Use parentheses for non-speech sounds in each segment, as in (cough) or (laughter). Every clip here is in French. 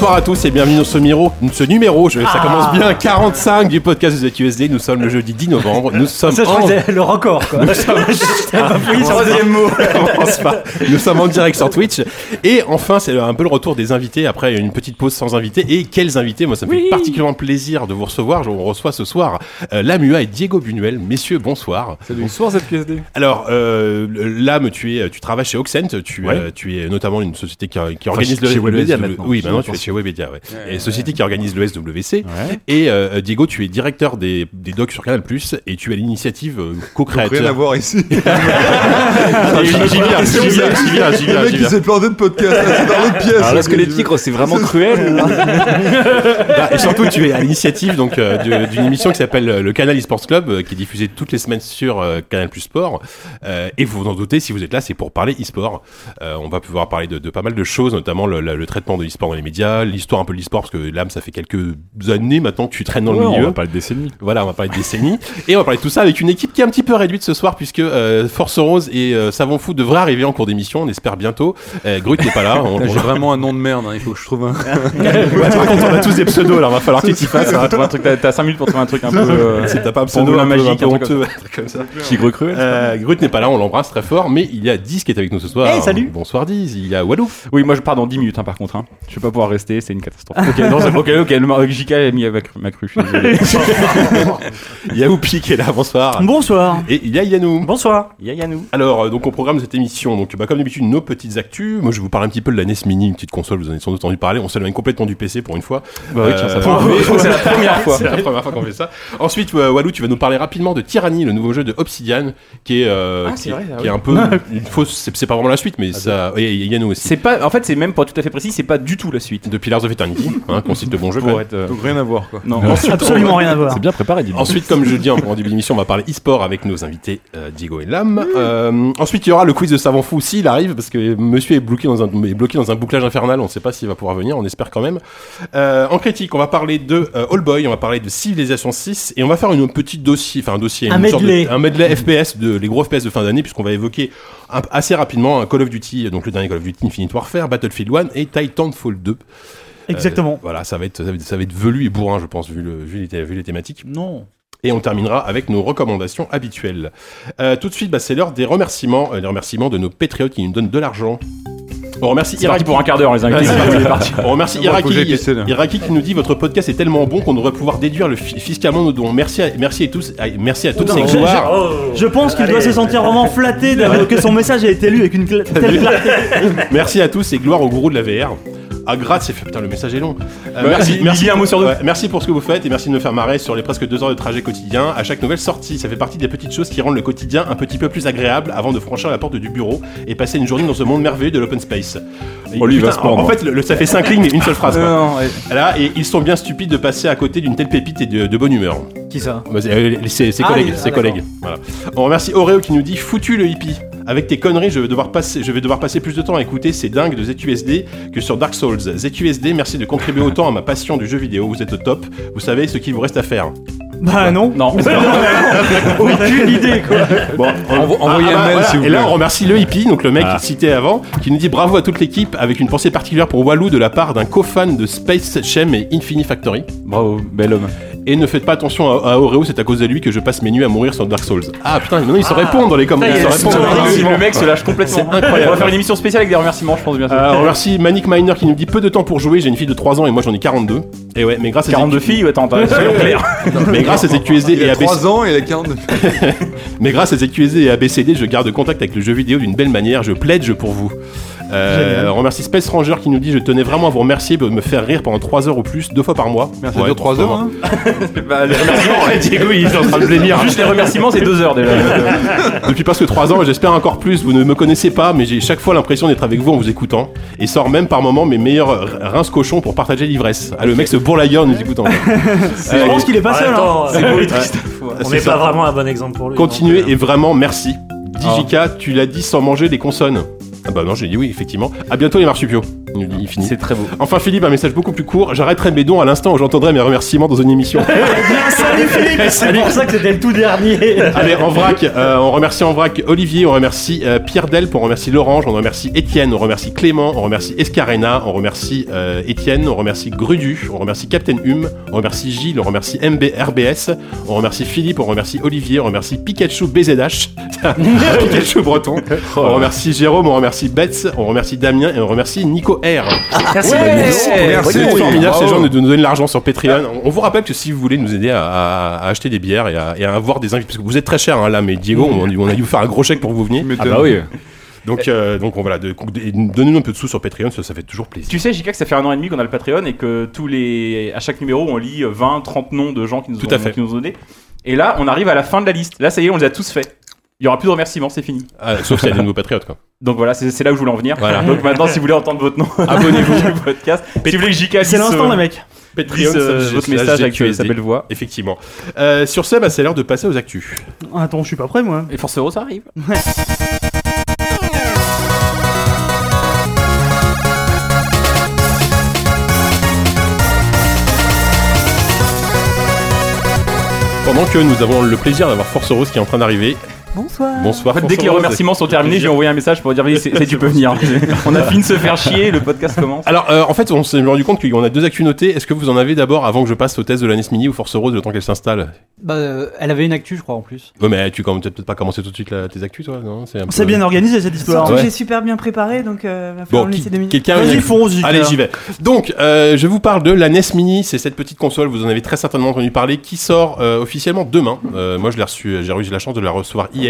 Bonsoir à tous et bienvenue dans ce numéro, ce numéro je- ça commence bien, 45 du podcast de ZQSD. Nous sommes le jeudi 10 novembre. Nous sommes Ça, je en... crois que c'est le record, quoi. Nous sommes... (laughs) Troisième mot. (laughs) Pas. Nous sommes en direct sur Twitch. Et enfin, c'est un peu le retour des invités après une petite pause sans invités. Et quels invités? Moi, ça me fait particulièrement plaisir de vous recevoir. On reçoit ce soir euh, Lamua et Diego Buñuel. Messieurs, bonsoir. Bonsoir ZQSD. Alors, euh, Lame, tu es, tu travailles chez Oxent. Tu, Ouais. euh, tu es notamment une société qui, qui organise chez- chez SW maintenant. Oui, maintenant tu es chez Webedia. Ouais. Et société qui organise le SWC. Ouais. Et euh, Diego, tu es directeur des, des docs sur Canal+, et tu as l'initiative euh, co-créateur. Rien à voir ici. J'y viens, j'y viens, j'y viens, j'y viens, j'y Le mec qui s'est planté de podcast, c'est dans l'autre pièce. Alors là, que les tigres, c'est vraiment cruel (laughs) Bah, et surtout, tu es à l'initiative donc euh, d'une émission qui s'appelle le Canal eSports Club, qui est diffusée toutes les semaines sur Canal Plus Sport. Et vous vous en doutez, si vous êtes là, c'est pour parler e-sport. On va pouvoir parler de, de pas mal de choses, notamment le, le- le traitement de l'e-sport dans les médias, l'histoire un peu de l'e-sport, parce que l'âme, ça fait quelques années maintenant que tu traînes dans le On milieu. va parler de décennies. Voilà, on va parler de décennies. et on va parler de tout ça avec une équipe qui est un petit peu réduite ce soir, puisque euh, Force Rose et euh, Savon Fou devraient arriver en cours d'émission, on espère bientôt. Euh, Grut n'est pas là. On, J'ai vraiment un nom de merde, hein, il faut que je trouve un. Ouais, (laughs) par contre, on a tous des pseudos, alors va falloir que tu t'y fasses. hein. Trouve un truc, t'as- t'as 5 minutes pour trouver un truc un peu. euh, Si t'as pas un pseudo la un magique, un truc honteux, un truc comme ça. Grut n'est pas là, on l'embrasse très fort, mais il y a Diz qui est avec nous ce soir. Hey, salut. Bonsoir Diz, il y a Walou. Oui, moi je pars dans 10 minutes hein, par contre. Hein. Je vais pas pouvoir rester, c'est une catastrophe. Ok, non, c'est- ok, ok, le Mar- JK a mis avec ma cru. je suis désolé. Il y a Oupi qui est là, bonsoir. Bonsoir. Et il y a Yannou. Bonsoir. Ya Yanou. Alors, euh, donc on programme cette émission, donc bah, comme d'habitude, nos petites actus. Moi je vais vous parler un petit peu de la NES Mini, une petite console, vous en avez sans doute entendu parler. On s'éloigne complètement du PC pour une fois. Bah oui, tiens, ça Euh, (laughs) C'est la première fois. (laughs) C'est la première fois qu'on fait ça. Ensuite, euh, Walou, tu vas nous parler rapidement de Tyranny, le nouveau jeu de Obsidian, qui est, euh, Ah, qui, vrai, ah qui oui. est un peu une fausse. C'est c'est pas vraiment la suite, mais ça. Et il Yannou aussi. C'est pas, en fait, c'est même pas tout à fait précis, c'est pas du tout la suite. De Pillars of Eternity, hein, qu'on cite de bons jeux. quand Pour être. euh, Donc rien à voir quoi. Non, (laughs) Absolument rien à voir. C'est bien préparé, dis Ensuite, comme je le dis en en début d'émission, on va parler e-sport avec nos invités euh, Diego et Lam. Euh, ensuite, il y aura le quiz de Savant Fou s'il arrive, parce que monsieur est bloqué dans un, est bloqué dans un bouclage infernal. On ne sait pas s'il va pouvoir venir, on espère quand même. Euh, en critique, on va parler de euh, All Boy, on va parler de Civilization 6, et on va faire une petite dossier, enfin un dossier, Un une sorte de- medley. un medley FPS de les gros FPS de fin d'année, puisqu'on va évoquer un- assez rapidement un Call of Duty, donc le dernier Call of Duty Infinite Warfare, Battlefield 1 et Titanfall 2. Exactement. Euh, voilà, ça va être, ça va être, ça va être velu et bourrin, je pense, vu, le, vu, les, vu les thématiques. Non. Et on terminera avec nos recommandations habituelles. Euh, tout de suite, bah, c'est l'heure des remerciements, euh, les remerciements de nos patriotes qui nous donnent de l'argent. On remercie C'est parti Iraki. pour un quart d'heure, les invités. Parti. On remercie Iraki. Iraki qui nous dit votre podcast est tellement bon qu'on devrait pouvoir déduire le fi- fiscalement nos dons. Merci à, merci à tous, à- merci à ces je- gloires. Je pense qu'il doit se sentir vraiment flatté que son message a été lu avec une (laughs) telle clarté. Merci à tous et gloire au gourou de la VR. Ah, gratte, c'est fait. Putain, le message est long. Euh, Bah, merci, merci, dis un mot sur deux. ouais, merci pour ce que vous faites et merci de me faire marrer sur les presque deux heures de trajet quotidien à chaque nouvelle sortie. Ça fait partie des petites choses qui rendent le quotidien un petit peu plus agréable avant de franchir la porte du bureau et passer une journée dans ce monde merveilleux de l'open space. Et Oh, lui, va se en, en fait, le- le- ça fait cinq lignes mais une seule phrase. quoi. Non, ouais. Là, et ils sont bien stupides de passer à côté d'une telle pépite et de, de bonne humeur. Qui ça? Bah, c'est- euh, Ses Ah, collègues, ah, ses collègues. Voilà. On remercie Oreo qui nous dit foutu le hippie. Avec tes conneries, je vais devoir passer, plus de temps à écouter ces dingues de ZQSD que sur Dark Souls. ZQSD, merci de contribuer autant à ma passion du jeu vidéo. Vous êtes au top. Vous savez ce qu'il vous reste à faire. Bah non. Non. (laughs) Aucune idée quoi. Bon, Envo- envoyez un mail, s'il vous Et là, on remercie le hippie, donc le mec Ah. cité avant, qui nous dit bravo à toute l'équipe avec une pensée particulière pour Walou de la part d'un co-fan de Space Shem et Infini Factory. Bravo, bel homme. Et ne faites pas attention à, à Oreo, c'est à cause de lui que je passe mes nuits à mourir sur Dark Souls. Ah putain, maintenant ils se répondent dans les commentaires. Ils se répondent. Le mec se lâche complètement. C'est incroyable. On va faire une émission spéciale avec des remerciements, je pense bientôt. Euh, on remercie Manic Miner qui nous dit peu de temps pour jouer. J'ai une fille de 3 ans et moi j'en ai 42. Et ouais, mais grâce à 42 filles, attends, (laughs) attends, soyons clairs. mais grâce à ZQSD Il et a ABC, 3 ans et il a 42. (laughs) mais grâce à ZQSD et ABCD, je garde contact avec le jeu vidéo d'une belle manière. Je pledge pour vous. Euh, on remercie Space Ranger qui nous dit je tenais vraiment à vous remercier de me faire rire pendant 3 heures ou plus, deux fois par mois. Ouais, dure 3 bon, heures, hein (laughs) Bah, (laughs) les remerciements, va. Diego, il est en train de blêmir. Juste les remerciements, c'est 2 heures déjà. (laughs) Depuis presque 3 ans, et j'espère encore plus. Vous ne me connaissez pas, mais j'ai chaque fois l'impression d'être avec vous en vous écoutant. Et sort même par moments mes meilleurs rince cochons pour partager l'ivresse. Ah, le mec se bourre la gueule en nous écoutant. Je pense qu'il est pas seul. hein. temps, C'est beau et triste. on n'est pas vraiment un bon exemple pour lui. Continuez euh, et vraiment merci. Dijika, tu l'as dit sans manger des consonnes. Ah bah non, j'ai dit oui, effectivement. À bientôt les marsupiaux. Il nous dit, il finit. C'est très beau. Enfin Philippe, un message beaucoup plus court. J'arrêterai mes dons à l'instant où j'entendrai mes remerciements dans une émission. Salut Philippe C'est pour ça que c'était le tout dernier. Allez, en vrac, euh, on remercie en vrac Olivier, on remercie euh, Pierre Delp, on remercie Lorange, on remercie Étienne, on remercie Clément, on remercie Escarena, on remercie euh, Étienne, on remercie Grudu, on remercie Captain Hume, on remercie Gilles, on remercie MBRBS, on remercie Philippe, on remercie Olivier, on remercie Pikachu BZH, Pikachu breton, on remercie Jérôme, on remercie Betts, on remercie Damien et on remercie Nico R. (laughs) Merci. Merci. C'est formidable ces gens de nous donner de l'argent sur Patreon. On vous rappelle que si vous voulez nous aider à, à- à acheter des bières et à, et à avoir des invités, parce que vous êtes très cher hein, là, mais Diego, on, on a dû vous faire un gros chèque pour que vous veniez. Ah bah oui. (laughs) Donc, euh, donc on- voilà, de- de- donnez-nous un peu de sous sur Patreon, ça, ça fait toujours plaisir. Tu sais, JK, que ça fait un an et demi qu'on a le Patreon et que tous les, à chaque numéro, on lit 20, 30 noms de gens qui nous, Tout ont, à fait. qui nous ont donné. Et là, on arrive à la fin de la liste. Là, ça y est, on les a tous faits. Il y aura plus de remerciements, c'est fini. Ah, sauf s'il y a des nouveaux patriotes. Quoi. Donc voilà, c'est c'est là où je voulais en venir. Voilà. Donc maintenant, si vous voulez entendre votre nom, (laughs) Abonnez-vous. sur le podcast. Si vous voulez que JK dise, C'est l'instant euh, les mecs. Patreon, euh, ça, votre message avec sa belle voix. Effectivement. Euh, sur ce, bah, c'est l'heure de passer aux actus. Attends, je suis pas prêt moi. Et Force Euro, ça arrive. Pendant que nous avons le plaisir d'avoir Force Rose qui est en train d'arriver. Bonsoir. Bonsoir. En fait, dès que les remerciements sont terminés, j'ai envoyé un message pour dire oui, c'est tu peux venir. (laughs) on a fini de se faire chier, le podcast commence. Alors, euh, en fait, on s'est rendu compte qu'on a deux actus notées. Est-ce que vous en avez d'abord avant que je passe au test de la NES Mini ou Force Rose le temps qu'elle s'installe? Bah, euh, elle avait une actu, je crois, en plus. Ouais, mais tu commences peut-être pas commencer tout de suite tes actus, toi Non, c'est peu- bien organisé cette histoire. Ouais. j'ai super bien préparé, donc euh, va Bon, falloir me qui- laisser deux minutes. quelqu'un Vas-y. Allez, j'y vais. Donc, euh, je vous parle de la NES Mini. C'est cette petite console, vous en avez très certainement entendu parler, qui sort officiellement demain. Moi, je l'ai reçu, j'ai eu la chance de la recevoir hier.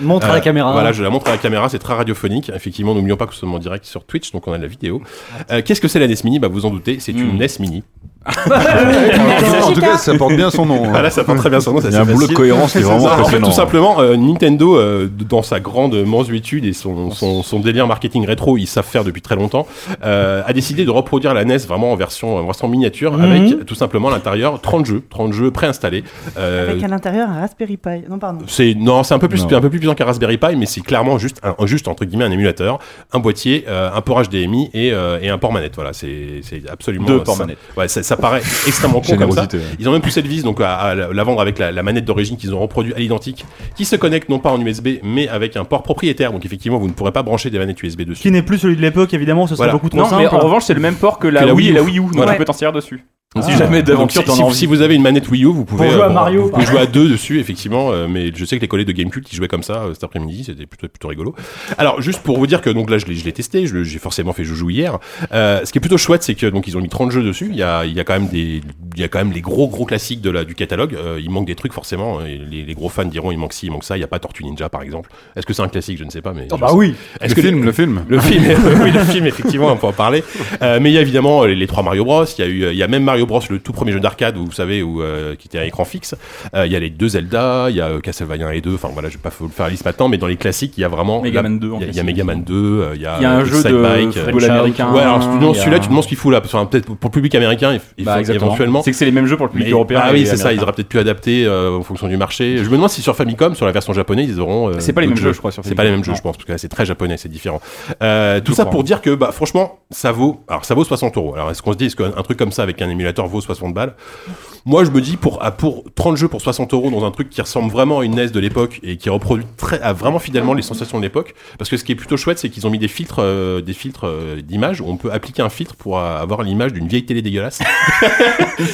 Montre à Euh, la caméra. Voilà, je la montre à la caméra, c'est très radiophonique. Effectivement, n'oublions pas que nous sommes en direct sur Twitch, donc on a de la vidéo. Euh, Qu'est-ce que c'est la NES Mini? Bah, vous en doutez, c'est une Mm. NES Mini. En tout cas, ça porte bien son nom. hein. Voilà, ça porte très bien son nom. ça, Il y a un boulot de cohérence qui est vraiment Ça, en fait, impressionnant. tout simplement, euh, Nintendo, euh, dans sa grande mansuétude et son, son, son délire marketing rétro, ils savent faire depuis très longtemps, euh, a décidé de reproduire la NES vraiment en version, en version miniature, Mhm. avec tout simplement à l'intérieur 30 jeux, 30 jeux préinstallés. Euh, Avec à l'intérieur un Raspberry Pi. Non, pardon. c'est non, c'est un peu plus un peu plus puissant qu'un Raspberry Pi, mais c'est clairement juste un, juste entre guillemets un émulateur, un boîtier, euh, un port HDMI et, euh, et un port manette. Voilà, c'est c'est absolument Deux ports ça- manettes. Ouais, ça, ça paraît extrêmement con comme ça. Ils ont même poussé le vis donc à, à la vendre avec la, la manette d'origine qu'ils ont reproduit à l'identique, qui se connecte non pas en USB mais avec un port propriétaire. Donc effectivement, vous ne pourrez pas brancher des manettes USB dessus. Qui n'est plus celui de l'époque, évidemment, ce serait Voilà. beaucoup trop Non, simple. mais en revanche, c'est le même port que la, Que la Wii et Wii la U. Wii U. Donc Ouais. tu peux t'en servir dessus. Donc, Si jamais d'aventure si, vous avez une manette Wii U, vous pouvez, jouer à vous- Mario, vous pouvez jouer à deux dessus, effectivement. euh, mais je sais que les collègues de Gamecult qui jouaient comme ça euh, cet après-midi, c'était plutôt, plutôt rigolo. Alors, juste pour vous dire que donc là, je l'ai, je l'ai testé, j'ai forcément fait joujou hier. Euh, ce qui est plutôt chouette, c'est que donc ils ont mis 30 jeux dessus. Il y a, il y a quand même des, il y a quand même les gros gros classiques de la, du catalogue. Euh, il manque des trucs forcément. euh, et Les, les gros fans diront il manque ci, il manque ça. Il y a pas Tortue Ninja par exemple. Est-ce que c'est un classique? Je ne sais pas, mais. Oh, bah sais- oui. Est-ce que film, le film. le film, (laughs) (laughs) oui, le film, effectivement, on peut en parler. Euh, mais il y a évidemment les, les trois Mario Bros. Il y a eu, il y a même Mario Bros, le tout premier jeu d'arcade, où vous savez, où, euh, qui était à écran fixe. Euh, il y a les deux Zelda, il y a euh, Castlevania 1 et 2. Enfin voilà, je vais pas vous le faire la liste maintenant, mais dans les classiques, il y a vraiment Mega Man 2 en Il y a-. Mega Man 2, euh, il y a, un jeu de Bike, football américain. Ouais, alors non, celui-là, tu te demandes ce qu'il fout là, peut-être pour le public américain, Bah, éventuellement. C'est que c'est les mêmes jeux pour le public européen. ah oui, c'est ça. Ils auraient peut-être pu adapter en fonction du marché. Je me demande si sur Famicom, sur la version japonaise, ils auront. C'est pas les mêmes jeux, je crois, C'est pas les mêmes jeux, je pense, parce que là, c'est très japonais, c'est différent. Tout ça pour dire que, bah, franchement, ça vaut. Alors, ça vaut 60 euros. Alors, est-ce qu'on se dit, est-ce qu'un un truc comme ça avec un émulateur l'émulateur vaut 60 balles. Moi, je me dis pour à- pour 30 jeux pour 60 euros dans un truc qui ressemble vraiment à une NES de l'époque et qui reproduit très à vraiment fidèlement les sensations de l'époque. Parce que ce qui est plutôt chouette, c'est qu'ils ont mis des filtres euh, des filtres euh, d'image où on peut appliquer un filtre pour euh, avoir l'image d'une vieille télé dégueulasse.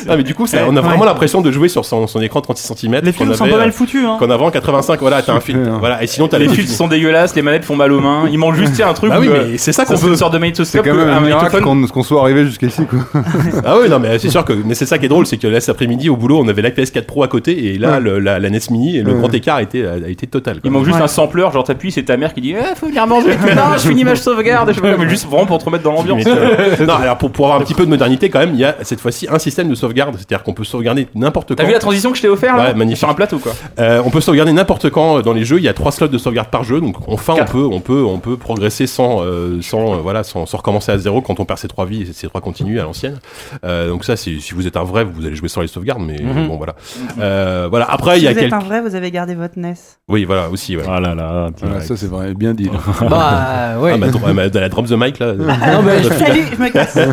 non, (laughs) mais du coup, ça, on a vraiment l'impression de jouer sur son, son écran 36 cm. Les films sont pas mal foutus, hein. Qu'en avant 85, voilà, t'as un filtre. Voilà, et sinon t'as Les les filtres sont dégueulasses, les manettes font mal aux mains. Il manque juste un truc. Bah oui, mais c'est ça qu'on veut. une sorte de C'est magnétoscope, quand même un un miracle qu'on qu'on soit arrivé jusqu'ici, quoi. Ah oui, non, mais (laughs) c'est sûr que, mais c'est ça qui est drôle, c'est que là, cet après-midi, au boulot, on avait la PS4 Pro à côté, et là, Ouais. le- la, la NES Mini, et le Ouais. grand écart a été, a été total. quoi. Il manque juste Ouais. un sampler, genre t'appuies, c'est ta mère qui dit Eh, faut venir manger. (laughs) non, je finis ma sauvegarde. Je sais pas, mais juste vraiment pour te remettre dans l'ambiance. (laughs) non, alors pour, pour avoir un petit peu de modernité, quand même, il y a cette fois-ci un système de sauvegarde, c'est-à-dire qu'on peut sauvegarder n'importe quand. T'as vu la transition que je t'ai offert là Ouais, magnifique. Sur un plateau quoi. Euh, on peut sauvegarder n'importe quand euh, dans les jeux. Il y a trois slots de sauvegarde par jeu, donc enfin on peut, on peut, on peut progresser sans, euh, sans, euh, voilà, sans, sans recommencer à zéro quand on perd ses trois vies et ses trois continues à l'ancienne. Euh, donc ça, si vous êtes un vrai, vous allez jouer sans les sauvegardes, mais Mhm. bon voilà. Euh, voilà. Après, il Si y a vous êtes quelques. un vrai, vous avez gardé votre NES. Oui, voilà aussi. Ouais. Ah là là, Voilà, direct. ça, c'est vrai, bien dit. Bah, (laughs) ouais. Ah, ma, dro- ma- de la drop the mic là. non, mais (laughs) je- Salut, je me casse. (laughs)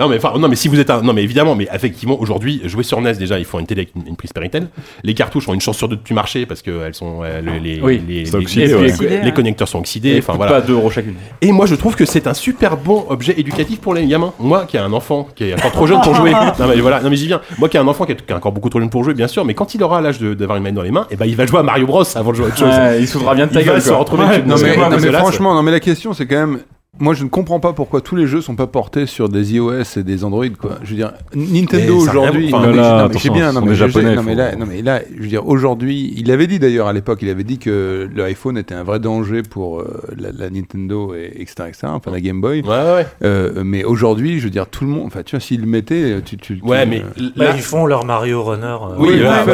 Non mais enfin non mais si vous êtes un non mais évidemment mais effectivement aujourd'hui jouer sur NES déjà il faut une télé avec une, une prise Péritel. Les cartouches ont une chance sur deux de plus marcher parce que elles sont euh, le- les Oui, les, les- oxydé, les- ouais. les- Oxydé, les ouais. connecteurs sont oxydés. Et Enfin voilà. pas 2 euros chacune. Et moi je trouve que c'est un super bon objet éducatif pour les gamins. Moi qui ai un enfant qui est encore trop jeune pour jouer. (laughs) Non mais voilà non mais j'y viens. Moi qui ai un enfant qui est, qui est encore beaucoup trop jeune pour jouer bien sûr mais quand il aura l'âge de- d'avoir une manette dans les mains et ben il va jouer à Mario Bros avant de jouer à autre chose. Ouais, il foutra bien de ta il va gueule. se retrouver Ouais, Non mais, non, franchement, non mais la question c'est quand même. Moi, je ne comprends pas pourquoi tous les jeux sont pas portés sur des iOS et des Android, quoi. Je veux dire, Nintendo aujourd'hui. enfin, là, mais bien, non mais, Japonais, non, mais là, non mais là, je veux dire, aujourd'hui, il avait dit d'ailleurs à l'époque, il avait dit que le iPhone était un vrai danger pour euh, la, la Nintendo et etc., etc., enfin la Game Boy. Ouais ouais. Euh, mais aujourd'hui, je veux dire, tout le monde, enfin, tu vois, s'ils le mettaient, tu, tu, tu- Ouais mais euh, là, ils font leur Mario Runner. euh, oui, Oui, là,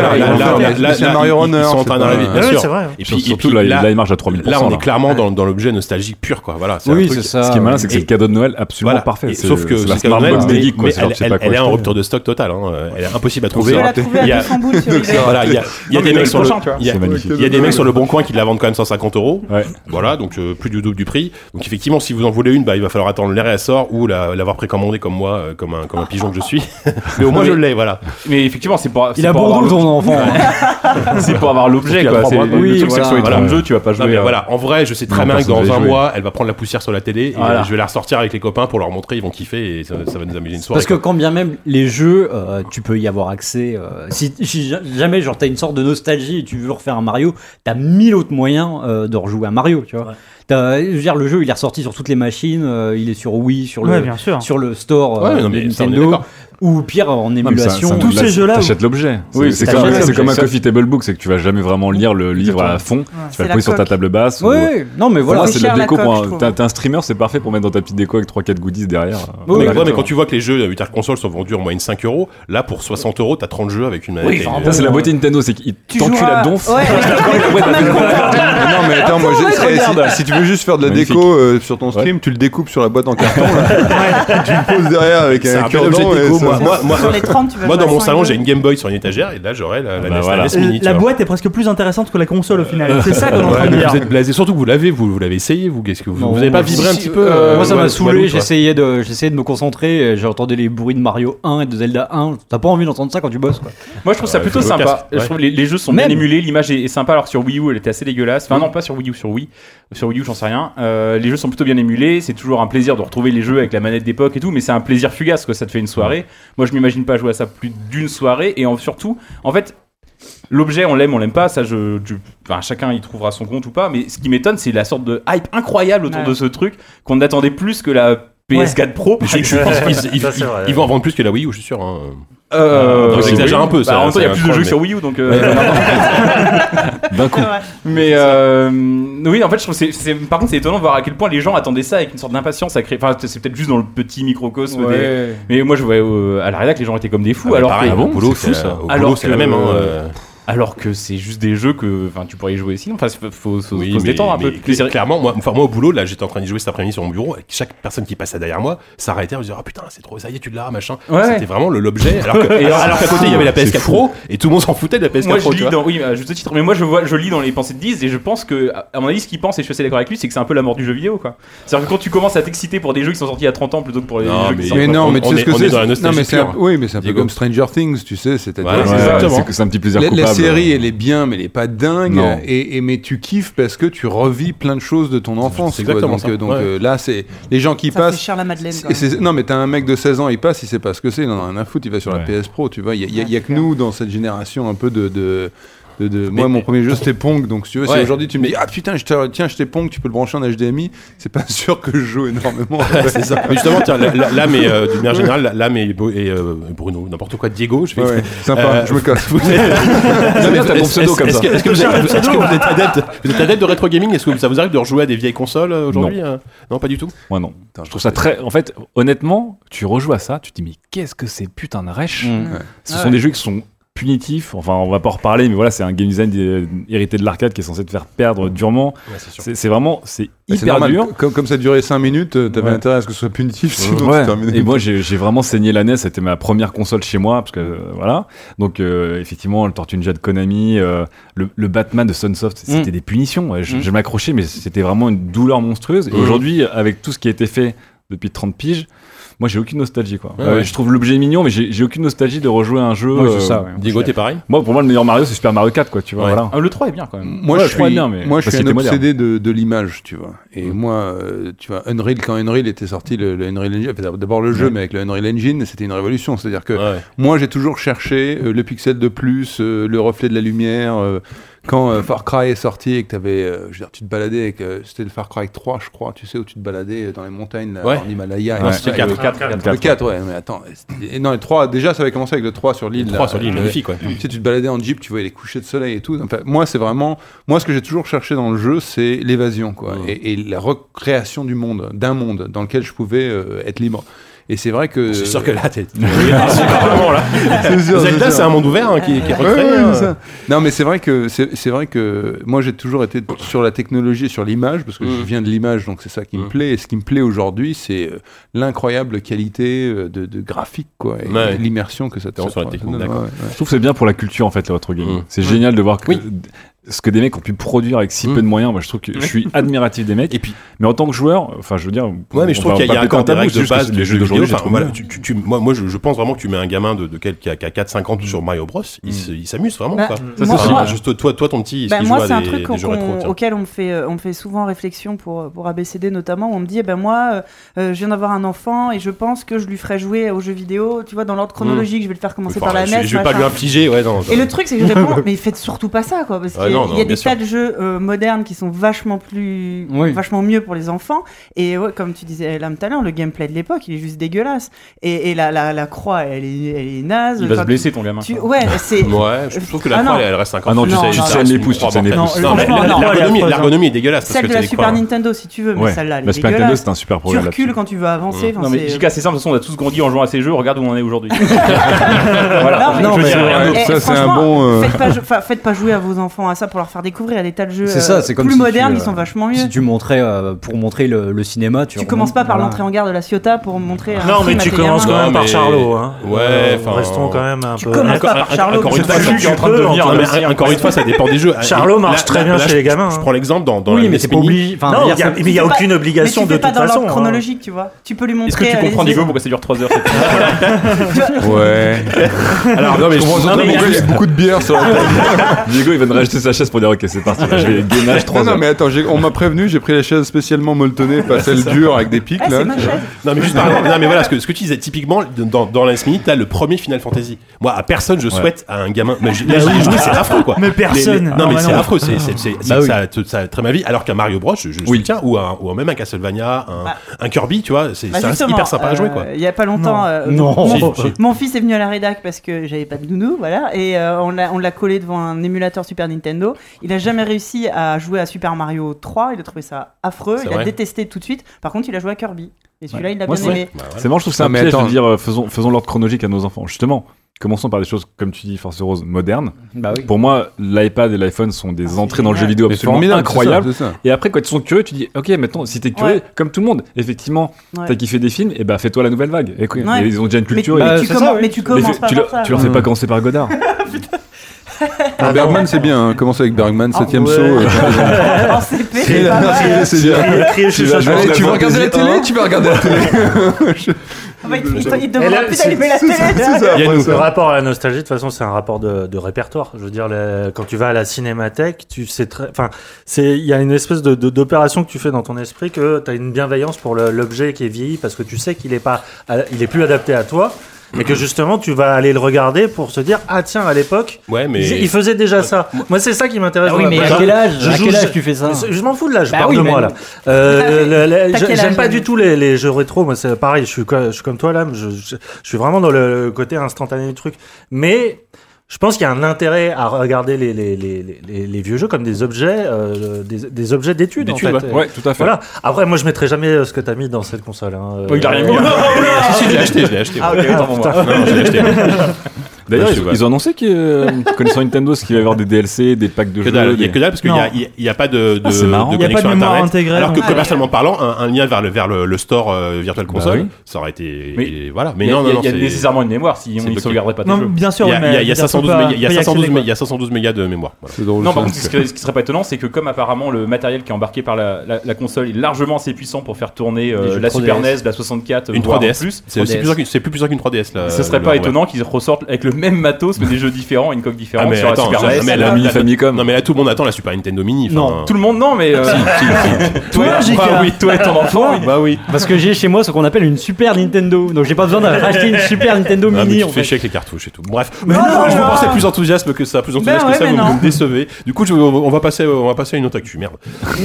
c'est Mario ils- Runner, ils sont en train d'arriver, bien sûr. c'est vrai. Et puis, Surtout là, il marche à 3000%. Là, on est clairement dans, l'objet nostalgique pur, quoi. Voilà. un oui, c'est ça. Ce qui est malin, c'est que c'est le cadeau de Noël absolument Voilà. parfait. Sauf que c'est la c'est quand smart même- box de mais- geek, quoi. mais C'est-à-dire, elle, est en rupture de stock total. Hein. Elle est impossible à trouver. Il y à a- 200 boules sur eBay. Voilà, il y a, il y a Non, des mecs sur le, bon coin qui la vendent quand même 150 euros. Voilà, donc euh, plus du double du prix. Donc effectivement, si vous en voulez une, bah, il va falloir attendre l'air et sort ou la- l'avoir précommandé comme moi, euh, comme un, comme un pigeon que je suis. (laughs) Mais au moins je l'ai, voilà. Mais effectivement, c'est pour. Il a Bordeaux ton l'objet- enfant. (laughs) C'est pour avoir l'objet, quoi. le oui, truc, c'est que voilà. sur les 30 Voilà. jeux, tu vas pas jouer. à- voilà, en vrai, je sais très bien que dans un mois, elle va prendre la poussière sur la télé et Voilà. je vais la ressortir avec les copains pour leur montrer, ils vont kiffer et ça, ça va nous amuser une soirée. Parce que quoi. quand bien même les jeux, euh, tu peux y avoir accès. euh, si, si ja- jamais genre t'as une sorte de nostalgie et tu veux refaire un Mario, t'as mille autres moyens euh, de rejouer à Mario, tu vois. Ouais. Je veux dire, le jeu il est ressorti sur toutes les machines, euh, il est sur Wii, sur le Ouais, bien sûr. sur le store euh, Ouais, non, de mais ça, on est Nintendo, d'accord. ou pire en Non, mais ça- émulation. ça- Tous là, ces jeux-là, T'achètes l'objet. Oui, c'est c'est comme, t'achètes c'est comme un coffee table book, c'est que tu vas jamais vraiment lire le livre à fond. Tu c'est vas le la poser sur ta coque. table basse. ou- Ouais, non mais Pour voilà. moi, C'est de la déco. je un- trouve. T'as un streamer, c'est parfait pour mettre dans ta petite déco avec 3-4 goodies derrière. Mais, ouais, quand tu vois que les jeux Virtual Console sont vendus en moyenne 5 euros, là pour 60 euros, t'as 30 jeux avec une manette. Et- Ça, c'est la beauté Nintendo, c'est qu'il Tu t'encule joueras- la donf. Ouais. (laughs) (laughs) non mais attends, moi, j'ai- si- si, si tu veux juste faire de la Magnifique. déco euh, sur ton stream, tu le découpes sur la boîte en carton, (laughs) là. tu le poses derrière avec un un bel objet de et déco, ça- moi. Moi, moi, Sur les 30, tu vas moi, jouer dans mon 100 salon, j'ai une Game Boy sur une étagère et là j'aurais la, la, bah NES, la voilà. NES Mini. tu La vois. boîte est presque plus intéressante que la console au final. C'est ça qu'on est en Ouais, train de mais dire. vous êtes blasé, surtout que vous l'avez, vous, vous l'avez essayé, vous, qu'est-ce que vous, vous avez pas vibré un petit peu euh, euh, Moi ça Walou, m'a saoulé, Walou, toi j'essayais de, j'essayais de me concentrer, et j'ai entendu les bruits de Mario 1 et de Zelda 1. T'as pas envie d'entendre ça quand tu bosses quoi. Moi, je trouve ça Ouais, plutôt faut le sympa. casque, ouais. Je trouve les, les jeux sont Même. bien émulés, l'image est, est sympa. Alors que sur Wii U, elle était assez dégueulasse. Enfin, non, pas sur Wii U, sur Wii. Sur Wii U, j'en sais rien. Euh, les jeux sont plutôt bien émulés. C'est toujours un plaisir de retrouver les jeux avec la manette d'époque et tout, mais c'est un plaisir fugace que ça te fait une soirée. Moi, je m'imagine pas jouer à ça plus d'une soirée. Et en- surtout, en fait, l'objet, on l'aime, on l'aime pas. Ça, je, je- enfin, chacun y trouvera son compte ou pas. Mais ce qui m'étonne, c'est la sorte de hype incroyable autour Ouais. de ce truc qu'on attendait plus que la PS4 Pro. Je, je pense qu'ils ils- ils- ils vont en vendre plus que la Wii U, je suis sûr. hein. Euh, Non, j'exagère un peu, Bah, ça, en même temps, il y a plus de jeux incroyable, sur Wii U, donc. euh, (laughs) D'un coup. Mais euh, oui, en fait, je trouve que c'est, par contre, c'est étonnant de voir à quel point les gens attendaient ça avec une sorte d'impatience à créer. Enfin, c'est peut-être juste dans le petit microcosme. des- Mais moi, je voyais euh, à la rédac, les gens étaient comme des fous. Ah, mais alors pareil, que au boulot, c'est fou, c'est ça. au Alors c'est la même. hein, euh. Alors que c'est juste des jeux que enfin, tu pourrais y jouer sinon. Enfin, faut, faut, faut Oui, se mais- détendre un peu. C'est- Clairement, moi, enfin, moi au boulot, là, j'étais en train d'y jouer cet après-midi sur mon bureau. Et chaque personne qui passait derrière moi s'arrêtait, on se disait, oh putain, c'est trop, ça y est, tu l'as, machin. Ouais. C'était vraiment le- l'objet. Alors (laughs) que, Et alors, alors- qu'à côté, il y avait la PS4 Pro et tout le monde s'en foutait de la PS4 Moi, Pro. je lis dans, oui, à juste titre, mais moi, je vois, je lis dans les pensées de Diz et je pense que, à à mon avis, ce qu'il pense, et je suis assez d'accord avec lui, c'est que c'est un peu la mort du jeu vidéo, quoi. C'est-à-dire que quand tu commences à t'exciter pour des jeux qui sont sortis il y a 30 ans plutôt que pour les Non, jeux mais- qui Mais on- non, mais tu sais ce que c'est. c'est oui, mais c'est un peu comme Stranger Things, tu sais. C'est-à-dire c'est c'est c'est un petit plaisir la série, elle est bien, mais elle est pas dingue. Et, et- mais tu kiffes parce que tu revis plein de choses de ton enfance. C'est quoi. exactement Donc, ça. euh, donc Ouais. euh, là, c'est les gens qui Ça fait passent. cher la Madeleine. quand même. non, mais t'as un mec de 16 ans, il passe, il sait pas ce que c'est, il en a rien à foutre, il va sur la Ouais. PS Pro, tu vois. Il y y il y a que nous dans cette génération un peu de. de de- de- Mais- moi, mon premier jeu c'était Pong, donc si tu veux, si aujourd'hui tu me dis ah putain, je t'ai- tiens, je t'ai Pong, tu peux le brancher en HDMI, c'est pas (laughs) sûr que je joue énormément. (laughs) c'est ça. Mais justement, tiens, là, mais euh, d'une manière générale, mais Bo- et euh, Bruno, n'importe quoi, Diego, je vais. Ouais, sympa, Euh, je me casse. (laughs) Vous êtes- pseudo est-ce- comme ça. que- Est-ce que vous êtes, adepte, vous êtes adepte de rétro gaming? Est-ce que ça vous arrive de rejouer à des vieilles consoles euh, aujourd'hui euh? Non, pas du tout? Moi non. Je trouve ça très. En fait, honnêtement, tu rejoues à ça, tu te dis mais qu'est-ce que c'est putain de rêche? Mm. Ce sont des jeux qui sont punitifs. Enfin, on va pas en reparler, mais voilà, c'est un game design des- hérité de l'arcade qui est censé te faire perdre durement. C'est c'est vraiment, c'est Bah, hyper dur. Comme, comme ça durait 5 minutes, euh, t'avais Ouais. intérêt à ce que ce soit punitif, sinon Ouais. c'est terminé. Et moi, j'ai vraiment saigné la NES. C'était ma première console chez moi, parce que euh, voilà. Donc, euh, effectivement, le Tortue Ninja de Konami, euh, le, le Batman de Sunsoft, c'était Mm. des punitions. Ouais, Je, Mm. je m'accrochais, mais c'était vraiment une douleur monstrueuse. Et Mm. aujourd'hui, avec tout ce qui a été fait depuis 30 piges, moi, j'ai aucune nostalgie, quoi. Ouais, Euh, ouais. Je trouve l'objet mignon, mais j'ai aucune nostalgie de rejouer à un jeu. Ouais, c'est euh, ça, ouais. Diego, t'es pareil? Moi, pour moi, le meilleur Mario, c'est Super Mario 4, quoi. Tu vois, Ouais. voilà. Ah, le 3 est bien quand même. Moi, Ouais, je suis, bien, mais moi, je parce suis un obsédé de, de l'image, tu vois. Et moi, euh, tu vois, Unreal, quand Unreal était sorti, le, le Unreal Engine, enfin, d'abord le jeu, mais avec le Unreal Engine, c'était une révolution. C'est-à-dire que Ouais. moi, j'ai toujours cherché euh, le pixel de plus, euh, le reflet de la lumière. Quand euh, Far Cry est sorti et que t'avais, euh, je veux dire, tu te baladais avec, euh, c'était le Far Cry 3, je crois, tu sais, où tu te baladais dans les montagnes, là, Ouais. en Himalaya. et Ouais, c'était le et 4. le- 4, Le 4, ouais, mais attends. et Non, le 3, déjà, ça avait commencé avec le 3 sur l'île. 3 là. sur l'île, magnifique, ouais. tu sais, tu te baladais en jeep, tu voyais les couchers de soleil et tout. Enfin, moi, c'est vraiment. Moi, ce que j'ai toujours cherché dans le jeu, c'est l'évasion, quoi. Et, et la recréation du monde, d'un monde dans lequel je pouvais euh, être libre. Et c'est vrai que. C'est sûr que là, t'es. (laughs) Zelda, (laughs) c'est un monde ouvert hein, qui, qui est recréé. ouais, hein. ça. Non, mais c'est vrai que c'est vrai que moi j'ai toujours été sur la technologie et sur l'image parce que je Mm. viens de l'image, donc c'est ça qui me Mm. plaît. Et ce qui me plaît aujourd'hui, c'est euh, l'incroyable qualité euh, de, de graphique, quoi, et Ouais. l'immersion que ça te sur la technique. Je trouve que c'est bien pour la culture en fait le retro gaming. Mm. C'est génial de voir que Oui. Ce que des mecs ont pu produire avec si Mm. peu de moyens. Moi, je trouve que je suis admiratif des mecs. Et puis, Mais en tant que joueur, enfin, je veux dire. Ouais, mais je trouve qu'il y a, il y a pas un tabou, de que base les des jeux d'aujourd'hui, Enfin, trouve voilà, nuls. tu, tu- tu- moi, moi je, je pense vraiment que tu mets un gamin de, de quel- qui, a, a 4-5 ans sur Mario Bros. Il il s'amuse vraiment. Bah, quoi. Ça, moi- Enfin, moi- juste toi, toi, ton petit, Bah, qu'il moi, c'est un des- truc auquel on me, fait, euh, on fait souvent réflexion pour, pour ABCD notamment, où on me dit, eh ben moi, euh, euh, je viens d'avoir un enfant et je pense que je lui ferai jouer aux jeux vidéo, tu vois, dans l'ordre chronologique, je vais le faire commencer par la je, NES. je vais pas lui infliger, ouais. Et le truc, c'est que je réponds, mais faites surtout pas ça, quoi, parce non, il y non, a des sûr. tas de jeux euh, modernes qui sont vachement plus, Oui. vachement mieux pour les enfants. Et ouais, comme tu disais là tout à l'heure, le gameplay de l'époque, il est juste dégueulasse. Et, et la, la, la croix, elle est, elle est naze. Il va se blesser ton gamin. tu- ouais, c'est. (laughs) Ouais, je trouve que la Ah, croix, non. elle, elle reste un Ah non, tu Non, sais, non, tu non, saignes les pouces, tu saignes les Non, pouces. Non, non, l'ergonomie, elle est l'ergonomie est dégueulasse Celle de la Super. Nintendo, si tu veux, mais celle-là, elle est Nintendo, dégueulasse. c'est un super Tu projet recules quand tu veux avancer. Non mais c'est- simple, de toute façon on a tous grandi en jouant à ces jeux, regarde où on en est aujourd'hui. (laughs) Non, mais-. Eh, ça, c'est un bon, euh, (laughs) faites pas jouer à vos enfants à ça pour leur faire découvrir. Il y a des tas de jeux C'est euh, ça, c'est comme plus si tu, modernes euh, qui sont vachement mieux. Si tu montrais, euh, pour montrer le, le cinéma, tu Tu commences pas par voilà. l'entrée en gare de la Ciotat pour montrer. un Non, mais tu commences quand même Non, par Charlot. Hein. Ouais, Euh, enfin, Restons quand même un Tu peu. commences pas par Charlot. Encore une fois, pas je- lui qui est en train de peu, devenir Non, le mais sien. encore une fois, ça dépend des jeux. Charlot marche très bien chez les gamins, Je hein. prends l'exemple dans, Oui, la mais c'est pas obligé. Non, mais il y a aucune obligation de toute dans façon. l'ordre hein. chronologique, tu vois. Tu peux lui montrer. Est-ce que tu euh, comprends Diego pourquoi ça dure 3 heures (laughs) Ouais. Alors, non, mais je comprends beaucoup de bière sur la. Diego, il va de rajouter chaise pour dire ok, c'est parti. là, Je vais (laughs) gainage 3 Non, mais attends, j'ai- on m'a prévenu, j'ai pris la chaise spécialement molletonnée, pas celle dure avec des pics Ah, là. c'est ma chaise. Non mais juste par exemple, non mais voilà ce que, ce que tu disais typiquement dans, dans Mini t'as le premier Final Fantasy. Moi à personne je souhaite à un gamin. Mais je- là j'y ai joué c'est affreux quoi. Mais personne. non Ah, mais bah c'est non. affreux c'est c'est c'est- Bah oui. ça, te- ça a très ma vie alors qu'un Mario Bros je, Oui. soutiens ou un, ou même un Castlevania un, Bah. un Kirby tu vois c'est Bah, ça reste justement, hyper sympa à jouer quoi. euh, Il y a pas longtemps. euh, Non. Mon, Si, si. mon fils est venu à la rédac parce que j'avais pas de nounou, voilà, et euh, on l'a on l'a collé devant un émulateur Super Nintendo. Il a jamais réussi à jouer à Super Mario 3. Il a trouvé ça affreux. Il a détesté tout de suite. Par contre, il a joué à Kirby. Et celui-là, il l'a bien aimé. Bah, voilà. C'est marrant, je trouve Ah, un mais piège attends. de dire euh, faisons, faisons l'ordre chronologique à nos enfants. Justement, commençons par des choses, comme tu dis, Force Rose, modernes. Bah oui. Pour moi, l'iPad et l'iPhone sont des entrées dans le jeu vidéo Mais absolument formidable, incroyables. c'est ça, c'est ça. Et après, quand ils sont curieux, tu dis, ok, maintenant, si t'es curieux, Ouais. comme tout le monde, effectivement, Ouais. t'as kiffé des films, et bah fais-toi la nouvelle vague. Et, quoi, Ouais. et ils ont déjà une culture. mais et- Bah, tu c'est commen- ça, oui. mais tu commences fais- pas tu, par ça. tu leur fais pas commencer par Godard. (laughs) (laughs) Ah, Bergman, c'est bien. hein. Commencer avec Bergman, 7 ouais. saut. euh, En CP, c'est bien. Tu vas, vas regarder la télé, (laughs) un. tu vas regarder la télé. Ah il plus la télé. ça, c'est ça. Il y a après, nous, ça. Le rapport à la nostalgie, de toute façon, c'est un rapport de, de répertoire. Je veux dire, le- quand tu vas à la cinémathèque, tu sais très, enfin, c'est, il y a une espèce de, d'opération que tu fais dans ton esprit que tu as une bienveillance pour l'objet qui est vieilli parce que tu sais qu'il est pas, il est plus adapté à toi. Et que justement, tu vas aller le regarder pour se dire, ah tiens, à l'époque, Ouais, mais. il, il faisait déjà ça. Moi, c'est ça qui m'intéresse. Ah oui, mais à quel âge Je À joue- quel âge je- tu fais ça Je, je m'en fous de l'âge, Bah parle oui, de mais- moi là. (laughs) Euh, J'aime pas du tout les, les jeux rétro, moi c'est pareil, je suis, je suis comme toi là, je, je, je suis vraiment dans le côté instantané du truc. Mais je pense qu'il y a un intérêt à regarder les, les, les, les, les vieux jeux comme des objets, euh, des, des objets d'études en fait. ouais. Ouais, tout à fait. Voilà. Après, moi je mettrai jamais euh, ce que t'as mis dans cette console. Hein. Oh, il a rien mis. Si, si, je l'ai acheté, l'ai. Ah. Non, je l'ai acheté. D'ailleurs, ils, ont annoncé que, euh, connaissant Nintendo, ce qu'il va y avoir des DLC, des packs de Que jeux. dalle, il y a que dalle parce qu'il y a, pas de, de, Ah, de a pas de connexion mémoire internet. intégrée, Alors que commercialement parlant, un, un lien vers le, vers le, le store euh, Virtual Bah Console, oui. ça aurait été. Mais- et voilà. Mais Il y a, non, non, il y a- non. il y a c'est- nécessairement une mémoire, si on ne sauvegarderait pas Non, bien sûr, Il y a, mais il y a- il y a je veux dire, 512 faut pas- mégas- il y a faut y 512 accéder, mé- il y a 512 mégas de mémoire. Non, par contre, ce qui, serait, pas étonnant, c'est que comme apparemment le matériel qui est embarqué par la, console est largement assez puissant pour faire tourner euh, la 3DS. Super NES, la 64, Une voire 3DS. plus, C'est aussi 3DS. puissant qu'une- c'est plus puissant qu'une 3DS là. ce serait pas étonnant qu'ils ressortent avec le même matos mais des jeux différents, une coque différente Ah, mais sur la attends, Super ça- NES. mais La là- mini là- Famicom. Non mais là tout le monde attend la Super Nintendo Mini. Non, Tout le monde non, mais euh, (laughs) Toi, JK. bah oui, toi et ton enfant. Bah oui. Parce que j'ai chez moi ce qu'on appelle une Super Nintendo. Donc j'ai pas besoin d'acheter une Super Nintendo Ah, mais Mini tu te fais chier avec les cartouches et tout. Bref, mais Non, non, non, je non. pensais plus enthousiasme que ça, plus enthousiasme Ben que ça, vous vous non. me décevez. Du coup, je- on va passer, on va passer à une autre actu. Merde.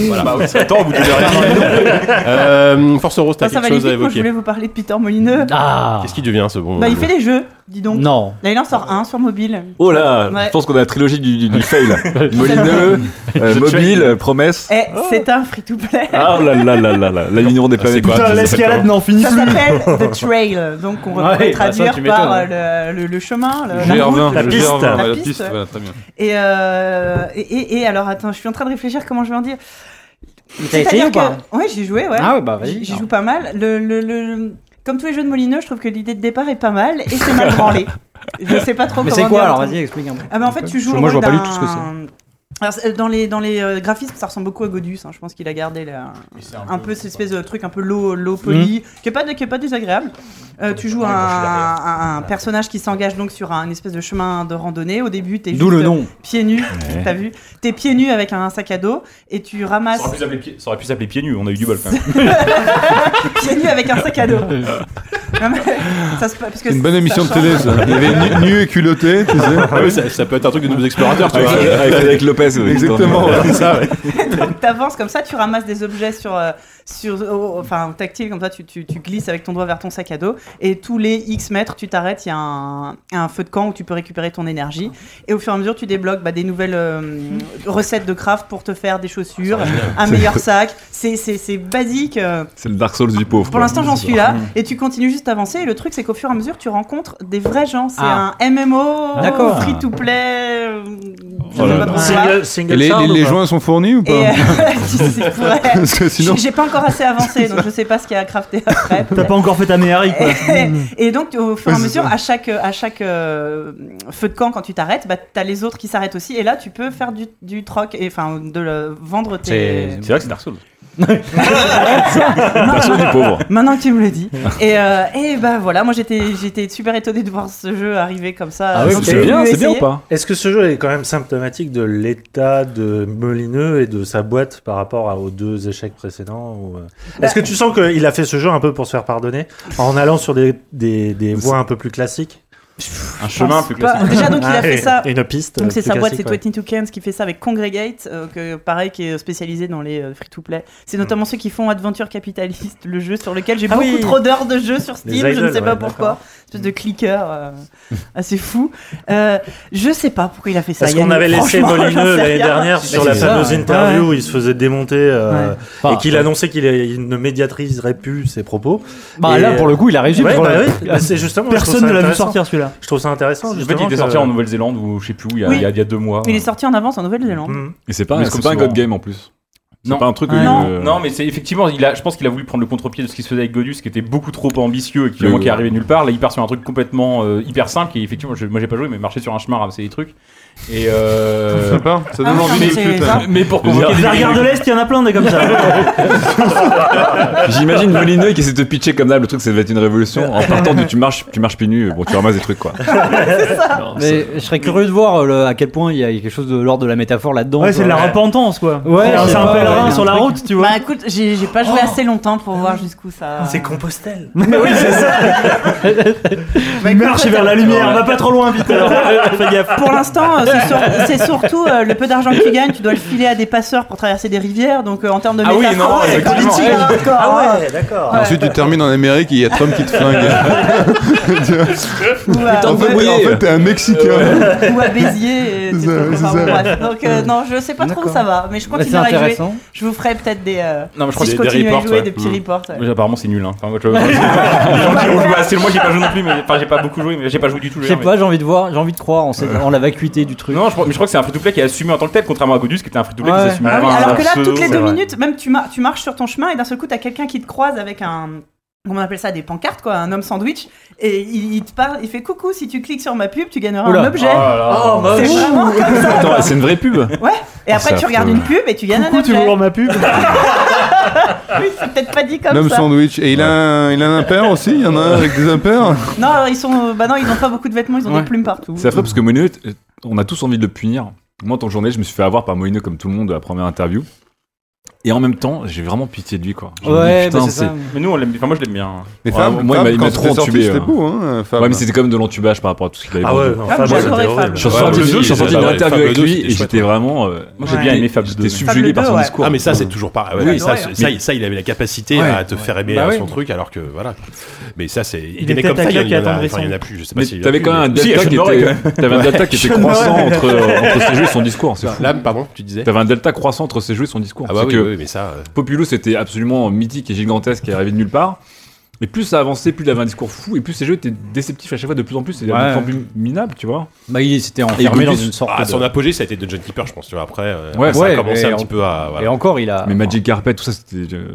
Voilà. Bah heure et demie. Euh, Force Rose, t'as quelque chose à moi je évoquer voulais vous parler de Peter Molineux. Ah Qu'est-ce qui devient ce bon Bah, il fait des jeux, dis donc. Non. Là, il en sort un sur mobile. Oh là, Ouais. je pense qu'on a la trilogie du, du, du fail. (laughs) Molineux, euh, mobile, euh, promesse. Et c'est un free-to-play. Ah là là là là là, l'alignement des planètes. quoi Putain, Ça l'escalade n'en finit Ça plus. s'appelle (laughs) The Trail, donc on va Ouais, bah, traduire ça, par euh, le, le, le chemin, le, la route. GR20, la piste. GR20, La piste, voilà, très bien. Et, euh, et, alors attends, je suis en train de réfléchir comment je vais en dire. T'as essayé ou pas que, ouais, j'ai joué, ouais. Ah ouais, bah vas-y. J'y j'y joue pas mal. Le, le, le- comme tous les jeux de Molineux, je trouve que l'idée de départ est pas mal et c'est mal branlé. (laughs) Je sais pas trop Mais comment c'est quoi dire alors. Vas-y, explique un peu. Ah mais en fait tu joues moi, je vois pas du tout ce que d'un- Alors, c'est- dans les dans les euh, graphismes ça ressemble beaucoup à Godus hein. je pense qu'il a gardé la- un, peu cette espèce de truc un peu low, low poly qui est pas qui est pas désagréable. Euh, tu joues un, un- un personnage qui s'engage donc sur un espèce de chemin de randonnée. Au début t'es D'où juste le nom. pieds nus t'as vu. T'es pieds nus avec un sac à dos et tu ramasses Ça aurait pu s'appeler pieds- ça aurait pu s'appeler pieds nus, on a eu du bol quand même. (laughs) pieds nus avec un sac à dos (laughs) Non, mais ça se pa- parce que C'est une bonne ça émission de change. télé, ça. Il y avait nu, nu et culotté, tu sais. Ah oui, ça, ça peut être un truc de nouveaux explorateurs, tu Avec, vois. avec Frédéric Lopez. Exactement. Ouais, c'est ça, ouais. Donc (laughs) t'avances comme ça, tu ramasses des objets sur, euh, sur au- enfin tactile comme ça, tu, tu, tu glisses avec ton doigt vers ton sac à dos et tous les X mètres, tu t'arrêtes, il y a un, un feu de camp où tu peux récupérer ton énergie et au fur et à mesure, tu débloques bah, des nouvelles euh, recettes de craft pour te faire des chaussures, un meilleur sac. C'est c'est c'est basique. euh, C'est le Dark Souls du pauvre. pour l'instant, j'en suis là et tu continues juste à avancer. Et le truc, c'est qu'au fur et à mesure, tu rencontres des vrais gens. C'est Ah. un MMO, D'accord. free to play. Oh là là. Single, single Et les, les, joints sont fournis ou Et pas euh. (laughs) (laughs) Parce que sinon. J'ai pas encore assez (laughs) avancé, donc je sais pas ce qu'il y a à crafter après. T'as pas encore fait ta Méhari, quoi. (laughs) Et, donc, au fur et à mesure, à chaque, à chaque euh, feu de camp, quand tu t'arrêtes, bah, t'as les autres qui s'arrêtent aussi. Et là, tu peux faire du, du troc, et enfin, de le, vendre tes. C'est vrai que c'est Dark Souls. Souls du pauvre. Maintenant que tu me le dis. et, euh, et bah voilà, moi j'étais, j'étais super étonné de voir ce jeu arriver comme ça. Ah oui, Donc, c'est bien, c'est bien ou pas Est-ce que ce jeu est quand même symptomatique de l'état de Molineux et de sa boîte par rapport à- aux deux échecs précédents ou, euh, Est-ce que tu sens qu'il a fait ce jeu un peu pour se faire pardonner en allant sur des, des, des voies un peu plus classiques? Un chemin plus Pas- classique. Déjà, donc il a fait et- ça. et une piste. Donc euh, c'est sa boîte, c'est classique, ouais. 22 Cans qui fait ça avec Congregate, euh, que, pareil, qui est spécialisé dans les euh, free-to-play. C'est notamment ceux qui font Adventure Capitalist, le jeu sur lequel j'ai Ah beaucoup oui. trop d'heures de jeu sur Steam, je ne sais pas ouais, pourquoi. Espèce de clicker euh, assez fou. Euh, je sais pas pourquoi il a fait ça. Parce qu'on avait laissé (laughs) Molineux l'année dernière sur la fameuse interview où il se faisait démonter euh, et qu'il annonçait qu'il il ne médiatriserait plus ses propos. Bah là, pour le coup, il a réussi. Bah bah Personne ne l'a vu sortir celui-là. Je trouve ça intéressant. En fait, il justement, était que- sorti en Nouvelle-Zélande ou je sais plus où, il y a, Oui. il y a- il y a deux mois. Il est sorti en avance en Nouvelle-Zélande. Mhm. Et c'est pas, Mais c'est pas un. God Game en plus. C'est Non. pas un truc. Ah, non. euh, Non, mais c'est effectivement, il a, je pense qu'il a voulu prendre le contre-pied de ce qui se faisait avec Godus, qui était beaucoup trop ambitieux et qui, Le- qui est arrivé nulle part. Là, il part sur un truc complètement euh, hyper simple, qui effectivement, je- moi j'ai pas joué, mais marcher sur un chemin, ramasser des trucs. Et euh... Sympa, ça donne Ah, envie mais de c'est ça. mais pour convoquer des La regarde de l'Est, il y en a plein des comme ça. (laughs) J'imagine Molineux qui essaie de te pitcher comme ça, le truc ça va être une révolution. En partant de tu marches, tu marches pieds nus, bon tu ramasses des trucs quoi. (laughs) Non, Mais je serais curieux de voir euh, le- à quel point il y a quelque chose de l'ordre de la métaphore là-dedans. Ouais, c'est de la repentance quoi. Ouais, c'est un pas, pèlerin ouais, sur la route, tu vois. Bah écoute, j'ai pas joué assez longtemps pour voir jusqu'où ça. C'est Compostelle. (laughs) Bah, écoute, Marche vers la lumière, va pas trop loin vite alors. Fais gaffe. Pour l'instant, euh, c'est sur- c'est surtout euh, le peu d'argent que tu gagnes, tu dois le filer à des passeurs pour traverser des rivières. Donc euh, en termes de Ah oui, métaphore, non, c'est politique. hein, Ah hein. ouais, d'accord. Ouais. Ensuite, tu termines en Amérique et il y a Trump qui te flingue. Ou à, en fait, Oui. en fait, t'es un Mexicain. ou à Béziers. et C'est tu ça, c'est ça. bref. Donc euh, non, je sais pas trop où D'accord. ça va, mais je Bah, c'est continuerai à jouer. Je vous ferai peut-être des. euh, Non, mais je crois si que je des- des continue à jouer, ouais. des petits Mm. reports. ouais. Mais apparemment c'est nul. Hein. Enfin, moi, (laughs) j'ai pas joué non plus, mais enfin j'ai pas beaucoup joué, mais j'ai pas joué du tout. Je sais pas, j'ai envie de voir, j'ai envie de croire en la vacuité du truc. Non, je crois, mais je crois que c'est un free-to-play qui est assumé en tant que tel, contrairement à Godus qui était un free-to-play qui Ouais. s'assumait Ah oui, pas, alors que là, pseudo, toutes les c'est deux vrai. minutes, même tu, mar- tu marches sur ton chemin et d'un seul coup, t'as quelqu'un qui te croise avec un. Comment on appelle ça Des pancartes, quoi, un homme sandwich. Et il, il te parle, il fait coucou, si tu cliques sur ma pub, tu gagneras Oula. un objet. Oh là. Oh, c'est vraiment comme ça. Attends, c'est une vraie pub. Ouais. Et après, c'est tu regardes une pub et tu gagnes Coucou, un tu objet. veux voir ma pub (laughs) Oui, c'est peut-être pas dit comme L'homme ça. sandwich. Et il a, un, il a un impair aussi Il y en a un avec des impairs Non, alors, ils sont. Bah non, ils ont pas beaucoup de vêtements, ils ont Ouais. des plumes partout. C'est affreux parce que Molineux, euh, on a tous envie de le punir. Moi, en tant que je me suis fait avoir par Molineux comme tout le monde de la première interview. Et en même temps, j'ai vraiment pitié de lui quoi. Je Ouais, putain, bah c'est ça. Mais nous, on l'aime, enfin moi je l'aime bien. Mais Ouais, Fab, moi, il Fab, m'a- il quand m'a trop c'était sorti, entubé, C'était hein. beau, hein, Fab. Ouais, mais c'était comme de l'entubage par rapport à tout ce qu'il avait Ah ouais, vendu. non, Ah, Fab, moi, ouais, j'adorais c'était Fab. horrible. Je suis Ouais, sorti le je deux, suis sorti il d'une était- interview avec 2, lui c'était et chouette, j'étais vraiment. euh, Moi j'ai bien aimé Fable 2. J'étais subjugué par son ouais. discours. Ah mais ça c'est toujours ouais, oui, ça, ouais. c'est- ça, il- ça, il avait la capacité Ouais. à te faire aimer Bah son truc alors que voilà. Mais ça c'est. Il mecs comme ça, il y, en a- il y en a attendrissant. enfin, il y en a plus. Je sais pas Mais a t'avais quand même un Si, delta qui Murray, était, t'avais un delta qui était (laughs) croissant entre, euh, entre ses jeux et son discours. C'est fou. Là, pardon, tu disais. T'avais un delta croissant entre ses jeux et son discours. Ah bah C'est oui, que oui, mais ça. euh, Populous c'était absolument mythique et gigantesque et arrivé de nulle part. Et plus ça avançait, plus il avait un discours fou, et plus ses jeux étaient déceptifs à chaque fois de plus en plus, et de Ouais. plus en plus minables, tu vois. Bah, il s'était enfermé dans une sorte À de. son apogée, ça a été Dungeon Keeper, je pense. Tu vois, après, euh, Ouais, ça a commencé un en- petit peu à. voilà. Et encore, il a. Mais Magic Carpet, tout ça, c'était. euh,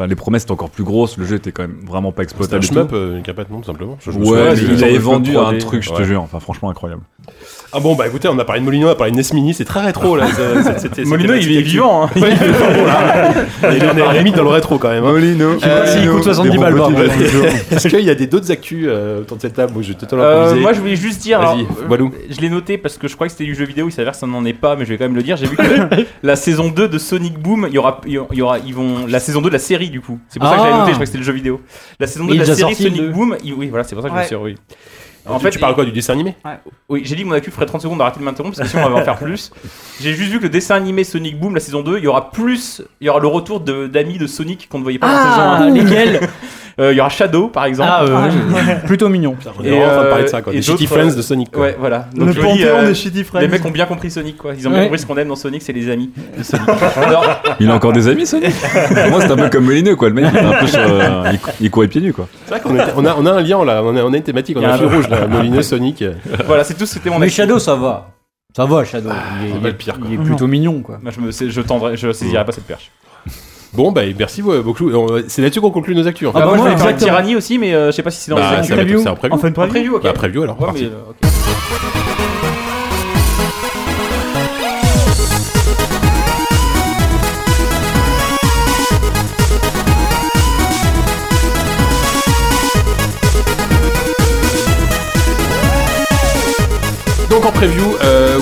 Enfin, les promesses étaient encore plus grosses, le jeu était quand même vraiment pas un exploitable. et shmup, tout. euh, une capette, non, tout simplement. Je- je me souviens Ouais, mais il avait vendu un 3D. truc, je te Ouais. jure. Enfin, franchement incroyable. Ah bon, bah écoutez, on a parlé de Molino, on a parlé de NES Mini, c'est très rétro là. (laughs) c'est- c'est- Molino c'était- (laughs) il est vivant. hein. Ouais, il est (laughs) là. La limite dans le rétro quand même. hein. Molino. Euh, Molino, coûte 70 des bons balles par. Est-ce qu'il y a des d'autres actus euh, autour de cette table? Où je vais totalement Euh, improviser moi je voulais juste dire, alors, euh, je l'ai noté parce que je crois que c'était du jeu vidéo, il s'avère que ça n'en est pas, mais je vais quand même le dire. J'ai vu que la saison 2 de Sonic Boom, il y aura, il y aura, ils vont, la saison 2 de la série du coup. C'est pour ça que Ah. j'avais noté, je crois que c'était le jeu vidéo. La saison 2 Il de la série Sonic. Boom, il- oui voilà, c'est pour ça que je me suis oui. En fait, tu parles quoi du dessin animé Oui, j'ai dit que mon actu ferait 30 secondes, arrêtez de m'interrompre parce que sinon on va en faire plus. J'ai juste vu que le dessin animé Sonic Boom, la saison 2, il y aura plus, il y aura le retour de- d'amis de Sonic qu'on ne voyait pas dans la saison Ah, 1. lesquels il y aura Shadow par exemple. Ah, euh, (laughs) plutôt mignon. On est vraiment en train de parler de ça, quoi. et Des shitty friends euh, de Sonic. quoi. Ouais, voilà. Le Donc dis, panthéon euh, des shitty friends. les mecs ont bien compris Sonic quoi. Ils ont bien Ouais. compris ce qu'on aime dans Sonic, c'est les amis de (laughs) Sonic. Alors, Il a encore des amis, Sonic (laughs) Moi, c'est un peu comme Molineux, quoi. Le mec, il est un peu sur. euh, il cou- il courait pieds nus, quoi. C'est vrai qu'on était- on a, on a un lien là, on a, on a une thématique, on a un fil rouge là, Molineux, Sonic. euh, voilà, c'est tout, c'était mon Mais. Shadow, ça va. Ça va, Shadow. il est, c'est il est- le pire, quoi. il est plutôt mignon, quoi. Moi, je me, sais- je tendrai, je saisirai pas cette perche. Bon, bah merci beaucoup. C'est là-dessus qu'on conclut nos actus. En fait. Ah bah moi, je de exactement. Tyranny aussi, mais euh, je sais pas si c'est dans Bah, les actus. c'est un preview. On fait une En preview ok. Bah, preview alors. Ouais, parti. mais, euh, ok.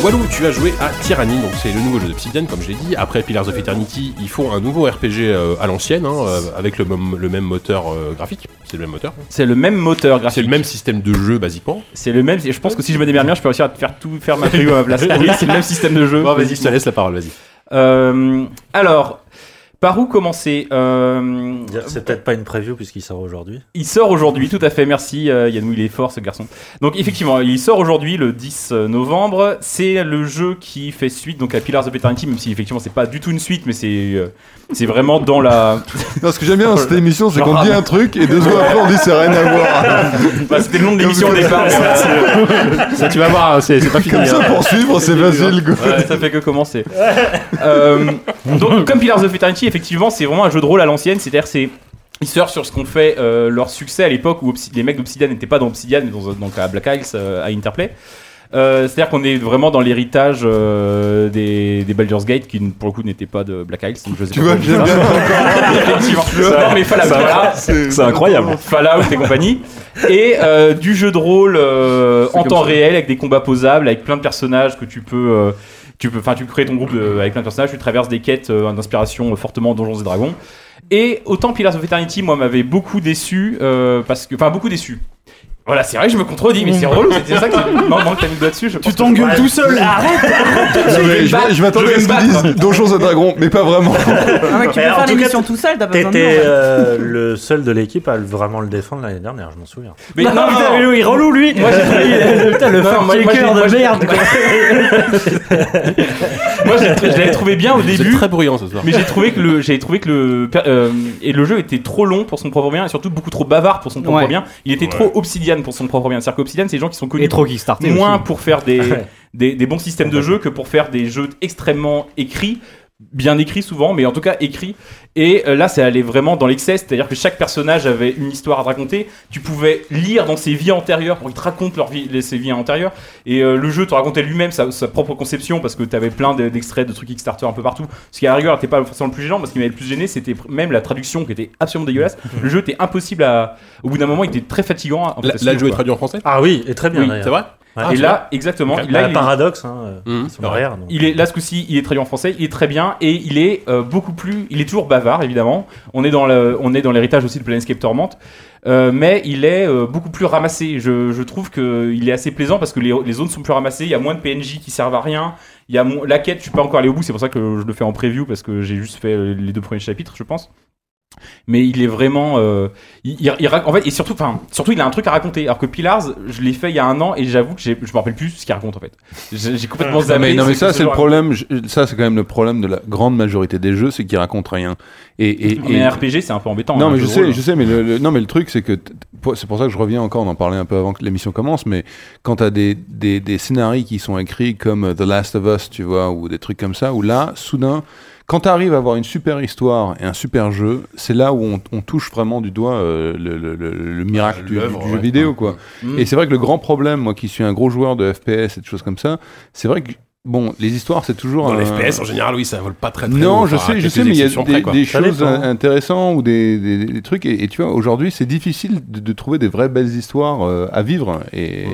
Walou, tu as joué à Tyranny, donc c'est le nouveau jeu d'Obsidian, comme je l'ai dit. Après Pillars of Eternity, ils font un nouveau RPG euh, à l'ancienne, hein, euh, avec le, même- le même moteur euh, graphique. C'est le même moteur. C'est le même moteur C'est graphique. le même système de jeu, basiquement. C'est le même. Je pense que si je me démerde bien, je peux réussir à faire tout faire ma preview à (laughs) ma place. Oui, c'est le même système de jeu. Bon, vas-y, je te laisse la parole, vas-y. Euh, alors, par où commencer Euh, C'est peut-être pas une preview puisqu'il sort aujourd'hui. Il sort aujourd'hui, tout à fait, merci euh, Yannou, il est fort ce garçon. Donc effectivement, il sort aujourd'hui le 10 novembre. C'est le jeu qui fait suite donc à Pillars of Eternity, même si effectivement c'est pas du tout une suite, mais c'est euh, c'est vraiment dans la (laughs) Non, ce que j'aime bien dans cette émission, c'est qu'on dit un truc et deux secondes après on dit c'est rien à voir. (laughs) Bah, C'était le nom de l'émission au départ. Ça, tu vas voir, c'est c'est pas fini. Comme ça, hein. pour suivre, c'est facile. Ouais, ça fait que commencer. Euh, donc, comme Pillars of Eternity, effectivement, c'est vraiment un jeu de rôle à l'ancienne. C'est-à-dire, c'est ils surfent sur ce qu'ont fait euh, leur succès à l'époque où les mecs d'Obsidian n'étaient pas dans Obsidian, mais dans, donc à Black Isles, euh, à Interplay. Euh, C'est-à-dire qu'on est vraiment dans l'héritage euh, des, des Baldur's Gate qui pour le coup n'étaient pas de Black Isles. Donc je sais Tu pas vois, j'aime bien. Effectivement. Non mais Fallout, voilà. C'est incroyable. Fallout et compagnie. (laughs) Et euh, du jeu de rôle euh, en temps réel avec des combats posables, avec plein de personnages que tu peux. Euh, tu peux, enfin, tu créer ton groupe de- avec plein de personnages, tu traverses des quêtes euh, d'inspiration euh, fortement Donjons et Dragons. Et autant Pillars of Eternity, moi, m'avait beaucoup déçu, euh, parce que, enfin, beaucoup déçu. Voilà, c'est vrai que je me contredis, mais c'est relou, c'est c'est ça manque que t'as mis le doigt dessus. Je Tu t'engueules tout seul, arrête je vais à ce me qu'ils battre. disent Donjons et Dragons, mais pas vraiment. Ah (laughs) ouais, tu peux Mais en faire tout l'émission tout seul, t'as pas besoin de nous. T'étais en fait. euh, (laughs) le seul de l'équipe à vraiment le défendre l'année dernière, je m'en souviens. Mais Non, putain, mais oui, relou lui Moi, j'ai trouvé- (laughs) Putain, le Non, moi- moi, j'ai- fuck-checker moi, de j'ai- merde quoi. Moi, j'ai- je l'avais trouvé bien au C'est début. très bruyant ce soir. Mais j'ai trouvé que le, j'ai trouvé que le, per- euh, et le jeu était trop long pour son propre bien et surtout beaucoup trop bavard pour son propre Ouais. bien. Il était trop obsidian pour son propre bien. C'est-à-dire qu'Obsidian, c'est des gens qui sont connus trop moins aussi. pour faire des, (laughs) des, des bons systèmes de jeu que pour faire des jeux extrêmement écrits, bien écrits souvent, mais en tout cas écrits. Et euh, là, ça allait vraiment dans l'excès, c'est-à-dire que chaque personnage avait une histoire à te raconter. Tu pouvais lire dans ses vies antérieures pour qu'ils te racontent leur vie, les- ses vies antérieures. Et euh, le jeu te racontait lui-même sa, sa propre conception parce que tu avais plein de- d'extraits de trucs Kickstarter un peu partout. Ce qui à la rigueur n'était pas forcément le plus gênant parce qu'il m'avait le plus gêné, c'était même la traduction qui était absolument dégueulasse. Le jeu était impossible à. Au bout d'un moment, il était très fatigant. à- Là, le jeu est traduit en français? Ah oui, et très bien Oui. C'est vrai? Ouais. et là, exactement. Il est- paradoxe, hein, euh, Mmh, rare. donc. il est là ce coup-ci, il est traduit en français, il est très bien et il est euh, beaucoup plus, il est toujours bavard évidemment. On est dans le, on est dans l'héritage aussi de Planescape Torment, euh, mais il est euh, beaucoup plus ramassé. Je, je trouve que il est assez plaisant parce que les, les zones sont plus ramassées, il y a moins de PNJ qui servent à rien. Il y a mon- la quête, je suis pas encore allé au bout, c'est pour ça que je le fais en preview parce que j'ai juste fait euh, les deux premiers chapitres, je pense. Mais il est vraiment, euh, il, il- en fait, et surtout, enfin, surtout, il a un truc à raconter. Alors que Pillars, je l'ai fait il y a un an et j'avoue que je me rappelle plus ce qu'il raconte en fait. J'ai complètement Non zappé. mais, non, mais ça c'est ce le problème. je- Ça c'est quand même le problème de la grande majorité des jeux, c'est qu'ils racontent rien. Et, et, Mais et- un RPG, c'est un peu embêtant. non hein, mais je sais, rôle. je sais, mais le, le- non mais le truc c'est que c'est pour ça que je reviens encore, on en parlait un peu avant que l'émission commence, mais quand t'as des, des des scénarios qui sont écrits comme The Last of Us, tu vois, ou des trucs comme ça, où là, soudain, quand t'arrives à avoir une super histoire et un super jeu, c'est là où on, on touche vraiment du doigt euh, le, le- le- le miracle du, du jeu ouais. vidéo, quoi. Mm. Et c'est vrai que le grand problème, moi qui suis un gros joueur de FPS et de choses comme ça, c'est vrai que bon, les histoires c'est toujours Dans les FPS en général, oui, ça vole pas très très Non, haut, je sais, je sais, mais il y a des, près, choses intéressantes ou des, des- des trucs. Et, et tu vois, aujourd'hui, c'est difficile de, de trouver des vraies belles histoires euh, à vivre. Et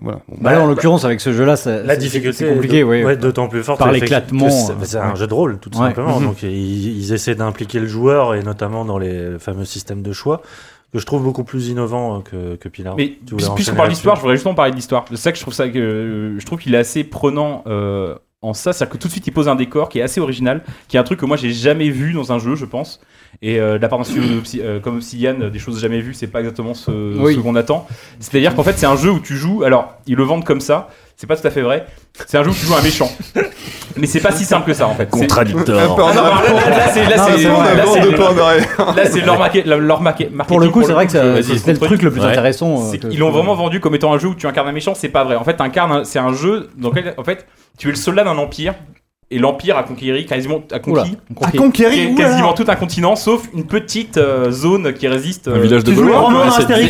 voilà. Bon, Bah là, en l'occurrence, avec ce jeu-là, ça- La c'est- difficulté c'est compliqué, est oui. ouais, d'autant plus forte Par l'éclatement, C'est euh, un jeu de rôle, tout Ouais. simplement. Mhm. Donc ils, ils essaient d'impliquer le joueur et notamment dans les fameux systèmes de choix que je trouve beaucoup plus innovant que, que Pilar. Mais Tu puisqu'on parle d'histoire, je voudrais justement parler d'histoire. C'est ça que je trouve ça que euh, je trouve qu'il est assez prenant euh, en ça, c'est-à-dire que tout de suite il pose un décor qui est assez original, qui est un truc que moi j'ai jamais vu dans un jeu, je pense. Et euh, de la part d'un studio de Obsi- euh, comme Obsidian, euh, des choses jamais vues, c'est pas exactement ce, Oui. ce qu'on attend. C'est-à-dire qu'en fait c'est un jeu où tu joues. Alors ils le vendent comme ça, c'est pas tout à fait vrai. C'est un jeu où tu joues un méchant. (laughs) Mais c'est pas si simple que ça en fait. Contradicteur. Ah non, là, c'est leur, marketing. Pour le coup, c'est vrai que c'était le truc le plus intéressant. euh, qu'ils l'ont vraiment vendu comme étant un jeu où tu incarnes un méchant, c'est pas vrai. En fait, t'incarnes un- c'est un jeu dans lequel, en fait, tu es le soldat d'un empire et l'empire a conquéri quasiment a conquis on comprend. quasi- quasiment tout un continent, sauf une petite euh, zone qui résiste. Un euh, village de Gaulois.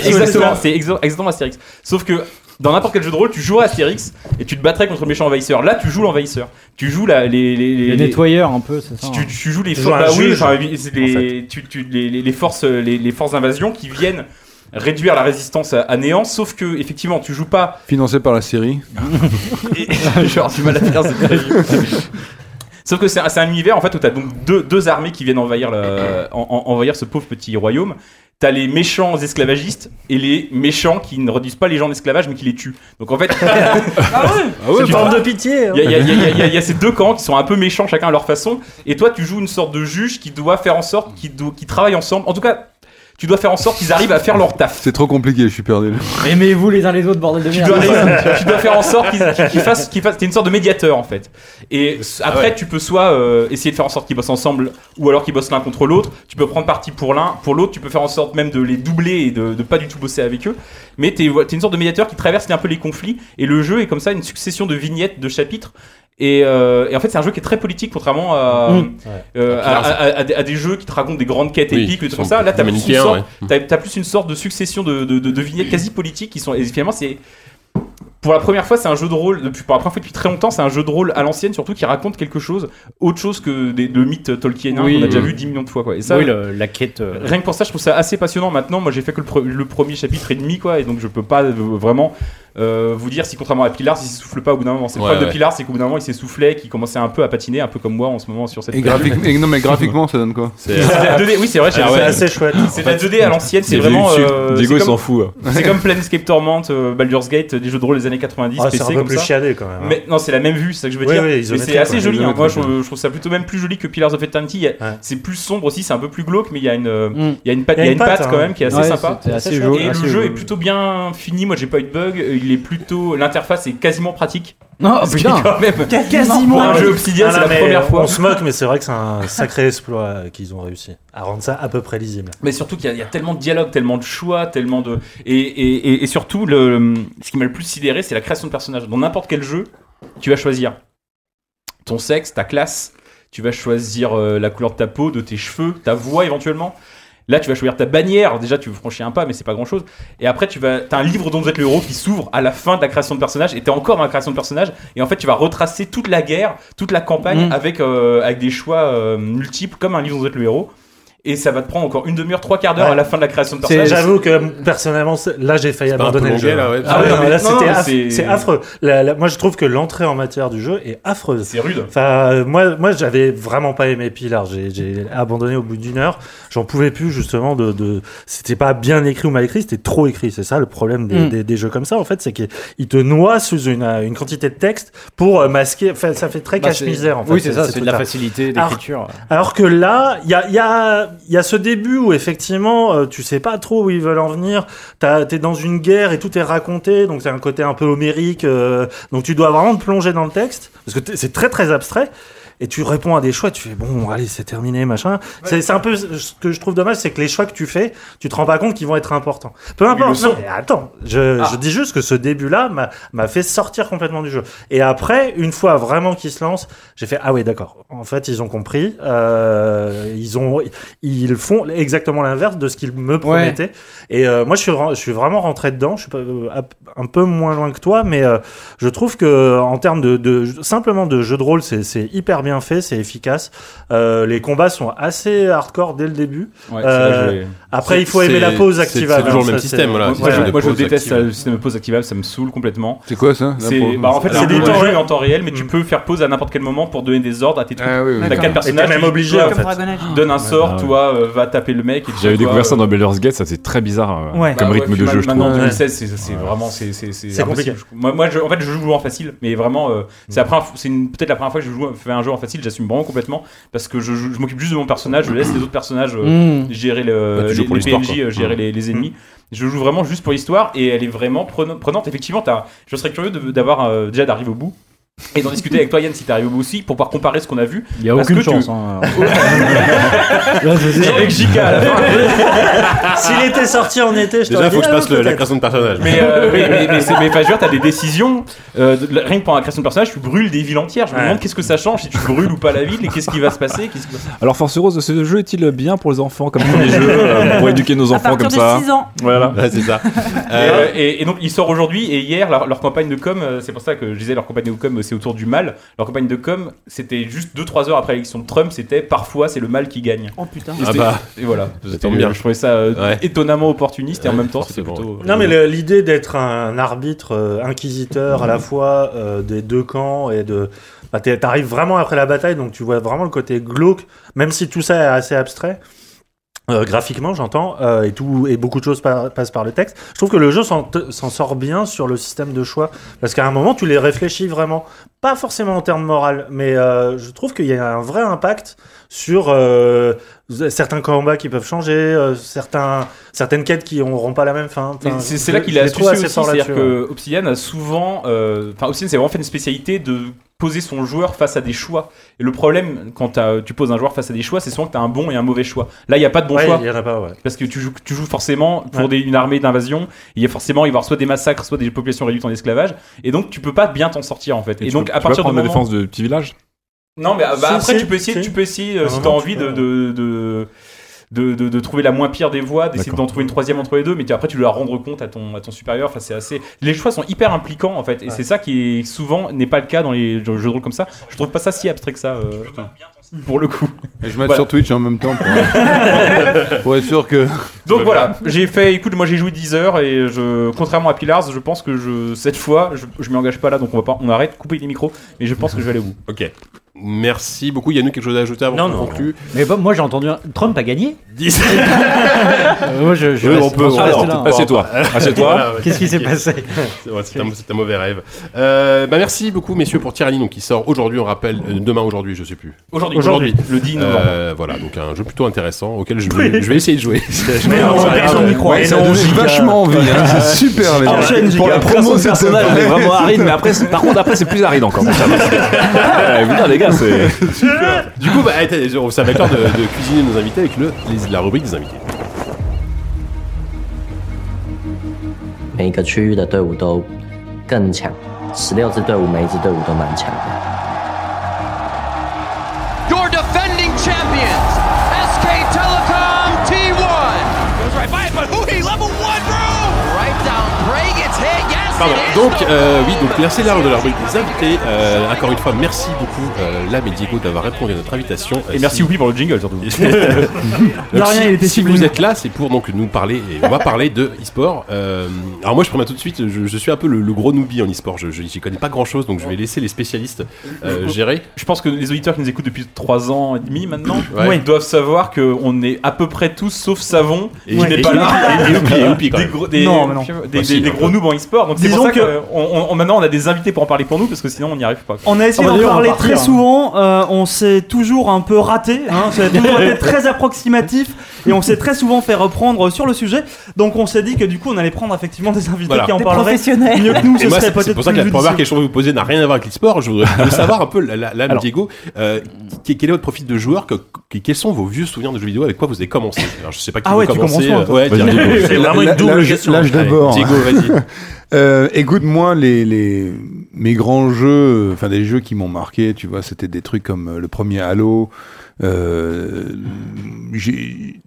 Exactement, c'est exactement Astérix. Sauf que dans n'importe quel jeu de rôle, tu jouerais Astérix et tu te battrais contre le méchant envahisseur. Là, tu joues l'envahisseur. Tu joues la, les, les, les, Les nettoyeurs, un peu, c'est ça. tu, tu joues les Tu forces, bah oui, enfin, les, en tu- tu- les, les- les forces, les, les forces d'invasion qui viennent réduire la résistance à, à néant. Sauf que effectivement, tu joues pas. Financé par la Syrie. (laughs) et- (laughs) Genre, du mal à faire, c'est terrible. Sauf que c'est un, c'est un univers en fait où t'as donc deux, deux armées qui viennent envahir, le, en- en- envahir ce pauvre petit royaume. T'as les méchants esclavagistes et les méchants qui ne réduisent pas les gens en esclavage mais qui les tuent. Donc en fait, (laughs) C'est une forme de pitié. hein. il y, a- y y y y ces deux camps qui sont un peu méchants chacun à leur façon. Et toi, tu joues une sorte de juge qui doit faire en sorte qu'ils travaillent ensemble. En tout cas, tu dois faire en sorte qu'ils arrivent à faire leur taf. C'est trop compliqué, je suis perdu. Aimez-vous les uns les autres, bordel de Tu merde. dois, (laughs) tu dois faire en sorte qu'ils qu'ils fassent, qu'ils fassent. T'es une sorte de médiateur en fait. Et s- après, ouais. tu peux soit euh, essayer de faire en sorte qu'ils bossent ensemble, ou alors qu'ils bossent l'un contre l'autre. Tu peux prendre parti pour l'un, pour l'autre. Tu peux faire en sorte même de les doubler et de, de pas du tout bosser avec eux. Mais t'es es une sorte de médiateur qui traverse un peu les conflits. Et le jeu est comme ça une succession de vignettes, de chapitres. Et, euh, et en fait, c'est un jeu qui est très politique, contrairement à, Mm. euh, À à, Pillars. à- à des, à des jeux qui te racontent des grandes quêtes Oui, épiques, des trucs comme ça. Là, t'as plus, une sorte, ouais. plus une sorte de succession de, de, de- de vignettes quasi politiques qui sont. Et finalement, c'est pour la première fois, c'est un jeu de rôle, depuis, pour la première fois depuis très longtemps, c'est un jeu de rôle à l'ancienne, surtout qui raconte quelque chose, autre chose que des, le mythe Tolkienien Oui, qu'on a déjà vu 10 millions de fois. Quoi. Et ça, oui, le- la quête. euh, rien que pour ça, je trouve ça assez passionnant. Maintenant, moi j'ai fait que le, pre- le premier chapitre et demi, quoi, et donc je peux pas euh, vraiment euh, vous dire si, contrairement à Pilar, il s'essouffle pas au bout d'un moment. C'est le Ouais, problème ouais. de Pilar, c'est qu'au bout d'un moment il s'essoufflait, qu'il commençait un peu à patiner, un peu comme moi en ce moment sur cette Et, graphique- et non, mais graphiquement, ça donne quoi (laughs) C'est la 2D, oui, c'est vrai, Ah ouais. C'est assez chouette. C'est la 2D à l'ancienne, c'est vraiment. Diego, euh, Diego, s'en fout. hein. c'est comme Planescape Torment, euh, Baldur's Gate, des jeux de rôle des années 90, Ah, c'est un peu comme plus ça. chiadé quand même. hein. Mais non, c'est la même vue, c'est ça que je veux Oui, dire. oui, c'est assez joli. hein. Moi, je, trouve- ça plutôt même plus joli que Pillars of Eternity. C'est plus sombre aussi, c'est un peu plus glauque, mais il y a une, euh, Mm. il y a une patte, quand même qui est assez sympa. Et le jeu est plutôt bien fini. Moi, j'ai pas eu de bug. Il est plutôt, l'interface est quasiment pratique. Non, (laughs) est putain. quand même. Quasiment. Pour un jeu. Obsidian, Ah, c'est la première fois. On se moque, mais c'est vrai que c'est un sacré exploit euh, qu'ils ont réussi à rendre ça à peu près lisible. Mais surtout qu'il y, a- il y a tellement de dialogues, tellement de choix, tellement de. Et, et, et, et surtout, le, ce qui m'a le plus sidéré, c'est la création de personnages. Dans n'importe quel jeu, tu vas choisir ton sexe, ta classe, tu vas choisir euh, la couleur de ta peau, de tes cheveux, ta voix éventuellement. Là, tu vas choisir ta bannière. Déjà, tu franchis un pas, mais c'est pas grand chose. Et après, tu vas, as un livre dont vous êtes le héros qui s'ouvre à la fin de la création de personnage. Et t'es encore dans la création de personnage. Et en fait, tu vas retracer toute la guerre, toute la campagne Mm. avec, euh, avec des choix euh, multiples, comme un livre dont vous êtes le héros. Et ça va te prendre encore une demi-heure, trois quarts d'heure Ouais. à la fin de la création de personnage. J'avoue que personnellement, c'est- là j'ai failli abandonner le jeu. là, ouais. Ah ouais, Ah non, mais là c'était affreux. La- la- moi je trouve que l'entrée en matière du jeu est affreuse. C'est rude. Enfin, euh, moi, moi, j'avais vraiment pas aimé Pilar. J'ai abandonné au bout d'une heure. J'en pouvais plus justement de. de... C'était pas bien écrit ou mal écrit, c'était trop écrit. C'est ça le problème des, Mm. des, des jeux comme ça. En fait, c'est qu'ils te noient sous une, euh, une quantité de texte pour euh, masquer. Enfin, ça fait très Bah, cache-misère. En fait, Oui, c'est ça, ces c'est de la facilité d'écriture. Alors que là, il y a, il y, a, il y a ce début où effectivement, euh, tu sais pas trop où ils veulent en venir. T'es dans une guerre et tout est raconté, donc c'est un côté un peu homérique. euh, donc tu dois vraiment te plonger dans le texte parce que c'est très très abstrait. Et tu réponds à des choix, tu fais bon, allez, c'est terminé, machin. C'est c'est un peu ce que je trouve dommage, c'est que les choix que tu fais, tu te rends pas compte qu'ils vont être importants. Peu importe. non, mais attends, je, Ah. je dis juste que ce début-là m'a- fait sortir complètement du jeu. Et après, une fois vraiment qu'ils se lancent, j'ai fait ah oui d'accord. En fait, ils ont compris. Euh, ils ont, ils font exactement l'inverse de ce qu'ils me promettaient. Et euh, moi, je suis, je suis vraiment rentré dedans. Je suis euh, un peu moins loin que toi, mais euh, je trouve que en termes de, de simplement de jeu de rôle, c'est hyper bien fait, c'est efficace. Euh, les combats sont assez hardcore dès le début. Ouais, Euh, Après, il faut aimer la pause activable. c'est toujours hein, le même ça, système, voilà. Moi, Ouais, je, ouais. moi, je pause déteste activable. le système de pause activable, ça me saoule complètement. C'est quoi ça C'est bah, en fait du temps en temps réel, mais tu peux faire pause à n'importe quel moment pour donner des ordres à tes troupes. Ah oui, oui. T'as quatre personnages, même tu- obligé, Age. donne un sort, Ah ouais. toi euh, va taper le mec. J'avais découvert ça dans Baldur's Gate, ça c'est très bizarre comme bah rythme de jeu, je maintenant, trouve. en Ouais. 2016, c'est vraiment c'est c'est c'est C'est impossible. Moi, en fait, je joue en facile, mais vraiment, c'est peut-être la première fois que je joue fais un jeu en facile. J'assume vraiment complètement parce que je, m'occupe juste de mon personnage, je laisse les autres personnages euh, Mm. gérer le, Bah, les, PNJ, euh, gérer Mm. les, les ennemis. Je joue vraiment juste pour l'histoire et elle est vraiment prenante. Effectivement, t'as- je serais curieux d'avoir euh, déjà d'arriver au bout. Et d'en discuter avec toi Yann si t'arrives au bout aussi pour pouvoir comparer ce qu'on a vu. Il y a Parce aucune que tu- chance. hein. Dire- avec JK à la fin. S'il était sorti en été, je Déjà, faut que je passe ah, le- la création de personnage. Mais, euh, (laughs) mais, mais, enfin, t'as des décisions. euh, de- rien que pendant la création de personnage, tu brûles des villes entières. Je me Ouais. demande qu'est-ce que ça change si tu brûles ou pas la ville et qu'est-ce qui va se passer. Alors Force Rose, ce jeu est-il bien pour les enfants comme premier jeu (laughs) euh, pour éduquer nos À enfants partir comme de ça 6 ans. Voilà. Ouais, c'est ça. Et, Euh, et, et donc, il sort aujourd'hui. Et hier, leur, leur campagne de com, c'est pour ça que je disais leur campagne de com, c'est autour du mal. Leur campagne de com, c'était juste 2-3 heures après l'élection de Trump. C'était parfois, c'est le mal qui gagne. Oh putain. Et Ah bah. Et voilà. Bien. Je trouvais ça euh, Ouais. étonnamment opportuniste et en même temps, c'était plutôt. Non, mais l'idée d'être un arbitre euh, inquisiteur à la fois euh, des deux camps et de. Bah, T'arrives vraiment après la bataille, donc tu vois vraiment le côté glauque, même si tout ça est assez abstrait. Euh, graphiquement, j'entends, euh, et tout, et beaucoup de choses par- passent par le texte. Je trouve que le jeu s'en sort bien sur le système de choix, parce qu'à un moment, tu les réfléchis vraiment, pas forcément en termes moral, mais euh, je trouve qu'il y a un vrai impact sur euh, certains combats qui peuvent changer, euh, certains, certaines quêtes qui n'auront pas la même fin. Enfin, C'est là qu'il astucieux assez aussi, c'est-à-dire que Obsidian a souvent, euh, enfin Obsidian c'est vraiment fait une spécialité de poser son joueur face à des choix. Et le problème quand tu poses un joueur face à des choix, c'est souvent que tu as un bon et un mauvais choix. Là, il n'y a pas de bon Ouais, choix. il y en a pas, ouais. Parce que tu joues, tu joues forcément pour Ouais. des- une armée d'invasion. Il y a forcément, il va y avoir soit des massacres, soit des populations réduites en esclavage. Et donc, tu peux pas bien t'en sortir en fait. Et, donc, peux- à tu peux partir prendre du la défense de petits villages? Non, mais bah, Si, après, si, tu peux essayer, si. tu peux essayer euh, si tu as envie de, de, de, de, de- de trouver la moins pire des voies, d'essayer d'en trouver une troisième entre les deux, mais tu- après, tu dois rendre compte à ton, à ton supérieur. Enfin, c'est assez. Les choix sont hyper impliquants en fait, et c'est ça qui est souvent n'est pas le cas dans les jeux jeux de rôle comme ça. Je trouve pas ça si abstrait que ça. euh, pour le coup. Et je mets Voilà. sur Twitch en même temps pour, (laughs) pour être sûr que. Donc voilà, j'ai fait, écoute, moi j'ai joué 10 heures et je, contrairement à Pillars, je pense que je, cette fois, je, je m'y engage pas là, donc on va pas, on arrête, couper les micros, mais je pense que je vais aller au bout. Ok. Merci beaucoup. Yannou, quelque chose à ajouter avant Non, qu'on non. conclue Mais bon, moi j'ai entendu un- Trump a gagné. 10. Euh, (laughs) moi je, je Oui, reste- on peut- je reste alors, là. Assieds-toi. Assieds-toi. Voilà, ouais. Qu'est-ce qui s'est passé C'est vrai, C'est un, c'est un mauvais rêve. Euh, bah merci beaucoup, messieurs, pour Tyranny, donc qui sort aujourd'hui. On rappelle euh, demain, aujourd'hui, je sais plus. Aujourd'hui, Aujourd'hui. le 10 novembre. Euh, voilà, donc un jeu plutôt intéressant auquel je vais, je vais essayer de jouer. (laughs) Mais non, Ça a mais l'air non. Ouais, ça non, donne Giga. vachement envie. hein. C'est super, les gars. Pour la promo, s'il te personnage plaît. est vraiment aride, mais après, c'est- par contre, après, c'est plus aride encore. (laughs) Ouais, putain, les gars, (laughs) c'est. Du coup, bah, attendez, ça va être l'heure de, de cuisiner nos invités avec le, les- la rubrique des invités. 每个区域的队伍都更强，十六支队伍每一支队伍都蛮强的。 Pardon. Donc, euh, oui, donc c'est l'heure de la rubrique des invités. Euh, encore une fois, merci beaucoup, euh, Lame et Diego, d'avoir répondu à notre invitation. Euh, Et merci si- Whoopi pour le jingle surtout. (laughs) (laughs) Donc, si, il était si vous êtes là, c'est pour donc nous parler et on va parler de e-sport. Euh, alors moi, je promets tout de suite, je, je suis un peu le, le gros newbie en e-sport. Je j'y connais pas grand chose, donc je vais laisser les spécialistes euh, gérer. Je pense que les auditeurs qui nous écoutent depuis 3 ans et demi maintenant Ouais. doivent savoir qu'on est à peu près tous sauf Savon Et- qui n'est pas et- là. et- et et des gros, des, Non, mais non. des, Bah, des- si, des un gros noobs en e-sport. Donc c'est Disons que- que on- on- maintenant on a des invités pour en parler pour nous parce que sinon on n'y arrive pas. On a essayé d'en parler très partir. souvent, euh, on s'est toujours un peu raté, hein, ça a toujours (laughs) été très approximatif et on s'est très souvent fait reprendre sur le sujet. Donc on s'est dit que du coup on allait prendre effectivement des invités Voilà. qui en Des parleraient mieux que nous, ce moi, serait c'est c'est peut-être pour ça que la première question que je vous posez n'a rien à voir avec l'e-sport. Je voudrais (laughs) je veux savoir un peu, la, la- Alors. Diego, euh, quel est votre profil de joueur que- que- Quels sont vos vieux souvenirs de jeux vidéo Avec quoi vous avez commencé? Alors, Je sais pas qui Ah ouais, tu commencer. euh, ouais. C'est vraiment une double question. L'âge d'abord. Diego, vas-y. (laughs) Euh, écoute, moi, les, les, mes grands jeux, enfin des jeux qui m'ont marqué, tu vois, c'était des trucs comme euh, le premier Halo, euh, j'ai-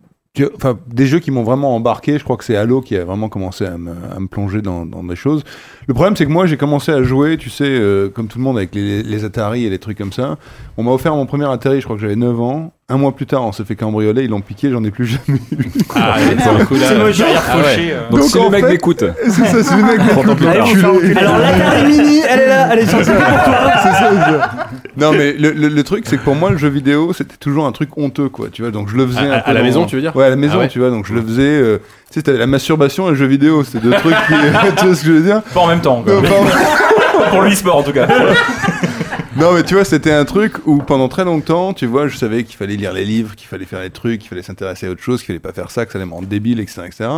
enfin des jeux qui m'ont vraiment embarqué. Je crois que c'est Halo qui a vraiment commencé à me, à me plonger dans, dans des choses. Le problème, c'est que moi, j'ai commencé à jouer, tu sais, euh, comme tout le monde avec les, les Atari et les trucs comme ça. On m'a offert mon premier Atari, je crois que j'avais 9 ans. Un mois plus tard, on s'est fait cambrioler, ils l'ont piqué, j'en ai plus jamais eu. Ah, C'est moche. Derrière Ah ouais. fauché. euh. Donc, Donc, (laughs) si le mec fait- m'écoute, c'est ça, c'est le mec enculé. Alors l'Atari Mini, elle est là, elle est sortie pour toi. C'est ça. Non, mais le, le- le truc, c'est que pour moi, le jeu vidéo, c'était toujours un truc honteux, quoi. Tu vois, donc je le faisais À- un à peu la dans- maison, tu veux dire Ouais, à la maison, Ah ouais. tu vois. Donc je le faisais. euh, Tu sais, t'avais la masturbation et le jeu vidéo, c'est deux trucs qui. (laughs) tu vois ce que je veux dire Pas en même temps. quoi. Non, (laughs) pour l'e-sport en tout cas. Non, mais tu vois, c'était un truc où pendant très longtemps, tu vois, je savais qu'il fallait lire les livres, qu'il fallait faire les trucs, qu'il fallait s'intéresser à autre chose, qu'il fallait pas faire ça, que ça allait me rendre débile, etc. etc.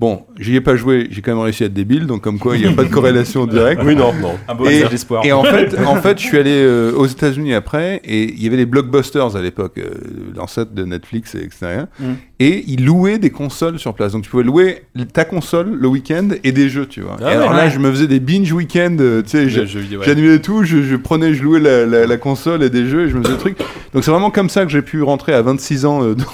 Bon, j'y ai pas joué, j'ai quand même réussi à être débile, donc comme quoi il n'y a pas de (laughs) corrélation directe. Oui, non, non. Un beau Et, message d'espoir. et en (laughs) fait, en fait, je suis allé euh, aux États-Unis après, et il y avait les blockbusters à l'époque, euh, l'ancêtre de Netflix, et etc. Mm. Et ils louaient des consoles sur place. Donc tu pouvais louer ta console le week-end et des jeux, tu vois. Ah et alors ouais. là, je me faisais des binge week-end, euh, tu sais, ouais. j'annulais tout, je, je prenais, je louais la, la, la console et des jeux, et je me faisais des trucs. Donc c'est vraiment comme ça que j'ai pu rentrer à 26 ans, euh, (laughs) dans-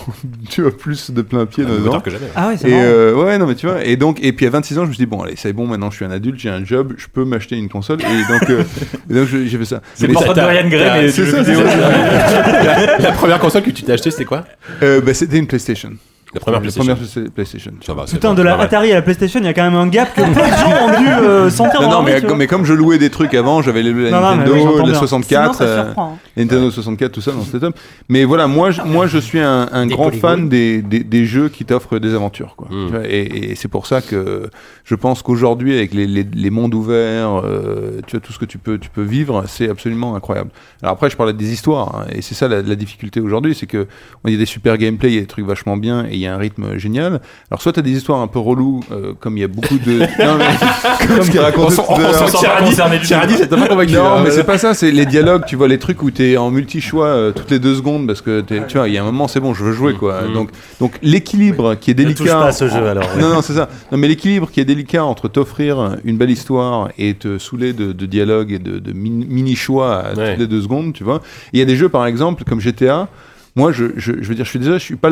tu vois, plus de plein pied Ah, dedans. tard que. Ah ouais, c'est euh, ouais, non, mais tu vois. Et donc, et puis à 26 ans, je me suis dit, bon, allez, c'est bon, maintenant je suis un adulte, j'ai un job, je peux m'acheter une console. Et donc, euh, (laughs) et donc je- j'ai fait ça. C'est le portrait de Dorian Gray, mais c'est jeu ça, vidéo. c'est la, (laughs) la première console que tu t'es achetée, c'était quoi? Euh, bah, c'était une PlayStation. La première La PlayStation. première PlayStation. Ça va, Putain, de la. Atari à la PlayStation, il y a quand même un gap que peu de gens ont dû euh, (laughs) sentir Non, dans non, mais, comme, vois. mais comme je louais des trucs avant, j'avais les la Nintendo, oui, bien. 64, Sinon, ça euh, surprend. les Nintendo 64, tout ça, non, c'était top. Mais voilà, moi, je, moi, je suis un, un Des grand polygones. fan des, des, des jeux qui t'offrent des aventures, quoi. Mm. Vois, Et, et c'est pour ça que je pense qu'aujourd'hui, avec les, les, les mondes ouverts, euh, tu vois, tout ce que tu peux, tu peux vivre, c'est absolument incroyable. Alors après, je parlais des histoires, hein, et c'est ça la, la difficulté aujourd'hui, c'est que il y a des super gameplay, il y a des trucs vachement bien, et y a un rythme génial. Alors soit t'as des histoires un peu reloues, euh, comme il y a beaucoup de... (laughs) non, mais, (laughs) comme ce qu'il l'heure. on s'en pas concerné du tout. Tyranny, pas convaincu. Non, hein, mais c'est pas ça, c'est les dialogues, tu vois, les trucs où t'es en multi-choix euh, toutes les deux secondes parce que tu vois, il y a un moment, c'est bon, je veux jouer, quoi. Mm. Donc, donc l'équilibre qui est Ne délicat. touche pas à ce jeu, alors, ouais. Non, non, c'est ça. Non, mais l'équilibre qui est délicat entre t'offrir une belle histoire et te saouler de, de dialogue et de, de min- mini-choix à Ouais. toutes les deux secondes, tu vois. Il y a des jeux, par exemple, comme GTA. Moi, je, je, je veux dire, je suis déjà, je suis pas,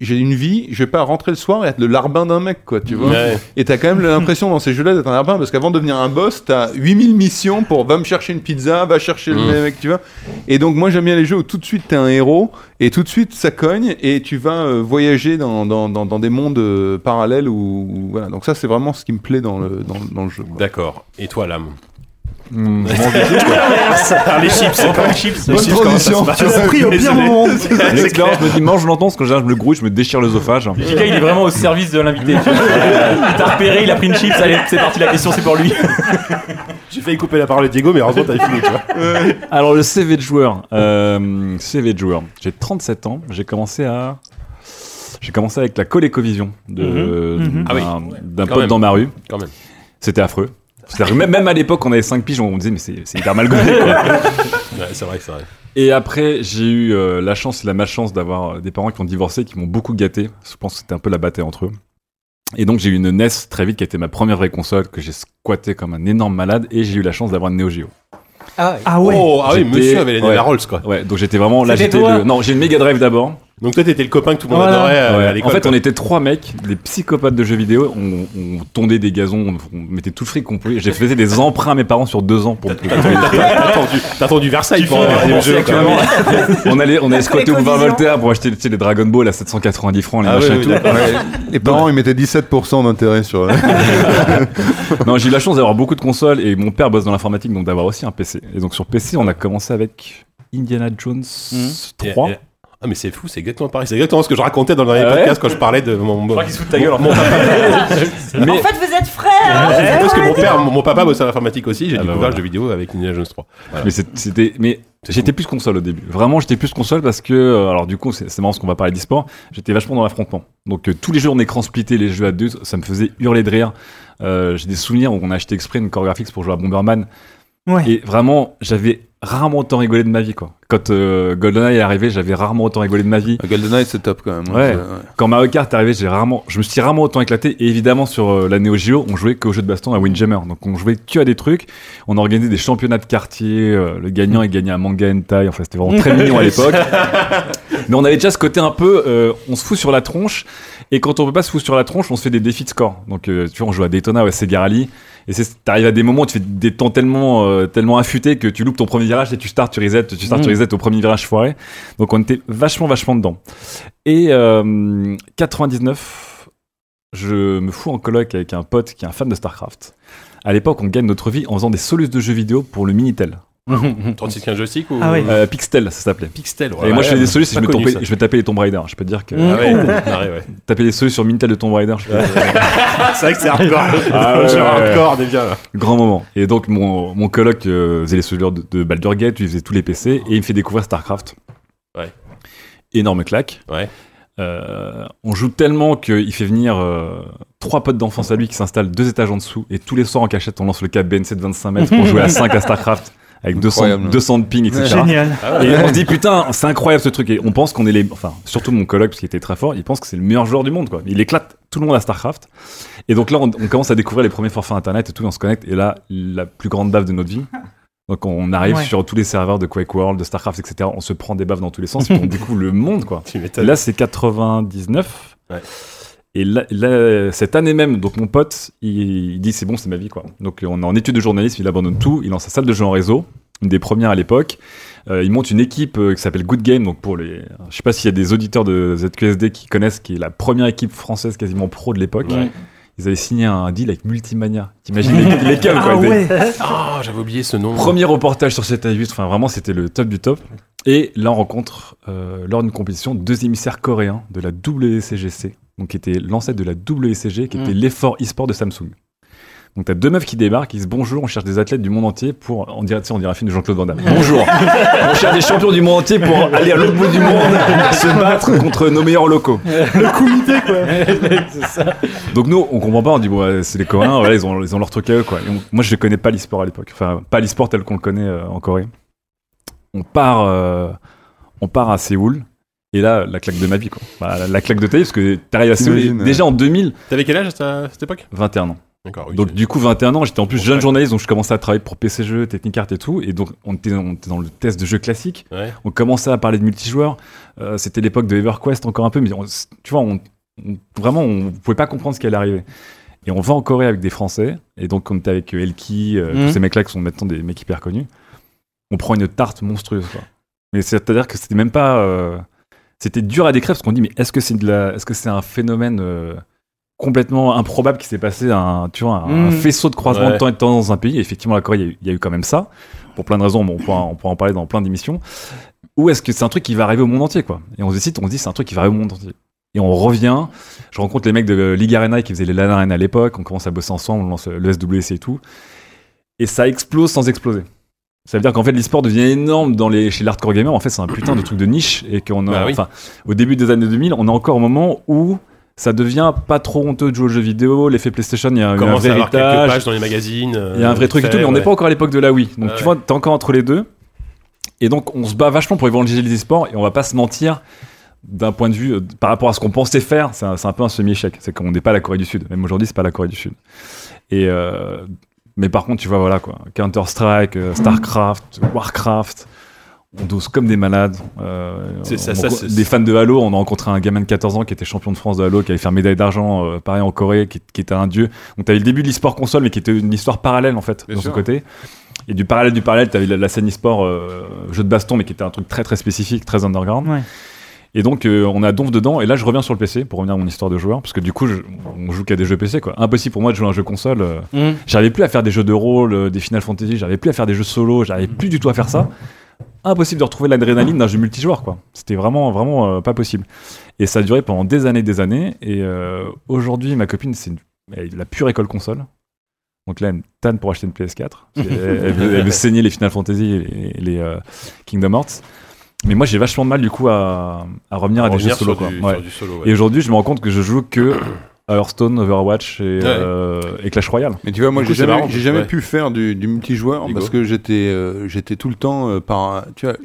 j'ai une vie, je vais pas rentrer le soir et être le larbin d'un mec, quoi, tu vois. Ouais. Et t'as quand même l'impression dans ces jeux-là d'être un larbin parce qu'avant de devenir un boss, t'as 8000 missions pour va me chercher une pizza, va chercher Mm. le mec, tu vois. Et donc, moi, j'aime bien les jeux où tout de suite t'es un héros et tout de suite ça cogne et tu vas euh, voyager dans, dans, dans, dans des mondes euh, parallèles où- voilà. Donc, ça, c'est vraiment ce qui me plaît dans le, dans, dans le jeu. D'accord. Et toi, l'âme Hmm, (laughs) les chips, c'est comme les chips. Bonne transition. Tu l'as pris au pire moment. L'expérience je me dit mange lentement, parce que je me le grouille, je me déchire l'œsophage. JK, il est vraiment au service de l'invité. Il t'a repéré, il a pris une chips, allez, c'est parti, la question c'est pour lui. (laughs) J'ai failli couper la parole à Diego, mais heureusement, t'avais fini, tu vois. Alors le CV de joueur, euh, CV de joueur. J'ai 37 ans, j'ai commencé à j'ai commencé avec la ColecoVision de Mhm, mhm. d'un Ah oui. pote même. dans ma rue. Quand même. C'était affreux. C'est-à-dire que même, même à l'époque, on avait 5 piges, on me disait mais c'est hyper mal (laughs) gaulé. quoi. Ouais, c'est vrai, c'est vrai. Et après, j'ai eu euh, la chance et la malchance d'avoir euh, des parents qui ont divorcé, qui m'ont beaucoup gâté. Je pense que c'était un peu la bataille entre eux. Et donc j'ai eu une NES très vite qui a été ma première vraie console que j'ai squatté comme un énorme malade et j'ai eu la chance d'avoir une Neo Geo. Ah ouais. Ah ouais. Oh, ah oui, monsieur avait les ouais. la Rolls, quoi. Ouais, donc j'étais vraiment là, j'étais le... Non, j'ai une Mega Drive d'abord. Donc toi, t'étais le copain que tout le monde Voilà. adorait euh, Ouais. à En fait, quoi. on était trois mecs, des psychopathes de jeux vidéo. On, on tondait des gazons, on, on mettait tout le fric qu'on pouvait. J'ai fait des emprunts à mes parents sur deux ans pour. T'as attendu, t'as attendu Versailles pour avoir des jeux. quoi. on allait, on allait squatter au boulevard. Voltaire pour acheter tu sais, les Dragon Ball à 790 francs, les Ah machins oui, et tout. oui, d'accord. Ouais, les parents, ils mettaient 17% d'intérêt sur. (laughs) Non, j'ai eu la chance d'avoir beaucoup de consoles et mon père bosse dans l'informatique, donc d'avoir aussi un PC. Et donc sur PC, on a commencé avec Indiana Jones Et- 3. et- Ah mais c'est fou, c'est exactement pareil. C'est exactement ce que je racontais dans le dernier Ah ouais podcast quand je parlais de mon. Je crois qu'il se fout de ta gueule en mon, fait. (laughs) Mais En fait, vous êtes frères Parce que mon père, mon, mon papa bossait à l'informatique aussi. J'ai Ah bah découvert voilà. le jeu vidéo avec Indiana Jones 3. Voilà. Mais c'était, mais j'étais plus console au début. Vraiment, j'étais plus console parce que, euh, alors du coup, c'est marrant parce qu'on va parler d'e-sport. J'étais vachement dans l'affrontement. Donc euh, tous les jeux en écran splitté, les jeux à deux, ça me faisait hurler de rire. Euh, J'ai des souvenirs où on a acheté exprès une core graphics pour jouer à Bomberman. Ouais. Et vraiment, j'avais rarement autant rigolé de ma vie, quoi. Quand euh, GoldenEye est arrivé, j'avais rarement autant rigolé de ma vie. GoldenEye, c'est top quand même. Ouais. Quand Mario Kart est arrivé, j'ai rarement, je me suis rarement autant éclaté. Et évidemment, sur euh, la Neo Geo, on jouait qu'aux jeux de baston à Windjammer. Donc, on jouait que à des trucs. On organisait des championnats de quartier. euh, le gagnant, il gagnait un manga hentai. Enfin, c'était vraiment très mignon à l'époque. (laughs) Mais on avait déjà ce côté un peu, euh, on se fout sur la tronche. Et quand on peut pas se foutre sur la tronche, on se fait des défis de score. Donc, euh, tu vois, on joue à Daytona ou à Sega Rally. Et c'est, t'arrives à des moments où tu fais des temps tellement, euh, tellement affûtés que tu loupes ton premier virage et tu starts, tu reset, tu starts, tu reset au premier virage foiré. Donc, on était vachement, vachement dedans. Et euh, 99, je me fous en coloc avec un pote qui est un fan de StarCraft. À l'époque, on gagne notre vie en faisant des solus de jeux vidéo pour le Minitel. (laughs) 36 15 joystick ou Ah oui. Euh, Pixtel, ça s'appelait. Pixtel. et moi, je fais des solus et je me, connu, tapais, ça. je me tapais les Tomb Raider. Je peux te dire que Ah ouais, (laughs) ah ouais, ouais. taper les solus sur Minitel de Tomb Raider, je peux C'est vrai que c'est hardcore. Ah ouais, Genre ouais, (laughs) ouais. hardcore, des bien là. grand moment. Et donc, mon, mon coloc euh, faisait les solus de, de Baldur's Gate, il faisait tous les PC et il me fait découvrir StarCraft. Ouais. Énorme claque. Ouais. Euh, on joue tellement qu'il fait venir euh, trois potes d'enfance à lui qui s'installent deux étages en dessous et tous les soirs en cachette on lance le câble BNC de 25 mètres pour jouer à 5 à StarCraft avec 200, Incroyable. 200 de ping etc. Génial. Et on se dit putain c'est incroyable ce truc et on pense qu'on est les enfin surtout mon coloc parce qu'il était très fort il pense que c'est le meilleur joueur du monde quoi il éclate tout le monde à Starcraft et donc là on, on commence à découvrir les premiers forfaits internet et tout et on se connecte et là la plus grande baffe de notre vie donc on arrive Ouais. sur tous les serveurs de Quake World de Starcraft etc on se prend des baffes dans tous les sens et on (laughs) découvre le monde quoi Tu et là, c'est 99. Ouais. Et là, là, cette année même, donc mon pote, il, il dit c'est bon, c'est ma vie quoi. Donc on est en études de journalisme, il abandonne tout, il lance sa salle de jeu en réseau, une des premières à l'époque. Euh, ils montent une équipe euh, qui s'appelle Good Game. Donc pour les, je sais pas s'il y a des auditeurs de ZQSD qui connaissent, qui est la première équipe française quasiment pro de l'époque. Ouais. Ils avaient signé un deal avec Multimania. T'imagines les, (laughs) les câbles, quoi. Ah ouais. (laughs) Ah, j'avais oublié ce nom. Premier reportage sur 7 à 8, enfin vraiment c'était le top du top. Et là on rencontre euh, lors d'une compétition deux émissaires coréens de la WCGC, donc qui était l'ancêtre de la WCG, qui était Mm. l'effort e-sport de Samsung. Donc t'as deux meufs qui débarquent, ils disent bonjour, on cherche des athlètes du monde entier pour, on dirait, on dirait un film de Jean-Claude Van Damme. Bonjour, on cherche des champions du monde entier pour aller à l'autre bout du monde, se battre contre nos meilleurs locaux. Le comité, quoi. (laughs) Donc nous, on comprend pas, on dit bon, c'est les Coréens, voilà, ils ont, ils ont leur truc à eux, quoi. On- moi, je connais pas l'e-sport à l'époque, enfin pas l'e-sport tel qu'on le connaît euh, en Corée. On part, euh, on part à Séoul. Et là, la claque de ma vie, quoi. Bah, la, la claque de ta vie, parce que t'arrives à Séoul. Déjà en 2000, T'avais quel âge à cette- époque? 21 ans. D'accord. oui, Donc du coup 21 ans, j'étais en plus Bon, jeune ouais. journaliste, donc je commençais à travailler pour PC Jeux, Technicart et tout, et donc on était, on était dans le test de jeux classiques. Ouais. On commençait à parler de multijoueurs. Euh, C'était l'époque de EverQuest encore un peu, mais on- tu vois, on, on- vraiment on pouvait pas comprendre ce qui allait arriver. Et on va en Corée avec des Français, et donc on était avec Elki, euh, Mhm. tous ces mecs-là qui sont maintenant des mecs hyper connus. On prend une tarte monstrueuse, quoi. Mais c'est-à-dire que c'était même pas, euh, c'était dur à décrire parce qu'on dit mais est-ce que c'est de la, est-ce que c'est un phénomène euh, complètement improbable qui s'est passé, un, tu vois, un, un Mhm. faisceau de croisement Ouais. de temps et de temps dans un pays? Et effectivement, la Corée, il y a eu- il y, a eu quand même ça, pour plein de raisons. Bon, on, pourra, on pourra en parler dans plein d'émissions. Ou est-ce que c'est un truc qui va arriver au monde entier, quoi? Et on se décide, on se dit, c'est un truc qui va arriver au monde entier. Et on revient. Je rencontre les mecs de Ligue Arena qui faisaient les LAN Arena à l'époque. On commence à bosser ensemble, on lance le SWC et tout. Et ça explose sans exploser. Ça veut dire qu'en fait, l'e-sport devient énorme dans les, chez l'hardcore gamer. En fait, c'est un putain de truc de niche. Et qu'on a, Bah oui. enfin, au début des années 2000, on est encore au moment où ça devient pas trop honteux de jouer aux jeux vidéo. L'effet PlayStation, il y a un à vrai quelques héritage. pages dans les magazines. euh, Il y a un vrai truc et tout, mais on n'est pas encore à l'époque de la Wii. Donc tu vois, t'es encore entre les deux. Et donc on se bat vachement pour évangéliser les sports et on va pas se mentir d'un point de vue euh, par rapport à ce qu'on pensait faire, c'est un, c'est un peu un semi-échec. C'est qu'on n'est pas la Corée du Sud. Même aujourd'hui, c'est pas la Corée du Sud. Et euh, mais par contre, tu vois, voilà quoi. Counter Strike, euh, Starcraft, Warcraft. On dose comme des malades. Euh, C'est ça, on- ça, c'est- des fans de Halo. On a rencontré un gamin de 14 ans qui était champion de France de Halo, qui avait fait médaille d'argent, euh, pareil en Corée, qui, qui était un dieu. Donc t'avais le début de l'e-sport console, mais qui était une histoire parallèle en fait, Bien de sûr. son côté. Et du parallèle du parallèle, t'avais la, la scène e-sport euh, jeu de baston, mais qui était un truc très très spécifique, très underground. Ouais. Et donc euh, on a donf dedans. Et là, je reviens sur le PC pour revenir à mon histoire de joueur, parce que du coup, je- on joue qu'à des jeux PC quoi. Impossible pour moi de jouer à un jeu console. euh, Mm. J'arrivais plus à faire des jeux de rôle, euh, des Final Fantasy, j'arrivais plus à faire des jeux solo, j'arrivais plus du tout à faire ça. Impossible de retrouver l'adrénaline d'un jeu multijoueur, quoi. C'était vraiment, vraiment euh, pas possible. Et ça a duré pendant des années, des années. Et aujourd'hui, ma copine, c'est la pure école console. Donc là, elle me tanne pour acheter une PS4. Elle, elle veut, elle veut saigner les Final Fantasy et les, les, Kingdom Hearts. Mais moi, j'ai vachement de mal, du coup, à, à revenir à des jeux solo, sur quoi. du- Ouais. sur du solo, ouais. Et aujourd'hui, je me rends compte que je joue que (coughs) Hearthstone, Overwatch et, euh, et Clash Royale. Mais tu vois, moi, j'ai jamais, j'ai jamais ouais. pu faire du, du multijoueur parce que j'étais, euh, j'étais tout le temps euh, par, tu vois,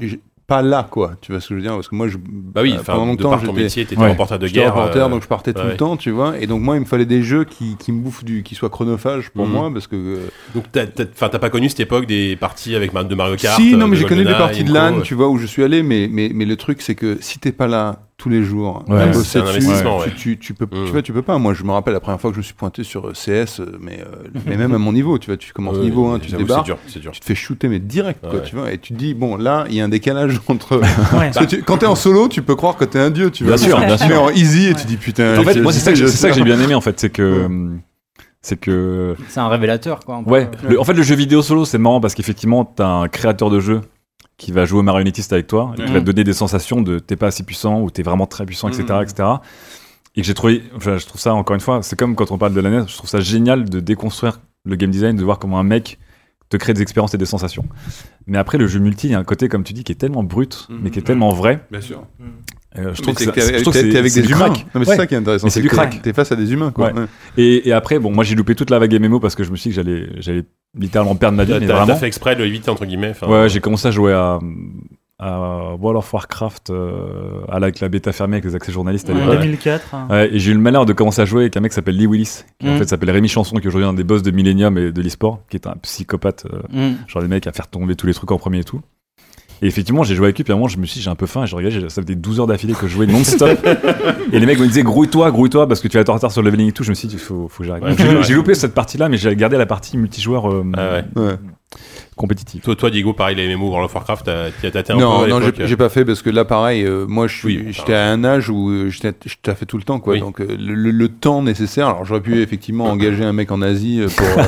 pas là, quoi. Tu vois ce que je veux dire? Parce que moi, je, Bah oui, euh, enfin, pendant de longtemps, par ton j'étais- métier, t'étais Ouais. reporter de J'étais guerre. reporter, euh, donc je partais tout ouais. le temps, tu vois. Et donc moi, il me fallait des jeux qui, qui me bouffent du, qui soient chronophages pour Mhm. moi, parce que. euh, Donc, t'as- t'as enfin, t'as pas connu cette époque des parties avec de Mario Kart si, euh, non, mais de j'ai connu des parties de LAN, ouais. tu vois, où je suis allé, mais, mais, mais le truc, c'est que si t'es pas là tous les jours, Ouais. à C'est bosser un dessus, investissement, ouais. tu, tu, tu peux, tu vois, tu peux pas. Moi, je me rappelle la première fois que je me suis pointé sur euh, CS, euh, mais, euh, (laughs) mais même à mon niveau, tu vois, tu commences Ouais, niveau ouais, 1, tu j'avoue, débarques, C'est dur, c'est dur. tu te fais shooter, mais direct, quoi, tu vois, et tu te dis, bon, là, il y a un décalage (laughs) entre. Ouais. Parce que tu- quand t'es en solo, tu peux croire que t'es un dieu, tu vois. Bien sûr, bien sûr. Mais en easy, et tu dis, putain. En fait, moi, c'est ça, que j'ai- bien aimé, en fait. C'est que. C'est que. C'est un révélateur, quoi. Ouais, le- en fait, le jeu vidéo solo, c'est marrant parce qu'effectivement, t'as un créateur de jeu qui va jouer au marionnettiste avec toi, et qui va te donner des sensations de t'es pas assez puissant ou t'es vraiment très puissant, etc., Mhm. etc. Et que j'ai trouvé, enfin, je trouve ça encore une fois, c'est comme quand on parle de la NES, je trouve ça génial de déconstruire le game design, de voir comment un mec te crée des expériences et des sensations. Mais après, le jeu multi, il y a un côté, comme tu dis, qui est tellement brut, mais qui est tellement vrai. Bien sûr. Euh, je trouve que c'est avec des du humains. crack. Non, mais c'est ça qui est intéressant. C'est du crack. T'es face à des humains, quoi. Ouais. Ouais. Et, et après, bon, moi j'ai loupé toute la vague MMO parce que je me suis dit que j'allais, j'allais littéralement perdre ma vie. T'as mais t'as- vraiment. t'as fait exprès de le éviter, entre guillemets. enfin, Ouais, j'ai commencé à jouer à, à World of Warcraft euh, à la, avec la bêta fermée avec les accès journalistes à En l'époque. 2004. hein. Ouais, et j'ai eu le malheur de commencer à jouer avec un mec qui s'appelle Lee Willis, qui en Mm. fait s'appelle Rémi Chanson, qui est aujourd'hui un des boss de Millennium et de l'e-sport, qui est un psychopathe, euh, Mm. genre des mecs à faire tomber tous les trucs en premier et tout. Et effectivement, j'ai joué avec lui, puis à un moment, je me suis dit, j'ai un peu faim, et j'ai regardé, j'ai- ça faisait 12 heures d'affilée que je jouais non-stop. (laughs) et les mecs me disaient, grouille-toi, grouille-toi, parce que tu vas être en retard sur le leveling et tout. Je me suis dit, il faut, faut que j'arrête. Ouais, j'ai- loupé cette partie-là, mais j'ai gardé la partie multijoueur euh, Ah ouais. Ouais. compétitive. Toi, toi, Diego, pareil, les MMO World of Warcraft, t'as un non, non, j'ai l'époque. j'ai pas fait parce que là, pareil, euh, moi, je suis, Oui, j'étais à un âge où euh, j'étais- je t'ai fait tout le temps, quoi. Oui. Donc, euh, le, le- le temps nécessaire. Alors, j'aurais pu effectivement engager un mec en Asie euh, pour euh,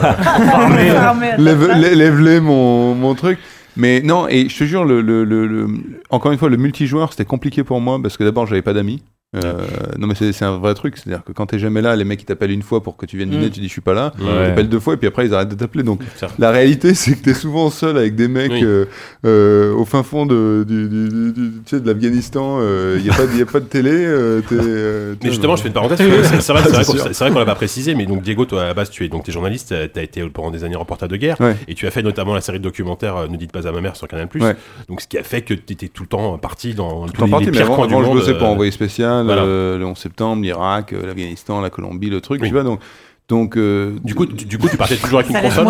(laughs) (laughs) mon, mon truc. Mais non, et je te jure, le, le, le- le- encore une fois, le multijoueur, c'était compliqué pour moi parce que d'abord, j'avais pas d'amis. Euh, non mais c'est c'est un vrai truc, c'est-à-dire que quand t'es jamais là, les mecs ils t'appellent une fois pour que tu viennes dîner, Mm. tu dis je suis pas là, Ouais. ils t'appellent deux fois et puis après ils arrêtent de t'appeler. Donc la réalité c'est que t'es souvent seul avec des mecs Oui. euh, euh, au fin fond de, du, du- du- du- tu sais, de l'Afghanistan, il y, a pas de- y a pas de télé. euh, euh, Mais justement, non. je fais une parenthèse. (laughs) C'est c'est vrai, c'est vrai C'est qu'on l'a pas précisé, mais donc Diego, toi à la base, tu es donc t'es journaliste, t'as été pendant des années reporter de guerre, Ouais. et tu as fait notamment la série de documentaires Ne dites pas à ma mère sur Canal+. Ouais. Donc ce qui a fait que tu étais tout le temps parti dans tous T'en les, parties, les mais pires avant, coins du avant, je monde. bossais pour euh, Envoyé voilà. euh, le 11 septembre, l'Irak, euh, l'Afghanistan, la Colombie, le truc, Oui. tu vois. Donc, donc euh, Du coup, tu, du coup, tu partais toujours avec une console.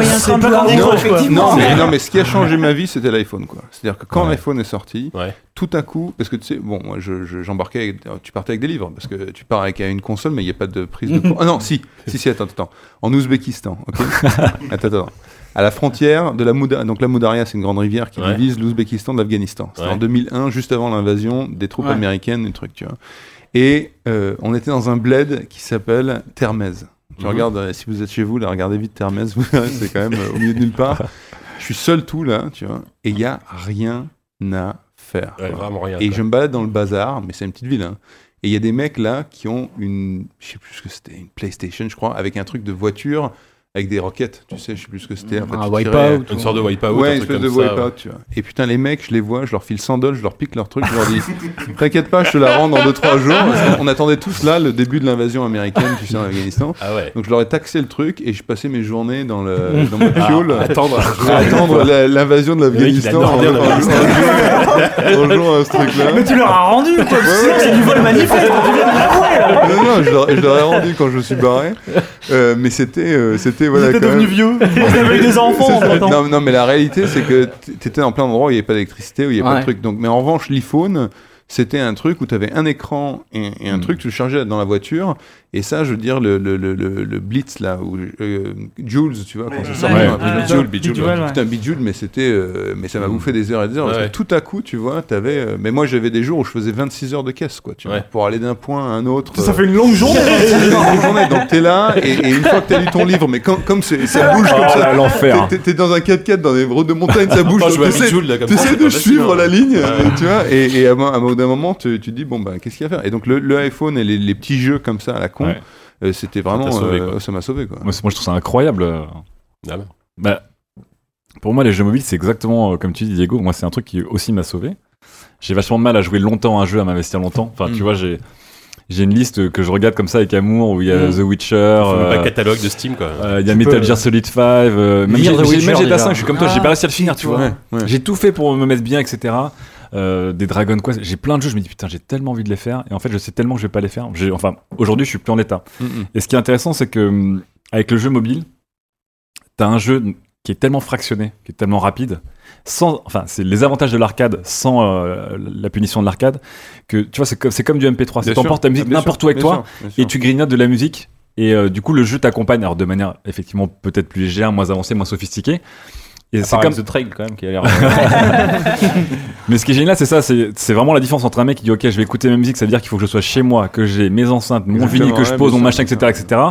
quoi. effectivement. Non mais, (laughs) non, mais ce qui a changé ma vie, c'était l'iPhone, quoi. C'est-à-dire que quand Ouais. l'iPhone est sorti, Ouais. tout à coup, parce que tu sais, bon, moi, je- je- j'embarquais, avec- tu partais avec des livres, parce que tu pars avec une console, mais il n'y a pas de prise de. (laughs) Ah non, si, si, si, attends, attends. En Ouzbékistan, ok (laughs) Attends, attends. À la frontière de la Mouda, donc la Moudaria, c'est une grande rivière qui Ouais. divise l'Ouzbékistan de l'Afghanistan. C'était Ouais. en 2001, juste avant l'invasion des troupes Ouais. américaines, un truc, tu vois. Et euh, on était dans un bled qui s'appelle Termez. Tu Mhm. regardes, euh, si vous êtes chez vous, là, regardez vite Termez, (laughs) c'est quand même euh, au milieu de nulle part. Je suis seul tout là, tu vois, et il y a rien à faire. Ouais, vraiment rien. Et quoi. je me balade dans le bazar, mais c'est une petite ville, hein. Et il y a des mecs là qui ont une, je sais plus ce que c'était, une PlayStation, je crois, avec un truc de voiture, avec des roquettes, tu sais, je sais plus ce que c'était. Après, Un wipeout. Une sorte de wipeout, Ouais, un une espèce de wipeout, ouais. tu vois. Et putain, les mecs, je les vois, je leur file 100 dollars, je leur pique leur truc, je leur dis (laughs) T'inquiète pas, je te la rends dans 2-3 jours. Qu'on attendait tous là le début de l'invasion américaine, tu sais, en Afghanistan. Ah ouais. Donc je leur ai taxé le truc et je passais mes journées dans, le, dans mon piole (laughs) Ah, attendre. à attendre l'invasion de l'Afghanistan en, demandé en en- en jouant- en jouant à ce truc-là. Mais tu leur as rendu, quoi. C'est du vol manifeste. Non, non, je leur, je leur ai rendu quand je me suis barré. Euh, mais c'était, euh, c'était voilà. Vous devenu même- vieux. (laughs) Vous avez eu des enfants en non, non, mais la réalité, c'est que t'étais en plein endroit où il n'y avait pas d'électricité, où il n'y avait pas de truc. Donc, mais en revanche, l'iPhone, c'était un truc où tu avais un écran et, et un truc, tu le chargeais dans la voiture. Et ça, je veux dire, le, le, le, le, le Blitz, là, où, euh, Jules, tu vois, quand. Ouais. ça. Bidule, bidule. Bidule, ouais. Putain, bidule, mais c'était, euh, mais ça m'a bouffé des heures et des heures. parce Ouais. que tout à coup, tu vois, t'avais, euh, mais moi, j'avais des jours où je faisais 26 heures de caisse, quoi, tu vois, Ouais. pour aller d'un point à un autre. Ça euh, fait une longue journée. (laughs) une longue journée, donc t'es là, et, et une fois que t'as lu ton livre, mais comme, comme c'est- ça bouge comme ça, l'enfer. t'es- dans un 4x4 dans des routes de montagne, ça bouge, vois t'essaies Bidule, là, comme ça, t'essaies c'est de suivre hein. la ligne, Ouais. tu vois, et, à un à un bout d'un moment, tu, dis, bon, bah, qu'est-ce qu'il y a à faire? Et donc le, le iPhone et les, les petits jeux comme ça à la con, Ouais. c'était vraiment, sauvé, euh, quoi. ça m'a sauvé, quoi. Moi, c'est- moi, je trouve ça incroyable. euh. Ah, bah. Bah, pour moi, les jeux mobiles, c'est exactement euh, comme tu dis, Diego. Moi, c'est un truc qui aussi m'a sauvé. J'ai vachement de mal à jouer longtemps à un jeu, à m'investir longtemps. Enfin, tu Mm. vois, j'ai j'ai une liste que je regarde comme ça avec amour où il y a Mm. The Witcher. Pas euh, le catalogue de Steam, quoi. euh, Il y a Tu Metal peux- Gear Solid 5. euh, même même GTA déjà. 5, je suis comme toi, j'ai Ah, pas réussi à le finir, tu vois. Ouais, ouais. J'ai tout fait pour me mettre bien, etc. Euh, des Dragon Quest, j'ai plein de jeux, je me dis putain, j'ai tellement envie de les faire, et en fait, je sais tellement que je vais pas les faire. Enfin, aujourd'hui, je suis plus en état. Mm, mm. Et ce qui est intéressant, c'est que hum, avec le jeu mobile, t'as un jeu qui est tellement fractionné, qui est tellement rapide, sans, enfin, c'est les avantages de l'arcade sans euh, la punition de l'arcade, que tu vois, c'est comme, du MP3. Bien Tu t'emportes ta musique n'importe où avec toi, sûr, et tu grignotes de la musique. Et euh, du coup, le jeu t'accompagne, alors de manière effectivement peut-être plus légère, moins avancée, moins sophistiquée. Et c'est C'est comme The Trail quand même qui a l'air. (laughs) (laughs) mais ce qui est génial, c'est ça, c'est vraiment la différence entre un mec qui dit ok, je vais écouter ma musique, ça veut dire qu'il faut que je sois chez moi, que j'ai mes enceintes, mon vinyle, que je pose, mon machin, etc., etc.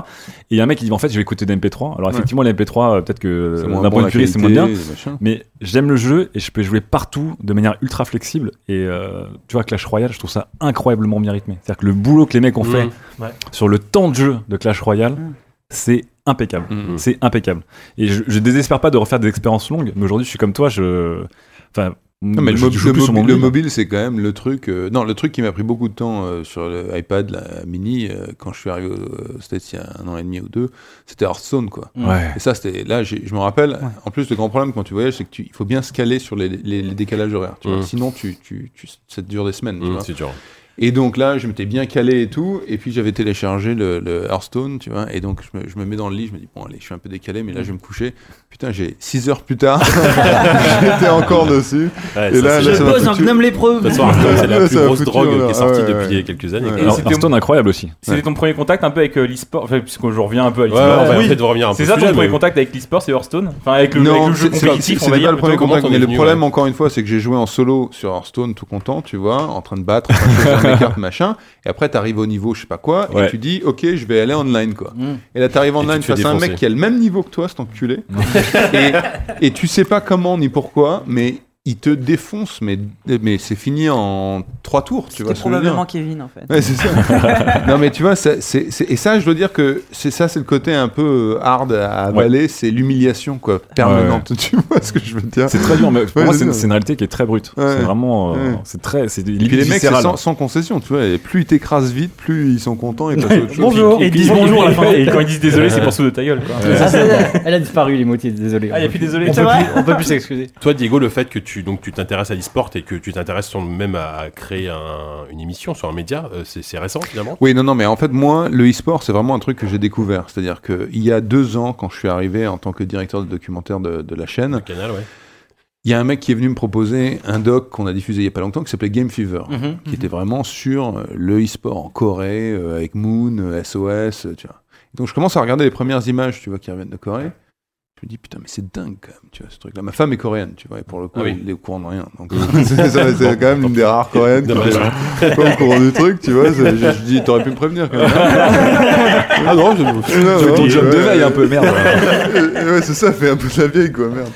Et il y a un mec qui dit en fait, je vais écouter des MP3. Alors Ouais. effectivement, les MP3, euh, peut-être que d'un bon point de vue c'est moins bien. Mais j'aime le jeu et je peux jouer partout de manière ultra flexible. Et euh, tu vois, Clash Royale, je trouve ça incroyablement bien rythmé. C'est-à-dire que le boulot que les mecs ont fait Mmh. Ouais. sur le temps de jeu de Clash Royale, c'est impeccable. Mm, mm. C'est impeccable. Et je, je désespère pas de refaire des expériences longues, mais aujourd'hui, je suis comme toi, je. Enfin. Non, mais le, je mobi- joue le plus sur mobi- mon le mobile. mobile, c'est quand même le truc. euh, non, le truc qui m'a pris beaucoup de temps euh, sur l'iPad, la mini, euh, quand je suis arrivé aux States il y a un an et demi ou deux, c'était Hearthstone, quoi. Ouais. Et ça, c'était là, je me rappelle. En plus, le grand problème quand tu voyages, c'est qu'il faut bien se caler sur les, les- les décalages horaires. Tu vois. Mm. Sinon, tu, tu, tu, ça te dure des semaines. tu Mmh, vois. c'est dur. Et donc là, je m'étais bien calé et tout, et puis j'avais téléchargé le, le Hearthstone, tu vois, et donc je me, je me mets dans le lit, je me dis, bon, allez, je suis un peu décalé, mais là, je vais me coucher. Putain, j'ai 6 heures plus tard, (laughs) j'étais encore dessus. Ouais, et ça, là, c'est- là, ça m'a pose un gnome lépreux. De toute façon, Hearthstone, c'est la plus grosse foutu, drogue qui est sortie Ouais, depuis ouais. quelques années. Et c'était- Hearthstone incroyable aussi. C'était ton premier contact un peu avec euh, l'e-sport, enfin, puisque je reviens un peu à Ouais, l'e-sport. on va Oui. peut-être revenir un peu C'est ça ton premier contact avec l'e-sport, c'est Hearthstone? Enfin, avec le, avec Non, le jeu compétitif, on c'est va pas dire. le premier contact, mais le problème, encore une fois, c'est que j'ai joué en solo sur Hearthstone, tout content, tu vois, en train de battre, en train de choisir mes (laughs) cartes, machin, et après, t'arrives au niveau, je sais pas quoi, et tu dis, ok, je vais aller online, quoi. Mm. Et là, t'arrives online tu te fais face à un mec qui a le même niveau que toi, cet enculé, (laughs) et, tu sais pas comment ni pourquoi, mais il te défonce, mais, mais c'est fini en trois tours, tu vois probablement Kevin en fait. Ouais, c'est ça. (laughs) non, mais tu vois, ça, c'est, c'est- et ça, je dois dire que c'est ça, c'est le côté un peu euh, hard à avaler, c'est l'humiliation, quoi, permanente. (laughs) Tu vois ce que je veux dire? C'est très dur, mais pour Ouais, moi, c'est c'est une, réalité qui est très brute. Ouais. C'est vraiment. euh, Ouais. C'est très. C'est Et puis les mecs, c'est sans, sans concession, tu vois. Et plus ils t'écrasent vite, plus ils sont contents et passent autre chose. Bonjour. Et Et disent bonjour à la fin. Et quand ils disent désolé, c'est pour sous de ta gueule. quoi. Ah, elle a disparu, l'émotif, désolé. Ah, y a plus désolé. On C'est peut vrai plus- on peut plus s'excuser. Toi, Diego, le fait que tu donc tu t'intéresses à l'e-sport et que tu t'intéresses même à, créer un- une émission sur un média, euh, c'est récent finalement? Oui, non, non, mais en fait, moi, le e-sport, c'est vraiment un truc que j'ai découvert. C'est-à-dire qu'il y a deux ans, quand je suis arrivé en tant que directeur de documentaire de, de la chaîne, Le canal, ouais. il y a un mec qui est venu me proposer un doc qu'on a diffusé il y a pas longtemps qui s'appelait Game Fever, Mhm. qui était vraiment sur euh, le e-sport en Corée, euh, avec Moon, euh, SOS, tu vois. Donc je commence à regarder les premières images, tu vois, qui reviennent de Corée. Je me dis, putain, mais c'est dingue quand même, tu vois, ce truc-là. Ma femme est coréenne, tu vois, et pour le coup, Ah oui. elle est au courant de rien. Donc, (laughs) c'est quand même une des rares coréennes qui est pas au courant du truc, tu vois. c'est- Je, je dis, t'aurais pu me prévenir quand même. ah non, je, Ton job de veille un peu, merde. ouais, c'est ça, fait un peu de la vieille, quoi, merde.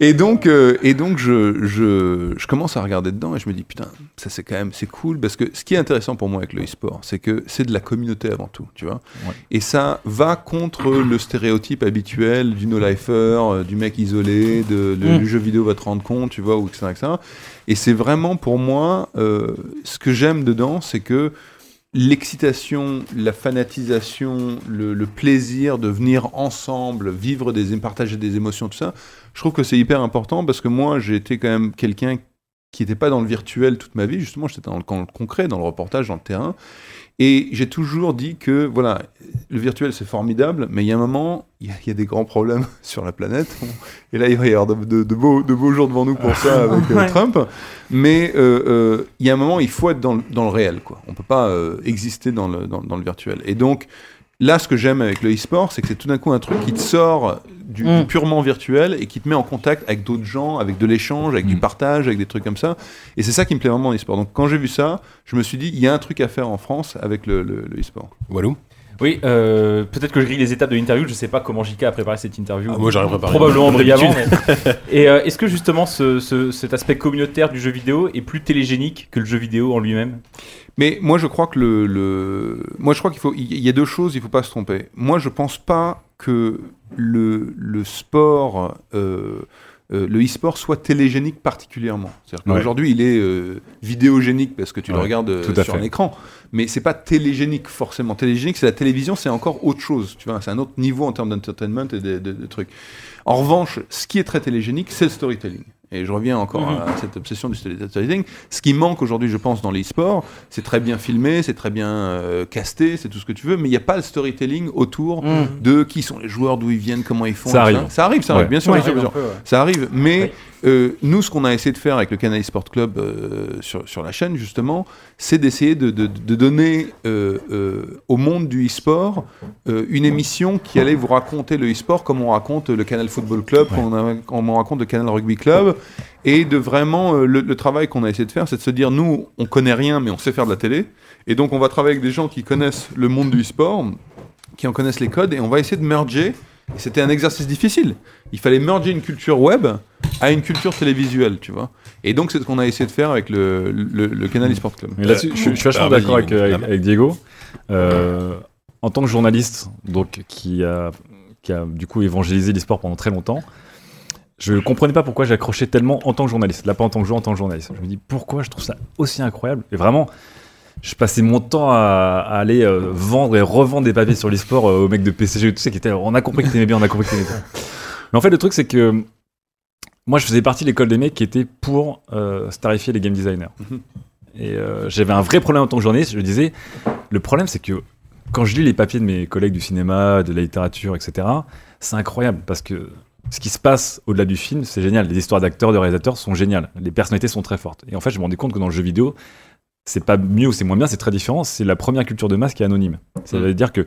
Et donc, euh, et donc je, je, je commence à regarder dedans et je me dis, putain, ça c'est quand même, c'est cool, parce que ce qui est intéressant pour moi avec le e-sport, c'est que c'est de la communauté avant tout, tu vois. Ouais. Et ça va contre le stéréotype habituel du no-lifer, euh, du mec isolé, de, Mm. le jeu vidéo va te rendre compte, tu vois, ou etc. etc. Et c'est vraiment pour moi, euh, ce que j'aime dedans, c'est que l'excitation, la fanatisation, le, le plaisir de venir ensemble, vivre des, partager des émotions, tout ça, je trouve que c'est hyper important parce que moi, j'ai été quand même quelqu'un qui n'était pas dans le virtuel toute ma vie, justement, j'étais dans dans le concret, dans le reportage, dans le terrain. Et j'ai toujours dit que, voilà, le virtuel c'est formidable, mais il y a un moment, il y, a- il y a des grands problèmes (laughs) sur la planète. Et là, il va y avoir de, de- de beaux, de beaux jours devant nous pour ça avec euh. Trump. Mais euh, euh, il y a un moment, il faut être dans le, dans le réel. Quoi. On ne peut pas exister dans le, dans, dans le virtuel. Et donc, là, ce que j'aime avec le e-sport, c'est que c'est tout d'un coup un truc qui te sort du, Mm. du purement virtuel et qui te met en contact avec d'autres gens, avec de l'échange, avec du Mm. partage, avec des trucs comme ça. Et c'est ça qui me plaît vraiment en e-sport. Donc, quand j'ai vu ça, je me suis dit, il y a un truc à faire en France avec le, le, le e-sport. Walou. Oui, euh, peut-être que je grille les étapes de l'interview. Je sais pas comment JK a préparé cette interview. Ah, moi, j'aurais préparé. Probablement brillamment. mais- Et euh, est-ce que justement ce, ce- cet aspect communautaire du jeu vidéo est plus télégénique que le jeu vidéo en lui-même? Mais moi, je crois que le, le... moi, je crois qu'il faut, il y a deux choses, il faut pas se tromper. Moi, je pense pas que le, le sport, euh, euh, le e-sport soit télégénique particulièrement. C'est-à-dire Ouais. qu'aujourd'hui, il est euh, vidéogénique parce que tu le regardes euh, sur fait. un écran. Mais c'est pas télégénique forcément. Télégénique, c'est la télévision, c'est encore autre chose. Tu vois, c'est un autre niveau en termes d'entertainment et de, de- de trucs. En revanche, ce qui est très télégénique, c'est le storytelling. Et je reviens encore Mhm. à cette obsession du storytelling. Ce qui manque aujourd'hui, je pense, dans l'e-sport, c'est très bien filmé, c'est très bien euh, casté, c'est tout ce que tu veux, mais il n'y a pas le storytelling autour Mm. de qui sont les joueurs, d'où ils viennent, comment ils font. Ça arrive. Ça arrive, ça arrive, bien sûr, Ouais, bien sûr, bien sûr. Ça arrive, mais euh, nous, ce qu'on a essayé de faire avec le Canal Sport Club euh, sur, sur la chaîne, justement, c'est d'essayer de, de- de donner euh, euh, au monde du e-sport euh, une émission qui allait vous raconter le e-sport comme on raconte le Canal Football Club, comme, on a- comme on raconte le Canal Rugby Club, et de vraiment, euh, le, le travail qu'on a essayé de faire, c'est de se dire, nous, on connaît rien, mais on sait faire de la télé, et donc on va travailler avec des gens qui connaissent le monde du e-sport, qui en connaissent les codes, et on va essayer de merger. C'était un exercice difficile. Il fallait merger une culture web à une culture télévisuelle, tu vois. Et donc c'est ce qu'on a essayé de faire avec le, le, le Canal eSport Club. Mais là-dessus, je, je suis vachement Ah, vas-y, d'accord avec, vas-y. avec- avec Diego. Euh, en tant que journaliste, donc qui a, qui a du coup évangélisé l'e-sport pendant très longtemps, je comprenais pas pourquoi j'accrochais tellement en tant que journaliste. Là, pas en tant que joueur, en tant que journaliste. Je me dis pourquoi je trouve ça aussi incroyable? Et vraiment, je passais mon temps à, à aller euh, vendre et revendre des papiers sur l'e-sport euh, aux mecs de PCG, tu sais, qui étaient, on a compris que t'aimais bien, on a compris que t'aimais bien. Mais en fait, le truc, c'est que moi, je faisais partie de l'école des mecs qui étaient pour euh, starifier les game designers. Mhm. Et euh, j'avais un vrai problème en tant que journaliste. Je disais, le problème, c'est que quand je lis les papiers de mes collègues du cinéma, de la littérature, etc., c'est incroyable parce que ce qui se passe au-delà du film, c'est génial. Les histoires d'acteurs, de réalisateurs sont géniales. Les personnalités sont très fortes. Et en fait, je me rendais compte que dans le jeu vidéo, c'est pas mieux ou c'est moins bien, c'est très différent. C'est la première culture de masse qui est anonyme. Ça veut dire que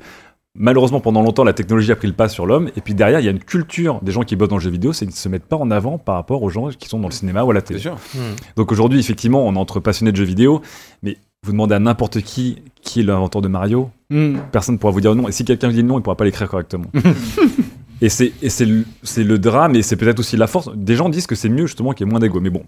malheureusement, pendant longtemps, la technologie a pris le pas sur l'homme. Et puis derrière, il y a une culture des gens qui bossent dans le jeu vidéo, c'est qu'ils ne se mettent pas en avant par rapport aux gens qui sont dans le cinéma ou à la télé. sûr. Donc aujourd'hui, effectivement, on est entre passionnés de jeux vidéo, mais vous demandez à n'importe qui qui est l'inventeur de Mario, Hmm. personne ne pourra vous dire non. Et si quelqu'un dit le nom, il ne pourra pas l'écrire correctement. (laughs) et c'est c'est le, c'est le drame, et c'est peut-être aussi la force. Des gens disent que c'est mieux justement qu'il y ait moins d'ego. Mais bon,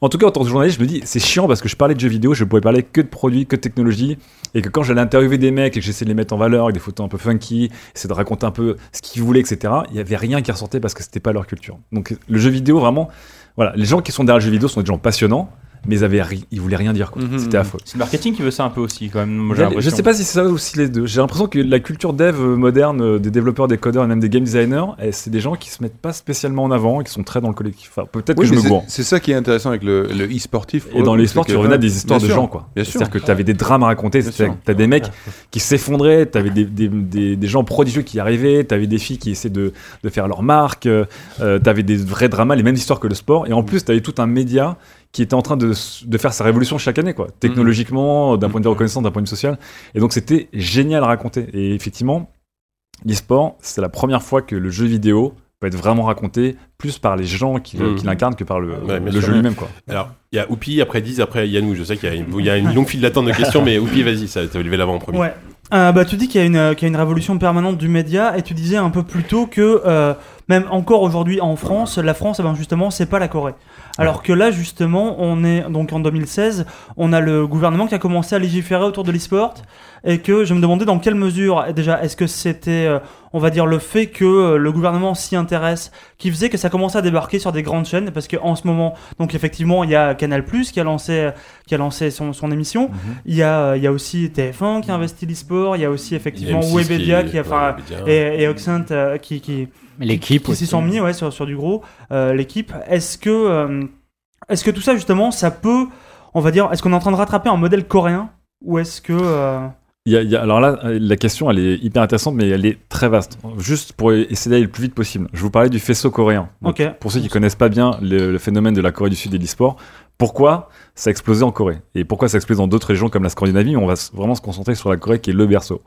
en tout cas, en tant que journaliste, je me dis c'est chiant parce que je parlais de jeux vidéo, je pouvais parler que de produits, que de technologie, et que quand j'allais interviewer des mecs et que j'essayais de les mettre en valeur avec des photos un peu funky, essayer de raconter un peu ce qu'ils voulaient, etc. Il y avait rien qui ressortait parce que c'était pas leur culture. Donc le jeu vidéo, vraiment, voilà, les gens qui sont derrière le jeu vidéo sont des gens passionnants. Mais ils, avaient ri- ils voulaient rien dire. quoi. Mhm. C'était affreux. C'est le marketing qui veut ça un peu aussi, quand même. moi, Je sais pas si c'est ça aussi les deux. J'ai l'impression que la culture dev moderne euh, des développeurs, des codeurs et même des game designers, eh, c'est des gens qui se mettent pas spécialement en avant et qui sont très dans le collectif. Enfin, peut-être Oui, que je me c'est- gourre. C'est ça qui est intéressant avec le, le e-sportif. Et le dans coup, les c'est sports, que- tu revenais à des histoires Bien de sûr, gens, quoi. Bien sûr. C'est-à-dire que tu avais des drames à raconter. T'as des mecs qui s'effondraient, t'avais des, des, des, des gens prodigieux qui arrivaient, t'avais des filles qui essaient de, de faire leur marque, euh, euh, t'avais des vrais dramas, les mêmes histoires que le sport. Et en plus, t'avais tout un média qui était en train de, de faire sa révolution chaque année, quoi. Technologiquement, d'un point de vue reconnaissance, d'un point de vue social. Et donc, c'était génial à raconter. Et effectivement, l'e-sport, c'est la première fois que le jeu vidéo peut être vraiment raconté plus par les gens qui, Mhm. qui l'incarnent que par le, Ouais, le jeu lui-même, quoi. Alors, il y a Oupi, après 10, après Yannou. Je sais qu'il y, a une- il y a une longue file d'attente de questions, mais Oupi, vas-y, ça t'as levé l'avant en premier. Ouais. Euh, bah, tu dis qu'il y, a une- qu'il y a une révolution permanente du média et tu disais un peu plus tôt que euh, même encore aujourd'hui en France, la France, eh ben, justement, c'est pas la Corée. Alors que là, justement, on est donc en 2016, on a le gouvernement qui a commencé à légiférer autour de l'e-sport et que je me demandais dans quelle mesure, déjà, est-ce que c'était, euh, on va dire, le fait que euh, le gouvernement s'y intéresse qui faisait que ça commençait à débarquer sur des grandes chaînes? Parce qu'en ce moment, donc effectivement, il y a Canal qui a lancé, qui a lancé son, son émission. Il y, a, il y a aussi TF1 qui investit l'e-sport. Il y a aussi effectivement M6 Webedia qui- qui, a, enfin, ouais, Webedia. et, et Oxent euh, qui, qui, L'équipe qui s'y aussi. sont mis ouais, sur, sur du gros. euh, L'équipe. Est-ce que, euh, est-ce que tout ça justement, ça peut, on va dire, est-ce qu'on est en train de rattraper un modèle coréen ou est-ce que euh, Il y a- il y a- alors là, la question, elle est hyper intéressante, mais elle est très vaste. Juste pour essayer d'aller le plus vite possible. Je vous parlais du faisceau coréen. Donc. Pour ceux qui connaissent pas bien le, le phénomène de la Corée du Sud et de l'e-sport, pourquoi ça a explosé en Corée Et pourquoi ça a explosé dans d'autres régions comme la Scandinavie On va vraiment se concentrer sur la Corée qui est le berceau.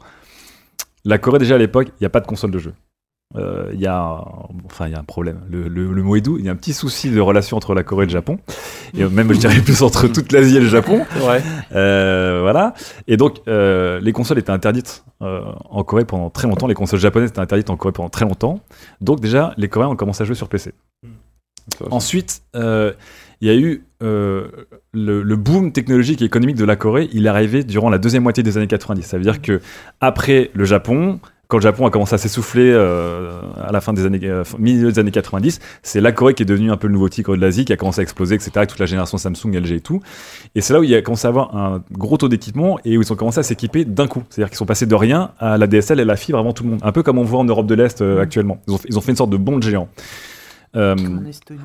La Corée, déjà à l'époque, il n'y a pas de console de jeu. Euh, Il y a, un- enfin, il y a un problème. Le, le- le mot est doux. Il y a un petit souci de relation entre la Corée et le Japon, et (laughs) même je dirais plus entre toute l'Asie et le Japon. Ouais. Euh, voilà. Et donc, euh, les consoles étaient interdites en Corée pendant très longtemps. Les consoles japonaises étaient interdites en Corée pendant très longtemps. Donc, déjà, les Coréens ont commencé à jouer sur PC. Ensuite, il y a eu le, le boom technologique et économique de la Corée. Il est arrivé durant la deuxième moitié des années 90. Ça veut dire que après le Japon, quand le Japon a commencé à s'essouffler euh, à la fin des années, euh, milieu des années 90, c'est la Corée qui est devenue un peu le nouveau tigre de l'Asie, qui a commencé à exploser, etc. Avec toute la génération Samsung, LG et tout. Et c'est là où il y a commencé à avoir un gros taux d'équipement et où ils ont commencé à s'équiper d'un coup. C'est-à-dire qu'ils sont passés de rien à la DSL et la fibre avant tout le monde. Un peu comme on voit en Europe de l'Est euh, actuellement. Ils ont, ils ont fait une sorte de bond géant. Euh.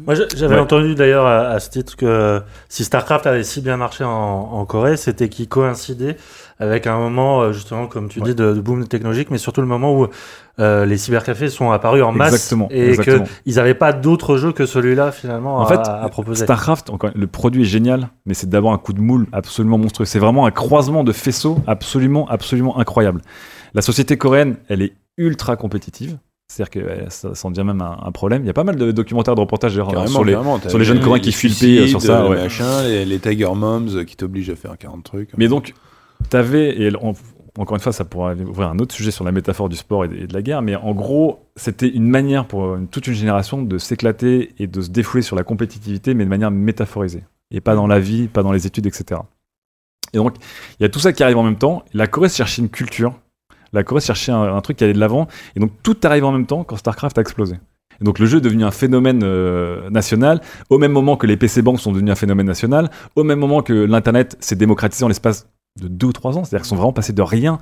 Moi, j'avais Ouais. entendu d'ailleurs à, à ce titre que si StarCraft avait si bien marché en, en Corée, c'était qu'il coïncidait avec un moment, euh, justement, comme tu dis, de, de boom technologique, mais surtout le moment où euh, les cybercafés sont apparus en masse Exactement, et qu'ils n'avaient pas d'autres jeux que celui-là, finalement, En à, fait, à proposer. StarCraft, encore, le produit est génial, mais c'est d'abord un coup de moule absolument monstrueux. C'est vraiment un croisement de faisceaux absolument, absolument incroyable. La société coréenne, elle est ultra compétitive. C'est-à-dire que euh, ça, ça en devient même un, un problème. Il y a pas mal de documentaires, de reportages Carrément, sur les, sur les jeunes Coréens qui fuient le suicides, pays euh, sur ça. ouais. machins, les, les Tiger Moms euh, qui t'obligent à faire 40 trucs. Mais donc, t'avais, et on- encore une fois, ça pourrait ouvrir un autre sujet sur la métaphore du sport et de, et de la guerre, mais en gros, c'était une manière pour une- toute une génération de s'éclater et de se défouler sur la compétitivité, mais de manière métaphorisée. Et pas dans la vie, pas dans les études, etc. Et donc, il y a tout ça qui arrive en même temps. La Corée cherchait une culture. La Corée cherchait un, truc qui allait de l'avant. Et donc, tout arrive en même temps quand StarCraft a explosé. Et donc, le jeu est devenu un phénomène euh, national, au même moment que les PC banques sont devenus un phénomène national, au même moment que l'Internet s'est démocratisé en l'espace de deux ou trois ans. C'est-à-dire qu'ils sont vraiment passés de rien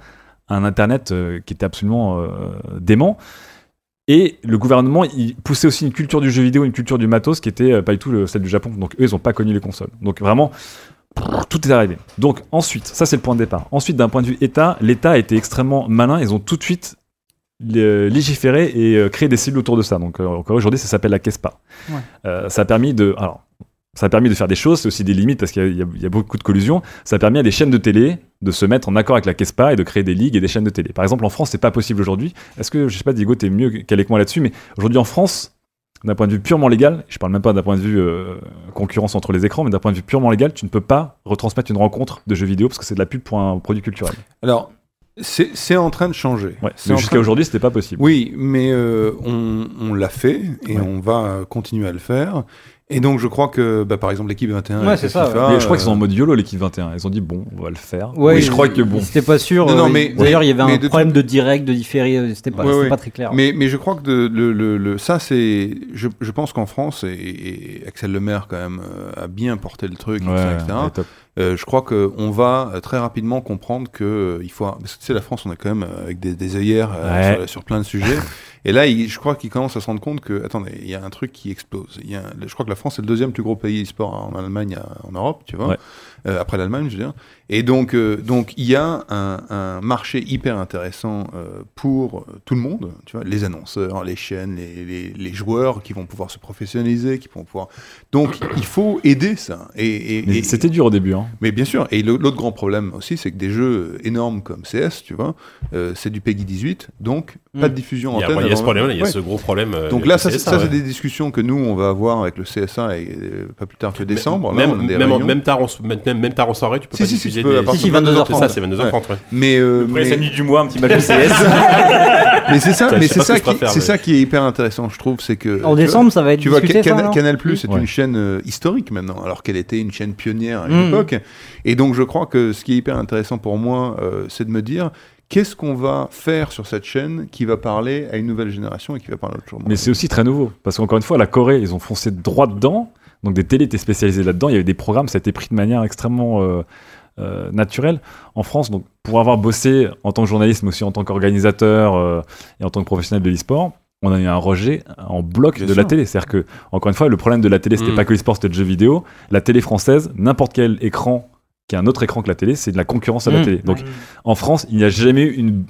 à un Internet euh, qui était absolument euh, dément. Et le gouvernement, il poussait aussi une culture du jeu vidéo, une culture du matos qui était pas du tout le- celle du Japon. Donc eux, ils n'ont pas connu les consoles. Donc vraiment, tout est arrivé. Donc ensuite, ça c'est le point de départ. Ensuite, d'un point de vue État, l'État a été extrêmement malin. Ils ont tout de suite euh, légiféré et euh, créé des cellules autour de ça. Donc euh, encore aujourd'hui, ça s'appelle la CESPA. Ouais. Euh, ça a permis de, alors, ça a permis de faire des choses. C'est aussi des limites parce qu'il y, y a- beaucoup de collusion. Ça a permis à des chaînes de télé de se mettre en accord avec la CESPA et de créer des ligues et des chaînes de télé. Par exemple, en France, c'est pas possible aujourd'hui. Est-ce que je sais pas, Diego, t'es mieux qu'avec moi là-dessus, mais aujourd'hui en France. D'un point de vue purement légal, je parle même pas d'un point de vue euh, concurrence entre les écrans, mais d'un point de vue purement légal, tu ne peux pas retransmettre une rencontre de jeux vidéo parce que c'est de la pub pour un produit culturel. Alors, c'est en train de changer. Ouais, jusqu'à de- aujourd'hui, c'était pas possible. Oui, mais euh, on, on l'a fait et Ouais. on va continuer à le faire. Et donc, je crois que, bah, par exemple, l'équipe 21 Ouais, c'est ça, FIFA, Mais je crois qu'ils sont en euh, mode YOLO l'équipe 21. Ils ont dit bon, on va le faire. Ouais, mais je crois que bon. C'était pas sûr. Non, non, euh, mais- D'ailleurs, il y avait mais un de problème de direct, de différé. euh, C'était pas, Ouais, c'était ouais. pas très clair. Mais, mais je crois que de- le, le- le- ça, c'est. Je, je pense qu'en France, et, et Axel Lemaire, quand même, a bien porté le truc, Ouais, etc. etc. top. Euh, je crois qu'on va très rapidement comprendre que euh, il faut. Parce que tu sais, la France, on est quand même avec des, des œillères euh, Ouais. sur, sur plein de sujets. (laughs) Et là, il- je crois qu'ils commencent à se rendre compte que, attendez, il y a un truc qui explose. Il y a, un- je crois que la France est le deuxième plus gros pays e-sport en Allemagne, en Europe, tu vois. Ouais. Euh, après l'Allemagne, je veux dire. Et donc, euh, donc il y a un, un marché hyper intéressant euh, pour euh, tout le monde, tu vois, les annonceurs, les chaînes, les, les, les joueurs qui vont pouvoir se professionnaliser, qui vont pouvoir. Donc, il faut aider ça. Et, et- et- c'était dur au début. Hein. mais bien sûr, et l'autre grand problème aussi, c'est que des jeux énormes comme CS, tu vois, euh, c'est du PEGI 18, donc pas de diffusion a, antenne. Il y a ce problème, il y a Ouais. ce gros problème. euh, Donc là, ça, c'est- CSA, ça, ouais. c'est des discussions que nous, on va avoir avec le CSA et euh, pas plus tard que décembre. Là, Même, on a des même, en- réunions. même tard en, même, même- tard en soirée, tu peux Si, pas si, si, tu peux, des... Si, si, de 22h30. C'est ça, c'est 22h30. ouais. Mais, euh, Après, mais- samedi du mois, un petit match (laughs) de CS. mais c'est ça, mais c'est ça, qui, c'est ça est hyper intéressant, je trouve, c'est que En décembre, ça va être tu vois, Canal, c'est une chaîne euh, historique maintenant, alors qu'elle était une chaîne pionnière à Mm. l'époque. Et donc, je crois que ce qui est hyper intéressant pour moi, euh, c'est de me dire qu'est-ce qu'on va faire sur cette chaîne qui va parler à une nouvelle génération et qui va parler à autre chose. Mais c'est aussi très nouveau. Parce qu'encore une fois, la Corée, ils ont foncé droit dedans. Donc des télés étaient spécialisées là-dedans. Il y avait des programmes, ça a été pris de manière extrêmement euh, euh, naturelle. En France, donc, pour avoir bossé en tant que journaliste, mais aussi en tant qu'organisateur euh, et en tant que professionnel de l'e-sport, on a eu un rejet en bloc Bien de sûr. la télé. C'est-à-dire que, encore une fois, le problème de la télé, c'était Mm. pas que l'e-sport, c'était le jeu vidéo. La télé française, n'importe quel écran qui est un autre écran que la télé, c'est de la concurrence à la Mm. télé. Donc, en France, il n'y a jamais eu une.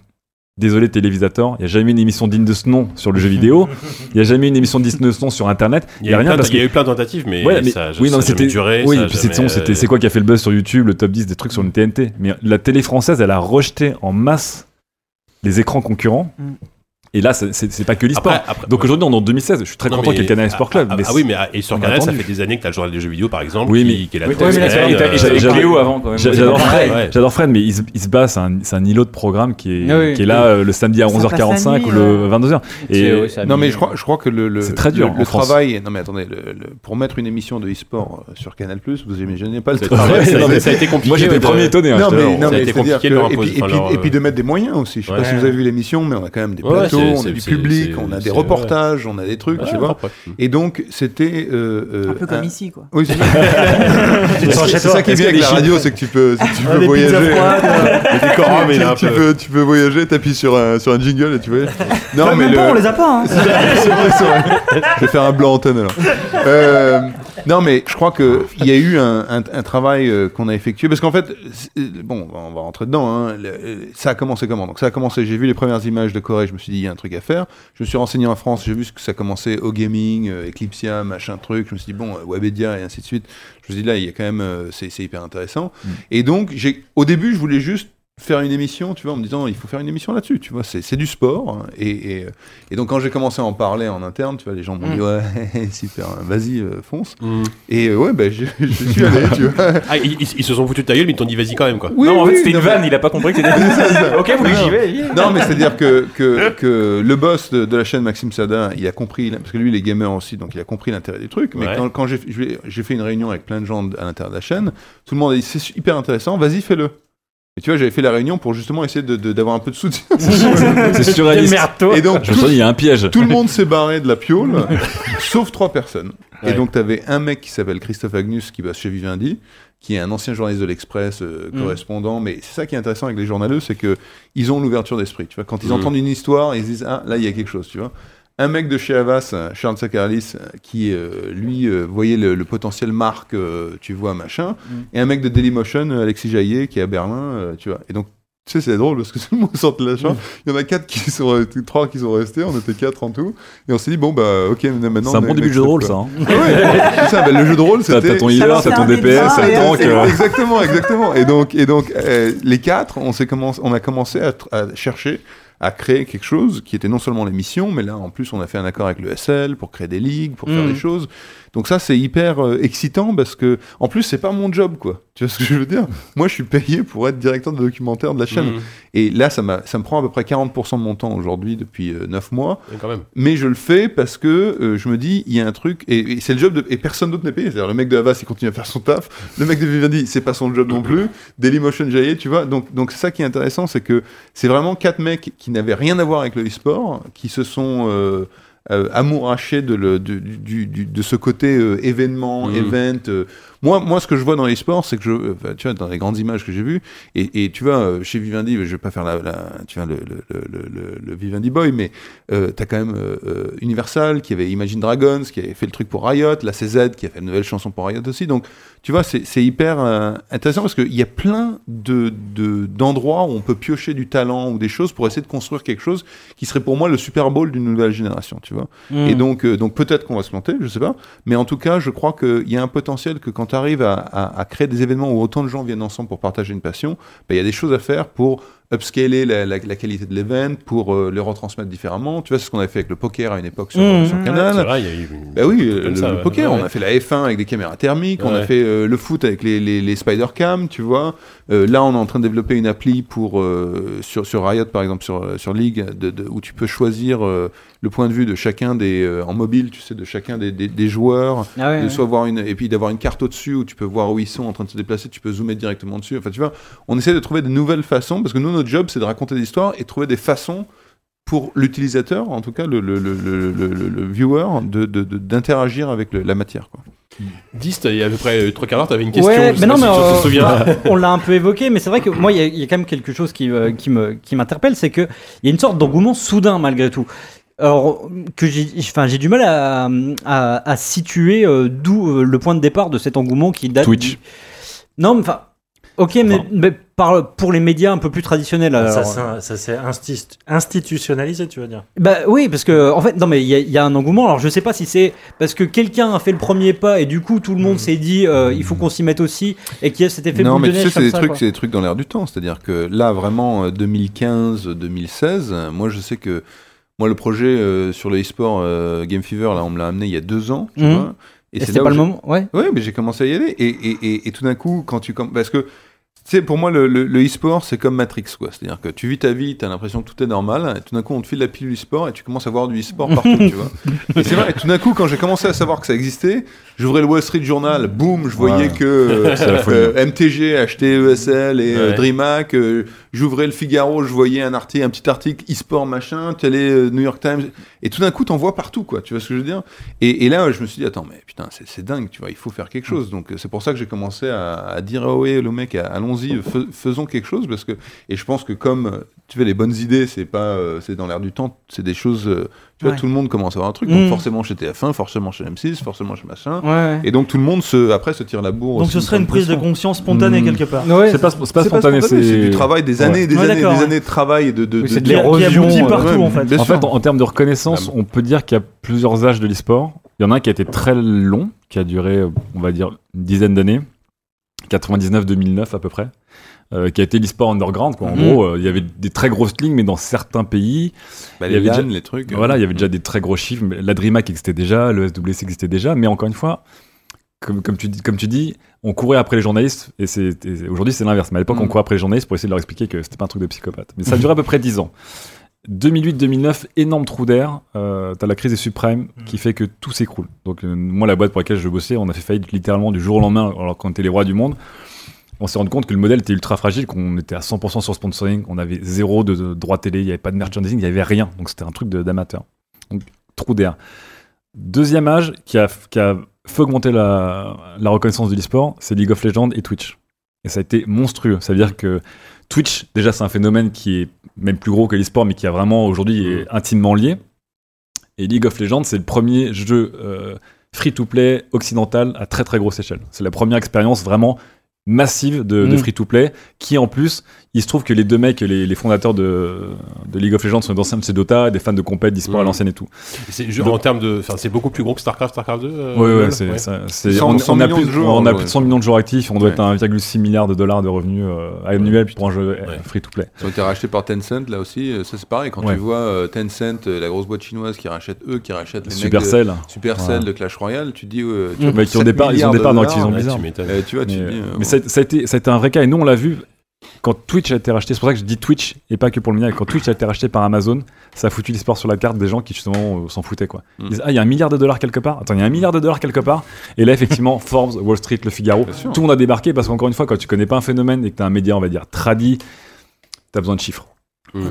Désolé télévisateur, il n'y a jamais eu une émission digne de ce nom sur le jeu vidéo, (laughs) il n'y a jamais eu une émission digne de ce nom sur internet, Il y a eu rien plein parce il y a que- eu plein de tentatives, mais Ouais, mais- ça oui, non, ça duré. Oui, ça a puis c'est jamais, c'était c'est quoi qui a fait le buzz sur YouTube, le top 10 des trucs sur le TNT. Mais la télé française, elle a rejeté en masse les écrans concurrents. Mm. Et là, c'est- c'est c'est pas que l'e-sport. Donc aujourd'hui, on est en 2016. Je suis très Non, content qu'il y ait le Canal Sport Club. Ah, mais ah oui, mais ah, et sur Canal, ça fait des années que t'as le journal des jeux vidéo, par exemple, Oui, qui, mais- qui est la Oui, là, euh, avant, quand même. J'adore Fred, ouais. j'adore Fred, mais il se, il se bat, c'est un, c'est un îlot de programme qui est, Ah oui. qui est là euh, le samedi à Ça passe la 11h45 ou le ouais. 22h. C'est- Et Non, mais je crois, je crois que le, le, C'est très dur, le, travail. Non, mais attendez, le- le- pour mettre une émission de e-sport euh, sur Canal, vous imaginez pas le travail. ça, a non, été- mais- ça a été compliqué. Moi, j'étais premier étonné. hein, Non, mais, ça a mais été compliqué que- de leur et, puis, euh, de mettre des moyens aussi. Je sais pas si vous avez vu l'émission, mais on a quand même des plateaux, on a du public, on a des reportages, on a des trucs, Ouais, tu vois. Et donc, c'était. euh, euh, Un peu comme ici, quoi. Oui, c'est (laughs) ça. Qui est bien avec la radio, c'est que tu peux, voyager. euh, (laughs) tu, peu- peux, tu peux voyager, t'appuies sur un, sur un jingle et tu vois. Non, même mais on les a pas. hein. (laughs) c'est vrai, c'est vrai. Je vais faire un blanc antenne alors. Euh, non, mais je crois qu'il y a eu un, un- un travail euh, qu'on a effectué. Parce qu'en fait, c'est- bon, on va rentrer dedans. hein. Le- euh, ça a commencé comment? Donc, ça a commencé, j'ai vu les premières images de Corée, je me suis dit, il y a un truc à faire. Je me suis renseigné en France, j'ai vu ce que ça commençait au gaming, euh, Eclipsia, machin truc. Je me suis dit, bon, euh, Webedia et ainsi de suite. Je me suis dit, là, il y a quand même, euh, c'est hyper intéressant. Et donc, au début, je voulais juste faire une émission, tu vois, en me disant il faut faire une émission là-dessus, tu vois, c'est c'est du sport. hein. Et, et, et donc quand j'ai commencé à en parler en interne, tu vois, les gens m'ont dit ouais, (laughs) super, vas-y, euh, fonce. Mm. Et euh, ouais, ben je, je suis allé, tu vois. (laughs) Ah, ils, se sont foutus de ta gueule, mais ils t'ont dit vas-y quand même, quoi. Oui, non, en fait, c'était une vanne, il a pas compris que c'était. (laughs) ok, vous voulez que j'y vais. Non, mais c'est-à-dire que, que, que le boss de, de la chaîne, Maxime Sada, il a compris, parce que lui, il est gamer aussi, donc il a compris l'intérêt du truc. Mais Ouais. quand, quand j'ai j'ai- j'ai fait une réunion avec plein de gens à l'intérieur de la chaîne, tout le monde a dit c'est hyper intéressant, vas-y, fais-le. Et tu vois, j'avais fait la réunion pour justement essayer de- de- d'avoir un peu de soutien. (laughs) C'est surréaliste. Et donc, Je me suis dit, il y a un piège. tout le monde s'est barré de la piole, sauf trois personnes. Et donc, tu avais un mec qui s'appelle Christophe Agnus, qui bosse chez Vivendi, qui est un ancien journaliste de l'Express, euh, Mm. correspondant. Mais c'est ça qui est intéressant avec les journaleux, c'est que ils ont l'ouverture d'esprit. Tu vois, quand ils Mm. entendent une histoire, ils se disent ah là il y a quelque chose. Tu vois. Un mec de chez Havas, euh, Charles Sakalis, euh, qui euh, lui euh, voyait le, le potentiel marque, euh, tu vois, machin, Mm. et un mec de Dailymotion, Alexis Jaillet, qui est à Berlin, euh, tu vois. Et donc, tu sais, c'est drôle parce que (laughs) tout le monde sort de la chambre. Il y en a quatre qui sont, restés- (laughs) trois qui sont restés, on était quatre en tout, et on s'est dit bon bah ok, maintenant. C'est un on bon est début de jeu de rôle, ça. hein. Ouais, c'est ça, bah, le jeu de rôle, c'était. t'as ton healer, t'as ton DPS, C'est- t'as tank. c'est- euh, Exactement, exactement. Et donc, et donc euh, les quatre, on, s'est commencé, on a commencé à chercher à créer quelque chose qui était non seulement l'émission, mais là, en plus, on a fait un accord avec le SL pour créer des ligues, pour faire Mm. des choses. Donc ça, c'est hyper euh, excitant parce que, en plus, c'est pas mon job, quoi. (laughs) Tu vois ce que je veux dire? Moi, je suis payé pour être directeur de documentaire de la chaîne. Mhm. Et là, ça, ça me prend à peu près 40% de mon temps aujourd'hui depuis 9 mois. Quand même. Mais je le fais parce que euh, je me dis, il y a un truc, et, et c'est le job de. Et personne d'autre n'est payé. C'est-à-dire, le mec de Havas, il continue à faire son taf. Le mec de Vivendi, c'est pas son job non plus. Dailymotion Jaillet, tu vois. Donc, donc, c'est ça qui est intéressant, c'est que c'est vraiment quatre mecs qui n'avaient rien à voir avec le e-sport, qui se sont. Euh, euh, amourachés de, le, de, du, du- de ce côté euh, événement, Mhm. event. Moi, moi, ce que je vois dans les sports, c'est que je, euh, enfin, tu vois, dans les grandes images que j'ai vues, et, et tu vois, euh, chez Vivendi, je vais pas faire la, la- tu vois, le, le, le, le, Vivendi Boy, mais euh, t'as quand même euh, Universal qui avait Imagine Dragons, qui avait fait le truc pour Riot, la CZ qui a fait une nouvelle chanson pour Riot aussi. Donc, tu vois, c'est hyper euh, intéressant parce qu'il y a plein de de- d'endroits où on peut piocher du talent ou des choses pour essayer de construire quelque chose qui serait pour moi le Super Bowl d'une nouvelle génération, tu vois. Mm. Et donc, donc peut-être qu'on va se planter, je sais pas. Mais en tout cas, je crois qu'il y a un potentiel que quand tu arrives à, créer des événements où autant de gens viennent ensemble pour partager une passion, ben, il y a des choses à faire pour upscaler la, la- la qualité de l'événement, pour euh, le retransmettre différemment. Tu vois, c'est ce qu'on avait fait avec le poker à une époque sur, Mmh, sur ouais. Canal. C'est vrai, il y a eu une- Bah oui, comme le, ça, le ouais. poker, Ouais, on a fait la F1 avec des caméras thermiques, on a fait euh, le foot avec les, les, les Spider Cam, tu vois. Euh, là, on est en train de développer une appli pour euh, sur, sur Riot, par exemple, sur, euh, sur League, de, de- où tu peux choisir euh, le point de vue de chacun des euh, en mobile, tu sais, de chacun des, des, des joueurs, Ah ouais, de ouais. soit voir une et puis d'avoir une carte au-dessus où tu peux voir où ils sont en train de se déplacer, tu peux zoomer directement dessus. Enfin, tu vois, on essaie de trouver de nouvelles façons parce que nous, notre job, c'est de raconter des histoires et de trouver des façons pour l'utilisateur, en tout cas le, le, le, le, le- le- le viewer, de- de- de- d'interagir avec le- la matière. Quoi. 10, il y a à peu près euh, trois quarts d'heure, t'avais une question. Ouais, mais non, mais si tu euh, te souviens. (laughs) on l'a un peu évoqué, mais c'est vrai que moi, il y, a- il y a quand même quelque chose qui, euh, qui me qui m'interpelle, c'est que il y a une sorte d'engouement soudain malgré tout. Alors que j'ai, enfin, j'ai du mal à, à, à situer euh, d'où euh, le point de départ de cet engouement qui date. Twitch. du- Non, mais enfin. Ok, mais, mais par, pour les médias un peu plus traditionnels. Alors, Ça, s'est insti- institutionnalisé, tu veux dire bah oui, parce que en fait, non mais il y, a- il y a un engouement. Alors je sais pas si c'est parce que quelqu'un a fait le premier pas et du coup tout le monde s'est dit euh, il faut qu'on s'y mette aussi et qu'il y a cet effet non, boule mais de tu sais, c'est des ça, trucs, c'est des trucs dans l'air du temps. C'est-à-dire que là, vraiment, euh, 2015-2016, euh, moi, je sais que moi, le projet euh, sur le e-sport euh, Game Fever, là, on me l'a amené il y a deux ans, tu Mhm. vois. Et c'est là pas le moment, ouais. Ouais, mais j'ai commencé à y aller. Et, et, et, et tout d'un coup, quand tu. Parce que. Tu sais, pour moi, le, le, le e-sport, c'est comme Matrix, quoi. C'est-à-dire que tu vis ta vie, tu as l'impression que tout est normal, et tout d'un coup, on te file la pilule e-sport, et tu commences à voir du e-sport partout, tu vois. (laughs) Et c'est vrai, et tout d'un coup, quand j'ai commencé à savoir que ça existait, j'ouvrais le Wall Street Journal, boum, je voyais Ouais. que (laughs) euh, euh, MTG achetait ESL et euh, Ouais. DreamHack, euh, j'ouvrais le Figaro, je voyais un, article, un petit article e-sport machin, euh, New York Times, et tout d'un coup, t'en vois partout, quoi. Tu vois ce que je veux dire? Et, et là, je me suis dit, attends, mais putain, c'est dingue, tu vois, il faut faire quelque chose. Donc, euh, c'est pour ça que j'ai commencé à, à dire, ah ouais, le mec, allons-y, fais- faisons quelque chose, parce que, et je pense que comme, tu vois, les bonnes idées, c'est pas, c'est dans l'air du temps, c'est des choses, tu vois, Ouais. tout le monde commence à avoir un truc, donc Mm. forcément chez TF1, forcément chez M6, forcément chez machin. Ouais, ouais. Et donc, tout le monde se, après, se tire la bourre. Donc ce serait une prise de conscience spontanée Mm. quelque part. Ouais, C'est pas, spontané, c'est c'est du travail des Ouais. années, des Ouais, années, des années de travail et de, de, Oui, de- c'est de l'érosion, euh, partout ouais, en fait. En fait, en, en termes de reconnaissance, on peut dire qu'il y a plusieurs âges de l'e-sport. Il y en a un qui a été très long, qui a duré, euh, on va dire, une dizaine d'années, 99-2009 à peu près, euh, qui a été l'e-sport underground. Quoi. En Mhm. gros, euh, il y avait des très grosses lignes, mais dans certains pays, Bah, il y les avait LAN, déjà- les trucs. euh, voilà, il y avait déjà des très gros chiffres. mais La DreamHack existait déjà, le SWC existait déjà, mais encore une fois, comme, comme, tu, dis, comme tu dis, on courait après les journalistes, et, c'est- et aujourd'hui c'est l'inverse. Mais à l'époque, Mm. on courait après les journalistes pour essayer de leur expliquer que c'était pas un truc de psychopathe. Mais ça a duré à peu près 10 ans. 2008-2009, énorme trou d'air. Euh, T'as la crise des subprimes qui fait que tout s'écroule. Donc, euh, moi, la boîte pour laquelle je bossais, on a fait faillite littéralement du jour au lendemain, alors qu'on était les rois du monde. On s'est rendu compte que le modèle était ultra fragile, qu'on était à 100% sur sponsoring, on avait zéro de, de droit télé, il n'y avait pas de merchandising, il n'y avait rien. Donc, c'était un truc d'amateur. Donc, trou d'air. Deuxième âge qui a, qui a fait augmenter la, la reconnaissance de l'e-sport, c'est League of Legends et Twitch. Et ça a été monstrueux. Ça veut dire que Twitch, déjà, c'est un phénomène qui est même plus gros que l'e-sport, mais qui a vraiment aujourd'hui est intimement lié. Et League of Legends, c'est le premier jeu euh, free-to-play occidental à très très grosse échelle. C'est la première expérience vraiment massive de, de Mm. free-to-play qui en plus il se trouve que les deux mecs les, les fondateurs de, de League of Legends sont des anciens de Dota des fans de compète d'e-sport à Mm. l'ancienne et tout Donc- en termes de, enfin, c'est beaucoup plus gros que Starcraft, Starcraft 2. euh, Ouais, ouais, LoL c'est, Ouais. ça- c'est- 100 on, 100 on a plus, de joueurs, on a ouais. plus de 100 millions de joueurs actifs, on doit Ouais. être à 1,6 milliard de dollars de revenus euh, annuels pour un jeu euh, Ouais. free-to-play. Ils ont été rachetés par Tencent, là aussi, euh, ça c'est pareil, quand Ouais. tu vois euh, Tencent, la grosse boîte chinoise qui rachète eux, qui rachète les Supercell. mecs de Supercell Ouais. de Clash Royale, tu dis... euh, tu Mm. vois, Mais qui ont 7 des parts- ils ont des de parts dans Activision Blizzard. tu vois, tu Mais, ça, ça a été, ça a été un vrai cas et nous on l'a vu quand Twitch a été racheté. C'est pour ça que je dis Twitch et pas que pour le mien. Quand Twitch a été racheté par Amazon, ça a foutu l'e-sport sur la carte des gens qui justement euh, s'en foutaient quoi. Ils Mm. disent, ah il y a un milliard de dollars quelque part. Attends il y a un milliard de dollars quelque part. Et là effectivement (laughs) Forbes, Wall Street, Le Figaro, tout le monde a débarqué parce qu'encore une fois quand tu connais pas un phénomène et que t'as un média on va dire tradi, t'as besoin de chiffres.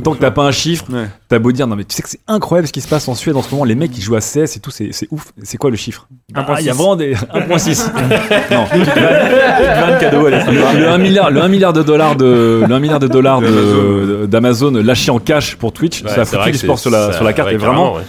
Tant que t'as pas un chiffre, Ouais. t'as beau dire non mais tu sais que c'est incroyable ce qui se passe en Suède en ce moment. Les mecs qui jouent à CS et tout, c'est c'est ouf. C'est quoi le chiffre? Ah, Il y a vraiment des (laughs) 1.6. (laughs) non, tu te vannes cadeau. allez. Le, le 1 milliard, le 1 milliard de dollars de, le 1 milliard de dollars de- d'Amazon lâché en cash pour Twitch, Ouais, ça a foutu l'e-sport c'est- sur la, ça- sur la carte. ouais, et vraiment, ouais.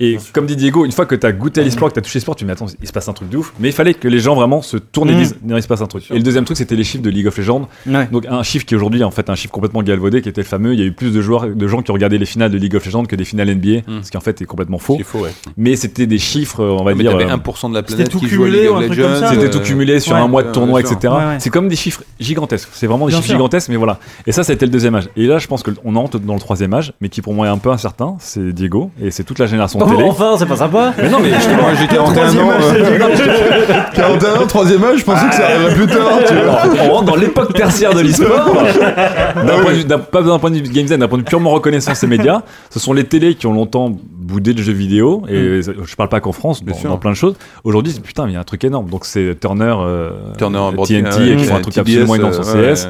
Et comme dit Diego, une fois que t'as goûté à l'e-sport, que t'as touché l'e-sport, tu me dis attends, il se passe un truc de ouf. Mais il fallait que les gens vraiment se tournent et Mm. disent non, il se passe un truc. Et le deuxième truc, c'était les chiffres de League of Legends. Ouais. Donc un chiffre qui aujourd'hui est en fait un chiffre complètement galvaudé, qui était le fameux. Il y a eu plus de joueurs, de gens qui ont regardé les finales de League of Legends que des finales NBA, Mm. ce qui en fait est complètement faux. C'est faux, ouais. Mais c'était des chiffres, on va Mais dire. t'avais euh, 1% de la C'était planète tout qui à cumulé League of Legends. C'était euh, tout cumulé sur ouais. un mois de tournoi, etc. Ouais, ouais. C'est comme des chiffres gigantesques. C'est vraiment des Bien chiffres sûr. gigantesques, mais voilà. Et ça, c'était le deuxième âge. Et là, je pense qu'on entre dans le troisième âge, mais qui pour moi est un peu incertain. C'est Diego, et c'est toute la génération Oh, télé. enfin, c'est pas sympa. Mais non, mais je- Moi j'ai (laughs) 41 ans. euh, 41 (laughs) ans, troisième âge, je pensais que ça arriverait plus tard, tu vois. on rentre dans l'époque tertiaire de l'e-sport. (laughs) D'un point de vue- d'un- pas d'un point de vue game design, d'un point de vue purement reconnaissance et médias. Ce sont les télés qui ont longtemps boudé le jeu vidéo. Et je parle pas qu'en France, dans, dans plein de choses. Aujourd'hui, c'est- putain, mais il y a un truc énorme. Donc c'est Turner, euh, Turner, TNT, qui ouais, font un truc TBS, absolument énorme sur euh, CS.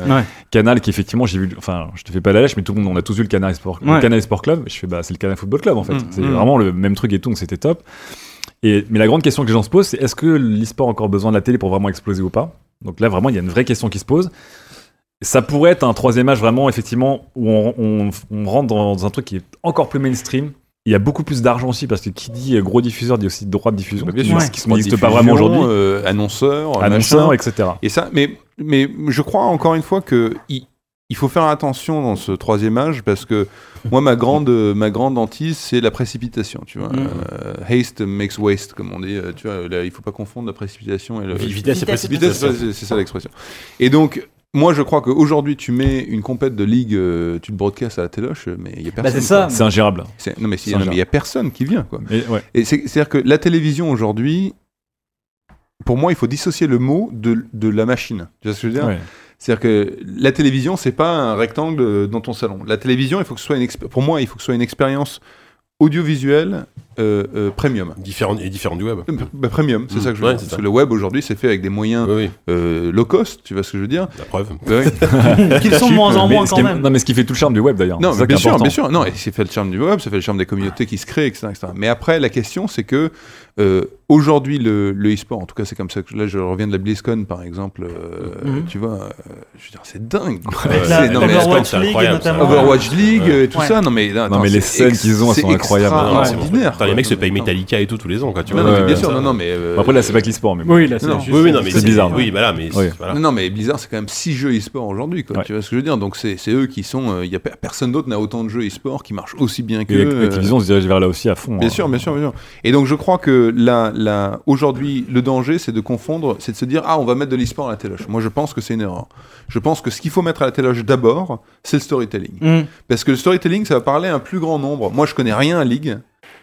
Canal qui effectivement j'ai vu enfin je te fais pas la lèche mais tout le monde on a tous vu le Canal Sport le. Canal Sport Club je fais bah c'est le Canal Football Club en fait Mm, c'est mm. vraiment le même truc et tout donc c'était top. Et mais la grande question que les gens se posent c'est est-ce que l'e-sport a encore besoin de la télé pour vraiment exploser ou pas? Donc là vraiment il y a une vraie question qui se pose. Ça pourrait être un troisième âge vraiment effectivement où on, on- on rentre dans, un truc qui est encore plus mainstream. Il y a beaucoup plus d'argent aussi parce que qui dit gros diffuseur dit aussi droit de diffusion. Bien sûr. ce qui n'existe pas vraiment aujourd'hui. euh, annonceurs machin. etc Et ça, mais, mais je crois encore une fois que il, il faut faire attention dans ce troisième âge parce que moi, ma grande, ma grande hantise, c'est la précipitation. Tu vois, Mm. Euh, haste makes waste, comme on dit. euh, Tu vois, là, il faut pas confondre la précipitation et. Vi- Vitesse c'est ça l'expression. Et donc. Moi, je crois qu'aujourd'hui, tu mets une compète de ligue, euh, tu le broadcast à la téloche, mais il y a personne. Bah, c'est ça. c'est ingérable Non, mais il n'y a personne qui vient, quoi. et, ouais Et c'est-à-dire que la télévision aujourd'hui, pour moi, il faut dissocier le mot de, de la machine. Tu vois ce que je veux dire? Ouais. C'est-à-dire que la télévision, c'est pas un rectangle euh, dans ton salon. La télévision, il faut que ce soit une pour moi, il faut que ce soit une expérience audiovisuelle euh, euh, premium. Différent, et différent du web. Euh, bah, premium, c'est Mm. ça que je veux Ouais, dire. Parce que le web aujourd'hui, c'est fait avec des moyens Oui, oui, euh, low cost, tu vois ce que je veux dire la preuve. Bah oui. (laughs) Qu'ils sont de moins en moins quand est- même. Non, mais ce qui fait tout le charme du web d'ailleurs. Non, bien sûr, important. bien sûr. Non, et c'est fait le charme du web, ça fait le charme des communautés qui se créent, etc. etc. Mais après, la question, c'est que euh, aujourd'hui, le, le e-sport, en tout cas, c'est comme ça que là, je reviens de la BlizzCon, par exemple. euh, Mhm. Tu vois, euh, je veux dire, c'est dingue. Ouais, la- non, mais- Overwatch League notamment. Overwatch League, Ouais. tout Ouais. ça. Non, mais, les scènes qu'ils ont, elles c'est sont incroyables. Putain, les mecs se payent. Metallica et tout tous les ans, quoi. Tu Non, vois. bien sûr, non, non, mais. euh, Après, là, c'est pas que l'e-sport, mais. Oui, là, c'est. Oui, mais bizarre. Oui, voilà, mais. Non, mais Blizzard, c'est quand même 6 jeux e-sport aujourd'hui, quoi. Tu vois ce que je veux dire? Donc, c'est c'est eux qui sont. euh, y a, pe- personne d'autre n'a autant de jeux e-sport qui marchent aussi bien que. Et Activision se dirige vers là aussi à fond. Bien hein. sûr, bien sûr, bien sûr. Et donc je crois que là, là, aujourd'hui, le danger, c'est de confondre, c'est de se dire ah, on va mettre de l'e-sport à la téloche. Moi, je pense que c'est une erreur. Je pense que ce qu'il faut mettre à la téloche d'abord, c'est le storytelling. Mm. Parce que le storytelling, ça va parler à un plus grand nombre. Moi, je connais rien à League.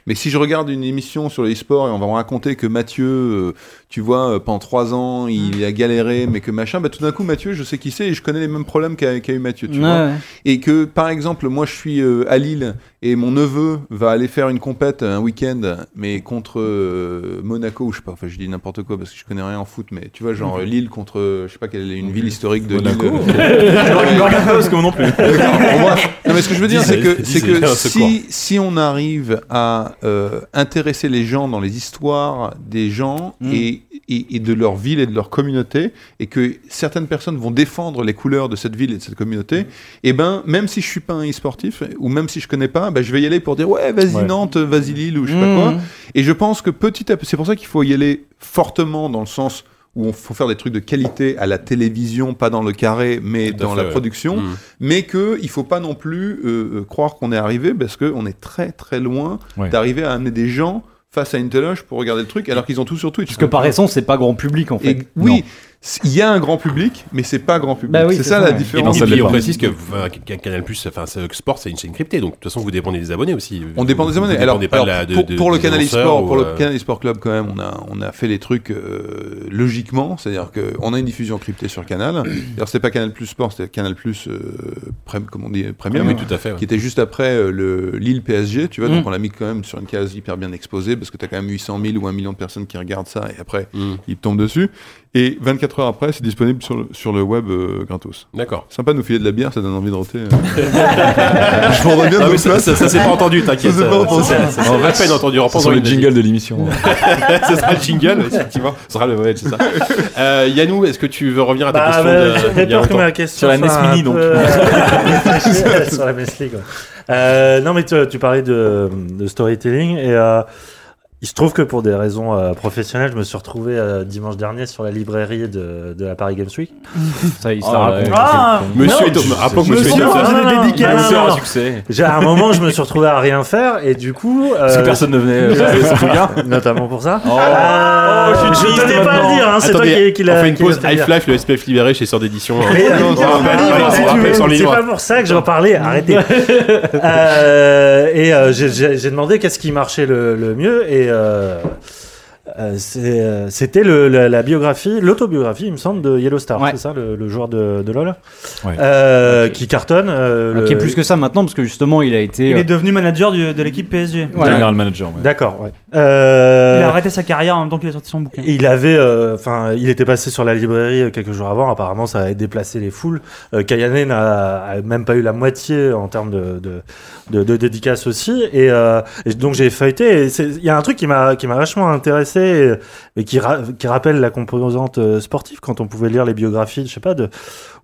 Mais si je regarde une émission sur le e-sport et on va raconter que Mathieu, euh, tu vois, euh, pendant trois ans, il a galéré, mais que machin, bah, tout d'un coup, Mathieu, je sais qui c'est et je connais les mêmes problèmes qu'a eu Mathieu. Tu Ouais, vois ouais. et que par exemple moi je suis euh, à Lille et mon neveu va aller faire une compète un week-end mais contre euh, Monaco ou je sais pas enfin je dis n'importe quoi parce que je connais rien en foot mais tu vois genre euh, Lille contre euh, je sais pas quelle est une ville historique de Monaco. Lille (laughs) parce que moi non plus. (laughs) Mais ce que je veux dire c'est que que si si on arrive à à euh, intéresser les gens dans les histoires des gens Mm. et, et, et de leur ville et de leur communauté, et que certaines personnes vont défendre les couleurs de cette ville et de cette communauté, et ben même si je suis pas un e-sportif ou même si je connais pas, ben, je vais y aller pour dire ouais vas-y Ouais. Nantes, vas-y Lille ou je sais pas quoi. Et je pense que petit à petit, c'est pour ça qu'il faut y aller fortement dans le sens où on faut faire des trucs de qualité à la télévision, pas dans le carré, mais dans fait, la ouais. production Mm. mais que il faut pas non plus euh, euh, croire qu'on est arrivé parce qu'on est très très loin Ouais. d'arriver à amener des gens face à une pour regarder le truc alors qu'ils ont tout sur Twitch. Parce que par essence, c'est pas grand public en fait. Et- oui, il y a un grand public, mais c'est pas grand public. Bah oui, c'est c'est ça, ça, la ouais. Et différence. ça et puis, on précise que euh, Canal Plus, enfin, c'est- Sport, c'est une chaîne cryptée, donc de toute façon, vous dépendez des abonnés aussi. On dépend des abonnés. Alors, dépendez pas de alors, la- de- pour, de- pour le Canal ou, pour le euh, Canal eSport Club, quand même, on a, on a fait les trucs euh, logiquement. C'est-à-dire qu'on a une diffusion cryptée sur Canal. (coughs) Alors, c'était pas Canal Plus Sport, c'était Canal Plus, euh, comment on dit, Premium. Oui, tout à fait. ouais. qui était juste après le Lille PSG, tu vois, Mm. donc on l'a mis quand même sur une case hyper bien exposée parce que tu as quand même 800 000 ou 1 million de personnes qui regardent ça et après Mm. ils te tombent dessus. Et 24 heures après, c'est disponible sur le, sur le web euh, gratos. D'accord. Sympa de nous filer de la bière, ça donne envie de roter. (laughs) Je prendrais bien Ah de oui, ça, ça, ça s'est pas entendu, t'inquiète. Ça s'est pas entendu. Ça, ça, ça, En c'est pas fait, peine entendu. Ce sont les jingles de l'émission. (laughs) Ce sera le jingle, effectivement. Ce sera le ouais, c'est ça. (laughs) Euh, Yannou, est-ce que tu veux revenir à ta Bah, question bah, a peur que ma question Sur la NES Mini, donc. peu- sur la NES League. Euh, non, mais tu, parlais de, de storytelling et euh, il se trouve que pour des raisons euh, professionnelles, je me suis retrouvé euh, dimanche dernier sur la librairie de, de la Paris Games Week. (laughs) Ça, il se Oh la raconte. Ah Monsieur Non, est au- rappelons que Monsieur monsieur est C'est un succès. J'ai à un moment, je me suis retrouvé à rien faire et du coup, Parce euh, que personne ne venait. (laughs) Souvient. notamment pour ça. Oh. Euh, Oh, je suis je tenais pas à le dire, hein, c'est toi qui, qui on l'a fait une pause. Half-Life, le SPF libéré chez Sœur d'édition. Euh, On on c'est pas pour ça que j'en parlais, arrêtez. (laughs) Euh, et euh, j'ai- demandé qu'est-ce qui marchait le, mieux et euh, euh, c'est, euh, c'était le- la, la biographie, l'autobiographie, il me semble, de Yellow Star, Ouais. c'est ça, le, le joueur de, de LoL, Ouais. Euh, qui cartonne. euh, Ah, le- Qui est plus que ça maintenant parce que justement il a été. Il euh, est devenu manager du- de l'équipe PSG. General manager. ouais. D'accord, ouais. Euh, Il a arrêté sa carrière en même temps qu'il a sorti son bouquin. Il avait, euh, enfin, il était passé sur la librairie euh, quelques jours avant. Apparemment, ça avait déplacé les foules. Euh, Kayane n'a a même pas eu la moitié en termes de, de, de, de dédicaces aussi. Et, et donc j'ai feuilleté. Il y a un truc qui m'a qui m'a vachement intéressé et, et qui, ra- qui rappelle la composante sportive quand on pouvait lire les biographies, je sais pas, de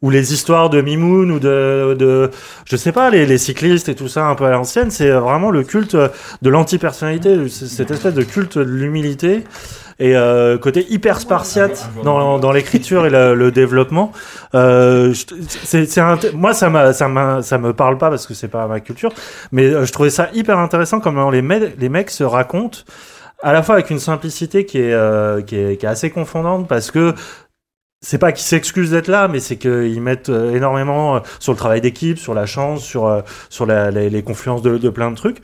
ou les histoires de Mimoun ou de, de je sais pas, les, cyclistes et tout ça un peu à l'ancienne. C'est vraiment le culte de l'anti-personnalité, cette espèce de culte de l'humilité et euh, côté hyper spartiate dans, dans l'écriture et le, développement. Euh, c'est, moi, ça, m'a, ça, m'a, ça me parle pas parce que c'est pas ma culture, mais euh, je trouvais ça hyper intéressant comment les, les mecs se racontent à la fois avec une simplicité qui est, euh, qui est, qui est assez confondante parce que c'est pas qu'ils s'excusent d'être là, mais c'est qu'ils mettent euh, énormément euh, sur le travail d'équipe, sur la chance, sur, euh, sur la- les, les confluences de, de plein de trucs.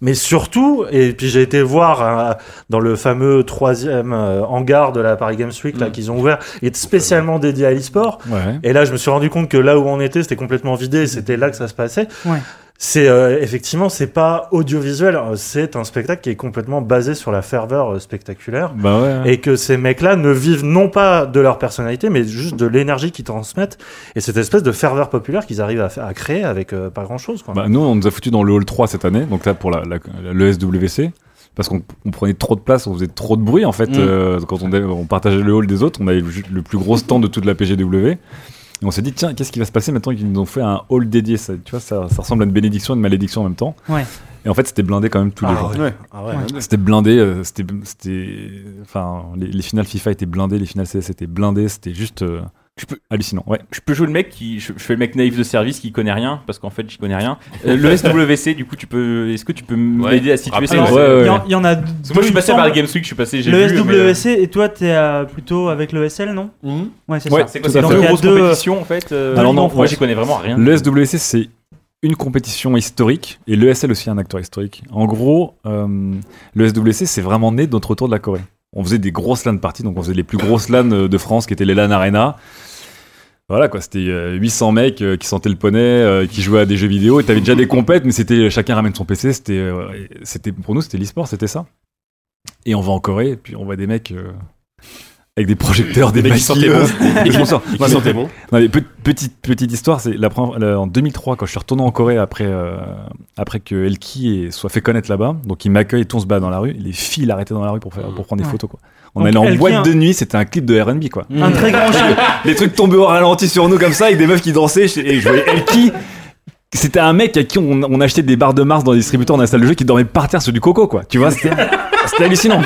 Mais surtout, et puis j'ai été voir euh, dans le fameux troisième euh, hangar de la Paris Games Week là Mm. qu'ils ont ouvert, il est spécialement dédié à l'e-sport. Ouais. Et là, je me suis rendu compte que là où on était, c'était complètement vidé. et C'était là que ça se passait. Ouais. C'est euh, effectivement, c'est pas audiovisuel. euh, C'est un spectacle qui est complètement basé sur la ferveur euh, spectaculaire. Bah ouais. Et que ces mecs-là ne vivent non pas de leur personnalité, mais juste de l'énergie qu'ils transmettent et cette espèce de ferveur populaire qu'ils arrivent à, créer avec euh, pas grand-chose. Quoi. Bah, nous, on nous a foutu dans le hall 3 cette année, donc là pour la, la- le SWC. Parce qu'on on prenait trop de place, on faisait trop de bruit en fait. Mm. euh, quand on, on partageait le hall des autres, on avait le, le plus gros stand de toute la PGW. Et on s'est dit, tiens, qu'est-ce qui va se passer maintenant qu'ils nous ont fait un hall dédié ça, Tu vois, ça, ça ressemble à une bénédiction et une malédiction en même temps. Ouais. Et en fait, c'était blindé quand même tous les Ah jours. ouais. Ouais. Ah ouais. C'était blindé, euh, c'était, c'était, enfin, les, les finales FIFA étaient blindées, les finales CS étaient blindées, c'était juste euh, Je peux, hallucinant. Ouais. je peux jouer le mec qui, je, je fais le mec naïf de service qui connaît rien parce qu'en fait j'y connais rien. Euh, le SWC, du coup, tu peux, est-ce que tu peux m'aider à situer ça ouais, ouais, Il y, en- il y en a deux, moi je suis passé par le. Games Week, je suis passé, j'ai Le vu. mais, euh, SWC et toi t'es euh, plutôt avec le SL non Mhm. Ouais c'est Ouais, ça. C'est quoi, c'est une fait. deux deux- compétitions en fait euh, Alors non, moi j'y connais vraiment rien. Le SWC, c'est une compétition historique et l'ESL aussi un acteur historique. En gros, euh, le SWC, c'est vraiment né de notre retour de la Corée. On faisait des grosses LAN parties, donc on faisait les plus grosses LAN euh, de France qui étaient les LAN Arena. Voilà quoi, c'était euh, 800 mecs euh, qui sentaient le poney, euh, qui jouaient à des jeux vidéo. Et t'avais déjà des compètes, mais c'était chacun ramène son PC. C'était, euh, pour nous, c'était l'e-sport, c'était ça. Et on va en Corée, et puis on voit des mecs euh, avec des projecteurs, des Des. (laughs) Et je m'en sors. Qui sentaient bon. non, mais pe- petite, petite histoire, c'est la première- la- en 2003, quand je suis retourné en Corée après, euh, après que Elki soit fait connaître là-bas. Donc, il m'accueille, tout on se bat dans la rue. Les filles l'arrêtaient dans la rue pour, faire, pour prendre des Ouais. photos, quoi. On Donc, allait en Elki, boîte un- de nuit, c'était un clip de RB, quoi. Un très grand (laughs) chien. Les trucs tombaient au ralenti sur nous comme ça, avec des meufs qui dansaient. Et je voyais Elki. C'était un mec à qui on, on achetait des barres de Mars dans les distributeurs dans la salle de jeu qui dormait par terre sur du coco, quoi. Tu vois, c'était (laughs) hallucinant.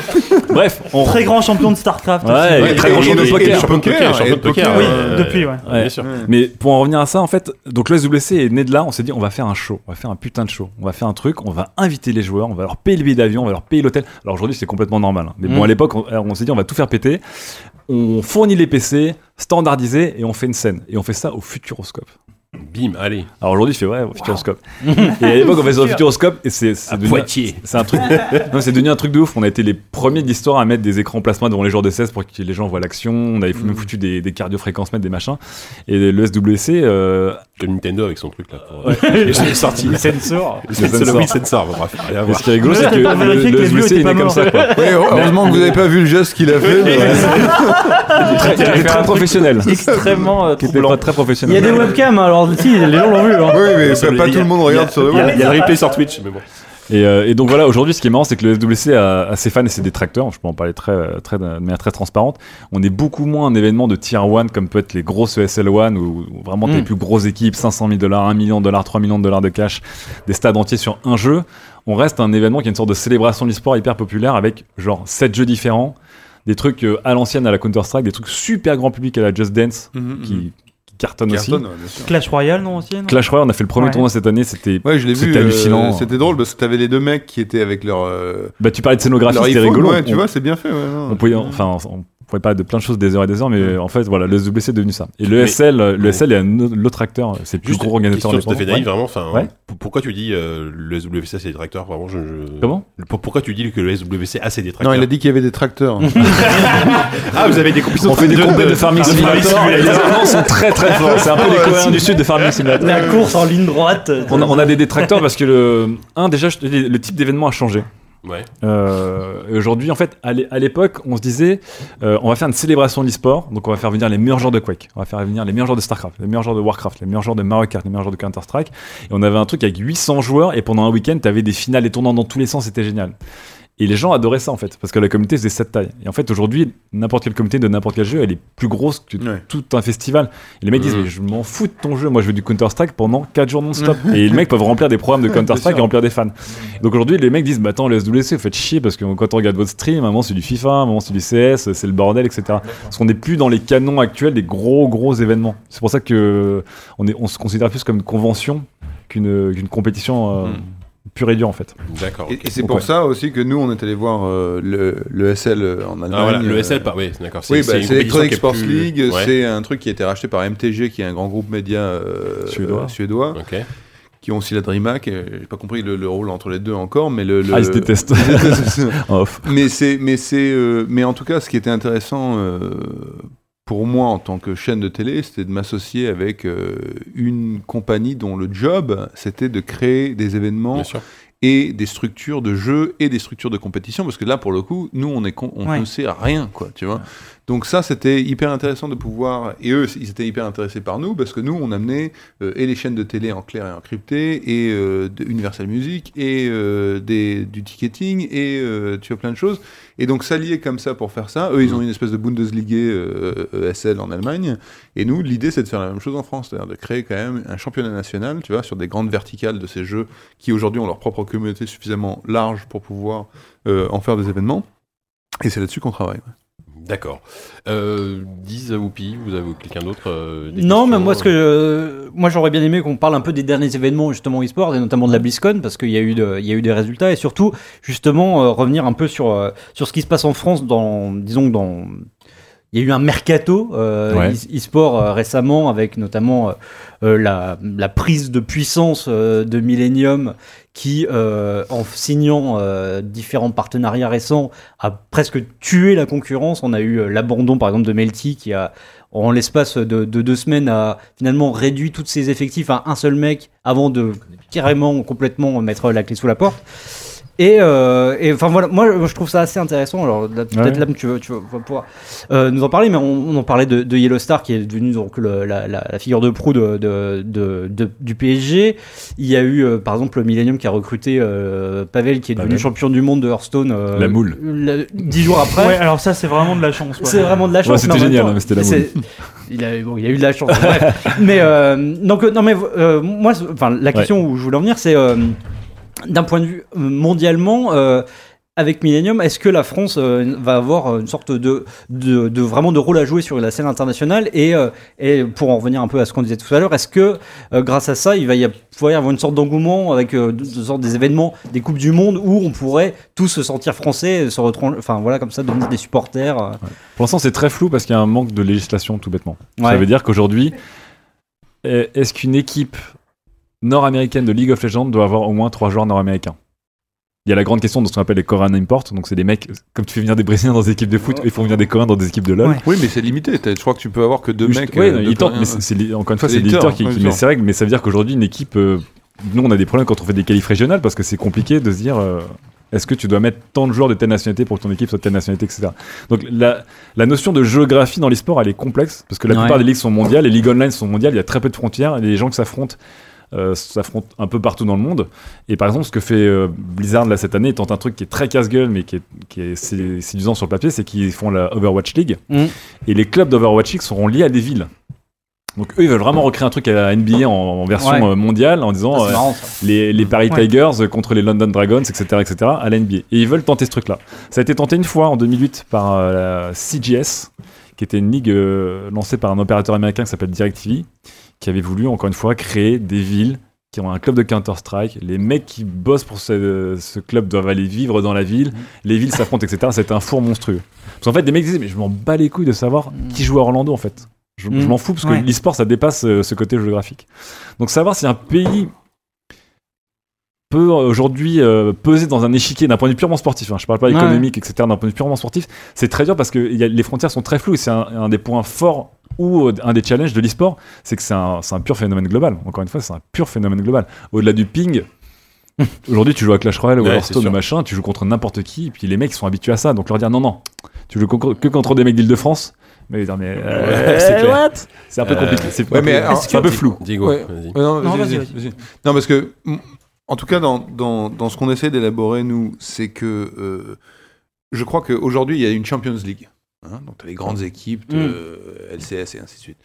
Bref, on. Très grand champion de StarCraft. Ouais, aussi. et Ouais, très et- grand champion de poker. Champion de poker, et- champion de poker. poker, Oui, euh, depuis, ouais. Ouais. Bien sûr. Mais pour en revenir à ça, en fait, donc le SWC est né de là. On s'est dit, on va faire un show, on va faire un putain de show, on va faire un truc, on va inviter les joueurs, on va leur payer le billet d'avion, on va leur payer l'hôtel. Alors aujourd'hui, c'est complètement normal. hein. Mais bon, Mm. à l'époque, on, on s'est dit, on va tout faire péter. On fournit les PC, standardisé, et on fait une scène. Et on fait ça au Futuroscope. Bim, allez. Alors aujourd'hui, je fais ouais, au Futuroscope. (laughs) et à l'époque, on fait ça au Futuroscope, et c'est c'est À devenu- Poitiers. (laughs) c'est un truc. non, c'est devenu un truc de ouf. On a été les premiers de l'histoire à mettre des écrans plasma devant les joueurs de 16 pour que les gens voient l'action. On avait même foutu des, des cardiofréquences mètres, des machins. Et le SWC, euh, De Nintendo avec son truc là. Pour... Je l'ai sorti. Le sensor. C'est le sensor. Wii Sensor. Bref, rien à mais voir. ce qui est rigolo, c'est que le, le étaient est comme ça, quoi. (laughs) Ouais, heureusement que vous n'avez pas vu le geste qu'il a fait. mais- Très, très, très professionnel. (laughs) Extrêmement euh, troublant. très Il y professionnel. a des webcams, alors si, les gens l'ont vu. Hein. Oui, mais Ça pas, pas tout le monde regarde sur le Il web. il y a le replay sur Twitch, mais bon. Et, euh, et donc voilà, aujourd'hui, ce qui est marrant, c'est que le SWC a, a ses fans et ses détracteurs. Je peux en parler très, très, de manière très transparente. On est beaucoup moins un événement de tier 1 comme peut être les grosses ESL 1 où, où vraiment t'as Mm. les plus grosses équipes, 500 000 dollars, 1 million de dollars, 3 millions de dollars de cash, des stades entiers sur un jeu. On reste un événement qui est une sorte de célébration de l'e-sport hyper populaire avec genre 7 jeux différents, des trucs euh, à l'ancienne à la Counter-Strike, des trucs super grand public à la Just Dance Mhm, qui, aussi. Cartonne, ouais, sûr. Clash Royale, non aussi non Clash Royale, on a fait le premier Ouais. tournoi cette année, c'était Ouais, je l'ai vu. C'était euh, hallucinant. C'était drôle parce que t'avais les deux mecs qui étaient avec leur. euh, Bah, tu parlais de scénographie, c'était rigolo. Ouais, tu On- vois, c'est bien fait. ouais, non. on pouvait, enfin, on pouvait parler de plein de choses des heures et des heures, mais en fait, voilà, le SWC est devenu ça. Et le Mais- SL, le Ouais. SL est un autre- l'autre acteur, c'est le plus Juste gros organisateur question vraiment. Enfin, Ouais. pourquoi tu dis euh, le SWC a ses détracteurs Vraiment, je. je- Comment? Pour- Pourquoi tu dis que le SWC a ses détracteurs Non, il a dit qu'il y avait des tracteurs. (laughs) Ah, vous avez des compétitions On fait des de- de- de Farming Farming Simulator, les. Allemands sont très très forts. C'est un peu les Coréens du Sud de Farming Simulator. La course en ligne droite. On a, on a des détracteurs parce que le, un déjà, le type d'événement a changé. Euh, Aujourd'hui, en fait, à l'époque, on se disait, euh, on va faire une célébration de l'e-sport, donc on va faire venir les meilleurs joueurs de Quake, on va faire venir les meilleurs joueurs de StarCraft, les meilleurs joueurs de Warcraft, les meilleurs joueurs de Mario Kart, les meilleurs joueurs de Counter-Strike. Et on avait un truc avec 800 joueurs, et pendant un week-end, t'avais des finales et tournants dans tous les sens, c'était génial. Et les gens adoraient ça en fait, parce que la communauté faisait cette taille. Et en fait, aujourd'hui, n'importe quelle communauté de n'importe quel jeu, elle est plus grosse que Ouais. tout un festival. Et les mecs disent, Mhm. mais je m'en fous de ton jeu, moi je veux du Counter-Strike pendant 4 jours non-stop. et les mecs peuvent remplir des programmes de (laughs) Counter-Strike et remplir des fans. Donc aujourd'hui, les mecs disent, bah attends, le SWC, vous faites chier, parce que quand on regarde votre stream, à un moment c'est du FIFA, à un moment c'est du CS, c'est le bordel, etc. Parce qu'on n'est plus dans les canons actuels des gros gros événements. C'est pour ça que on, est, on se considère plus comme une convention qu'une qu'une compétition euh, Mhm. Pure et dure en fait. D'accord. Et, c'est pour ouais. ça aussi que nous, on est allé voir euh, le, le SL en Allemagne. Ah, voilà, le euh, SL, pas. Oui, d'accord. Oui, bah, une c'est Electronic Sports plus- League. Ouais. C'est un truc qui a été racheté par MTG, qui est un grand groupe média euh, Suédois. euh, suédois, Ok. qui ont aussi la DreamHack. J'ai pas compris le, le rôle entre les deux encore, mais le. le- Ah, ils se détestent. (laughs) En off. mais c'est, mais c'est, euh, mais en tout cas, ce qui était intéressant euh, pour moi en tant que chaîne de télé, c'était de m'associer avec euh, une compagnie dont le job, c'était de créer des événements et des structures de jeu et des structures de compétition parce que là pour le coup nous on est con- on Ouais. ne sait rien quoi tu vois donc ça c'était hyper intéressant de pouvoir et eux ils étaient hyper intéressés par nous parce que nous on amenait euh, et les chaînes de télé en clair et encrypté et euh, Universal Music et euh, des, du ticketing et euh, tu vois plein de choses et donc s'allier comme ça pour faire ça eux ils ont une espèce de Bundesliga euh, ESL en Allemagne et nous l'idée c'est de faire la même chose en France c'est-à-dire de créer quand même un championnat national tu vois sur des grandes verticales de ces jeux qui aujourd'hui ont leur propre communauté suffisamment large pour pouvoir euh, en faire des événements. Et c'est là-dessus qu'on travaille. ouais. D'accord. Euh, Diz, Whoopi, vous avez quelqu'un d'autre euh, Non, mais moi, ce que je- moi j'aurais bien aimé qu'on parle un peu des derniers événements justement e-sport et notamment de la BlizzCon parce qu'il y a eu de- il y a eu des résultats et surtout justement euh, revenir un peu sur euh, sur ce qui se passe en France dans disons dans il y a eu un mercato euh, Ouais. e- e-sport euh, récemment avec notamment euh, euh, la, la prise de puissance euh, de Millennium qui, euh, en signant euh, différents partenariats récents, a presque tué la concurrence. On a eu l'abandon, par exemple, de Melty qui a, en l'espace de, de deux semaines, a finalement réduit tous ses effectifs à un seul mec avant de carrément complètement mettre la clé sous la porte. Et, euh, et enfin voilà, moi je trouve ça assez intéressant. Alors peut-être Ouais. là tu veux, tu vas pouvoir euh, nous en parler, mais on, on en parlait de, de Yellow Star qui est devenu donc le- la, la- la figure de proue de, de, de- de- du PSG. Il y a eu euh, par exemple le Millennium qui a recruté euh, Pavel qui est devenu Pavel. champion du monde de Hearthstone. euh, La moule. le- Dix jours après. Ouais, alors ça, c'est vraiment de la chance. C'est vraiment de la chance. Ouais, c'était génial, temps, hein, mais c'était la c'est- (laughs) Il a, bon, il a eu de la chance. bref. mais euh, donc non mais euh, moi, enfin la question où je voulais en venir, c'est euh, d'un point de vue euh, mondialement. euh, avec Millennium, est-ce que la France euh, va avoir une sorte de, de, de vraiment de rôle à jouer sur la scène internationale et, euh, et pour en revenir un peu à ce qu'on disait tout à l'heure, est-ce que euh, grâce à ça, il va y pouvoir y avoir une sorte d'engouement avec de, de sorte des événements, des coupes du monde où on pourrait tous se sentir français, se retrouver, enfin voilà comme ça, devenir des supporters. Pour l'instant, c'est très flou parce qu'il y a un manque de législation, tout bêtement. Ouais. Ça veut dire qu'aujourd'hui, est-ce qu'une équipe nord-américaine de League of Legends doit avoir au moins trois joueurs nord-américains Il y a la grande question de ce qu'on appelle les Korean Import, donc c'est des mecs, comme tu fais venir des Brésiliens dans des équipes de foot, ils font venir des Coréens dans des équipes de LoL. Ouais. Oui, mais c'est limité. Je crois que tu peux avoir que deux mecs. ouais, euh, tentent, mais c'est- c'est li- encore une fois, C'est l'éditeur qui, met ses règles, mais ça veut dire qu'aujourd'hui, une équipe. euh, nous, on a des problèmes quand on fait des qualifs régionales parce que c'est compliqué de se dire. euh, est-ce que tu dois mettre tant de joueurs de telle nationalité pour que ton équipe soit de telle nationalité, etc. Donc la, la notion de géographie dans l'e-sport, elle est complexe parce que la Ouais. plupart des ligues sont mondiales, les ligues online sont mondiales, il y a très peu de frontières, et les gens qui s'affrontent euh, s'affrontent un peu partout dans le monde. Et par exemple, ce que fait euh, Blizzard là cette année, ils tentent un truc qui est très casse-gueule, mais qui est, qui est sé- séduisant sur le papier, c'est qu'ils font la Overwatch League. Mm. Et les clubs d'Overwatch League seront liés à des villes. Donc eux, ils veulent vraiment recréer un truc à la NBA en, en version Ouais. euh, mondiale, en disant Ah, euh, les, les Paris Ouais. Tigers contre les London Dragons, etc., etc., à la NBA. Et ils veulent tenter ce truc-là. Ça a été tenté une fois en 2008 par la CGS, qui était une ligue lancée par un opérateur américain qui s'appelle DirecTV, qui avait voulu, encore une fois, créer des villes qui ont un club de Counter-Strike. Les mecs qui bossent pour ce, ce club doivent aller vivre dans la ville. Les villes s'affrontent, etc. C'était (laughs) un four monstrueux. Parce qu'en fait, des mecs disaient, mais je m'en bats les couilles de savoir qui joue à Orlando, en fait. Je, je Mm. m'en fous parce que Ouais. l'e-sport, ça dépasse euh, ce côté géographique. Donc, savoir si un pays peut euh, aujourd'hui euh, peser dans un échiquier d'un point de vue purement sportif, hein, je parle pas Ouais. économique, etc., d'un point de vue purement sportif, c'est très dur parce que y a- les frontières sont très floues et c'est un, un des points forts ou euh, un des challenges de l'e-sport, c'est que c'est un, pur phénomène global. Encore une fois, c'est un pur phénomène global. Au-delà du ping, (laughs) aujourd'hui tu joues à Clash Royale ou Ouais, Hearthstone ou machin, tu joues contre n'importe qui, et puis les mecs sont habitués à ça, donc leur dire non, non, tu joues que contre des mecs d'Île-de-France, mais, dire, mais euh, Ouais, (laughs) c'est clair. what C'est un peu Euh, compliqué, c'est ouais, mais un peu- alors, c'est un peu flou. Diego, Ouais. non, Non, vas-y, vas-y, vas-y, vas-y. Non, parce que, en tout cas, dans, dans, dans ce qu'on essaie d'élaborer, nous, c'est que euh, je crois qu'aujourd'hui, il y a une Champions League. hein, donc, tu as les grandes équipes, de Mm. LCS et ainsi de suite.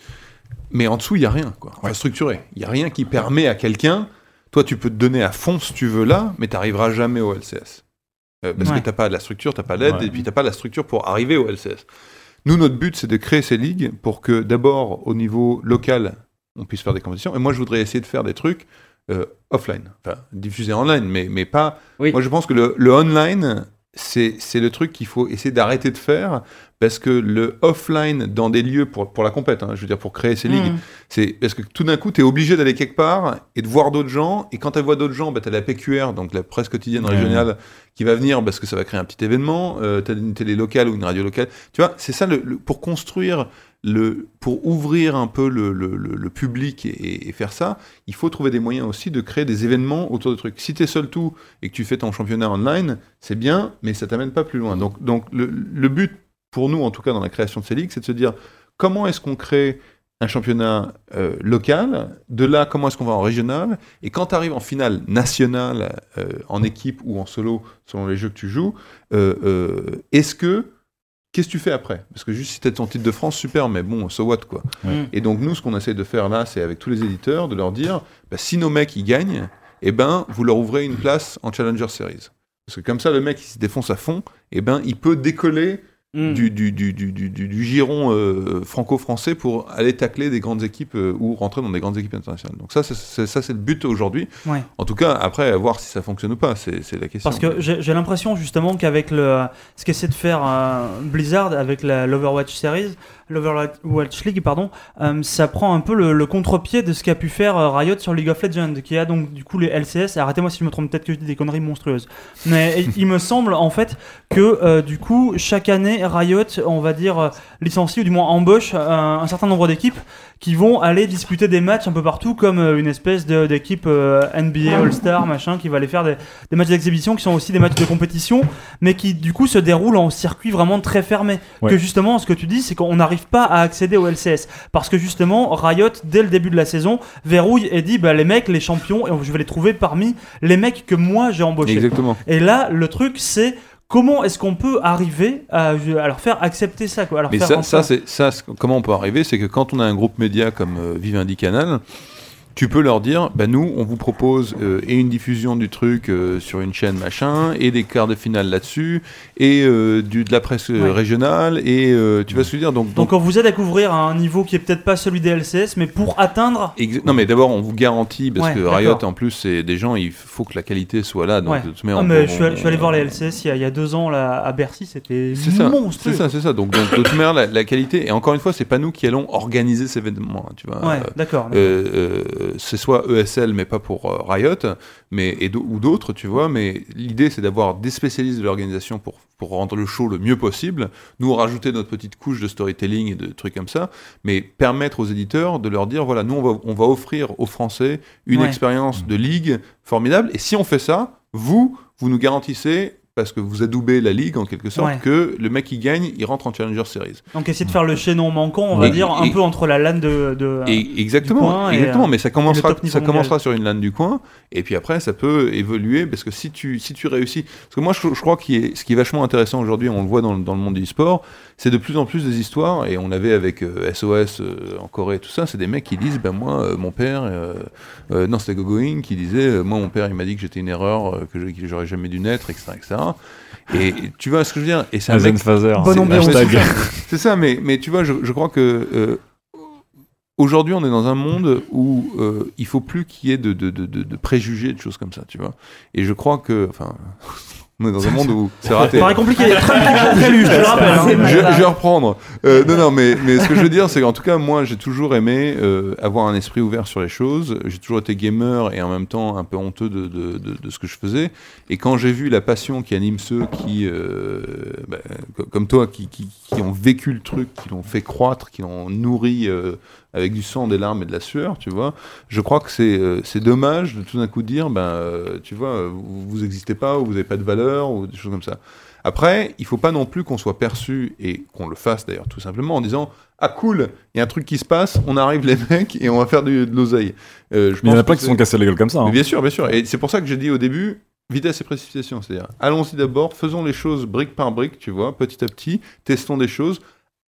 Mais en dessous, il n'y a rien, quoi. Enfin, structuré. Il n'y a rien qui permet à quelqu'un. Toi, tu peux te donner à fond si tu veux là, mais tu n'arriveras jamais au LCS. Euh, parce Ouais. que tu n'as pas de la structure, tu n'as pas l'aide, Ouais. et puis tu n'as pas la structure pour arriver au LCS. Nous, notre but, c'est de créer ces ligues pour que d'abord, au niveau local, on puisse faire des compétitions. Et moi, je voudrais essayer de faire des trucs euh, offline, enfin diffusés online, mais, mais pas. Oui. Moi, je pense que le, le online, c'est c'est le truc qu'il faut essayer d'arrêter de faire parce que le offline dans des lieux pour, pour la compète, hein, je veux dire pour créer ces ligues, Mm. c'est parce que tout d'un coup, tu es obligé d'aller quelque part et de voir d'autres gens. Et quand tu vois d'autres gens, bah, tu as la PQR, donc la presse quotidienne régionale, qui va venir parce que ça va créer un petit événement. tu as une télé locale ou une radio locale. Tu vois, c'est ça le, le- pour construire. Le, pour ouvrir un peu le, le- le- public et, et faire ça, il faut trouver des moyens aussi de créer des événements autour de trucs. Si tu es seul tout et que tu fais ton championnat online, c'est bien, mais ça t'amène pas plus loin. Donc, donc le, le but pour nous, en tout cas dans la création de ces ligues, c'est de se dire comment est-ce qu'on crée un championnat euh, local, de là comment est-ce qu'on va en régional, et quand tu arrives en finale nationale, euh, en équipe ou en solo, selon les jeux que tu joues, euh, euh, est-ce que qu'est-ce que tu fais après? Parce que juste si tu as ton titre de France, super, mais bon, so what quoi. Ouais. Et donc nous, ce qu'on essaie de faire là, c'est avec tous les éditeurs, de leur dire, bah, si nos mecs ils gagnent, eh ben vous leur ouvrez une place en Challenger Series. Parce que comme ça, le mec il se défonce à fond, eh ben il peut décoller Mm. du, du, du, du, giron euh, franco-français pour aller tacler des grandes équipes euh, ou rentrer dans des grandes équipes internationales. Donc ça, c'est, ça, c'est le but aujourd'hui. Ouais. En tout cas, après, voir si ça fonctionne ou pas, c'est, c'est la question. Parce que j'ai j'ai l'impression justement qu'avec le ce qu'essaie de faire euh, Blizzard avec la l'Overwatch Series, l'Overwatch League, pardon, euh, ça prend un peu le, contre-pied de ce qu'a pu faire euh, Riot sur League of Legends, qui a donc du coup les LCS. Arrêtez-moi si je me trompe, peut-être que je dis des conneries monstrueuses. Mais il- me semble en fait que euh, du coup chaque année Riot, on va dire licencie ou du moins embauche un certain nombre d'équipes qui vont aller disputer des matchs un peu partout, comme euh, une espèce de- d'équipe euh, NBA All-Star, machin, qui va aller faire des, des matchs d'exhibition qui sont aussi des matchs de compétition, mais qui du coup se déroulent en circuit vraiment très fermé. Ouais. Que justement, ce que tu dis, c'est qu'on n'arrive pas à accéder au LCS. Parce que justement, Riot, dès le début de la saison, verrouille et dit bah, les mecs, les champions, et je vais les trouver parmi les mecs que moi j'ai embauchés. Exactement. Et là, le truc, c'est. Comment est-ce qu'on peut arriver à, à leur faire accepter ça quoi, à leur Mais faire ça, enfin- ça, c'est ça. c'est- Comment on peut arriver, c'est que quand on a un groupe média comme euh, Vivendi Canal, tu peux leur dire, bah nous, on vous propose euh, et une diffusion du truc euh, sur une chaîne machin, et des quarts de finale là-dessus, et euh, du, de la presse euh, Ouais. régionale, et euh, tu vas se dire donc. Donc on vous aide à couvrir un niveau qui est peut-être pas celui des LCS, mais pour atteindre. Exa- Non mais d'abord on vous garantit parce Ouais, que. Riot en plus c'est des gens il faut que la qualité soit là donc Ouais. Ah, mais on- je, suis allé, je suis allé voir les LCS il y a, il y a deux ans là, à Bercy, c'était monstrueux. c'est ça, c'est ça. Donc, donc, de toute manière, la, la qualité, et encore une fois, c'est pas nous qui allons organiser ces événements, hein, tu vois. Ouais, Euh, d'accord, d'accord. euh, euh, c'est soit ESL, mais pas pour euh, Riot, mais, et ou d'autres, tu vois. Mais l'idée, c'est d'avoir des spécialistes de l'organisation pour, pour rendre le show le mieux possible. Nous, rajouter notre petite couche de storytelling et de trucs comme ça, mais permettre aux éditeurs de leur dire, voilà, nous, on va, on va offrir aux Français une Ouais. expérience de ligue formidable. Et si on fait ça, vous, vous nous garantissez parce que vous adoubez la ligue en quelque sorte Ouais. que le mec qui gagne, il rentre en Challenger Series. Donc essayer de faire le chaînon manquant, on va Et- dire, un et- peu entre la LAN de, de- Et du exactement, coin exactement. euh, mais ça et commencera, ça commencera sur une LAN du coin, et puis après ça peut évoluer parce que si tu, si tu réussis, parce que moi je, je crois que ce qui est vachement intéressant aujourd'hui, on le voit dans, le- dans le monde du sport, c'est de plus en plus des histoires, et on avait avec euh, SOS euh, en Corée et tout ça, c'est des mecs qui disent, ben moi, euh, mon père, euh, euh, non c'était Gogoing qui disait, euh, moi mon père il m'a dit que j'étais une erreur, euh, que j'aurais jamais dû naître, etc., etc. Et tu vois ce que je veux dire? Et c'est un mec- Fazer, c'est- Bonne ambiance. (laughs) c'est- ça, mais, mais tu vois, je, je crois que euh, aujourd'hui, on est dans un monde où euh, il faut plus qu'il y ait de, de, de, de- de préjugés, de choses comme ça, tu vois. Et je crois que, enfin, (laughs) on est dans un monde où (laughs) c'est raté. Ça paraît compliqué. Trump qui prélu, je le rappelle. hein. Je, je vais reprendre. Euh, non, non, mais, mais ce que je veux dire, c'est qu'en tout cas, moi, j'ai toujours aimé euh, avoir un esprit ouvert sur les choses. J'ai toujours été gamer et en même temps un peu honteux de, de, de, de ce que je faisais. Et quand j'ai vu la passion qui anime ceux qui, euh, bah, co- comme toi, qui, qui, qui ont vécu le truc, qui l'ont fait croître, qui l'ont nourri euh, avec du sang, des larmes et de la sueur, tu vois, je crois que c'est euh, dommage de tout d'un coup dire, ben, euh, tu vois, euh, vous, vous existez pas, ou vous n'avez pas de valeur, ou des choses comme ça. Après, il faut pas non plus qu'on soit perçu, et qu'on le fasse d'ailleurs tout simplement, en disant Ah cool, il y a un truc qui se passe, on arrive les (laughs) mecs et on va faire du- de l'oseille. Euh, il y en a plein qui sont c'est- cassés la gueule comme ça. hein. Bien sûr, bien sûr. Et c'est pour ça que j'ai dit au début vitesse et précipitation. C'est-à-dire, allons-y d'abord, faisons les choses brique par brique, tu vois, petit à petit, testons des choses.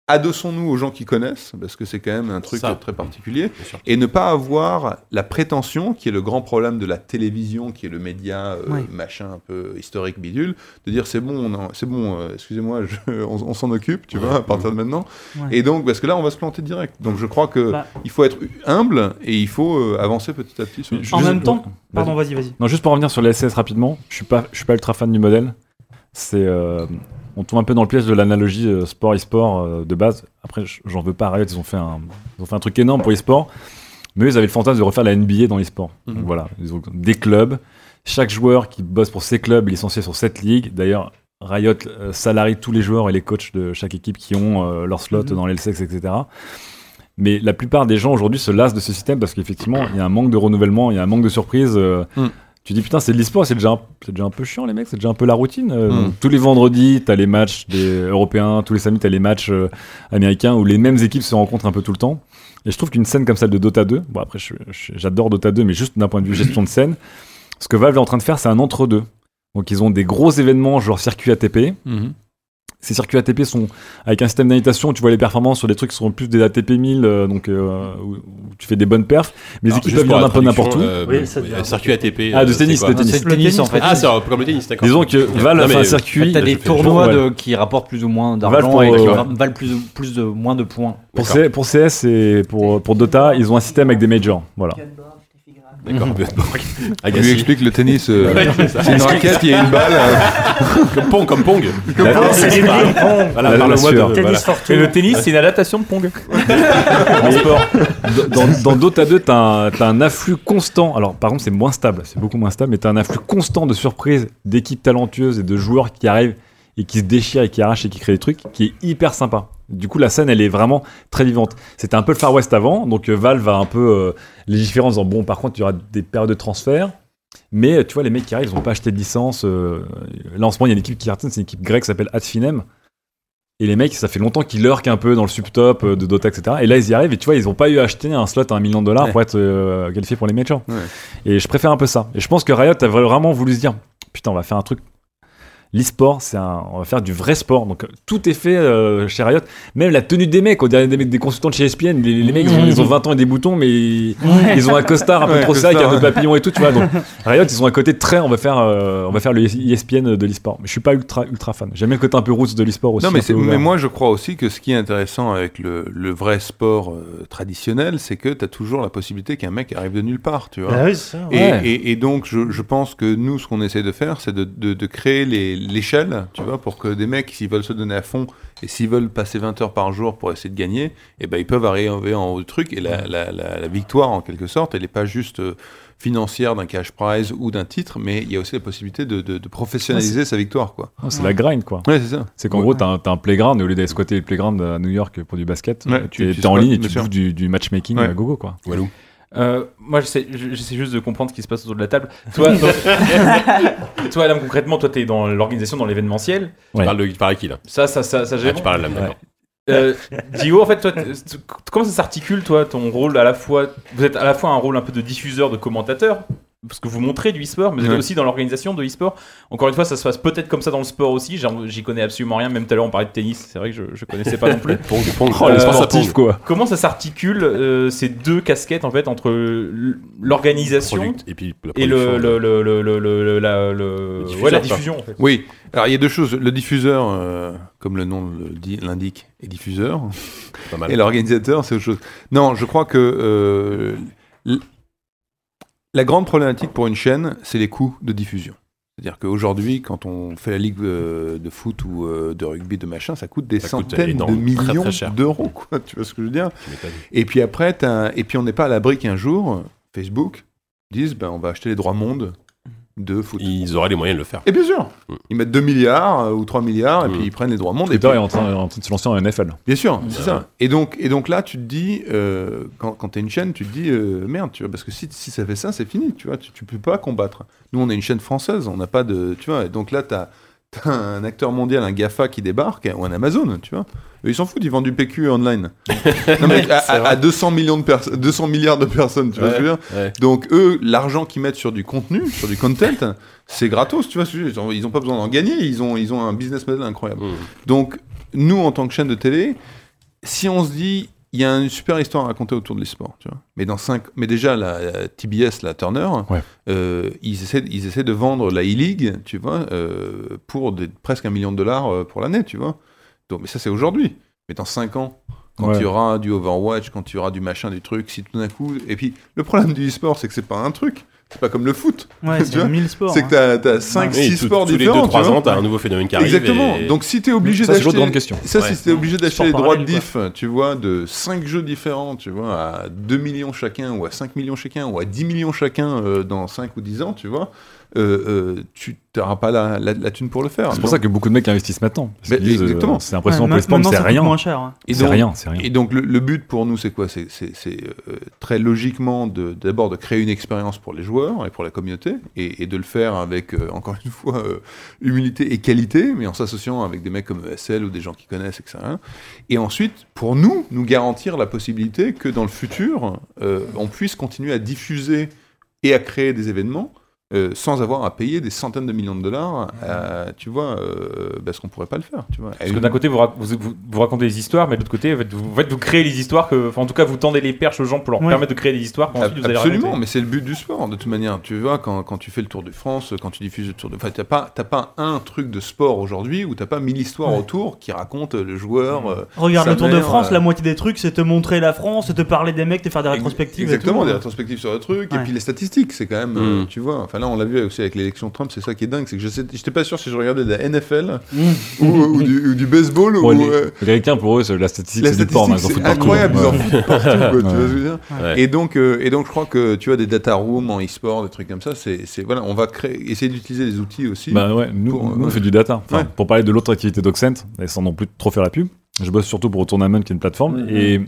Adossons-nous aux gens qui connaissent, parce que c'est quand même un truc Ça. très particulier, et ne pas avoir la prétention, qui est le grand problème de la télévision, qui est le média euh, machin un peu historique bidule, de dire c'est bon, c'est bon, euh, excusez-moi, on, on s'en occupe, tu vois, à partir de maintenant. Ouais. Et donc, parce que là, on va se planter direct. Donc, je crois que Bah. il faut être humble et il faut euh, avancer petit à petit. Sur En même temps, pardon, vas-y, vas-y. Non, juste pour revenir sur les SS rapidement, je suis pas, je suis pas ultra fan du modèle. C'est, euh, on tombe un peu dans le piège de l'analogie euh, sport e-sport euh, de base. Après, j'en veux pas à Riot, ils ont fait un, ils ont fait un truc énorme pour e-sport, mais eux, ils avaient le fantasme de refaire la NBA dans l'e-sport. Donc Mhm. voilà, ils ont des clubs. Chaque joueur qui bosse pour ces clubs est licencié sur cette ligue. D'ailleurs, Riot salarie tous les joueurs et les coachs de chaque équipe qui ont euh, leur slot Mhm. dans l'LSEX, etc. Mais la plupart des gens aujourd'hui se lassent de ce système parce qu'effectivement, il y a un manque de renouvellement, il y a un manque de surprise. euh, Mm. Tu dis putain, c'est de l'e-sport, c'est déjà, un- c'est déjà un peu chiant les mecs, c'est déjà un peu la routine. Euh, Mm. donc, tous les vendredis, t'as les matchs des Européens, tous les samedis, t'as les matchs euh, américains où les mêmes équipes se rencontrent un peu tout le temps. Et je trouve qu'une scène comme celle de Dota 2, bon après j'adore Dota 2, mais juste d'un point de vue gestion de scène, ce que Valve est en train de faire, c'est un entre-deux. Donc ils ont des gros événements genre circuit ATP, Mhm. Ces circuits ATP sont avec un système d'invitation où tu vois les performances sur des trucs qui sont plus des ATP 1000, euh, donc euh, où, où tu fais des bonnes perfs. Mais les équipes peuvent venir d'un peu n'importe où. euh, Oui, ça euh, circuit ATP. Ah, de euh, tennis, c'est quoi de tennis. C'est le tennis, en fait. Ah, c'est comme le tennis, d'accord. Disons que Non, a fait un circuit. T'as des tournois de, qui rapportent plus ou moins d'argent et qui euh, valent plus, plus de, moins de points. Pour, C- pour CS et pour, pour Dota, ils ont un système avec des majors. Voilà. D'accord, Mhm. Borg. On lui explique le tennis, euh, c'est une raquette, il y a une balle. euh, (laughs) Comme Pong, comme Pong. La- Pong, c'est du Pong. Voilà, La- parle-moi la de- sueur. voilà. Tennis for two. Et le tennis, c'est une adaptation de Pong. (laughs) Dans, dans Dota 2, t'as un, t'as un afflux constant. Alors, par contre, c'est moins stable, c'est beaucoup moins stable, mais t'as un afflux constant de surprises, d'équipes talentueuses et de joueurs qui arrivent et qui se déchirent et qui arrachent et qui créent des trucs, qui est hyper sympa. Du coup, la scène, elle est vraiment très vivante. C'était un peu le Far West avant, donc euh, Valve va un peu euh, légiférer en disant bon, par contre, il y aura des périodes de transfert. Mais euh, tu vois, les mecs qui arrivent, ils n'ont pas acheté de licence. euh, là, en ce moment, il y a une équipe qui cartonne, c'est une équipe grecque qui s'appelle Adfinem. Et les mecs, ça fait longtemps qu'ils lurquent un peu dans le subtop de Dota, etc. Et là, ils y arrivent. Et tu vois, ils n'ont pas eu à acheter un slot à un million de dollars Ouais. pour être euh, qualifié pour les majors. Ouais. Et je préfère un peu ça. Et je pense que Riot a vraiment voulu se dire putain, on va faire un truc. L'e-sport, c'est un, on va faire du vrai sport. Donc tout est fait euh, chez Riot. Même la tenue des mecs, on dirait des, mecs- des consultants de chez ESPN. Les, les mecs, ils ont, ils ont 20 ans et des boutons, mais ils, ils ont un costard un peu Ouais, trop sec, un peu ouais. papillon et tout, tu vois. Donc (laughs) Riot, ils sont à côté de très, on va faire, euh, on va faire le ESPN de l'e-sport. Mais je suis pas ultra, ultra fan. J'aime bien le côté un peu roots de l'e-sport aussi. Non, mais, un mais moi je crois aussi que ce qui est intéressant avec le, le vrai sport euh, traditionnel, c'est que tu as toujours la possibilité qu'un mec arrive de nulle part, tu vois. Ah oui, ça. Et, Ouais. et- et donc, je, je pense que nous, ce qu'on essaie de faire, c'est de, de- de créer les- l'échelle, tu vois, pour que des mecs, s'ils veulent se donner à fond et s'ils veulent passer 20 heures par jour pour essayer de gagner, eh ben, ils peuvent arriver en haut du truc. Et la, la- la- la victoire, en quelque sorte, elle n'est pas juste euh, financière d'un cash prize ou d'un titre, mais il y a aussi la possibilité de, de- de professionnaliser sa victoire, quoi. Oh, c'est la grind, quoi. Ouais, c'est ça. C'est qu'en Ouais. gros, t'as un, t'as un playground, et au lieu d'aller squatter le playground à New York pour du basket, Ouais, tu tu- tu es en ligne et tu bouffes du, du matchmaking Ouais. à gogo, quoi. Walou. Euh, moi, j'essaie juste de comprendre ce qui se passe autour de la table. Toi, (laughs) donc- (laughs) toi Adam, concrètement, toi, t'es dans l'organisation, dans l'événementiel. Tu Ouais. parles de, tu parles à qui là Ça, ça, ça, ça Ah, gère. tu parles à l'âme, d'accord. Euh, Gio, en fait, toi, comment ça s'articule, toi, ton rôle à la fois Vous êtes à la fois un rôle un peu de diffuseur, de commentateur, parce que vous montrez du e-sport, mais vous êtes Ouais. aussi dans l'organisation de e-sport. Encore une fois, ça se passe peut-être comme ça dans le sport aussi. J'y connais absolument rien. Même tout à l'heure, on parlait de tennis. C'est vrai que je, je connaissais pas non plus. (laughs) Oh, les Euh, quoi. Comment ça s'articule euh, ces deux casquettes en fait entre l'organisation et puis la et le, production. le, le, le, le, le- la, le- Le diffuseur, ouais, la quoi. diffusion en fait. Oui, alors il y a deux choses. Le diffuseur, euh, comme le nom l'indique, est diffuseur. Pas mal. Et l'organisateur, c'est autre chose. Non, je crois que euh, la grande problématique pour une chaîne, c'est les coûts de diffusion. C'est-à-dire qu'aujourd'hui, quand on fait la ligue euh, de foot ou euh, de rugby, de machin, ça coûte des Ça coûte centaines énorme, de millions d'euros. Tu vois ce que je veux dire? Et puis après, un- et puis on n'est pas à l'abri qu'un jour, Facebook dise, ben, on va acheter les droits monde de foot. Ils auraient les moyens de le faire. Et bien sûr, Mm. ils mettent 2 milliards euh, ou 3 milliards, et Mm. puis ils prennent les droits monde. Et Twitter puis- est en train, en train de se lancer en NFL. Bien sûr, c'est Ouais. ça. Et donc, et donc là, tu te dis, euh, quand, quand tu es une chaîne, tu te dis, euh, merde, tu vois, parce que si, si ça fait ça, c'est fini, tu vois, tu, tu peux pas combattre. Nous, on est une chaîne française, on n'a pas de, tu vois, et donc là, tu as, un acteur mondial, un GAFA qui débarque, ou un Amazon, tu vois. Eux, ils s'en foutent, ils vendent du PQ online. (laughs) non, mais à, à- à 200, millions de perso- 200 milliards de personnes, tu vois ce que je veux dire Ouais. Donc, eux, l'argent qu'ils mettent sur du contenu, sur du content, c'est gratos, tu vois. ce que je veux dire Ils ont, ils ont pas besoin d'en gagner, ils ont, ils ont un business model incroyable. Mm. Donc, nous, en tant que chaîne de télé, si on se dit, il y a une super histoire à raconter autour de l'e-sport, tu vois. Mais, dans cinq... Mais déjà, la, la TBS, la Turner, Ouais. euh, ils, essaient, ils essaient de vendre la e-league, tu vois, euh, pour des- presque un million de dollars euh, pour l'année, tu vois. Donc, mais ça, c'est aujourd'hui. Mais dans 5 ans, quand Ouais. il y aura du Overwatch, quand il y aura du machin, du truc, si tout d'un coup. Et puis, le problème du e-sport, c'est que c'est pas un truc. C'est pas comme le foot. Ouais, (laughs) c'est vois, 1000 sports. C'est que hein. t'as as 5, Oui, 6 tout- sports tous les différents. 2-3 tu vois. ans, t'as un nouveau phénomène qui arrive. Exactement. et- Donc si t'es obligé Ça, c'est l'autre d'acheter, grande question. ça Ouais. si t'es obligé d'acheter les droits de diff, tu vois, de 5 jeux différents, tu vois, à 2 millions chacun ou à 5 millions chacun ou à 10 millions chacun euh, dans 5 ou 10 ans, tu vois, euh, euh, tu n'auras pas la, la, la thune pour le faire. C'est pour Donc- ça que beaucoup de mecs investissent maintenant. Parce euh, exactement. c'est impressionnant Ouais, pour les c'est rien. moins cher. hein. Et C'est donc- rien, c'est rien. Et donc le, le but pour nous, c'est quoi? C'est euh, très logiquement de- d'abord de, créer une expérience pour les joueurs et pour la communauté, et, et de le faire avec, euh, encore une fois, euh, humilité et qualité, mais en s'associant avec des mecs comme ESL ou des gens qui connaissent, etc. Et ensuite, pour nous, nous garantir la possibilité que dans le futur, euh, on puisse continuer à diffuser et à créer des événements, euh, sans avoir à payer des centaines de millions de dollars, euh, tu vois, euh, parce qu'on pourrait pas le faire, tu vois. Parce que d'un côté, vous, rac- vous, vous- vous racontez des histoires, mais de l'autre côté, en fait, vous, en fait, vous créez les histoires que. en tout cas, vous tendez les perches aux gens pour leur Ouais. permettre de créer des histoires vous Absolument, mais c'est le but du sport, de toute manière. Tu vois, quand, quand tu fais le Tour de France, quand tu diffuses le Tour de... Enfin, t'as pas, t'as pas un truc de sport aujourd'hui où t'as pas mille histoires Ouais. autour qui racontent le joueur... euh, Regarde le Tour de France, euh, la moitié des trucs, c'est te montrer la France, c'est te parler des mecs, te faire des rétrospectives. et Exactement, tout. des rétrospectives sur le truc, et puis les statistiques, c'est quand même, euh, Mm. tu vois, enfin là on l'a vu aussi avec l'élection Trump, c'est ça qui est dingue, c'est que je sais- j'étais pas sûr si je regardais de la NFL ou, ou (laughs) du, ou du baseball Bon, ou... les, euh, les Américains, pour eux, c'est- la statistique, c'est du porn. hein, statistique, Ils en c'est foutent partout. incroyable, ils en Ouais. foutent partout, quoi, tu Ouais. vois ce que je veux dire Ouais. et, donc, euh, et donc je crois que tu vois des data rooms en e-sport, des trucs comme ça, c'est c'est- voilà, on va créer, essayer d'utiliser les outils aussi. Bah ouais, nous, Pour, euh, nous, on ouais. fait du data. Enfin, Ouais. Pour parler de l'autre activité d'Oxent, et sans non plus trop faire la pub, je bosse surtout pour Tournament, qui est une plateforme. Et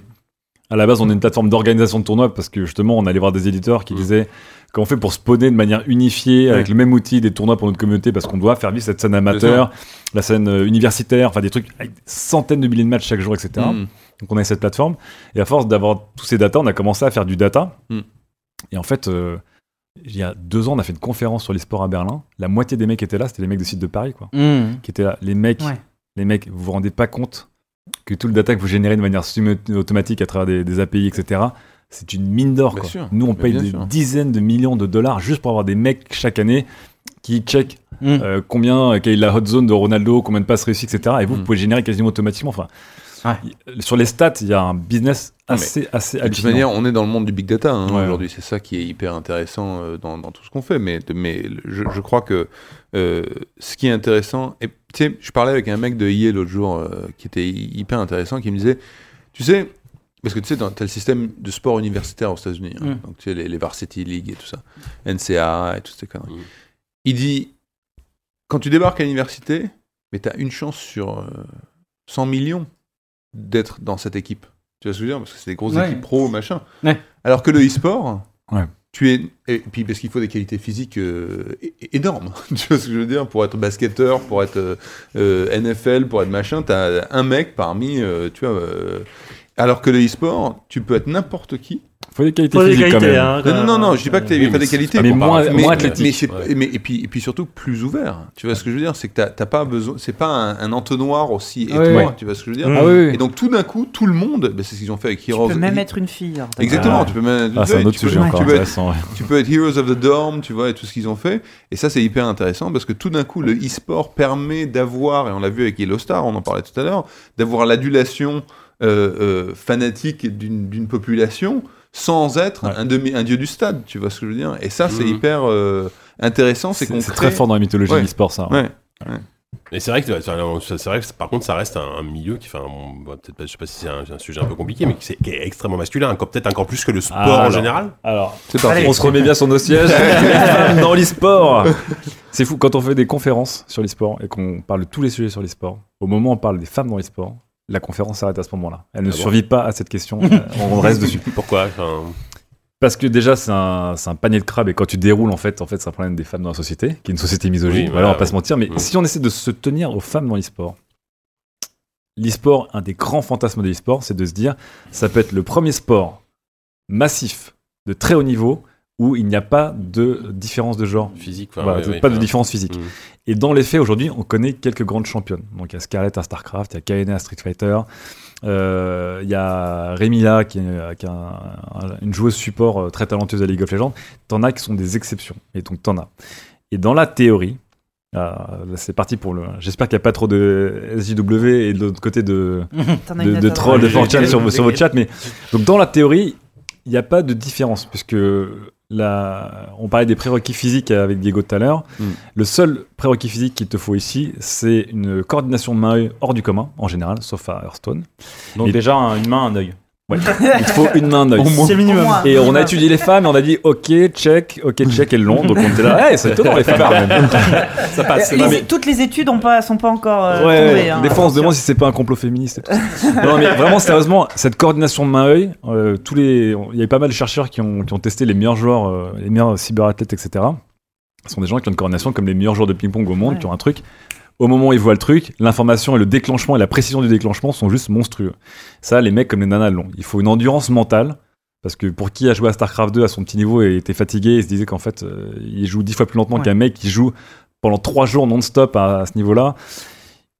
à la base, on est une plateforme d'organisation de tournois parce que justement, on allait voir des éditeurs qui disaient comment on fait pour spawner de manière unifiée avec le même outil des tournois pour notre communauté parce qu'on doit faire vivre cette scène amateur, la scène euh, universitaire, enfin des trucs avec des centaines de milliers de matchs chaque jour, etc. Mm. Donc on a cette plateforme. Et à force d'avoir tous ces data, on a commencé à faire du data. Mm. Et en fait, euh, il y a deux ans, on a fait une conférence sur les sports à Berlin. La moitié des mecs qui étaient là, c'était les mecs de site de Paris, quoi. Mmh. Qui étaient là. Les mecs, Ouais. les mecs, vous vous rendez pas compte que tout le data que vous générez de manière semi-automatique à travers des, des API, etc., c'est une mine d'or. Bien quoi. sûr. Nous, on paye des sûr. dizaines de millions de dollars juste pour avoir des mecs chaque année qui checkent Mm. euh, combien, quelle est la hot zone de Ronaldo, combien de passes réussies, etc. Et vous, Mm. vous pouvez générer quasiment automatiquement. Enfin, Ouais. sur les stats, il y a un business mais assez, assez De toute manière, on est dans le monde du big data hein, Ouais. aujourd'hui. C'est ça qui est hyper intéressant euh, dans, dans tout ce qu'on fait. Mais, mais je, je crois que euh, ce qui est intéressant, et tu sais, je parlais avec un mec de IE l'autre jour euh, qui était hy- hyper intéressant, qui me disait, tu sais, parce que tu sais, tu as le système de sport universitaire aux États-Unis, hein. Mm. donc tu sais, les, les varsity league et tout ça, NCAA et toutes ces conneries. Mm. Il dit, quand tu débarques à l'université, mais tu as une chance sur euh, 100 millions d'être dans cette équipe. Tu vois ce que je veux dire? Parce que c'est des grosses Ouais. équipes pro, machin. Ouais. Alors que le e-sport, Ouais. tu es. Et puis parce qu'il faut des qualités physiques euh, énormes. (laughs) tu vois ce que je veux dire? Pour être basketteur, pour être euh, euh, NFL, pour être machin, tu as un mec parmi. euh, tu vois. Alors que le e-sport, tu peux être n'importe qui. faut des qualités Faut des physiques quand qualités, même. hein, quand Non, non, non, même. non, je dis pas que tu pas mais des qualités. mais moins- parler. moins mais, athlétique. mais Ouais. mais- et, puis, et puis surtout plus ouvert. Tu vois ce que je veux dire? C'est que tu n'as pas besoin. C'est pas un, un entonnoir aussi étroit. Ouais. Tu vois ce que je veux dire? Ah oui, oui. Et donc tout d'un coup, tout le monde, ben, c'est ce qu'ils ont fait avec Tu Heroes. peux même être une fille. alors, t'as- Exactement, Ah. tu peux même. Ah, c'est un tu autre sujet encore tu intéressant. tu peux être Heroes of the Dorm, tu vois, et tout ce qu'ils ont fait. Et ça, c'est hyper intéressant parce que tout d'un coup, le e-sport permet d'avoir, et on l'a vu avec Yellow Star, on en parlait tout à l'heure, d'avoir l'adulation euh, euh, fanatique d'une population sans être Ouais. un, demi, un dieu du stade, tu vois ce que je veux dire? Et ça, c'est Mhm. hyper euh, intéressant, c'est crée... très fort dans la mythologie Ouais. de l'e-sport, ça. Ouais. Et c'est vrai que c'est vrai que par contre ça reste un, un milieu qui, enfin, bon, peut-être je sais pas si c'est un, un sujet un peu compliqué, mais qui, est extrêmement masculin, encore- peut-être encore plus que le sport Ah, en alors. général. Alors, on se remet bien sur nos sièges. (laughs) Dans l'e-sport. C'est fou, quand on fait des conférences sur l'e-sport et qu'on parle de tous les sujets sur l'e-sport, au moment où on parle des femmes dans l'e-sport, la conférence s'arrête à ce moment-là. Elle ne Ah bon survit pas à cette question. (laughs) Euh, on reste dessus. Pourquoi Enfin, Parce que déjà, c'est un, un panier de crabes et quand tu déroules, en fait, en fait, c'est un problème des femmes dans la société, qui est une société misogyne. Oui, voilà, on va pas oui. se mentir. Mais Mm. si on essaie de se tenir aux femmes dans l'e-sport, l'e-sport, un des grands fantasmes de l'e-sport, c'est de se dire, ça peut être le premier sport massif de très haut niveau où il n'y a pas de différence de genre. physique, enfin, Voilà, ouais, ouais, pas de différence physique. mm. Et dans les faits, aujourd'hui, on connaît quelques grandes championnes. Donc, il y a Scarlett à StarCraft, il y a Kaene à Street Fighter, euh, il y a Remila, qui est, qui est un- un- une joueuse support euh, très talentueuse à League of Legends. T'en as qui sont des exceptions. Et donc, t'en as. Et dans la théorie, ah, c'est parti pour le. J'espère qu'il n'y a pas trop de SJW et de l'autre côté de, (laughs) T'en as de, de trolls de Ouais, 4chan j'ai- sur, sur votre chat. Mais donc, dans la théorie, il n'y a pas de différence, puisque la, on parlait des prérequis physiques avec Diego tout à l'heure. Mm. Le seul prérequis physique qu'il te faut ici, c'est une coordination de main hors du commun, en général, sauf à Hearthstone. Donc Et- déjà, un- une main, un œil. Ouais. (laughs) il te faut une main, un œil. C'est minimum. Au moins. Et on a étudié les femmes et on a dit ok, check, ok, check et le long. Donc on était là, (laughs) hey, c'est étonnant les femmes même. Ça passe. Les- Non, mais- Toutes les études ont pas, sont pas encore euh, Ouais, tombées. ouais. hein, des fois on se demande si c'est pas un complot féministe. Et tout ça. non, mais vraiment sérieusement, cette coordination de main-œil, euh, tous les, il y a eu pas mal de chercheurs qui ont, qui ont testé les meilleurs joueurs, euh, les meilleurs cyberathlètes, etc. Ce sont des gens qui ont une coordination comme les meilleurs joueurs de ping-pong au monde, Ouais. qui ont un truc. Au moment où ils voient le truc, l'information et le déclenchement et la précision du déclenchement sont juste monstrueux. Ça, les mecs comme les nanas l'ont. Il faut une endurance mentale. Parce que pour qui a joué à StarCraft 2 à son petit niveau et était fatigué, il se disait qu'en fait, euh, il joue dix fois plus lentement Ouais. qu'un mec qui joue pendant trois jours non-stop à, à ce niveau-là.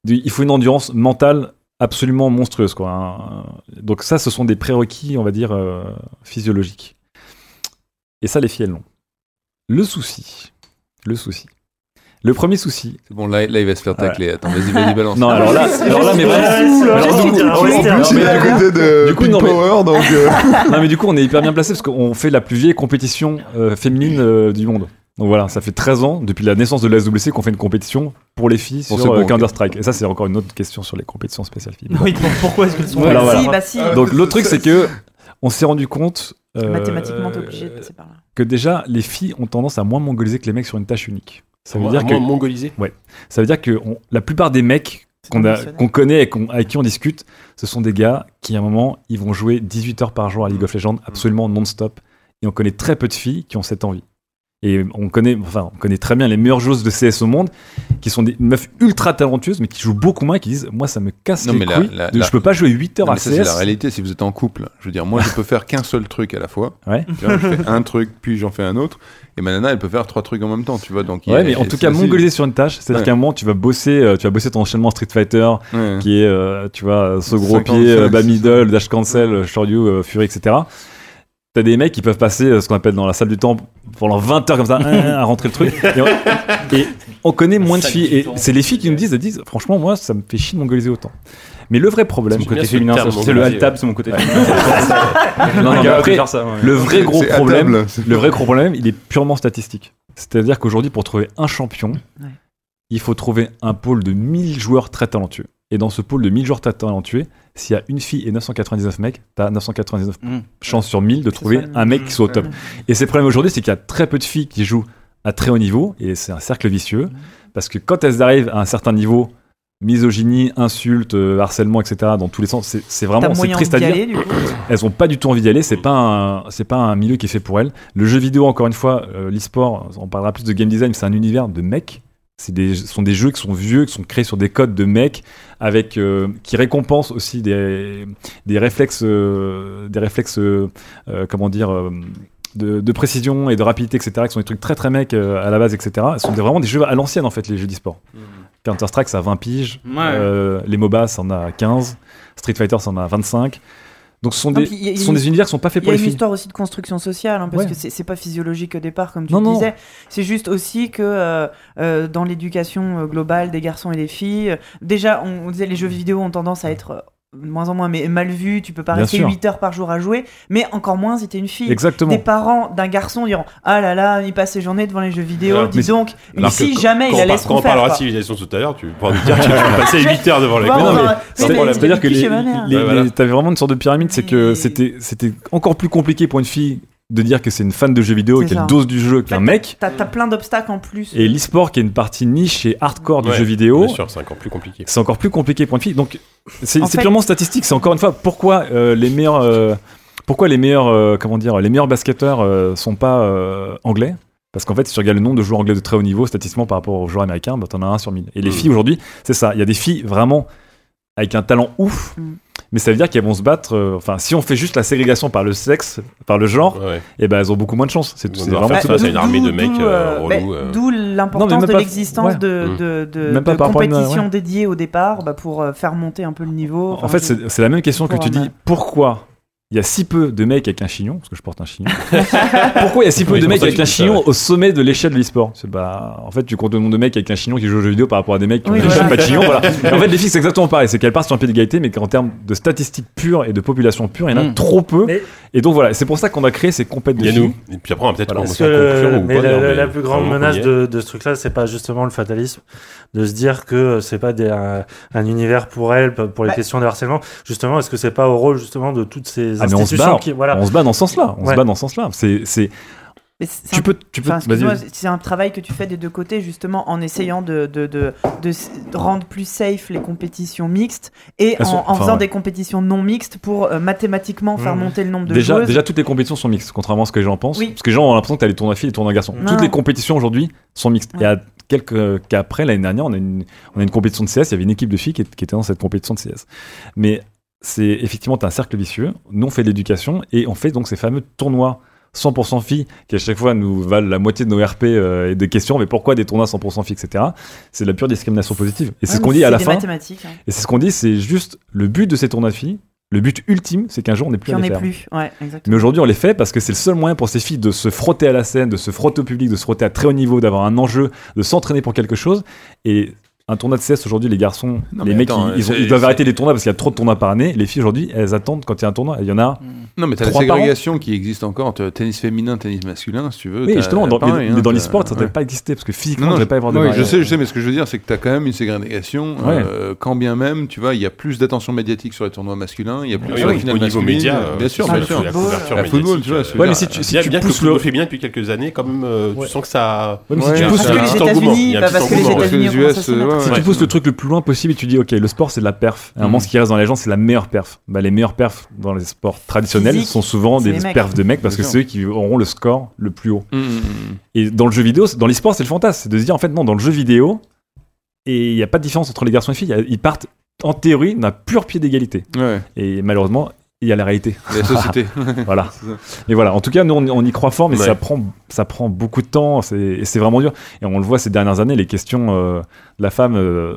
Il faut une endurance mentale absolument monstrueuse. Quoi, hein. Donc ça, ce sont des prérequis, on va dire, euh, physiologiques. Et ça, les filles, elles l'ont. Le souci, le souci. Le premier souci, C'est bon, là, là, il va se faire tacler. Attends, vas-y, vas-y, balance. non, alors là, alors là, mais vraiment, du coup- Ah, non, mais- Power, donc. euh, non mais du coup on est hyper bien placé parce qu'on fait la plus vieille compétition euh, féminine euh, du monde. Donc voilà, ça fait 13 ans depuis la naissance de la SWC qu'on fait une compétition pour les filles Bon, sur c'est bon, euh. Counter-Strike. Et ça c'est encore une autre question sur les compétitions spéciales filles. Oui, pour- pourquoi est-ce qu'elles sont Ouais, alors si, voilà. bah si. Donc l'autre truc c'est que on s'est rendu compte euh, Mathématiquement, t'es obligé de passer par là. que déjà les filles ont tendance à moins mongoliser que les mecs sur une tâche unique. Ça veut dire que mongolisé. ça veut dire que on- la plupart des mecs qu'on connaît et avec qui on discute, ce sont des gars qui à un moment ils vont jouer 18 heures par jour à League of Legends absolument non-stop. Et on connaît très peu de filles qui ont cette envie. Et on connaît, enfin, on connaît très bien les meilleures joueuses de CS au monde, qui sont des meufs ultra talentueuses, mais qui jouent beaucoup moins, et qui disent Moi, ça me casse Non, les mais couilles. la- de- la- Je peux pas jouer 8 heures Non, à ça, c'est la CS. réalité si vous êtes en couple. Je veux dire, moi, je peux faire qu'un seul truc à la fois. Ouais. Je fais un truc, puis j'en fais un autre. Et ma nana, elle peut faire trois trucs en même temps, tu vois. Donc, a- Ouais, mais en tout cas, mongoliser sur une tâche, c'est-à-dire Ouais. qu'à un moment, tu vas bosser, euh, tu vas bosser ton enchaînement Street Fighter, Ouais. qui est, euh, tu vois, ce gros 55, pied, euh, bas middle, dash cancel, euh, shoryu, euh, fury, etc. T'as des mecs qui peuvent passer euh, ce qu'on appelle dans la salle du temps pendant 20 heures comme ça (laughs) à rentrer le truc. Et on, et on connaît moins de filles. Et c'est les filles qui nous disent, elles disent, franchement, moi, ça me fait chier de mongoliser autant. Mais le vrai problème, C'est côté féminin, c'est le alt-tab, c'est mon côté le vrai gros problème, le vrai gros problème, il est purement statistique. C'est-à-dire qu'aujourd'hui, pour trouver un champion, Ouais. il faut trouver un pôle de 1000 joueurs très talentueux. Et dans ce pôle de 1000 joueurs talentueux, s'il y a une fille et 999 mecs, t'as 999 Mm. chances sur 1000 de trouver un mec même. qui soit au top. Et c'est le problème aujourd'hui, c'est qu'il y a très peu de filles qui jouent à très haut niveau, et c'est un cercle vicieux, parce que quand elles arrivent à un certain niveau, misogynie, insultes, euh, harcèlement, etc., dans tous les sens, c'est vraiment c'est moyen triste à d'y dire aller, du coup elles ont pas du tout envie d'y aller. C'est pas c'est pas un milieu qui est fait pour elles. Le jeu vidéo, encore une fois, euh, l'e-sport, on parlera plus de game design, c'est un univers de mecs. Des, ce sont des jeux qui sont vieux, qui sont créés sur des codes de mecs, avec euh, qui récompensent aussi des, des réflexes, euh, des réflexes, euh, comment dire. de, de précision et de rapidité, etc., qui sont des trucs très très mecs à la base, etc. Ce sont vraiment des jeux à l'ancienne, en fait, les jeux d'e-sport. Counter-Strike, ça a 20 piges. Ouais. Les MOBA, ça en a 15. Street Fighter, ça en a 25. Donc ce sont, Non, des, y a sont une- des univers qui sont pas faits Il y pour a les une filles. histoire aussi de construction sociale, hein, parce Ouais. que c'est pas physiologique au départ, comme tu Non, le non. disais. C'est juste aussi que euh, euh, dans l'éducation euh, globale des garçons et des filles, euh, déjà, on, on disait les jeux vidéo ont tendance à être euh, de moins en moins mais mal vus, tu peux pas Bien rester sûr. 8 heures par jour à jouer, mais encore moins si t'es une fille. Exactement. Des parents d'un garçon diront Ah là là, il passe ses journées devant les jeux vidéo, Alors, dis mais- donc, fille, quand- jamais il par- laisse Quand on faire. parlera de civilisation tout à l'heure, tu pourras nous dire que tu (laughs) vas passer 8 heures devant Mais mais mais il C'est-à-dire que voilà. les- t'avais vraiment une sorte de pyramide, c'est que Mais- c'était encore plus compliqué pour une fille de dire que c'est une fan de jeux vidéo et qu'elle dose du jeu qu'un mec. T'as t'as plein d'obstacles en plus. Et l'e-sport qui est une partie niche et hardcore du Ouais, jeu vidéo, Bien sûr, c'est encore plus compliqué. c'est encore plus compliqué pour une fille. Donc c'est fait- purement statistique. C'est encore une fois pourquoi euh, les meilleurs, euh, pourquoi les meilleurs, euh, comment dire, les meilleurs basketteurs euh, sont pas euh, anglais? Parce qu'en fait, si tu regardes le nombre de joueurs anglais de très haut niveau, statistiquement par rapport aux joueurs américains, bah, t'en as un sur 1000. Et les Mm. filles aujourd'hui, c'est ça. Il y a des filles vraiment avec un talent ouf, Mm. Mais ça veut dire qu'elles vont se battre. euh, Enfin, si on fait juste la ségrégation par le sexe, par le genre, Ouais. et ben elles ont beaucoup moins de chance. C'est c'est vraiment faire tout face à bête. une armée de mecs, D'où, euh, bah, relous, euh. d'où Non, mais l'importance même de pas- l'existence ouais. de, Mm. de, de, Même pas de par rapport à une- compétitions ouais. dédiées au départ bah, pour euh, faire monter un peu le niveau. En Enfin, fait, je- c'est c'est la même question que Pour tu un- dis pourquoi il y a si peu de mecs avec un chignon, parce que je porte un chignon. (laughs) pourquoi il y a si peu Oui, de mecs avec un ça, chignon ouais. au sommet de l'échelle de l'e-sport? Bah, en fait, tu comptes le nombre de mecs avec un chignon qui jouent aux jeux vidéo par rapport à des mecs qui Oui, ont voilà. pas de chignon. Voilà. En fait, les filles, c'est exactement pareil. C'est qu'elles partent sur un pied d'égalité, mais qu'en termes de statistiques pures et de population pure, il y en a Mm. trop peu. Mais- Et donc voilà, c'est pour ça qu'on a créé ces compètes de filles. nous. Et puis après, on va peut-être Voilà. mais la, mais plus grande menace de, de ce truc-là, c'est pas justement le fatalisme, de se dire que c'est pas des- un, un univers pour elle, pour les questions de harcèlement. Justement, est-ce que c'est pas au rôle justement de toutes ces Ah, mais on se bat, qui, voilà, on se bat dans ce sens-là. On se Ouais. bat dans ce sens-là. C'est, tu un- peux, tu peux, c'est un travail que tu fais des deux côtés justement en essayant de, de, de, de s- de rendre plus safe les compétitions mixtes et en, faisant ouais. des compétitions non mixtes pour euh, mathématiquement faire Mhm. monter le nombre de Déjà, joueuses. déjà, toutes les compétitions sont mixtes, contrairement à ce que les gens pensent. Oui. Parce que les gens ont l'impression que t'as les tournois filles et les tournois garçons. Non. Toutes les compétitions aujourd'hui sont mixtes. Ouais. Et à quelques cas après, l'année dernière, on a, une, on a une compétition de CS. Il y avait une équipe de filles qui, est- qui était dans cette compétition de CS. Mais c'est effectivement un cercle vicieux. Nous on fait de l'éducation et on fait donc ces fameux tournois 100% filles qui à chaque fois nous valent la moitié de nos RP euh, et des questions. Mais pourquoi des tournois 100% filles, etc. C'est de la pure discrimination positive. Et c'est ce qu'on dit à la des fin. mathématiques. hein. Et c'est ce qu'on dit, c'est juste le but de ces tournois de filles. Le but ultime, c'est qu'un jour on n'ait plus Qu'il à n'y les faire. plus. Ouais. Mais aujourd'hui, on les fait parce que c'est le seul moyen pour ces filles de se frotter à la scène, de se frotter au public, de se frotter à très haut niveau, d'avoir un enjeu, de s'entraîner pour quelque chose. Et un tournoi de CS aujourd'hui, les garçons, Non, les mais mecs, attends, ils, ils ont- c'est- ils doivent arrêter les tournois parce qu'il y a trop de tournois par année. Les filles aujourd'hui, elles attendent quand il y a un tournoi. Il y en a. Non, mais t'as la ségrégation qui existe encore. T'as tennis féminin, tennis masculin, si tu veux. Oui, t'as- justement, dans, pareil, mais, hein, mais dans t'as- l'e-sport, ça ne ouais. devrait pas exister parce que physiquement, Non, il ne pas y avoir de Oui, je sais, je sais, mais ce que je veux dire, c'est que tu as quand même une ségrégation. Ouais. euh, quand bien même, tu vois, il y a plus d'attention médiatique sur les tournois masculins, il y a plus Oui, sur oui, les au niveau média, bien sûr, bien sûr. la couverture médiatique, tu vois. euh, Ouais, mais si tu, pousses le fait bien depuis quelques années, quand même, euh, tu sens que ça. Parce le- que les États-Unis, il y a un petit parce que les États-Unis Si ouais. tu pousses le truc le plus loin possible et tu dis ok le sport c'est de la perf. À un moment ce qui reste dans les gens c'est la meilleure perf. Bah, les meilleures perfs dans les sports traditionnels Physique, sont souvent des perfs de mecs parce que c'est eux qui auront le score le plus haut. Hum, hum. et dans le jeu vidéo dans l'e-sport c'est le fantasme. C'est de se dire en fait non dans le jeu vidéo et il n'y a pas de différence entre les garçons et les filles. Ils partent en théorie d'un pur pied d'égalité. Ouais, et malheureusement il y a la réalité. La société. (laughs) voilà. Et voilà. En tout cas nous on, on y croit fort mais Ouais. ça prend ça prend beaucoup de temps. C'est et c'est vraiment dur. Et on le voit ces dernières années les questions euh, la femme euh,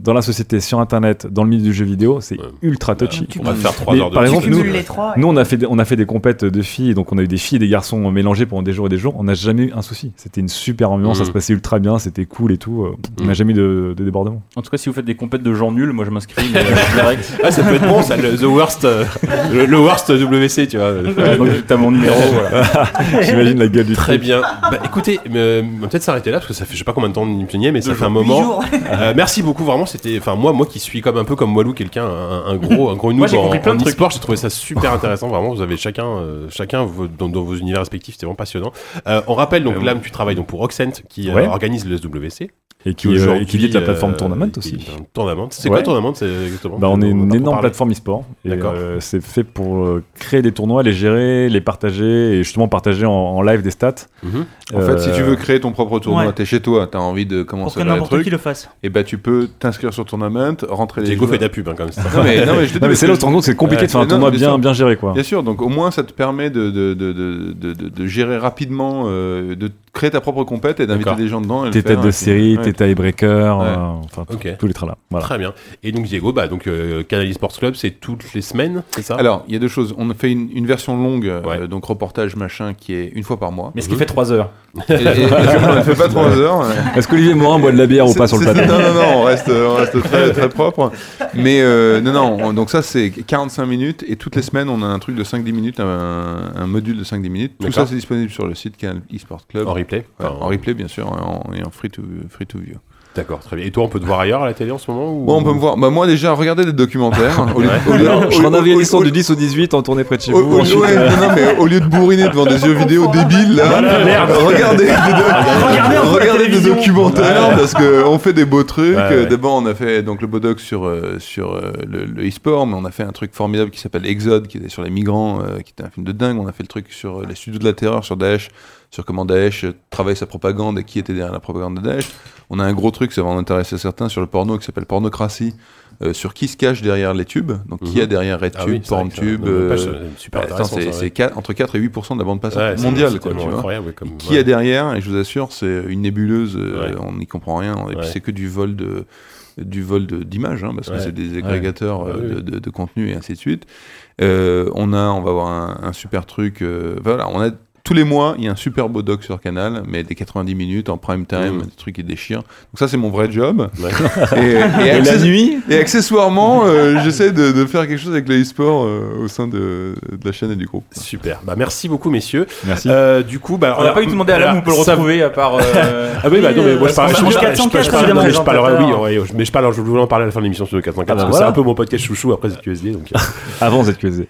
dans la société sur internet dans le milieu du jeu vidéo c'est Ouais. ultra touchy On va faire 3 Mais heures de par exemple, nous- les trois. nous, on a fait, des- on a fait des compètes de filles, donc on a eu des filles et des garçons mélangés pendant des jours et des jours. On n'a jamais eu un souci. C'était une super ambiance, ça Mhm. se passait ultra bien, c'était cool et tout. euh, On n'a Mhm. jamais eu de, de débordement. En tout cas, si vous faites des compètes de gens nuls, moi je m'inscris euh. (laughs) Ah, ça peut être bon, ça, le, the worst, euh, le, le worst WC, tu vois. T'as mon numéro. voilà. (laughs) J'imagine la gueule du Très truc. bien. Bah écoutez, euh, on va peut-être s'arrêter là parce que ça fait je sais pas combien de temps on y mais ça fait un Huit moment. Euh, merci beaucoup, vraiment. C'était, enfin moi, moi qui suis comme un peu comme Walou, quelqu'un, un, un gros, un gros noob en, plein de en trucs. e-sport. J'ai trouvé ça super intéressant. Vraiment, vous avez chacun, euh, chacun vos- dans, dans vos univers respectifs. C'était vraiment passionnant. Euh, on rappelle donc Euh, là, tu travailles donc pour Oxent qui euh, Ouais. organise le SWC. Et qui, euh, et qui vit de la plateforme euh, Tournament qui aussi. Tournament. C'est Ouais. quoi Tournament c'est exactement Bah, on est a une énorme plateforme e-sport. Euh, c'est fait pour euh, créer des tournois, les gérer, les partager et justement partager en, en live des stats. Mhm. En fait, si Euh, tu veux créer ton propre tournoi, Ouais. t'es chez toi, t'as envie de Pour commencer que à faire n'importe qui truc, le fasse. et bah tu peux t'inscrire sur Tournament, rentrer les Diego fait de la pub hein, comme ça. Non mais, non, mais je te (laughs) dis Non, mais c'est là où tu te rends compte que c'est compliqué de faire un tournoi bien géré quoi. Bien sûr, donc au moins ça te permet de, de, de, de, de, de- de gérer rapidement, euh, de créer ta propre compète et d'inviter des gens dedans. Tes têtes de série, tes tiebreakers, euh, enfin tous les trains là. Voilà. Très bien. Et donc Diego, bah donc euh, Canal Sports Club, c'est toutes les semaines, c'est ça Alors, il y a deux choses. On a fait une, une version longue, euh, donc reportage machin, qui est une fois par mois. Mais ce qui fait 3 heures. Et, et- et- on ne fait pas trois heures. ouais. Est-ce qu'Olivier Morin boit de la bière ou pas sur le plateau Non, non, non, on reste, on reste très, très propre. Mais euh, non, non, on- donc ça c'est 45 minutes et toutes les semaines on a un truc de 5-10 minutes, un, un module de 5-10 minutes. Tout ça c'est disponible sur le site Canal eSport Club. En replay Ouais, Enfin, en replay bien sûr, et en, et en free, to, free to view. D'accord, très bien. Et toi, on peut te voir ailleurs à la télé en ce moment ou... Bon, on peut me voir. Bah, moi déjà, regardez des documentaires. (laughs) Au lieu- Ouais. au lieu- du 10 au 18 en tournée près de chez vous. au- ensuite, ouais, non, non, mais au lieu de bourriner devant des yeux vidéo débiles, là, (laughs) regardez, des, Regardez des documentaires parce qu'on fait des beaux trucs. Ouais, ouais. D'abord, on a fait donc le Bodoc sur euh, sur euh, le, e-sport, mais on a fait un truc formidable qui s'appelle Exode, qui était sur les migrants, euh, qui était un film de dingue. On a fait le truc sur les studios de la terreur, sur Daesh, sur comment Daesh travaille sa propagande et qui était derrière la propagande de Daesh. On a un gros truc, ça va en intéresser certains, sur le porno qui s'appelle Pornocratie. euh, sur qui se cache derrière les tubes, donc qui Mhm. a derrière RedTube, Ah oui, PornTube, euh, c'est ouais. entre 4 et 8% de la bande passante Ouais, mondiale, quoi, tu vois. incroyable, ouais, comme- Qui ouais. a derrière, et je vous assure, c'est une nébuleuse, euh, on n'y comprend rien, et puis c'est que du vol de du vol d'images, hein, parce Ouais. que c'est des agrégateurs Ouais. euh, oui, de, de- de contenu et ainsi de suite. Euh, on a, on va avoir un, un super truc. euh, voilà, on a tous les mois, il y a un super beau doc sur Canal, mais des 90 minutes en prime time, Mhm. des trucs qui déchirent. Donc ça, c'est mon vrai job. Ouais. Et, et (laughs) Et la access- nuit et accessoirement, euh, j'essaie de, de faire quelque chose avec le e-sport euh, au sein de, de la chaîne et du groupe. Super. Bah, merci beaucoup, messieurs. Merci. Euh, du coup, bah, On n'a pas eu de demander à l'âme où on peut le retrouver à part. euh, (laughs) Ah oui, bah non, mais moi je parle, parce je, je- mange je- 404, je parle- évidemment, je parlerai, oui, mais je parle, je voulais en parler à la fin de l'émission sur le 404, Ah bah parce que voilà. c'est un peu mon podcast chouchou après ZQSD, donc. (laughs) Avant ZQSD.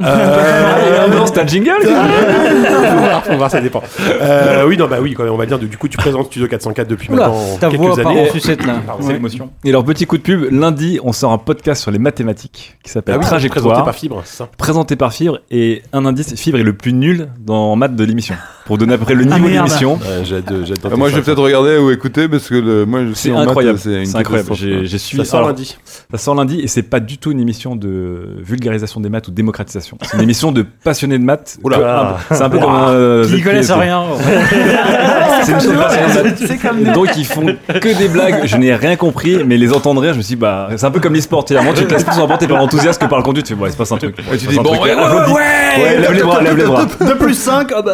Euh, (laughs) non, c'est un jingle faut (laughs) voir, faut voir, ça dépend. Euh, oui, non, bah oui, quand même, on va dire, du coup, tu présentes Studio 404 depuis Oula, maintenant ta quelques voix part années. en sucette là. Pardon, c'est l'émotion. Et alors, petit coup de pub, lundi, on sort un podcast sur les mathématiques qui s'appelle Ah oui, Trajectoire. présenté par Fibre, c'est ça. présenté par Fibre et un indice, Fibre est le plus nul dans maths de l'émission. Pour donner à peu près le Ah, niveau de l'émission. Ouais, hâte de- hâte Euh, moi, je vais peut-être regarder ou écouter parce que le, moi, je C'est incroyable, c'est incroyable. J'ai suivi Ça sort alors, lundi. Ça sort lundi et c'est pas du tout une émission de vulgarisation des maths ou démocratisation. C'est une émission de passionnés de maths. Oula. Peu- C'est un peu comme un. euh, Qui connaissent rien. (laughs) C'est une émission de passionnés de maths. C'est comme nous. Donc ils font que des blagues, je n'ai rien compris, mais les entendre rire, je me suis dit, bah, c'est un peu comme l'e-sport. Tu tu te laisses plus emporter par l'enthousiaste que par le conduit, tu fais, bon, il se passe un truc. Et tu dis, bon. Ouais, lève les bras, lève les bras. 2 plus 5, ah bah.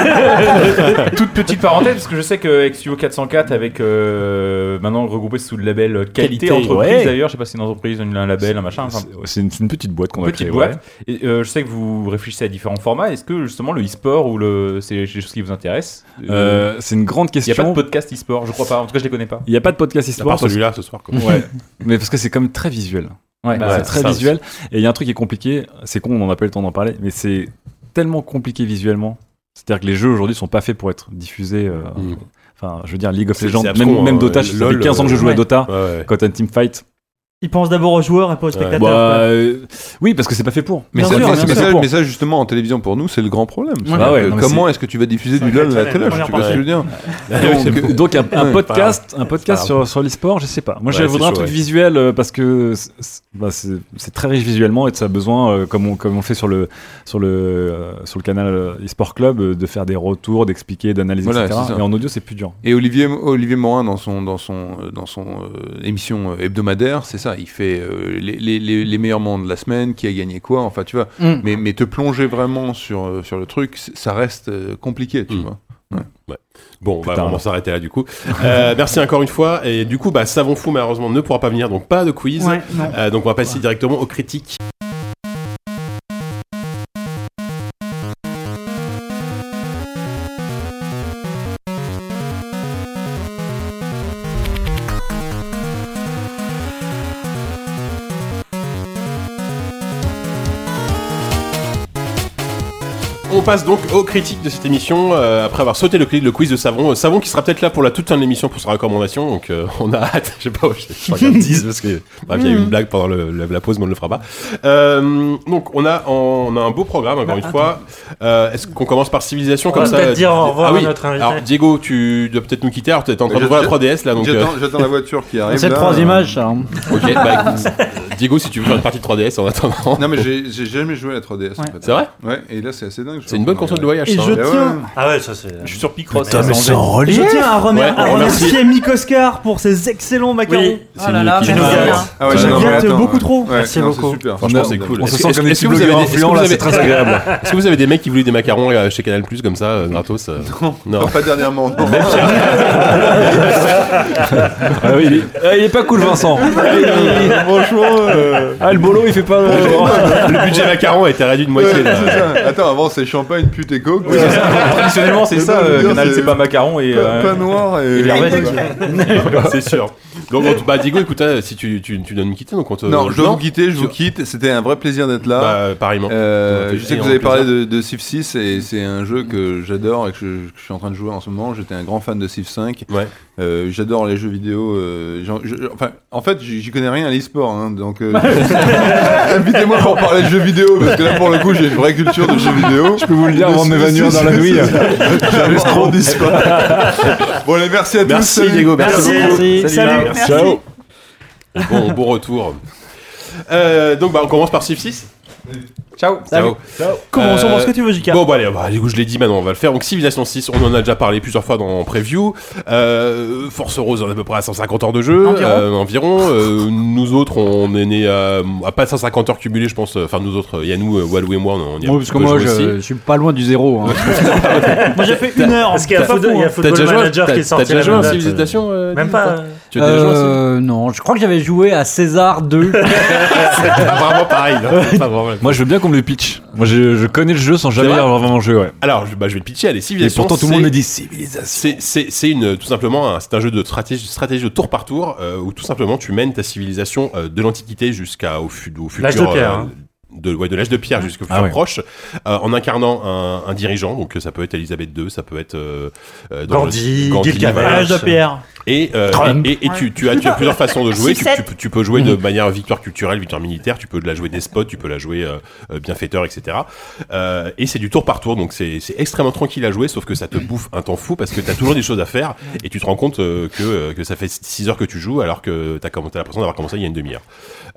(laughs) Toute petite parenthèse, parce que je sais que Studio 404, avec euh, maintenant regroupé sous le label Qualité, Qualité, Entreprise ouais. d'ailleurs, je sais pas si c'est une entreprise, un label, un machin, enfin, C'est- une, petite boîte qu'on a petite créée. boîte. Et euh, je sais que vous réfléchissez à différents formats. Est-ce que justement le e-sport ou le c'est des choses qui vous intéressent ouais. Euh, c'est une grande Il n'y a question. pas de podcast e-sport, je crois pas. En tout cas, je les connais pas. Il n'y a pas de podcast parce- celui-là ce soir. quoi. Ouais. (laughs) Mais parce que c'est comme très visuel. Ouais. Bah, c'est très visuel. Et il y a un truc qui est compliqué. C'est con, on n'a pas eu le temps d'en parler, mais c'est tellement compliqué visuellement. C'est-à-dire que les jeux aujourd'hui sont pas faits pour être diffusés. euh, Mm. Enfin, je veux dire, League of Legends, même, même. Dota, ça fait LOL, 15 ans que je joue ouais. à Dota. Ouais, ouais. Quand t'as une teamfight, Ils pensent d'abord aux joueurs et pas aux spectateurs. bah, euh, oui, parce que c'est pas fait pour. Mais, ça, sûr, mais- bien mais sûr. ça- mais ça, justement, en télévision, pour nous, c'est le grand problème. Ouais. Ah ouais, mais comment est-ce que tu vas diffuser du LOL à la télé. Tu vois ce que je veux dire Donc, (laughs) donc un, podcast, un podcast sur, sur l'e-sport, je sais pas. Moi, Ouais, je voudrais un truc ouais. visuel euh, parce que c'est- bah, c'est- très riche visuellement et ça a besoin, euh, comme on comme on fait sur le sur le sur le canal e-sport club, de faire des retours, d'expliquer, d'analyser, Voilà, etc. Mais en audio, c'est plus dur. Et Olivier, Olivier Morin, dans son, dans son, dans son émission hebdomadaire, c'est ça. Il fait euh, les, les, les, les meilleurs moments de la semaine, qui a gagné quoi, enfin, tu vois. Mm. Mais, mais te plonger vraiment sur, euh, sur le truc, ça reste euh, compliqué, tu Mm. vois. Bon, on va vraiment s'arrêter là du coup. Euh, (laughs) merci encore une fois. Et du coup, bah, Savon Fou malheureusement ne pourra pas venir, donc pas de quiz. Ouais. Euh, donc on va passer directement aux critiques. Passe donc aux critiques de cette émission euh, après avoir sauté le, le quiz de Savon. Euh, Savon qui sera peut-être là pour la toute fin de l'émission pour sa recommandation. Donc euh, on a (laughs) hâte. Je sais pas, je, je regarde 10 parce que bref, il y a eu une blague pendant le- la pause, mais on ne le fera pas. Euh, donc on a, on a un beau programme encore une fois. Euh, Est-ce qu'on commence par civilisation On comme va ça dire au revoir Ah oui. à notre invité. Alors Diego, tu dois peut-être nous quitter. Alors tu es en train Je- d'ouvrir la je- 3DS là, donc. euh, J'attends la voiture qui (laughs) arrive. C'est trois images, ça. hein. ok. Bah, (laughs) Diego, si tu veux faire une partie de 3DS en attendant. Non, mais j'ai j'ai jamais joué à la 3DS. en Ouais. fait. C'est vrai Ouais, et là, c'est assez dingue. C'est une bonne console de voyage. Et ça, je hein. Eh ouais. tiens, Ah ouais, ça c'est. Je suis sur Picross. Putain, mais c'est en je tiens à, remer- Ouais, à on remercie. remercier Mick Oscar pour ses excellents macarons. Oui. C'est Oh là lui là, merci. Ah ouais, Je non, mais attends, beaucoup ouais. trop. Ouais, Merci non, c'est beaucoup. super. Franchement, c'est cool. on se Est-ce sent que- comme des est-ce que petits vous avez blogueurs des- est-ce que influents, vous là, avez c'est très agréable. (laughs) Est-ce que vous avez des mecs qui voulaient des macarons euh, chez Canal Plus comme ça, euh, gratos euh Non. Pas dernièrement, non. (laughs) Ah oui, il est, ah, il est pas cool, Vincent. (laughs) Franchement, euh, Ah, le bolo, il fait pas. Le budget macaron a été réduit de moitié. là. Attends, avant, c'est champagne, pute et coke. Traditionnellement, c'est ça. euh, dire, Canal, c'est- pas macaron et. Pas, euh, pas noir et. et l'hermès. (laughs) c'est sûr. Donc, on- bah, Diego, écoute, euh, si tu, tu, tu dois nous quitter, donc on te. Non, je dois vous quitter, je vous quitte. C'était un vrai plaisir d'être là. Bah, pareillement. Euh, je sais que vous avez parlé de, de Civ 6 et c'est un jeu que j'adore et que je, que je suis en train de jouer en ce moment. J'étais un grand fan de Civ 5. Ouais. Euh, j'adore les jeux vidéo. euh, j'en- je- enfin, en fait, j'y j'y connais rien à l'e-sport, hein, donc euh, (laughs) invitez-moi pour parler de jeux vidéo parce que là, pour le coup, j'ai une vraie culture de jeux vidéo. Je peux vous le dire avant de m'évanouir dans la nuit. (laughs) J'avais trop d'e-sport. (laughs) bon, allez, merci à tous. Salut. Diego, merci. Merci. Salut. Merci. Ciao. Bon, bon retour. Euh, donc, bah, on commence par Civ 6. Ciao. Ciao. Commençons Euh, par ce que tu veux, JK. Bon, bah, allez, bah, du coup, je l'ai dit maintenant, on va le faire. Donc, Civilization 6, on en a déjà parlé plusieurs fois dans Preview. Euh, Force Rose, on a à peu près à 150 heures de jeu. Environ. euh, environ. Euh, nous autres, on est né à, à pas 150 heures cumulées, je pense. Enfin, nous autres, Yannou, euh, Walou et moi, on, y a petit parce que moi, je, je suis pas loin du zéro. hein. (laughs) Moi j'ai fait une heure. Parce qu'il y a, Football- hein. T'as Football déjà joué, Manager t'as- qui est t'as sorti déjà la joué à. Civilization Même pas? Euh, Tu as déjà joué à Euh, non, je crois que j'avais joué à César 2. (laughs) C'est pas vraiment pareil. là. C'est pas vraiment- Moi, je veux bien qu'on me le pitch. Moi, je, je connais le jeu sans jamais vrai avoir vraiment joué, ouais. Alors, je, bah, je vais le pitcher. Allez, Et Civilization. pourtant, tout le monde c'est- me dit civilisation. C'est, c'est, c'est une, tout simplement, un- c'est un jeu de stratégie, stratégie de tour par tour, euh, où tout simplement tu mènes ta civilisation euh, de l'Antiquité jusqu'à au, fu- au futur. L'âge de pierre, euh, hein. De, ouais, de l'âge de pierre jusqu'au Ah futur ouais. proche, euh, en incarnant un, un dirigeant. Donc ça peut être Elisabeth II, ça peut être euh, euh, Gandhi, Gandhi. L'âge de pierre. Et, euh, et, et- et tu, tu as, tu as plusieurs façons de jouer. Tu, tu peux- tu peux jouer de manière victoire culturelle, victoire militaire. Tu peux la jouer despote, tu peux la jouer euh, euh, bienfaiteur, etc. Euh, et c'est du tour par tour, donc c'est c'est extrêmement tranquille à jouer, sauf que ça te bouffe un temps fou parce que tu as toujours des choses à faire et tu te rends compte euh, que, euh, que ça fait 6 heures que tu joues alors que tu as l'impression d'avoir commencé il y a une demi-heure.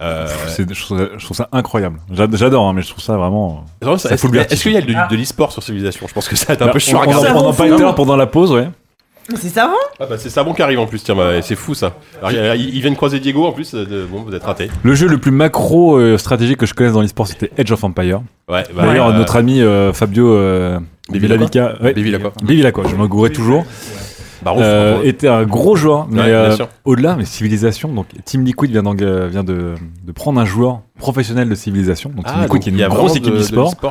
Euh, je trouve ça incroyable. J'ad- J'adore, hein, mais je trouve ça vraiment. ça ça- Est-ce qu'il y a de, de l'e-sport sur Civilisation Je pense que ça va être un Bah, peu chiant à on, on, regarder. on en l'heure pendant la pause, ouais. C'est savant Ah bah, c'est Savon qui arrive en plus, tiens, bah, c'est fou ça. Alors, ils viennent croiser Diego en plus, euh, de- bon, vous êtes raté. Le jeu le plus macro euh, stratégique que je connaisse dans l'e-sport, c'était Edge of Empire. Ouais, bah, D'ailleurs, euh, notre ami euh, Fabio euh, Bevilacqua ouais, Bevilacqua. Je m'en toujours. Euh, pardon. était un gros joueur, mais Ouais, euh, au-delà, mais Civilisation, donc Team Liquid vient, euh, vient de, de prendre un joueur professionnel de Civilisation, donc Team Ah, Liquid donc qui est une grosse équipe de-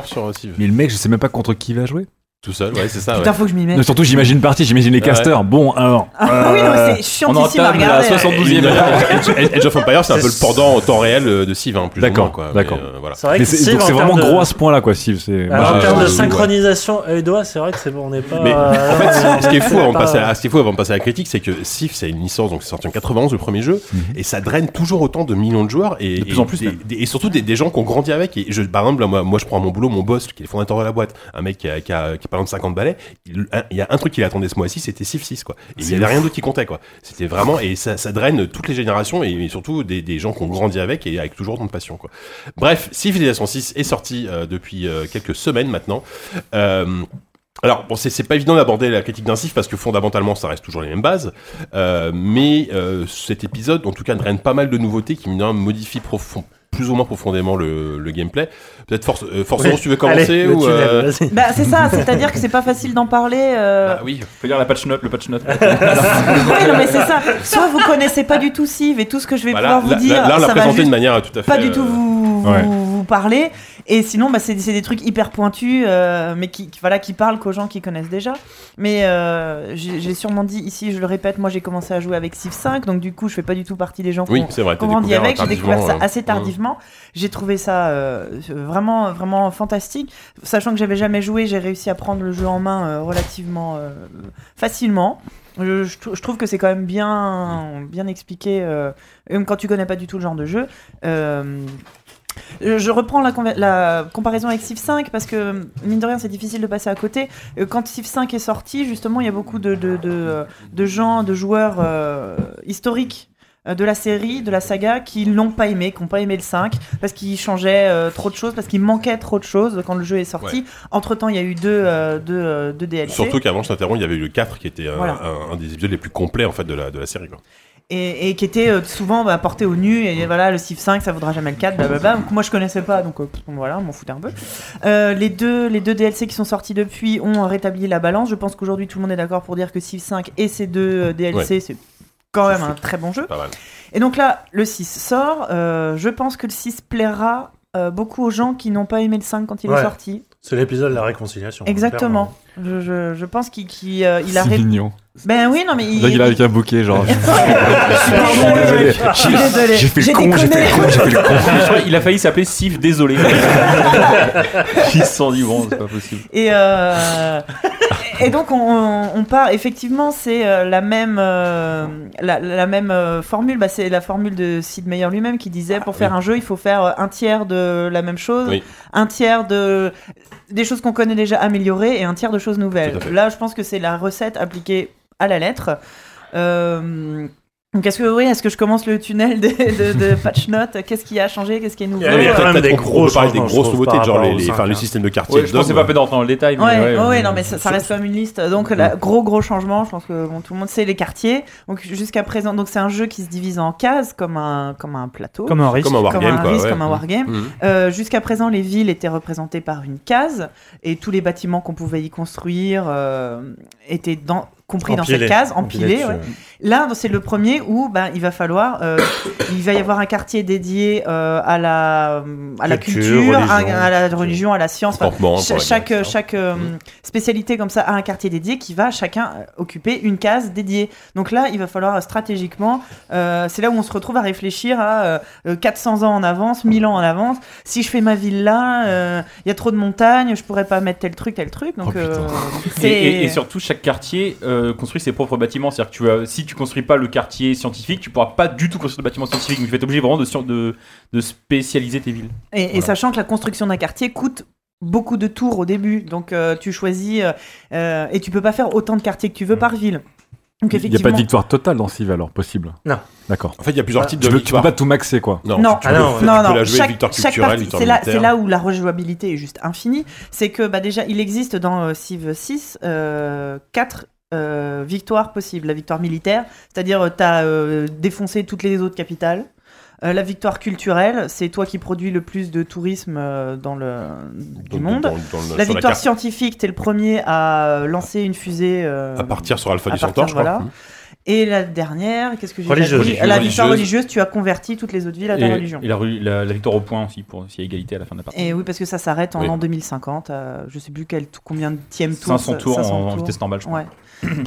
sur euh. Mais le mec, je sais même pas contre qui il va jouer. Tout seul, ouais, c'est ça. Putain, Ouais. faut que je m'y mette. Non, surtout, j'imagine partie, j'imagine les Ouais. casters. Bon, alors. Ah oui, non, mais c'est chiantissime à regarder. Edge, Edge- Edge of Empire, c'est un peu le pendant en temps réel euh, de Civ, hein, plus ou D'accord, d'accord. Mais, euh, voilà. C'est vrai que c'est Civ, vraiment termes de- gros à ce point-là, quoi, Civ. Alors, moi, en termes de synchronisation œil doigt, c'est vrai que c'est bon, on n'est pas. Mais euh, en fait, ce- qui est fou avant de pas- passer à, la critique, c'est que Sif, c'est une licence, donc c'est sorti en 91 le premier jeu, et ça draine toujours autant de millions de joueurs et De plus et en plus, et surtout des, gens qui ont grandi avec. Par exemple, moi, moi, je prends à mon boulot, mon boss, qui est le fondateur de la boîte, un mec qui a, loin de 50 balais. Il, un- il y a un truc qu'il attendait ce mois-ci, c'était Sif 6, quoi. Et il y avait rien d'autre qui comptait, quoi. C'était vraiment, et ça, ça draine toutes les générations et, et surtout des, des gens qui ont grandi avec et avec toujours autant de passion, quoi. Bref, Civilization 6 est sorti euh, depuis euh, quelques semaines maintenant. Euh, alors, bon, c'est pas évident d'aborder la critique d'un CIF parce que fondamentalement, ça reste toujours les mêmes bases. Euh, mais euh, cet épisode, en tout cas, draine pas mal de nouveautés qui, modifient profond, plus ou moins profondément le, le gameplay. Peut-être Force, euh, Force Oui. Rose, tu veux commencer Allez, ou, tunnel, euh, vas-y. Bah, c'est ça, c'est-à-dire que c'est pas facile d'en parler. euh, Ah oui. Faut lire la patch note, le patch note. (laughs) oui, non, mais c'est ça. Soit vous connaissez pas du tout Civ et tout ce que je vais Voilà, pouvoir vous dire, là, là, on l'a présenté de manière tout à fait. pas du euh, tout vous, Ouais. vous, vous parler. Et sinon, bah, c'est des trucs hyper pointus, euh, mais qui, qui- voilà, qui parlent qu'aux gens qui connaissent déjà. Mais euh, j'ai sûrement dit ici, je le répète, moi j'ai commencé à jouer avec Civ 5, donc du coup, je fais pas du tout partie des gens qui Oui, ont t'as grandit découvert avec. J'ai découvert ça assez tardivement. J'ai trouvé ça euh, vraiment, vraiment fantastique. Sachant que j'avais jamais joué, j'ai réussi à prendre le jeu en main relativement facilement. Je, je trou- je trouve que c'est quand même bien, bien expliqué, même quand tu connais pas du tout le genre de jeu. Euh, je reprends la, comparaison avec Civ 5 parce que, mine de rien, c'est difficile de passer à côté. Euh, Quand Civ 5 est sorti, justement, il y a beaucoup de, de, de, de gens, de joueurs euh, historiques euh, de la série, de la saga, qui l'ont pas aimé, qui n'ont pas aimé le 5, parce qu'il changeait euh, trop de choses, parce qu'il manquait trop de choses quand le jeu est sorti. Entre temps, il y a eu deux, euh, deux, euh, deux DLC. Surtout qu'avant, je t'interromps, il y avait eu le 4 qui était un, Voilà. un- un des épisodes les plus complets en fait de la, de la série. Quoi. Et, et qui était euh, souvent bah, porté au nu et voilà le Civ 5 ça vaudra jamais le 4 blablabla donc moi je connaissais pas donc euh, voilà on m'en foutait un peu Euh, les deux les deux DLC qui sont sortis depuis ont rétabli la balance je pense qu'aujourd'hui tout le monde est d'accord pour dire que Civ 5 et ces deux euh, DLC Ouais. c'est quand même un très bon jeu Pas mal. et donc là le 6 sort euh, je pense que le 6 plaira euh, beaucoup aux gens qui n'ont pas aimé le 5 quand il Ouais. est sorti C'est l'épisode de la réconciliation. exactement je, je, je pense qu'il qu'il, euh, il a C'est ré- mignon. Ben oui non mais il, qu'il arrive avec un bouquet, genre. (laughs) Pardon, Désolé. je suis désolé J'ai fait le con, j'ai fait le con, j'ai fait le con. Qu'il a failli s'appeler Sif Désolé. (laughs) Ils se sont dit, bon, c'est pas possible. Et, euh, et donc on, on part effectivement c'est euh, la même euh, la, la même formule bah, c'est la formule de Sid Meier lui-même qui disait pour faire un jeu il faut faire un tiers de la même chose Oui. un tiers de des choses qu'on connaît déjà améliorées et un tiers de choses nouvelles là je pense que c'est la recette appliquée à la lettre euh, donc est-ce que oui, est-ce que je commence le tunnel de, de, de (laughs) patch note Qu'est-ce qui a changé? Qu'est-ce qui est nouveau? Il y a Peut-être- quand même des gros parler des grosses nouveautés, genre les, enfin, le hein. système de quartier. Ouais, je pensais d'hommes. pas rentrer dans le détail, mais Ouais, ouais, ouais, euh, non, mais ça, ça reste quand même une liste. Donc, la, gros, gros changement. Je pense que bon, tout le monde sait les quartiers. Donc, jusqu'à présent, donc c'est un jeu qui se divise en cases, comme un, comme un plateau. Comme un risque. Comme un Comme wargame, un risque, ouais. comme un wargame. Euh, Jusqu'à présent, les villes étaient représentées par une case et tous les bâtiments qu'on pouvait y construire euh, étaient dans, compris dans cette case, Empilé ouais. Là, c'est le premier où ben, il va falloir, euh, il va y avoir un quartier dédié euh, à la, à la Culture, culture, à, religion. à la religion, à la science. Enfin, chaque chaque euh, spécialité comme ça a un quartier dédié qui va chacun occuper une case dédiée. Donc là, il va falloir stratégiquement, euh, c'est là où on se retrouve à réfléchir à euh, euh, 400 ans en avance, 1000 ans en avance. Si je fais ma ville là, euh, il y a trop de montagnes, je pourrais pas mettre tel truc, tel truc. Donc Oh, euh, Et, c'est et- et surtout, chaque quartier euh, construit ses propres bâtiments. C'est-à-dire que tu as, si tu construis pas le quartier scientifique, tu pourras pas du tout construire le bâtiment scientifique. Donc tu vas être obligé vraiment de, de, de spécialiser tes villes. Et, et sachant que la construction d'un quartier coûte beaucoup de tours au début, donc euh, tu choisis euh, euh, et tu peux pas faire autant de quartiers que tu veux par ville. Donc Il n'y a pas de victoire totale dans Civ alors possible. Non. D'accord. En fait, il y a plusieurs Ah, types Tu de peux, tu peux pas tout maxer quoi. Non, Non. tu, Ah peux, non, tu non, peux non, la jouer chaque, victoire culturelle, victoire c'est là, c'est là où la rejouabilité est juste infinie. C'est que bah, déjà, il existe dans euh, Civ 6 euh, quatre euh, victoires possibles. La victoire militaire, c'est-à-dire tu as défoncé toutes les autres capitales. Euh, la victoire culturelle, c'est toi qui produis le plus de tourisme euh, dans le du monde. dans- dans le- la victoire scientifique, t'es le premier à lancer une fusée. euh, À partir sur Alpha du Centaure, je crois. voilà. Et la dernière, qu'est-ce que j'ai Religieuse. dit La victoire Religieuse. tu as converti toutes les autres villes à ta Et, religion. et la, relu- la- la victoire au point aussi, pour s'il y a égalité à la fin de la partie. Et oui, parce que ça s'arrête en Oui. l'an 2050. euh, je sais plus quel, combien de tième tour. 500 ça- tours en, 500 en tours. vitesse normale, je crois. Ouais.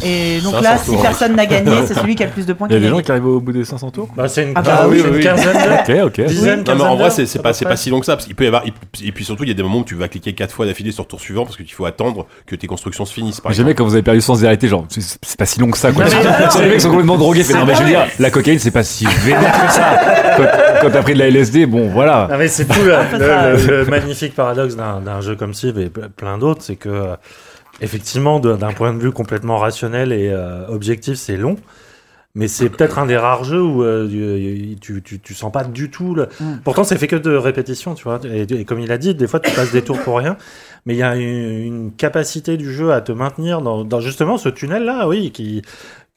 Et (coughs) donc 500 là, si tours. personne n'a gagné, c'est celui qui a le plus de points Il y a des gens qui arrivent au bout des 500 tours Bah, c'est une, Ah bah ah oui, oui, oui, une oui. quinzaine de. Ok, ok. Dizaine, Non, mais en vrai, c'est pas, pas si long que ça. Parce qu'il peut y avoir. Et puis surtout, il y a des moments où tu vas cliquer quatre fois d'affilée sur tour suivant parce qu'il faut attendre que tes constructions se finissent. Jamais quand vous avez perdu sans arrêter, genre, c'est c'est pas si long que ça, quoi. (laughs) Les mecs sont complètement drogués. Mais non, mais je veux dire, la cocaïne, c'est pas si vénère que ça. Quand, quand t'as pris de la LSD, bon, voilà. Non, mais c'est tout le, ça. le- le- le magnifique paradoxe d'un jeu comme Civ et ple- plein d'autres, c'est que euh, effectivement, d'un point de vue complètement rationnel et euh, objectif, c'est long. Mais c'est peut-être un des rares jeux où euh, tu, tu, sens pas du tout. Le... Mm. Pourtant, c'est fait que de répétitions, tu vois. Et, et comme il a dit, des fois, tu passes des tours pour rien. Mais il y a une, une capacité du jeu à te maintenir dans, dans justement ce tunnel-là, oui, qui.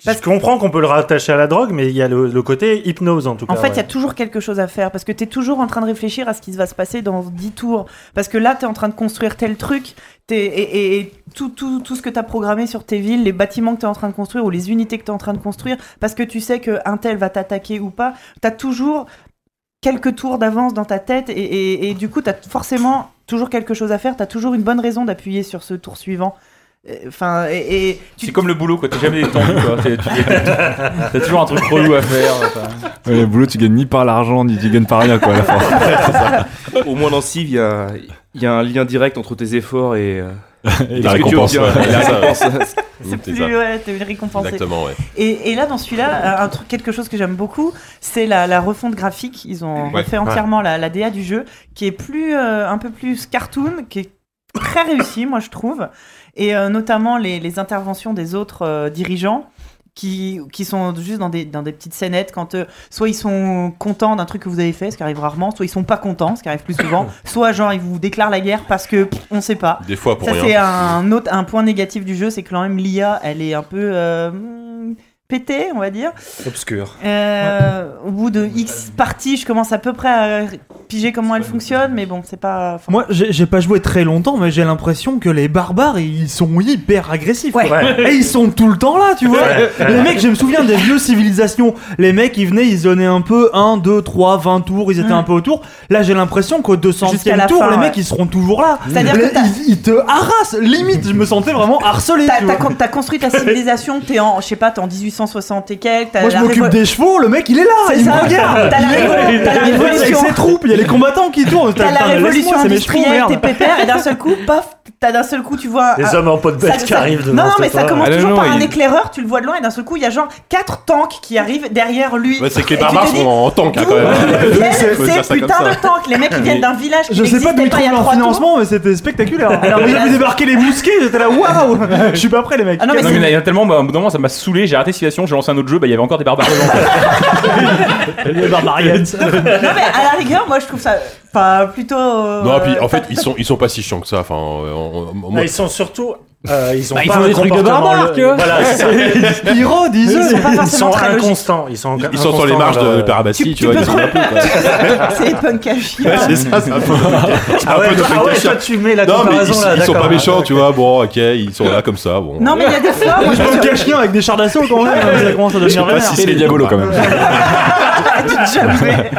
Parce Je comprends qu'on peut le rattacher à la drogue, mais il y a le, le côté hypnose en tout cas. En fait, il y a toujours quelque chose à faire parce que tu es toujours en train de réfléchir à ce qui va se passer dans 10 tours. Parce que là, tu es en train de construire tel truc et, et- et tout, tout, tout ce que tu as programmé sur tes villes, les bâtiments que tu es en train de construire ou les unités que tu es en train de construire, parce que tu sais qu'un tel va t'attaquer ou pas, tu as toujours quelques tours d'avance dans ta tête et, et- et du coup, tu as forcément toujours quelque chose à faire, tu as toujours une bonne raison d'appuyer sur ce tour suivant. Enfin, et, et tu C'est comme le boulot, quoi. T'es jamais détendu, quoi. (laughs) T'as toujours un truc relou à faire. Ouais, le boulot, tu gagnes ni par l'argent, ni tu gagnes par rien, quoi, à la fin. (laughs) Au moins dans Civ, il y a, il y a un lien direct entre tes efforts et, euh, Et et la récompense. ouais. C'est (laughs) plus ouais, t'es récompensé. Exactement, ouais. Et, et là, dans celui-là, un truc, quelque chose que j'aime beaucoup, c'est la, la refonte graphique. Ils ont Ouais. refait entièrement la, la DA du jeu, qui est plus, euh, un peu plus cartoon, qui est très réussi, moi je trouve. Et euh, notamment les, les interventions des autres euh, dirigeants. Qui, qui sont juste dans des, dans des petites scénettes quand euh, soit ils sont contents d'un truc que vous avez fait, ce qui arrive rarement, soit ils sont pas contents, ce qui arrive plus souvent, (coughs) soit genre ils vous déclarent la guerre parce que pff, on sait pas. Des fois pour Ça, c'est un autre un point négatif du jeu, c'est que quand même l'IA, elle est un peu pétée, on va dire. obscur. Euh, Au bout de X parties, je commence à peu près à piger comment elle fonctionne, mais bon, c'est pas. enfin, Moi, j'ai pas joué très longtemps, mais j'ai l'impression que les barbares, ils sont hyper agressifs. Ouais. Et ils sont tout le temps là, tu vois. Ouais. Les mecs, je me souviens des vieux civilisations. Les mecs, ils venaient, ils donnaient un peu 1, 2, 3, 20 tours, ils étaient Mm. un peu autour. Là, j'ai l'impression qu'au 200 Jusqu'à e la tour, fin, les ouais. mecs, ils seront toujours là. C'est-à-dire que ils, ils te harassent. Limite, je me sentais vraiment harcelé. T'as construit ta civilisation, t'es en, je sais pas, t'es en 1860 et quelques. Moi, je m'occupe révo- des chevaux, le mec, il est là, C'est il me ça. regarde. T'as la Il est- révo- la est avec révolution. ses troupes, il y a les combattants qui tournent. T'as la Putain, révolution laisse-moi, c'est mes chevaux, industrielle, t'es pépère, et d'un seul coup, paf, t'as d'un seul coup, tu vois. Les un- hommes en peau de bête qui arrivent Non, devant non, mais ça commence non, toujours non, par un éclaireur, tu le vois de loin, et d'un seul coup, il y a genre quatre tanks qui arrivent derrière lui. C'est que les barbares sont en tank hein, quand même. viennent Faut dire ces ça comme putains ça. de tanks Les mecs, ils viennent d'un village qui Je sais pas d'où ils pas il y trouvent leur financement, mais c'était spectaculaire. (laughs) Alors, avaient débarqué les mousquets, j'étais là, waouh Je suis pas prêt, les mecs. Ah non, mais Non, c'est- il y a tellement, bah, un bout d'un moment, ça m'a saoulé, j'ai arrêté Civilization, j'ai lancé un autre jeu, bah, il y avait encore des barbares dedans. (laughs) Les barbarians. (laughs) Non, mais à la rigueur, moi, je trouve ça enfin, plutôt. euh, Non, puis en pas- fait, ils sont, ils sont pas si chiants que ça. Enfin, on- on- Là, moi, ils sont surtout Euh, ils ont Bah, pas faut un des trucs de comportement barbare, le- tu vois. Voilà, (laughs) c'est ça. Pyro, dis Ils sont pas Ils forcément sont très inconstants. Ils sont Ils sont sur les marges de Père Abassi, Tu- tu tu vois, peux ils sont un peu, quoi. (laughs) C'est les punk à chien. Ouais, c'est ça, c'est un peu. c'est un Ah ouais, peu de ah ouais, toi, tu mets la Non, mais ils, comparaison, là, ils sont pas méchants, tu vois. Bon, ok, (laughs) ils sont là comme ça. Bon. Non, mais il y a des fois, moi je me suis chien avec des chars d'assaut quand même, ça commence à Je sais devenir pas vénère. c'est les diabolos quand même. Jamais.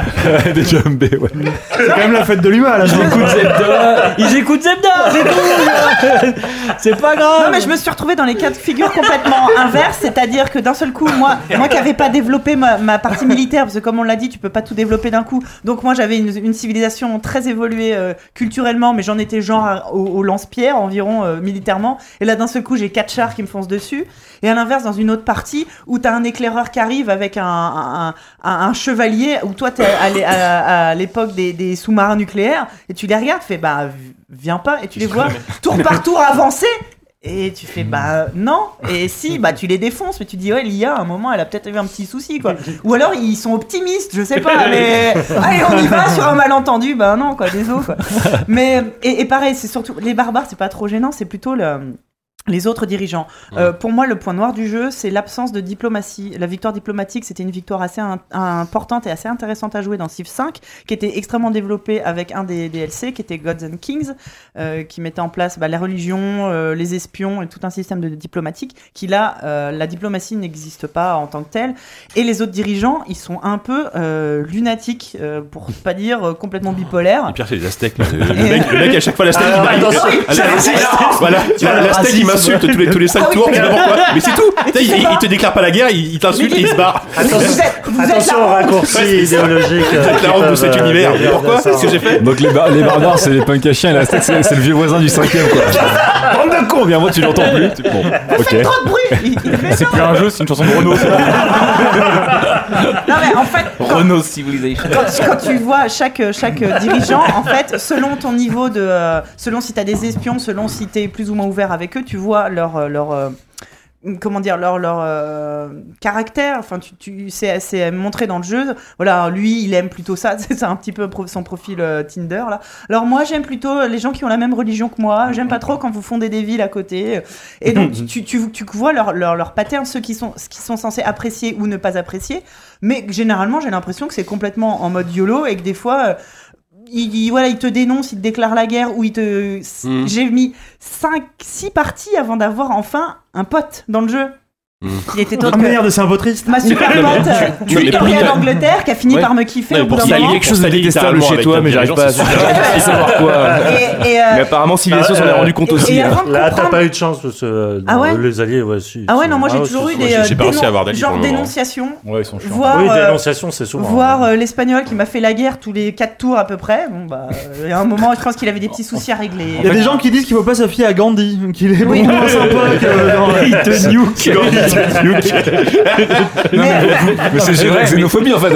des jumbés, ouais. C'est quand même la fête de l'humain là. Ils écoutent Zebda, ils écoutent Zebda, c'est tout. C'est pas grave. Non mais je me suis retrouvée dans les cas de figure complètement inverses, c'est-à-dire que d'un seul coup, moi, moi qui n'avais pas développé ma, ma partie militaire, parce que comme on l'a dit, tu peux pas tout développer d'un coup. Donc moi j'avais une, une civilisation très évoluée euh, culturellement, mais j'en étais genre à- au, au lance-pierre environ euh, militairement. Et là d'un seul coup, j'ai quatre chars qui me foncent dessus. Et à l'inverse, dans une autre partie où t'as un éclaireur qui arrive avec un, un, un- un chevalier, où toi t'es à, l'é- à- à l'époque des, des sous-marins nucléaires, et tu les regardes, fais bah viens pas, et tu les vois tour par tour avancer. Et tu fais bah non et si bah tu les défonces mais tu dis ouais l'IA à un moment elle a peut-être eu un petit souci quoi. Ou alors ils sont optimistes je sais pas mais (laughs) allez on y va sur un malentendu bah non quoi désolé quoi. Mais et, et pareil c'est surtout les barbares c'est pas trop gênant c'est plutôt le les autres dirigeants. Euh, pour moi, le point noir du jeu, c'est l'absence de diplomatie. La victoire diplomatique, c'était une victoire assez in- importante et assez intéressante à jouer dans Civ 5, qui était extrêmement développée avec un des DLC, qui était Gods and Kings, euh, qui mettait en place bah, la religion, euh, les espions et tout un système de diplomatique, qui là, euh, la diplomatie n'existe pas en tant que telle. Et les autres dirigeants, ils sont un peu euh, lunatiques, euh, pour (laughs) pas dire euh, complètement bipolaires. Et pire, c'est les Aztèques. là. Le, (laughs) le mec, le mec, à chaque fois, l'Aztèque, il m'arrive. attention, Ah, Voilà, l'Aztèque, il. M'insulte tous les, tous les 5 Ah tours, tu sais mais- pas pourquoi. Mais c'est tout. (laughs) Tu sais, il, il te déclare pas la guerre, il, il t'insulte et il se barre. Attention la au honte. raccourci idéologique. euh, Vous êtes la honte de cet univers. Mais pourquoi Qu'est-ce que j'ai fait Donc les, bar- les barbares, c'est les punks à chiens, et la c'est c'est le vieux voisin du cinquième, quoi. (laughs) (laughs) De cons, bien moi, tu l'entends plus. Tu- (laughs) Bon, ok. Trop de bruit Il- il fait C'est plus un jeu, c'est une chanson de Renault. (laughs) Non mais en fait, quand, Renault Civilization. quand- quand tu vois chaque, chaque dirigeant, en fait, selon ton niveau de... euh, selon si tu as des espions, selon si tu es plus ou moins ouvert avec eux, tu vois leur... euh, leur euh, comment dire leur leur euh, caractère enfin tu, tu c'est c'est montré dans le jeu. Voilà lui il aime plutôt ça (laughs) c'est un petit peu son profil euh, Tinder là. Alors moi j'aime plutôt les gens qui ont la même religion que moi. J'aime pas trop quand vous fondez des villes à côté. Et donc (laughs) tu, tu, tu vois leur, leur, leur pattern ceux qui sont ce qui sont censés apprécier ou ne pas apprécier. Mais généralement j'ai l'impression que c'est complètement en mode YOLO et que des fois euh, il, il- voilà, il te dénonce, il te déclare la guerre, ou il te. Mhm. J'ai mis 5, 6 parties avant d'avoir enfin un pote dans le jeu. Mhm. Il était autre que merde, c'est un peu triste. ma super pote euh, tu- tu- Victoria mais pour- d'Angleterre qui a fini Ouais. par me kiffer Non, au bout d'un ça, Il y a moment. quelque chose de détestable chez toi, mais j'arrive pas, à savoir quoi. Et, et, euh, Mais apparemment, Civilization s'en est euh, rendu compte aussi. hein. de Là, t'as pas eu de chance parce que euh, Ah ouais les alliés, ouais. Ah ouais, non, moi j'ai Ah, toujours eu des j'ai- euh, pas réussi à avoir d'alliés genre moment. dénonciation, Ouais, ils sont chiants. voire, Oui, euh, dénonciation, c'est souvent. voir hein. euh, l'espagnol qui m'a fait la guerre tous les 4 tours à peu près. Bon bah, euh, il y a un moment, je pense qu'il avait des petits soucis à régler. Il y a des gens qui disent qu'il faut pas se fier à Gandhi, qu'il est moins sympa que dans (laughs) Il te nuke. (laughs) Mais- c'est vrai, xénophobie en fait. C'est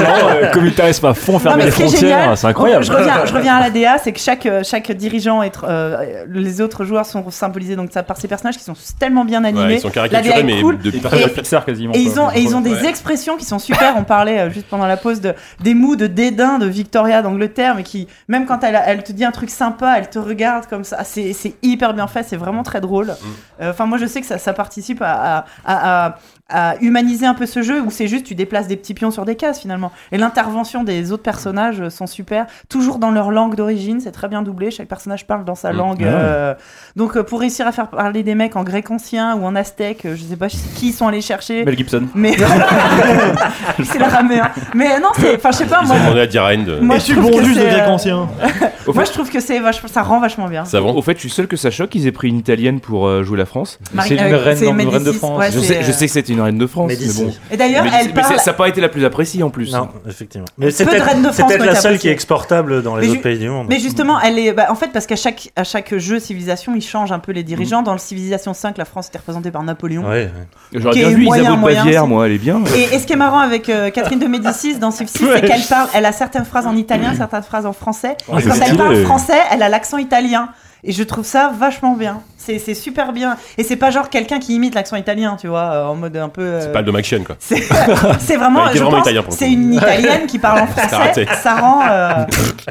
vraiment euh, communautarisme à fond, Non, fermer mais les frontières, c'est incroyable. Je reviens, je reviens à la DA, c'est que chaque, euh, chaque dirigeant, est, euh, les autres joueurs sont symbolisés donc, ça, par ces personnages qui sont tellement bien animés. Ouais, ils sont la DA caricaturés, est mais cool. de Ils Pixar quasiment. Et ils ont, et ils ont des Ouais. expressions qui sont super. On parlait euh, juste pendant la pause de, des mots de dédain de Victoria d'Angleterre, mais qui, même quand elle, elle te dit un truc sympa, elle te regarde comme ça. C'est c'est hyper bien fait, c'est vraiment très drôle. Euh, Enfin, moi, je sais que ça, ça participe à, à, à- à- humaniser un peu ce jeu où c'est juste tu déplaces des petits pions sur des cases finalement. Et l'intervention des autres personnages euh, sont super, toujours dans leur langue d'origine, c'est très bien doublé. Chaque personnage parle dans sa Mm. langue. Ah euh, donc, euh, pour réussir à faire parler des mecs en grec ancien ou en aztèque, je sais pas qui ils sont allés chercher. Mel Gibson. Mais (laughs) c'est la ramée. hein. Mais non, c'est. Enfin, je sais pas. Ils Moi, ont demandé à Diren de. moi Et je que bonjus de c'est. grec ancien? (laughs) Moi, fait, je trouve que c'est vachement. Ça rend vachement bien. Savon. au fait, je suis seul que ça choque qu'ils aient pris une italienne pour jouer la France. Marie- C'est une euh, reine, c'est non, une reine de France. ouais, Je c'est, sais, je sais que c'était une reine de France, Médicis. mais bon. Et d'ailleurs, elle mais parle. ça n'a pas été la plus appréciée en plus. Non, effectivement. Mais c'est peut-être la seule qui est exportable dans les Mais autres ju- pays du monde. Mais justement, elle est. bah, en fait, parce qu'à chaque, à chaque jeu civilisation, ils changent un peu les dirigeants. Dans le Civilisation 5, la France était représentée par Napoléon. Ouais, ouais. J'aurais Qui bien est vu Isabeau de Bavière, moi, elle est bien. Et, et ce qui est marrant avec euh, Catherine de Médicis dans Civ 6, c'est qu'elle parle, elle a certaines phrases en italien, certaines phrases en français. Ah, et quand elle parle français, elle a l'accent italien. Et je trouve ça vachement bien. C'est c'est super bien. Et c'est pas genre quelqu'un qui imite l'accent italien, tu vois, euh, en mode un peu. euh, C'est pas le Dom Action, quoi. C'est (laughs) c'est vraiment. Elle était je vraiment pense, italien, pour le c'est coup. une italienne qui parle en (laughs) français. raté. Ça rend, euh,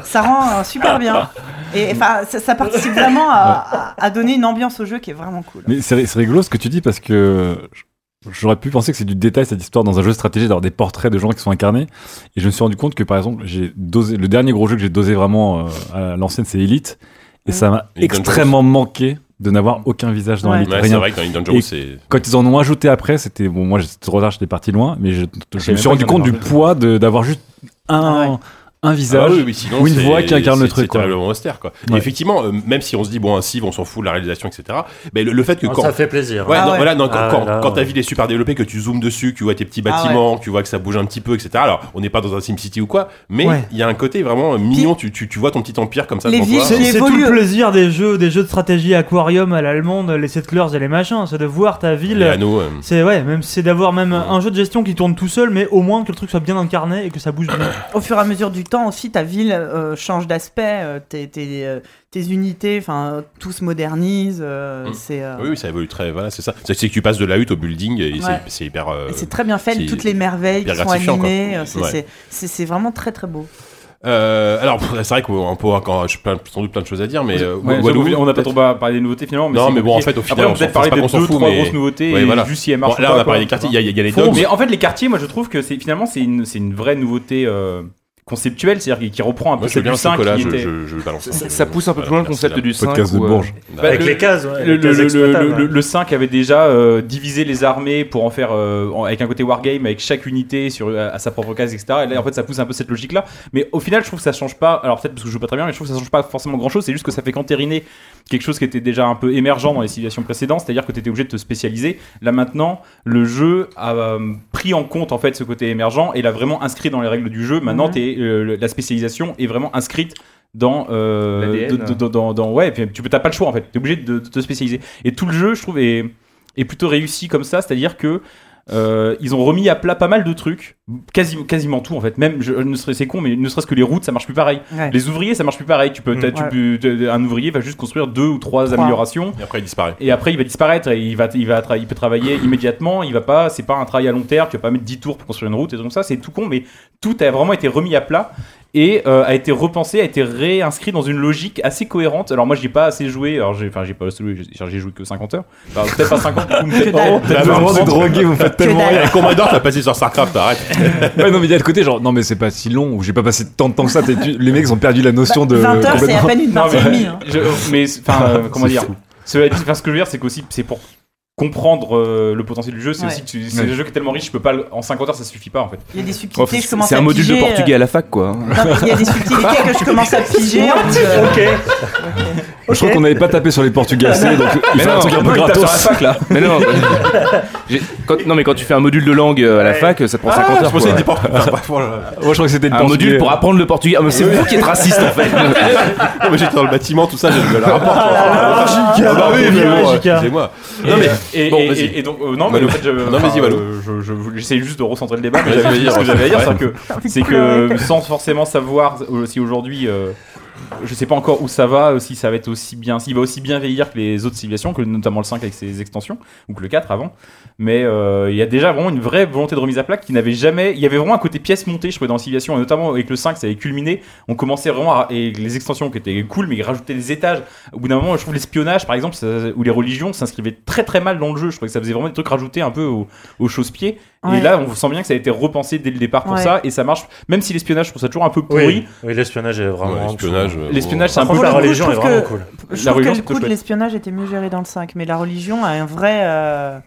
ça rend euh, super bien. (laughs) Et enfin, ça, ça participe vraiment à, à- à donner une ambiance au jeu qui est vraiment cool. Mais c'est c'est rigolo ce que tu dis parce que j'aurais pu penser que c'est du détail cette histoire dans un jeu de stratégie d'avoir des portraits de gens qui sont incarnés. Et je me suis rendu compte que par exemple, j'ai dosé le dernier gros jeu que j'ai dosé vraiment euh, à l'ancienne, c'est Elite. Et ça m'a extrêmement manqué de n'avoir aucun visage dans Ouais. Elite. Ouais, c'est vrai que dans c'est- Quand ils en ont ajouté après, c'était bon. Moi, j'étais trop tard, j'étais parti loin, mais je, me suis rendu compte du poids de- d'avoir juste un. Un visage Ah oui, oui, sinon, ou une voix qui incarne le truc. C'est quoi. terriblement austère, quoi. Et effectivement, euh, même si on se dit, bon, un on s'en fout de la réalisation, etc. Mais le, le fait que Non, quand. ça fait plaisir. Ouais, Ah non, ouais. voilà, non, quand, Ah quand, ouais, là, quand ta ville est super développée, que tu zoomes dessus, que tu vois tes petits Ah bâtiments, que tu vois que ça bouge un petit peu, etc. Alors, on n'est pas dans un SimCity ou quoi, mais il Ouais. y a un côté vraiment mignon. Tu, tu, tu vois ton petit empire comme ça Les villes. C'est tout le plaisir des jeux, des jeux de stratégie aquarium à l'allemande, les settlers et les machins, c'est de voir ta ville. Euh. C'est ouais, même c'est d'avoir même un jeu de gestion qui tourne tout seul, mais au moins que le truc soit bien incarné et que ça bouge bien. Au fur et à mesure du temps aussi, ta ville euh, change d'aspect, euh, tes, tes, euh, tes unités, enfin, tout se modernise. euh, Mm. c'est euh, Oui, oui, ça évolue très. Voilà, c'est ça. C'est que tu passes de la hutte au building et c'est- Ouais. c'est hyper. euh, c'est très bien fait, toutes les merveilles qui sont animées. c'est- Ouais. vraiment très très beau. Euh, alors, c'est vrai qu'on peut avoir quand- je plein- sans doute plein de choses à dire, mais euh, Ouais, Walou, j'avoue, on n'a pas trop parlé des nouveautés finalement. Mais non, mais bon, en fait, au Après, final, on on s'en- parler c'est de pas qu'on s'en deux, trois mais- grosses nouveautés Ouais, et voilà. juste si elles Bon, marchent. là, on a parlé quoi. des quartiers, il y a- il y a les Fonce. dogs. Mais en fait, les quartiers, moi, je trouve que c'est finalement c'est une, vraie nouveauté euh, conceptuelle, c'est-à-dire qui reprend un peu celle bien du le 5 chocolat, qui je- était. je- je balance. Ça, ça pousse un peu plus loin le concept du 5. Podcast de où, euh, Bourges. Bah, Avec le- les cases, ouais, le, les cases le- le- exploitables, le- ouais. le 5 avait déjà euh, divisé les armées pour en faire euh, avec un côté wargame avec chaque unité sur à, à sa propre case etc et là en fait ça pousse un peu cette logique là mais au final je trouve que ça change pas alors peut-être parce que je joue pas très bien mais je trouve que ça change pas forcément grand chose c'est juste que ça fait qu'entériner quelque chose qui était déjà un peu émergent dans les civilisations précédentes c'est à dire que tu étais obligé de te spécialiser là maintenant le jeu a euh, pris en compte en fait ce côté émergent et l'a vraiment inscrit dans les règles du jeu maintenant Mhm. Euh, la spécialisation est vraiment inscrite dans, euh, L'ADN. de- de- dans, dans- dans- ouais, et puis tu peux, t'as pas le choix en fait, t'es obligé de, de te spécialiser. Et tout le jeu, je trouve, est, est plutôt réussi comme ça, c'est-à-dire que euh, ils ont remis à plat pas mal de trucs, quasi, quasiment tout en fait. Même, je, ne serait, c'est con, mais ne serait-ce que les routes, ça marche plus pareil. Ouais. Les ouvriers, ça marche plus pareil. Tu peux, t'as- tu Ouais. peux- un ouvrier va juste construire deux ou trois, Trois. améliorations. Et après, il disparaît. Et après, il va disparaître. Et il va, il va, tra- il peut travailler immédiatement. Il va pas, c'est pas un travail à long terme. Tu vas pas mettre 10 tours pour construire une route et tout ça. C'est tout con, mais tout a vraiment été remis à plat et euh, a été repensé, a été réinscrit dans une logique assez cohérente. Alors moi, j'ai pas assez joué. Alors j'ai, enfin, j'ai pas assez joué. J'ai, joué que 50 heures. Enfin, peut-être pas 50. du coup, mais peut-être- Vraiment, 30. c'est drogué, vous faites tellement rien. Commodore, t'as passé sur StarCraft, arrête. (laughs) Ouais, non, mais il y a le côté genre, non, mais c'est pas si long, ou j'ai pas passé tant de temps que ça. t'es- tu- Les mecs ont perdu la notion de. 20 heures, c'est à peine une partie et mais, demie. hein. je- mais enfin, euh, (laughs) comment dire dit, enfin, ce que je veux dire, c'est qu'aussi, c'est pour comprendre euh, le potentiel du jeu. C'est Ouais. aussi, que tu- c'est Ouais. un jeu qui est tellement riche, je peux pas le- en 50 heures, ça suffit pas en fait. Il y a des Ouais, subtilités, je commence c'est à un module de piger, euh, portugais à la fac, quoi. non, mais Il y a des subtilités que je commence à (laughs) piger. de- Ok. Je crois qu'on n'avait pas tapé sur les Portugais assez, donc il faut un non, truc un peu non, il tape sur la gratos. fac là. (laughs) Mais non, j'ai- quand, non mais quand tu fais un module de langue euh, à la fac, ça te prend 50 je heures. quoi. Moi, je crois que c'était le Un portugais. module pour apprendre le portugais. Ah, mais c'est vous qui êtes raciste en fait. (laughs) Non, mais j'étais dans le bâtiment, tout ça, j'ai la rapport. Ah bah oui, mais bon, excusez-moi. Non, mais. Et, bon, et- et- et donc euh, non mais Walou. en fait euh, je, je- j'essaie juste de recentrer le débat mais ce que j'avais à dire c'est que c'est que sans forcément savoir euh, si aujourd'hui euh, je sais pas encore où ça va, si ça va être aussi bien, s'il va aussi bien vieillir que les autres civilisations, que notamment le 5 avec ses extensions, ou que le 4 avant. Mais euh, il y a déjà vraiment une vraie volonté de remise à plat qui n'avait jamais. Il y avait vraiment un côté pièce montée, je trouvais, dans Civilization, et notamment avec le 5, ça avait culminé. On commençait vraiment à. Et les extensions qui étaient cool, mais ils rajoutaient des étages. Au bout d'un moment, je trouve l'espionnage, par exemple, ça- ou les religions s'inscrivaient très très mal dans le jeu. Je trouvais que ça faisait vraiment des trucs rajoutés un peu au, au chausse-pied. Ouais. Et là, on sent bien que ça a été repensé dès le départ pour Ouais. ça, et ça marche. Même si l'espionnage, je trouve ça toujours un peu pourri. Oui, oui l'espionnage est vraiment. Ouais, en l'espionnage, euh, L'espionnage, c'est un peu la religion est vraiment cool. Je La trouve religion, que c'est le coup de l'espionnage était mieux géré dans le 5, mais la religion a un vrai, euh,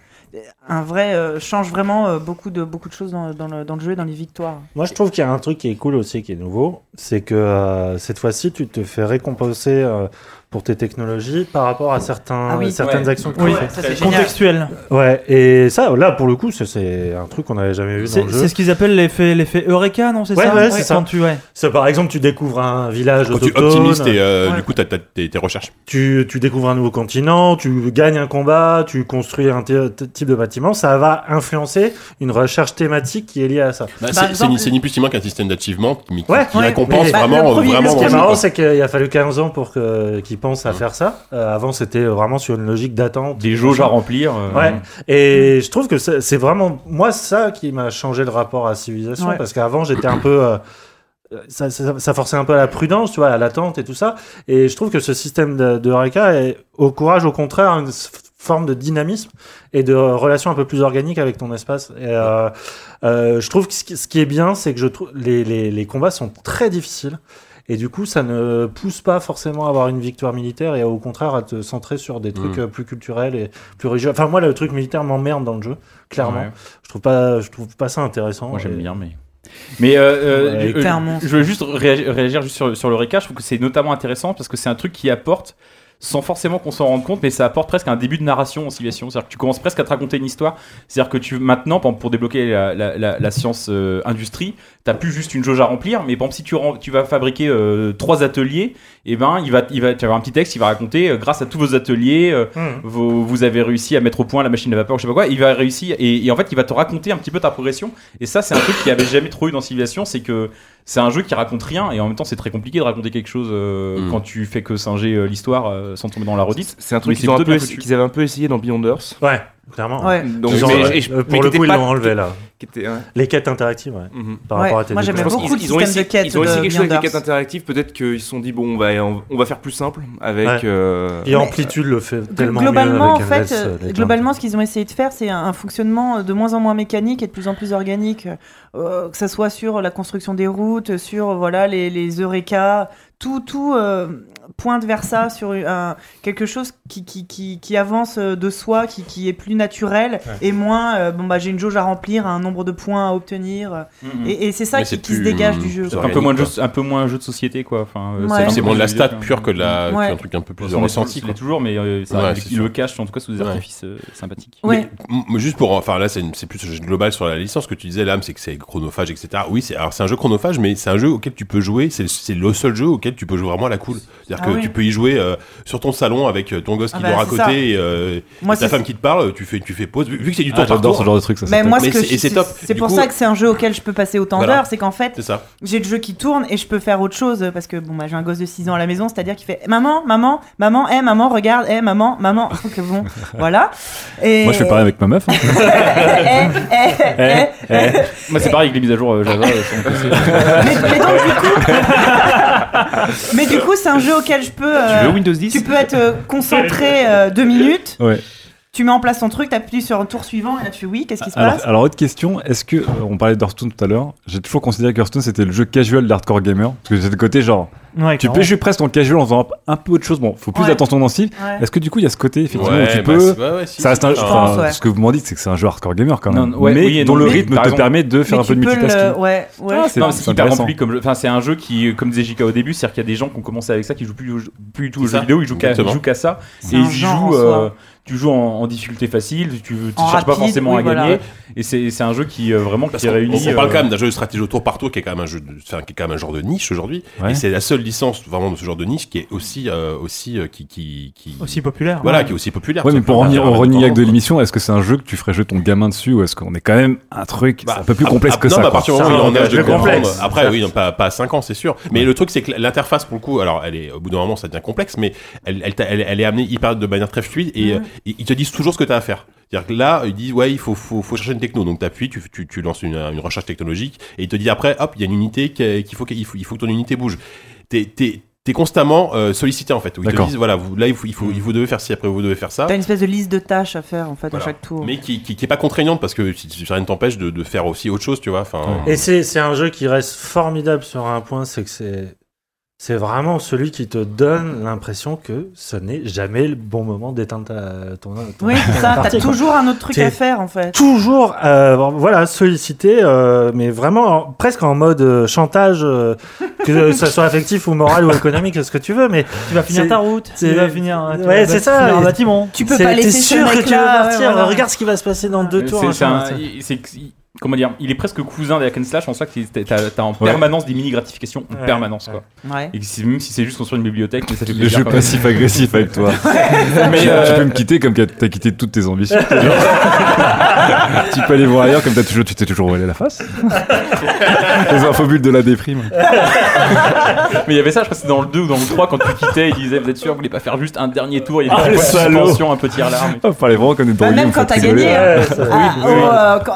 un vrai euh, change vraiment euh, beaucoup de beaucoup de choses dans, dans le, dans le jeu et dans les victoires. Moi, je trouve qu'il y a un truc qui est cool aussi, qui est nouveau, c'est que euh, cette fois-ci, tu te fais récompenser euh, pour tes technologies par rapport à certains, Ah oui. certaines Ouais. actions que Oui, tu fais. ça c'est génial. contextuel. Ouais, et ça, là, pour le coup, c'est- c'est un truc qu'on n'avait jamais vu dans C'est le jeu. c'est ce qu'ils appellent l'effet l'effet Eureka, non C'est Ouais, ça ouais, c'est ça. Quand tu, ouais. Ça, par exemple, tu découvres un village Quand tu optimises tes, euh, Ouais. du coup, t'as- t'as tes tes recherches. tu, tu découvres un nouveau continent, tu gagnes un combat, tu construis un type de bâtiment, ça va influencer une recherche thématique qui est liée à ça. Bah, c'est- exemple- ni- plus ni moins qu'un système d'achievement qui, qui- Ouais, qui ouais, récompense mais- vraiment, vraiment Ce qui est marrant, c'est qu'il a fallu 15 ans pour que- qu'ils à Ouais. faire ça. Euh, avant, c'était vraiment sur une logique d'attente. Des jauges à remplir. euh, Ouais, et je trouve que c'est vraiment moi ça qui m'a changé le rapport à Civilisation Ouais. parce qu'avant j'étais un peu euh, ça, ça, ça forçait un peu à la prudence, tu vois, à l'attente et tout ça. Et je trouve que ce système de, de Eureka est, encourage au contraire une forme de dynamisme et de relation un peu plus organique avec ton espace. Et, euh, euh, je trouve que ce qui, ce qui est bien, c'est que je trouve les, les, les combats sont très difficiles. Et du coup, ça ne pousse pas forcément à avoir une victoire militaire et au contraire à te centrer sur des trucs Mm. euh, plus culturels et plus religieux. Enfin, moi, le truc militaire m'emmerde dans le jeu, clairement. Ouais. Je trouve pas, je trouve pas ça intéressant. Moi, j'aime Et- bien, mais. Mais euh, euh, Ouais, je- clairement. je veux juste réagir, réagir juste sur, sur le RECA. Je trouve que c'est notamment intéressant parce que c'est un truc qui apporte, sans forcément qu'on s'en rende compte, mais ça apporte presque un début de narration en civilisation. C'est-à-dire que tu commences presque à te raconter une histoire. C'est-à-dire que tu maintenant, pour débloquer la, la, la, la science euh, industrie, t'as plus juste une jauge à remplir, mais par exemple, si tu, vas fabriquer euh, trois ateliers, et ben il va, il va, tu vas avoir un petit texte, il va raconter euh, grâce à tous vos ateliers, euh, Mhm. vous, vous avez réussi à mettre au point la machine à vapeur, je sais pas quoi. Il va réussir et, et en fait, il va te raconter un petit peu ta progression. Et ça, c'est un truc qui avait jamais trop eu dans Civilization, c'est que c'est un jeu qui raconte rien et en même temps, c'est très compliqué de raconter quelque chose euh, Mm. quand tu fais que singer euh, l'histoire euh, sans tomber dans la redite. C'est un truc qu'ils avaient un peu essayé dans Beyond Earth. Ouais, clairement. Ouais. Donc, ont- mais- et je- euh, mais pour le coup, ils l'ont enlevé là. qui était, ouais. Les quêtes interactives, ouais. Mhm. Par Ouais, rapport à tes moi, j'aimais beaucoup le ils, ont système essayé, de ils ont essayé quelque chose avec des Beyond quêtes interactives. Peut-être qu'ils se sont dit bon, on va, on, va faire plus simple avec. Ouais. euh, Et Amplitude le fait tellement globalement, mieux en fait, Endless, euh, euh, globalement, ce qu'ils ont essayé de faire, c'est un, un fonctionnement de moins en moins mécanique et de plus en plus organique, euh, que ça soit sur la construction des routes, sur voilà les, les eureka, tout tout euh, pointe vers ça, sur un, quelque chose qui, qui, qui, qui avance de soi, qui, qui est plus naturel et moins euh, bon bah j'ai une jauge à remplir, un nombre de points à obtenir, euh, Mhm. et, et c'est ça qui, se dégage du jeu. c'est un peu moins de organique, jeu, un peu moins un jeu de société quoi. Enfin, euh, Ouais. un C'est moins de la stat vidéo, pure que de la, Ouais. qu'un truc un peu plus de ressenti. toujours- quoi. mais euh, ça, Ouais, il, le cache en tout cas sous des Ouais. artifices euh, sympathiques. Ouais. Mais, juste pour, enfin là c'est plus global sur la licence. Ce que tu disais là, c'est que c'est chronophage, etc. Oui, c'est alors c'est un jeu chronophage, mais c'est un jeu auquel tu peux jouer. C'est c'est le seul jeu auquel tu peux jouer vraiment à la cool. C'est-à-dire Ah que oui. tu peux y jouer euh, sur ton salon avec euh, ton gosse Ah qui bah, dort à ça. côté, et, euh, Moi, et ta femme qui te parle. Tu fais, tu fais pause. Vu vu que c'est du temps Ah, par J'adore tour, ce genre de truc, ça. Mais c'est moi, top. c'est- top. C'est pour coup- ça que c'est un jeu auquel je peux passer autant Voilà. d'heures, c'est qu'en fait, c'est ça. j'ai le jeu qui tourne et je peux faire autre chose parce que bon bah j'ai un gosse de 6 ans à la maison, c'est-à-dire qu'il fait maman, maman, maman, eh maman, regarde, eh maman, maman. Donc bon, (laughs) voilà. Et Moi, je fais pareil avec ma meuf. hein. (laughs) Eh. Moi c'est pareil avec les mises à jour Java (laughs) mais donc du coup, mais du coup c'est un jeu auquel je peux. euh, Tu veux Windows 10 tu peux être euh, concentré (laughs) euh, deux minutes. Ouais. Tu mets en place ton truc, t'appuies sur un tour suivant et là tu fais oui, qu'est-ce qui se Alors, passe? alors, autre question, est-ce que, euh, on parlait d'Hearthstone tout à l'heure, j'ai toujours considéré que Hearthstone c'était le jeu casual d'hardcore gamer, parce que j'étais de côté genre, Ouais, tu peux jouer presque en casual en faisant un, peu autre chose, bon, faut plus Ouais. d'attention dans le style. Ouais. Est-ce que du coup il y a ce côté, effectivement, Ouais, où tu bah, peux, c'est- ouais, ouais, si, ça reste un jeu, Je enfin, pense, ouais. ce que vous m'en dites c'est que c'est un jeu hardcore gamer quand même, Non, ouais, mais oui dont non, le mais rythme te permet de faire Mais un peu de tu le- multitasking. Ouais, ouais. Ah, c'est Non, c'est c'est hyper intéressant. rempli comme jeu. Enfin, c'est un jeu qui, comme disait JK au début, c'est-à-dire qu'il y a des gens qui ont commencé avec ça, qui jouent plus, du tout aux C'est jeux vidéo, ils jouent qu'à exactement. ils jouent qu'à ça. C'est Et ils jouent, tu joues en, en difficulté facile, tu, tu En cherches pas forcément oui, à voilà. gagner. Et c'est c'est un jeu qui euh, vraiment Parce qui qu'on réunit. on parle euh, quand même d'un jeu de stratégie au tour par tour qui est quand même un jeu, de, enfin, qui est quand même un genre de niche aujourd'hui. Ouais. Et c'est la seule licence vraiment de ce genre de niche qui est aussi, euh, aussi, euh, qui, qui, qui, Aussi populaire. voilà, Ouais. qui est aussi populaire. Ouais, mais pour revenir au running de l'émission, est-ce que c'est un jeu que tu ferais jouer ton gamin dessus ou est-ce qu'on est quand même un truc c'est Bah, un peu plus complexe ah, que non, ça mais à partir du moment où il est en âge de jeu complexe. comprendre. Après, oui, non, pas, pas à 5 ans, c'est sûr. Mais le truc, c'est que l'interface, pour le coup, alors, elle est, au bout d'un moment, ça devient complexe, mais elle, elle, est amenée hyper de manière très fluide et euh, ils ils te disent toujours ce que tu as à faire. C'est-à-dire que là, ils disent, ouais, il faut, faut, faut chercher une techno. Donc, t'appuies, tu, tu, tu lances une, une recherche technologique et il te dit après, hop, il y a une unité qui- qu'il faut, qu'il faut, il faut que ton unité bouge. T'es, t'es, t'es constamment euh, sollicité en fait. Où ils te disent, voilà, vous, là, il faut, il faut, il vous devez faire ci, après vous devez faire ça. T'as une espèce de liste de tâches à faire en fait Voilà. à chaque tour. Mais qui, qui, qui est pas contraignante parce que si, si rien ne t'empêche de, de faire aussi autre chose, tu vois. Enfin, Et c'est c'est un jeu qui reste formidable sur un point, c'est que c'est c'est vraiment celui qui te donne l'impression que ce n'est jamais le bon moment d'éteindre ta- ton, ton Oui, c'est ça, t'as toujours un autre truc à faire en fait. Toujours, euh, voilà, sollicité, euh, mais vraiment en- presque en mode euh, chantage, euh, que (laughs) ça soit affectif ou moral ou économique, ce que tu veux, mais Tu vas finir ta route, tu vas finir, tu Ouais, c'est ça. finir un Et- bâtiment. Tu peux pas t'es laisser ce sûr que tu veux ouais, partir. voilà. Regarde ce qui va se passer dans deux tours. c'est- comment dire, il est presque cousin des hack and slash en ça que t'as t'as en Ouais. permanence des mini gratifications en Ouais. permanence quoi. Ouais. Et même si c'est juste construire une bibliothèque, mais ça fait Le plaisir. jeu quand même. passif-agressif avec toi. (laughs) Mais, tu, euh, tu peux me quitter comme t'as quitté toutes tes ambitions. (laughs) tu peux aller voir ailleurs comme t'as toujours, tu t'es toujours voilé la face. (laughs) Les infobules de la déprime. Mais il y avait ça, je crois que c'était dans le 2 ou dans le 3 quand tu quittais, ils disaient vous êtes sûr, vous voulez pas faire juste un dernier tour, il y Ah, avait les une un peu tir larme. Ah, fallait vraiment comme des Bah, même quand t'as gagné. Hein. ça- Ah, oui, oui. euh, Quand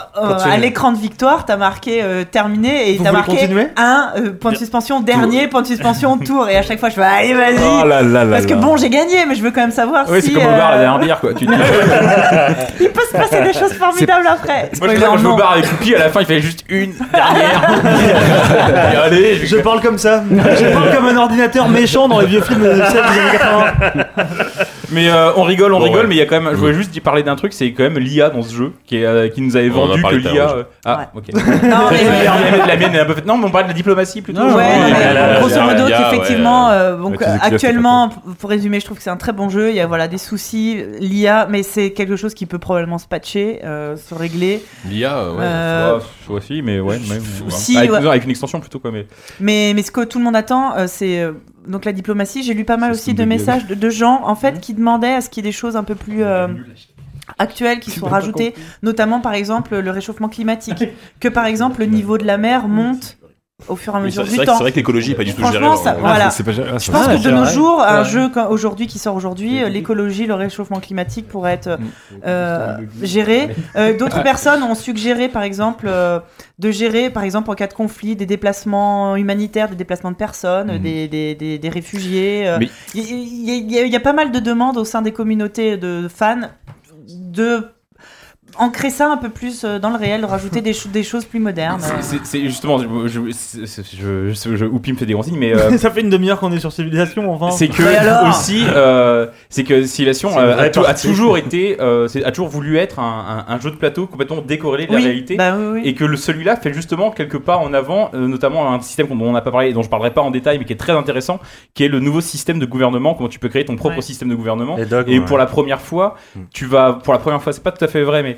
l'écran de victoire, t'as marqué euh, terminé et t'as marqué un euh, point de suspension dernier, point de suspension (laughs) tour. Et à chaque fois, je fais allez, vas-y. Oh là là là Parce que bon, j'ai gagné, mais je veux quand même savoir Oui, si. c'est comme au bar la euh, dernière bière, quoi. Tu te dis, (laughs) Il peut se passer des choses formidables après. Moi, je, je vais au non. bar avec Coupi, à la fin, il fallait juste une dernière. (laughs) Et allez, Je parle comme ça. Je parle comme un ordinateur méchant dans les vieux films de 7 des années 80. Mais euh, on rigole, on Bon, rigole, ouais. mais il y a quand même. Je voulais juste y parler d'un truc, c'est quand même l'IA dans ce jeu qui, est, euh, qui nous avait On en a vendu que parlé tout à l'IA. l'heure, euh, Ah, ok. (laughs) Non, mais, (laughs) la, mienne, est un peu faite. Non, mais on parle de la diplomatie plutôt. Ouais, non, mais là, là, grosso là, modo, euh, donc actuellement, pour- pour résumer, je trouve que c'est un très bon jeu. Il y a voilà des soucis, l'IA, mais c'est quelque chose qui peut probablement se patcher, euh, se régler. L'IA, ouais. Euh, Ouais, soit aussi, mais ouais, même. (laughs) Si, avec, une extension plutôt, quoi. Mais... Mais, mais ce que tout le monde attend, euh, c'est euh, donc la diplomatie. J'ai lu pas mal aussi de messages de, de gens en fait qui demandaient à ce qu'il y ait des choses un peu plus euh, actuelles qui soient rajoutées, notamment par exemple le réchauffement climatique, (laughs) que par exemple le niveau de la mer monte au fur et à Oui, mesure c'est du vrai, temps. c'est vrai que l'écologie est pas du tout gérée. Ça- dans- voilà. Ah, pas. Ah, Je pense que de nos jours, un Ouais. jeu aujourd'hui qui sort aujourd'hui, euh, l'écologie, le réchauffement climatique pourrait être euh, géré. Euh, D'autres personnes ont suggéré, par exemple, euh, de gérer, par exemple, en cas de conflit, des déplacements humanitaires, des déplacements de personnes, des, des, des, des réfugiés. euh. Mais- Il y, y a pas mal de demandes au sein des communautés de fans de ancrer ça un peu plus euh, dans le réel, rajouter des, cho- des choses plus modernes. C'est- justement, je, je, c'est- c'est- je, je, je- Oupi me fait des consignes, mais euh, (laughs) Ça fait une demi-heure qu'on est sur Civilisation, enfin. c'est que alors aussi, euh, c'est que euh, vraie a, toujours été, euh, a toujours voulu être un, un- un jeu de plateau complètement décorrélé de la réalité. bah oui, oui. Et que le- celui-là fait justement quelque part en avant, euh, notamment un système dont on n'a pas parlé, dont je parlerai pas en détail, mais qui est très intéressant, qui est le nouveau système de gouvernement, comment tu peux créer ton propre Ouais. système de gouvernement. Et ouais. pour la première fois, tu vas, pour la première fois, c'est pas tout à fait vrai, mais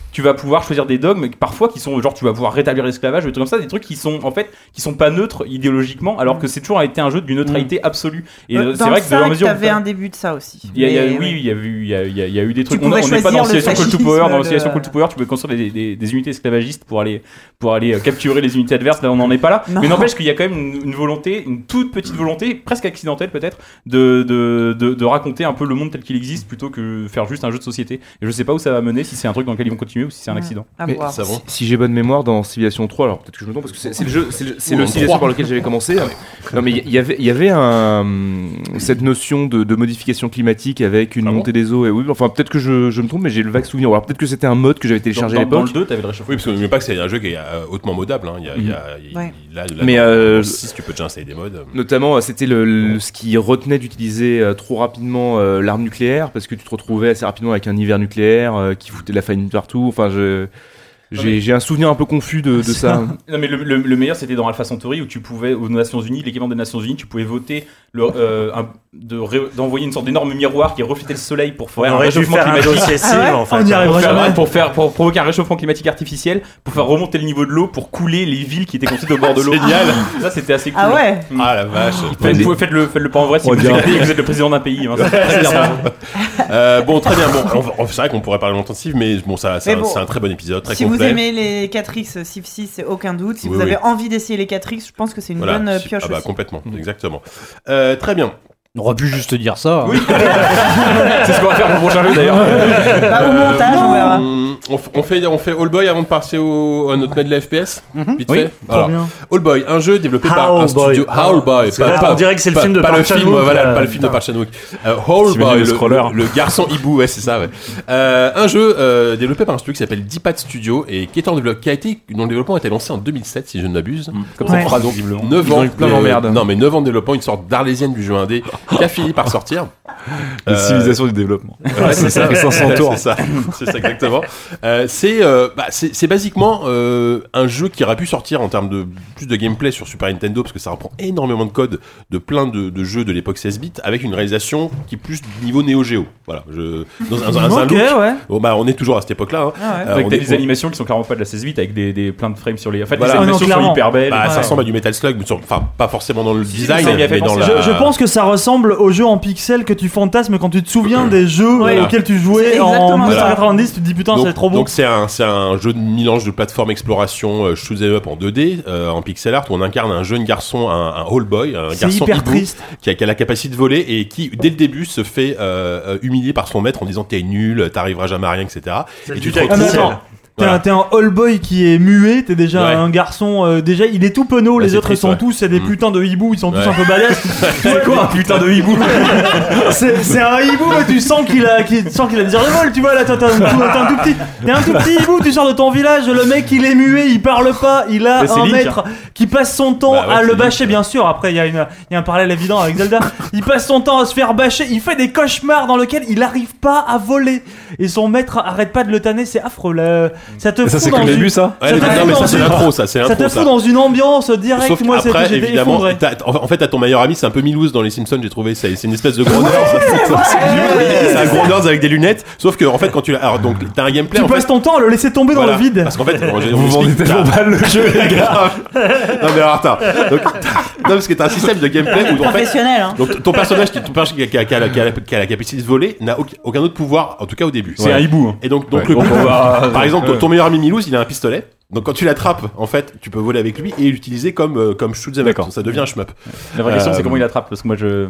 tu vas pouvoir choisir des dogmes, parfois qui sont genre tu vas pouvoir rétablir l'esclavage, des trucs comme ça, des trucs qui sont en fait qui sont pas neutres idéologiquement, alors que c'est toujours été un jeu d'une neutralité absolue. Et euh, Dans c'est vrai que de la 5, mesure t'avais un début de ça aussi. y a, y a- oui, il y a eu, y a, y a- des trucs. On n'est pas dans situation Call to Power. Dans la de- Call to Power, tu peux construire des, des- des unités esclavagistes pour aller, pour aller euh, capturer les unités adverses. Là, on n'en est pas là. Non. Mais n'empêche qu'il y a quand même une, une volonté, une toute petite volonté, presque accidentelle peut-être, de, de, de, de raconter un peu le monde tel qu'il existe plutôt que faire juste un jeu de société. Et je sais pas où ça va mener, si c'est un truc dans lequel ils vont continuer ou si c'est un accident. À Mais voir. Ça va. si, si j'ai bonne mémoire dans Civilization 3, alors peut-être que je me trompe parce que c'est le jeu, c'est le, c'est Civilization 3. par lequel j'avais commencé. Non mais il y, y avait, il y avait un, cette notion de, de modification climatique avec une Ah bon montée des eaux et oui, enfin peut-être que je, je me trompe, mais j'ai le vague souvenir. Alors peut-être que c'était un mode que j'avais Dans, téléchargé dans- à dans l'époque. le 2, t'avais le réchauffement. Oui, parce que n'oubliez pas que c'est un jeu qui est euh, hautement modable. hein. Il y a, il y a- il- Ouais. là, là, Mais, dans- euh, dans le 6, tu peux déjà installer des modes. Notamment, euh, c'était le, le- ce qui retenait d'utiliser euh, trop rapidement euh, l'arme nucléaire parce que tu te retrouvais assez rapidement avec un hiver nucléaire euh, qui foutait de la famine partout. Enfin, je. J'ai un souvenir un peu confus de, de (laughs) ça. Non mais le, le- le meilleur c'était dans Alpha Centauri où tu pouvais aux Nations Unies, l'équivalent des Nations Unies, tu pouvais voter le, euh, un- de ré- d'envoyer une sorte d'énorme miroir qui reflétait le soleil pour On faire un réchauffement faire un climatique. Ah ouais en fait. On y arrivera Pour faire, pour faire pour provoquer un réchauffement climatique artificiel, pour faire remonter le niveau de l'eau, pour couler les villes qui étaient construites au bord de l'eau. Génial. Ça c'était assez cool. Ah ouais Ah la vache. Faites, vous- faites-le, faites-le pas en vrai si vous, vous êtes le président d'un pays. hein, c'est très bien. Euh, bon, très bien. Bon, c'est vrai qu'on pourrait parler longtemps de Civ, mais bon, ça, c'est Mais un, un très bon épisode, très Si vous aimez les 4X Civ 6, c'est aucun doute. Si Oui, vous avez envie d'essayer les 4X, je pense que c'est une bonne euh, pioche ah bah, complètement, exactement. Euh, très bien. On aurait pu juste dire ça. hein. (laughs) C'est ce qu'on va faire pour le prochain jeu d'ailleurs. Bah, au montage, on verra. On, f- on fait, on fait All Boy avant de passer au, à notre medley FPS Vite Oui, fait. Alors, bien. All Boy, un jeu développé par un Boy. studio. Howl Boy. Parce que là, on dirait que c'est le pas- film de pas Park le film, Chan-wook, voilà, là. pas le film de. Park Chan-wook. Euh, Howl T'imagines Boy, le le, scroller. le- le garçon hibou, ouais, c'est ça, ouais. Euh, un jeu euh, développé par un studio qui s'appelle Deepat Studio et qui est en développement, qui a été, dont le développement a été lancé en 2007, si je ne m'abuse. Comme ça Ouais. fera donc 9 Ils ont ans. eu plein de- d'emmerdes. Non, mais 9 ans de développement, une sorte d'arlésienne du jeu indé (laughs) qui a fini par sortir. (laughs) La Euh, civilisation du développement. Ouais, c'est ça. fait 500 tours. (laughs) C'est ça, c'est ça exactement. Euh, c'est euh, bah, c'est c'est basiquement euh, un jeu qui aurait pu sortir en termes de plus de gameplay sur Super Nintendo parce que ça reprend énormément de code de plein de, de jeux de l'époque 16 bits avec une réalisation qui est plus du niveau Neo Geo. Voilà, je dans un, dans un look. ouais. Bon, bah on est toujours à cette époque-là. Hein. Ah ouais. Euh, Avec on des, animations qui sont clairement pas de la 16 bits avec des, des plein de frames sur les. En fait, Voilà. les animations Ah non, sont clairement. hyper belles. bah, ça ressemble à du Metal Slug, mais sur- enfin pas forcément dans le design, mais dans la. Je, je pense que ça ressemble aux jeux en pixels que tu fantasmes quand tu te souviens des jeux auxquels tu jouais en exactement 1990. Tu te dis putain, c'est trop beau. donc c'est un, c'est un jeu de mélange de plateforme exploration euh, shoot 'em up en 2D, euh, en pixel art, où on incarne un jeune garçon, un, un Hall Boy, un garçon hyper hibou, triste. qui a, qui a la capacité de voler et qui, dès le début, se fait euh, euh, humilier par son maître en disant t'es nul, t'arriveras jamais à rien, etc. Et tu te retrouves. T'es un, un all boy qui est muet, t'es déjà Ouais. un garçon, euh, déjà il est tout penaud, Ouais, les autres triste, sont ouais. tous, c'est des Mm. putains de hiboux, ils sont tous un peu badass. (laughs) C'est quoi un putain de hibou (laughs) c'est un hibou, mais tu sens qu'il a, tu sens qu'il a des tu vois là, t'es un, un tout petit, t'es un tout petit hibou, tu sors de ton village, le mec il est muet, il parle pas, il a un Link, maître qui passe son temps Bah à le bâcher, bien sûr. Après il y a une, y a un parallèle évident avec Zelda. Il passe son temps à se faire bâcher, il fait des cauchemars dans lesquels il arrive pas à voler et son maître arrête pas de le tanner, c'est affreux là. Ça te fout c'est dans que le une- début, ça Ouais, Ça mais- te non, fout mais dans ça, c'est une- l'intro, ça, c'est Ça l'intro, te ça. fout dans une ambiance directe. Sauf moi j'étais évidemment, en fait, t'as ton meilleur ami, c'est un peu Milouz dans Les Simpsons, j'ai trouvé. C'est c'est une espèce de gros nerd. (laughs) C'est un gros nerd avec des lunettes. Sauf que, en fait, quand tu l'as. Alors, donc, t'as un gameplay. Tu passes ton temps à le laisser tomber dans le vide. Parce qu'en fait, Vous vendez tellement mal le jeu, les gars. (laughs) non, mais alors, attends. Donc, (laughs) non, parce que t'as un système de gameplay où, Professionnel, hein. donc, ton personnage, qui- ton personnage qui a, qui a- qui a la- qui a capacité de voler, n'a aucun- autre pouvoir, en tout cas au début. C'est un hibou. hein. Et donc, donc Ouais. le but- va- par exemple, ton, ouais. ton meilleur ami Milouz, il a un pistolet. Donc quand tu l'attrapes, en fait, tu peux voler avec lui et l'utiliser comme euh, comme shoot 'em up. Ça devient un shmup. La vraie question, Euh, c'est comment il attrape Parce que moi, je.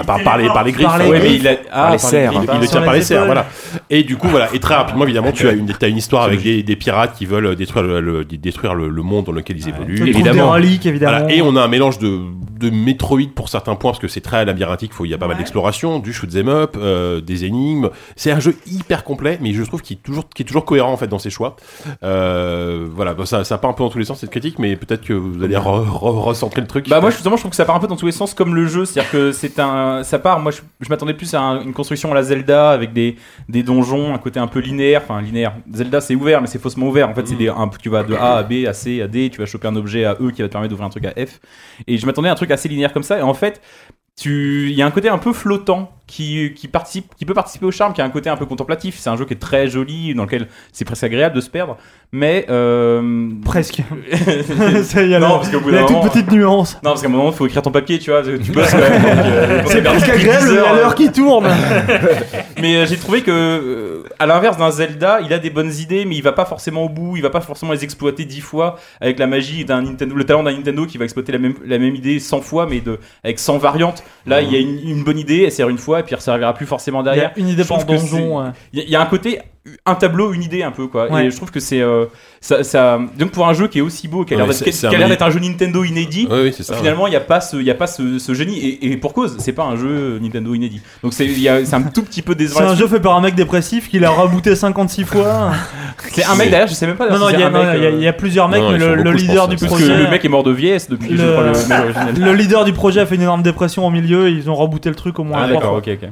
Ah, par, par les, par les griffes. Par les Ouais, mais griffes. il a- Ah, les serres. les Il, griffes. il le tient par les serres, voilà. Et du coup, voilà. Et très rapidement, évidemment, tu as une, t'as une histoire avec des, des pirates qui veulent détruire le, le- détruire le, le monde dans lequel ils évoluent. Des évidemment. reliques évidemment. Voilà. Et on a un mélange de, de Metroid pour certains points, parce que c'est très labyrinthique, faut- il y a pas mal d'exploration, du shoot 'em up, euh, des énigmes. C'est un jeu hyper complet, mais je trouve qu'il est toujours, qui est toujours cohérent en fait dans ses choix. Euh, voilà, ça, ça part un peu dans tous les sens cette critique, mais peut-être que vous allez re- re- recentrer le truc. Bah moi justement je trouve que ça part un peu dans tous les sens comme le jeu, c'est-à-dire que c'est un ça part moi je, je m'attendais plus à un- une construction à la Zelda avec des, des donjons, un côté un peu linéaire, enfin linéaire. Zelda c'est ouvert mais c'est faussement ouvert. En fait, c'est des un, tu vas de A à B à C à D, tu vas choper un objet à E qui va te permettre d'ouvrir un truc à F. Et je m'attendais à un truc assez linéaire comme ça. Et en fait tu il y a un côté un peu flottant qui, qui participe qui peut participer au charme qui a un côté un peu contemplatif. C'est un jeu qui est très joli dans lequel c'est presque agréable de se perdre mais euh... Presque. (laughs) Ça, il y a Non, parce qu'au bout d'un toute moment- petite nuance. non, parce qu'à un moment, il faut écrire ton papier, tu vois, tu (laughs) bosses quand même. euh, C'est quand presque t'as perdu agréable, 10 il y a heures, l'heure qui tourne. (laughs) Mais euh, j'ai trouvé que, euh, à l'inverse d'un Zelda, il a des bonnes idées, mais il va pas forcément au bout, il va pas forcément les exploiter 10 fois avec la magie d'un Nintendo, le talent d'un Nintendo qui va exploiter la même, la même idée 100 fois, mais de, avec 100 variantes. Là, il y a une, une bonne idée, elle sert une fois, et puis elle servira plus forcément Il y derrière. a une idée par donjon. Il y, il y a un côté, un tableau, une idée un peu, quoi. Ouais. Et je trouve que c'est, euh, ça, ça, donc pour un jeu qui est aussi beau, qui a l'air Ouais, d'être un l'air mani- d'être un jeu Nintendo inédit, Oui, oui, c'est ça. finalement, il n'y a pas ce, il y a pas ce, ce génie et, et pour cause, c'est pas un jeu Nintendo inédit. Donc c'est, un tout petit peu décevant. C'est un jeu fait par un mec dépressif qui l'a rebooté 56 fois. (laughs) C'est un mec derrière, je sais même pas. Non, non, il y, a- y euh, il y a plusieurs mecs, non, mais le, le beaucoup, je leader pense, du parce Parce projet. que le mec est mort de vieillesse depuis Le- le le leader du projet a fait une énorme dépression au milieu et ils ont rebooté le truc au moins Ah d'accord, fois. ok, ok.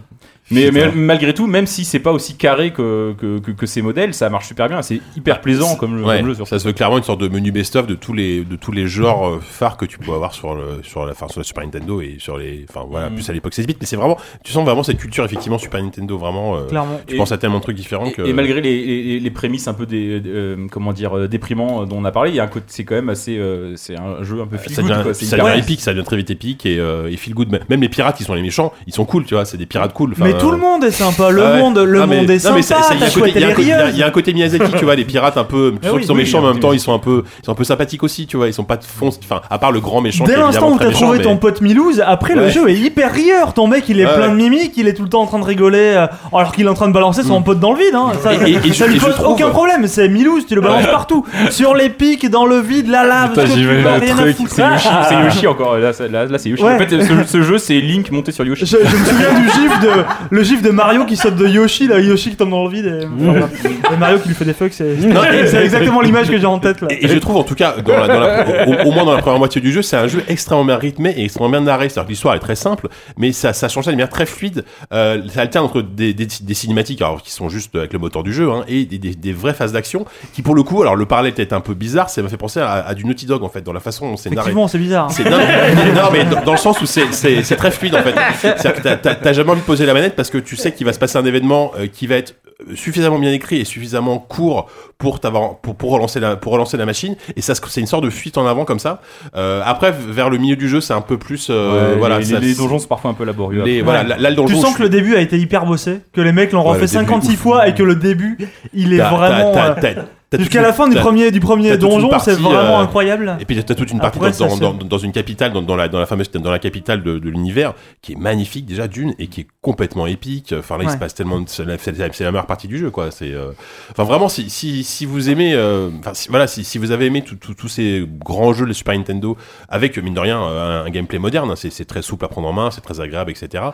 Mais, mais malgré tout, même si c'est pas aussi carré que, que, que, que ces modèles, ça marche super bien. C'est hyper plaisant comme jeu, Ouais, comme jeu sur ça se veut clairement une sorte de menu best-of de tous les de tous les genres euh, phares que tu peux avoir sur le sur la enfin, sur la Super Nintendo et sur les enfin voilà Mm. plus à l'époque 16 bits mais c'est vraiment tu sens vraiment cette culture effectivement Super Nintendo vraiment euh, Clairement. tu Et- penses à tellement de trucs différents Et, que et malgré les, les, les prémices un peu des, euh, comment dire déprimants dont on a parlé, il y a un côté, c'est quand même assez, euh, c'est un jeu un peu feel ça good, devient, quoi. C'est ça hyper- devient épique, ça devient très vite épique et, euh, et feel good. Même- Même les pirates qui sont les méchants, ils sont cool, tu vois, c'est des pirates cool. Mais tout le monde est sympa, le Ah ouais. monde, le Ah, mais- monde est sympa. il y a un côté- Miyazaki, tu vois, les pirates un peu, tu sens qu'ils sont oui, méchants, mais a en même temps ils sont un peu, ils sont un peu sympathiques aussi, tu vois, ils sont pas de fond, enfin, à part le grand méchant. Dès l'instant où t'as trouvé mais- ton pote Milouz, après le jeu est hyper rieur. Ton mec il est Ouais, plein de mimiques, il est tout le temps en train de rigoler euh, alors qu'il est en train de balancer son Mm. pote dans le vide. Hein. Ça, Et- et- et ça je- lui pose trouve- aucun problème. C'est Milouz, tu le balances Ouais. partout. Sur les pics, dans le vide, la lave. C'est Yoshi, (laughs) c'est Yoshi encore. Là, c'est- là, là, c'est Yoshi. En fait, ce, jeu, c'est Link monté sur Yoshi. Je, me souviens du gif de le gif de Mario qui saute de Yoshi, là Yoshi qui tombe dans le vide et, enfin, voilà. Et Mario qui lui fait des fucks, c'est (laughs) exactement l'image que j'ai en tête là. Et, et je trouve en tout cas, dans la- dans la- au, au moins dans la première moitié du jeu, c'est un jeu extrêmement bien rythmé et extrêmement bien narré. C'est-à-dire que l'histoire est très simple, mais ça, ça change ça de manière très fluide. Euh, ça alterne entre des, des, des cinématiques, alors qui sont juste avec le moteur du jeu, hein, et des, des, des vraies phases d'action, qui pour le coup, alors le parallèle était un peu bizarre, ça m'a fait penser à, à du Naughty Dog en fait, dans la façon dont c'est narré. Effectivement, c'est bizarre. C'est- non, mais- (laughs) non, mais dans, dans le sens où c'est- très fluide en fait. C'est-à-dire que t'as- t'as t'as jamais envie de poser la manette parce que tu sais qu'il va se passer un événement euh, qui va être suffisamment bien écrit et suffisamment court pour t'avoir pour, pour relancer la pour relancer la machine et ça se- c'est une sorte de fuite en avant comme ça. Euh, après vers le milieu du jeu c'est un peu plus euh, Ouais, voilà les, ça- les donjons sont parfois un peu laborieux. les- voilà là, là, le donjon Tu sens je- que le début a été hyper bossé, que les mecs l'ont Ouais, refait le début, 56 ouf. fois et que le début il est vraiment. t'as- Jusqu'à la fin du premier, du premier donjon, c'est vraiment euh, incroyable. Et puis t'as toute une partie dans, une capitale, dans, la, dans la fameuse, dans la capitale de, l'univers, qui est magnifique déjà d'une et qui est complètement épique. Enfin là, il se passe tellement, c'est la, meilleure partie du jeu, quoi. C'est, euh, enfin vraiment, si, si, si vous aimez, euh, enfin voilà, si, vous avez aimé tous ces grands jeux de Super Nintendo avec mine de rien un, gameplay moderne, hein, c'est, très souple à prendre en main, c'est très agréable, etc.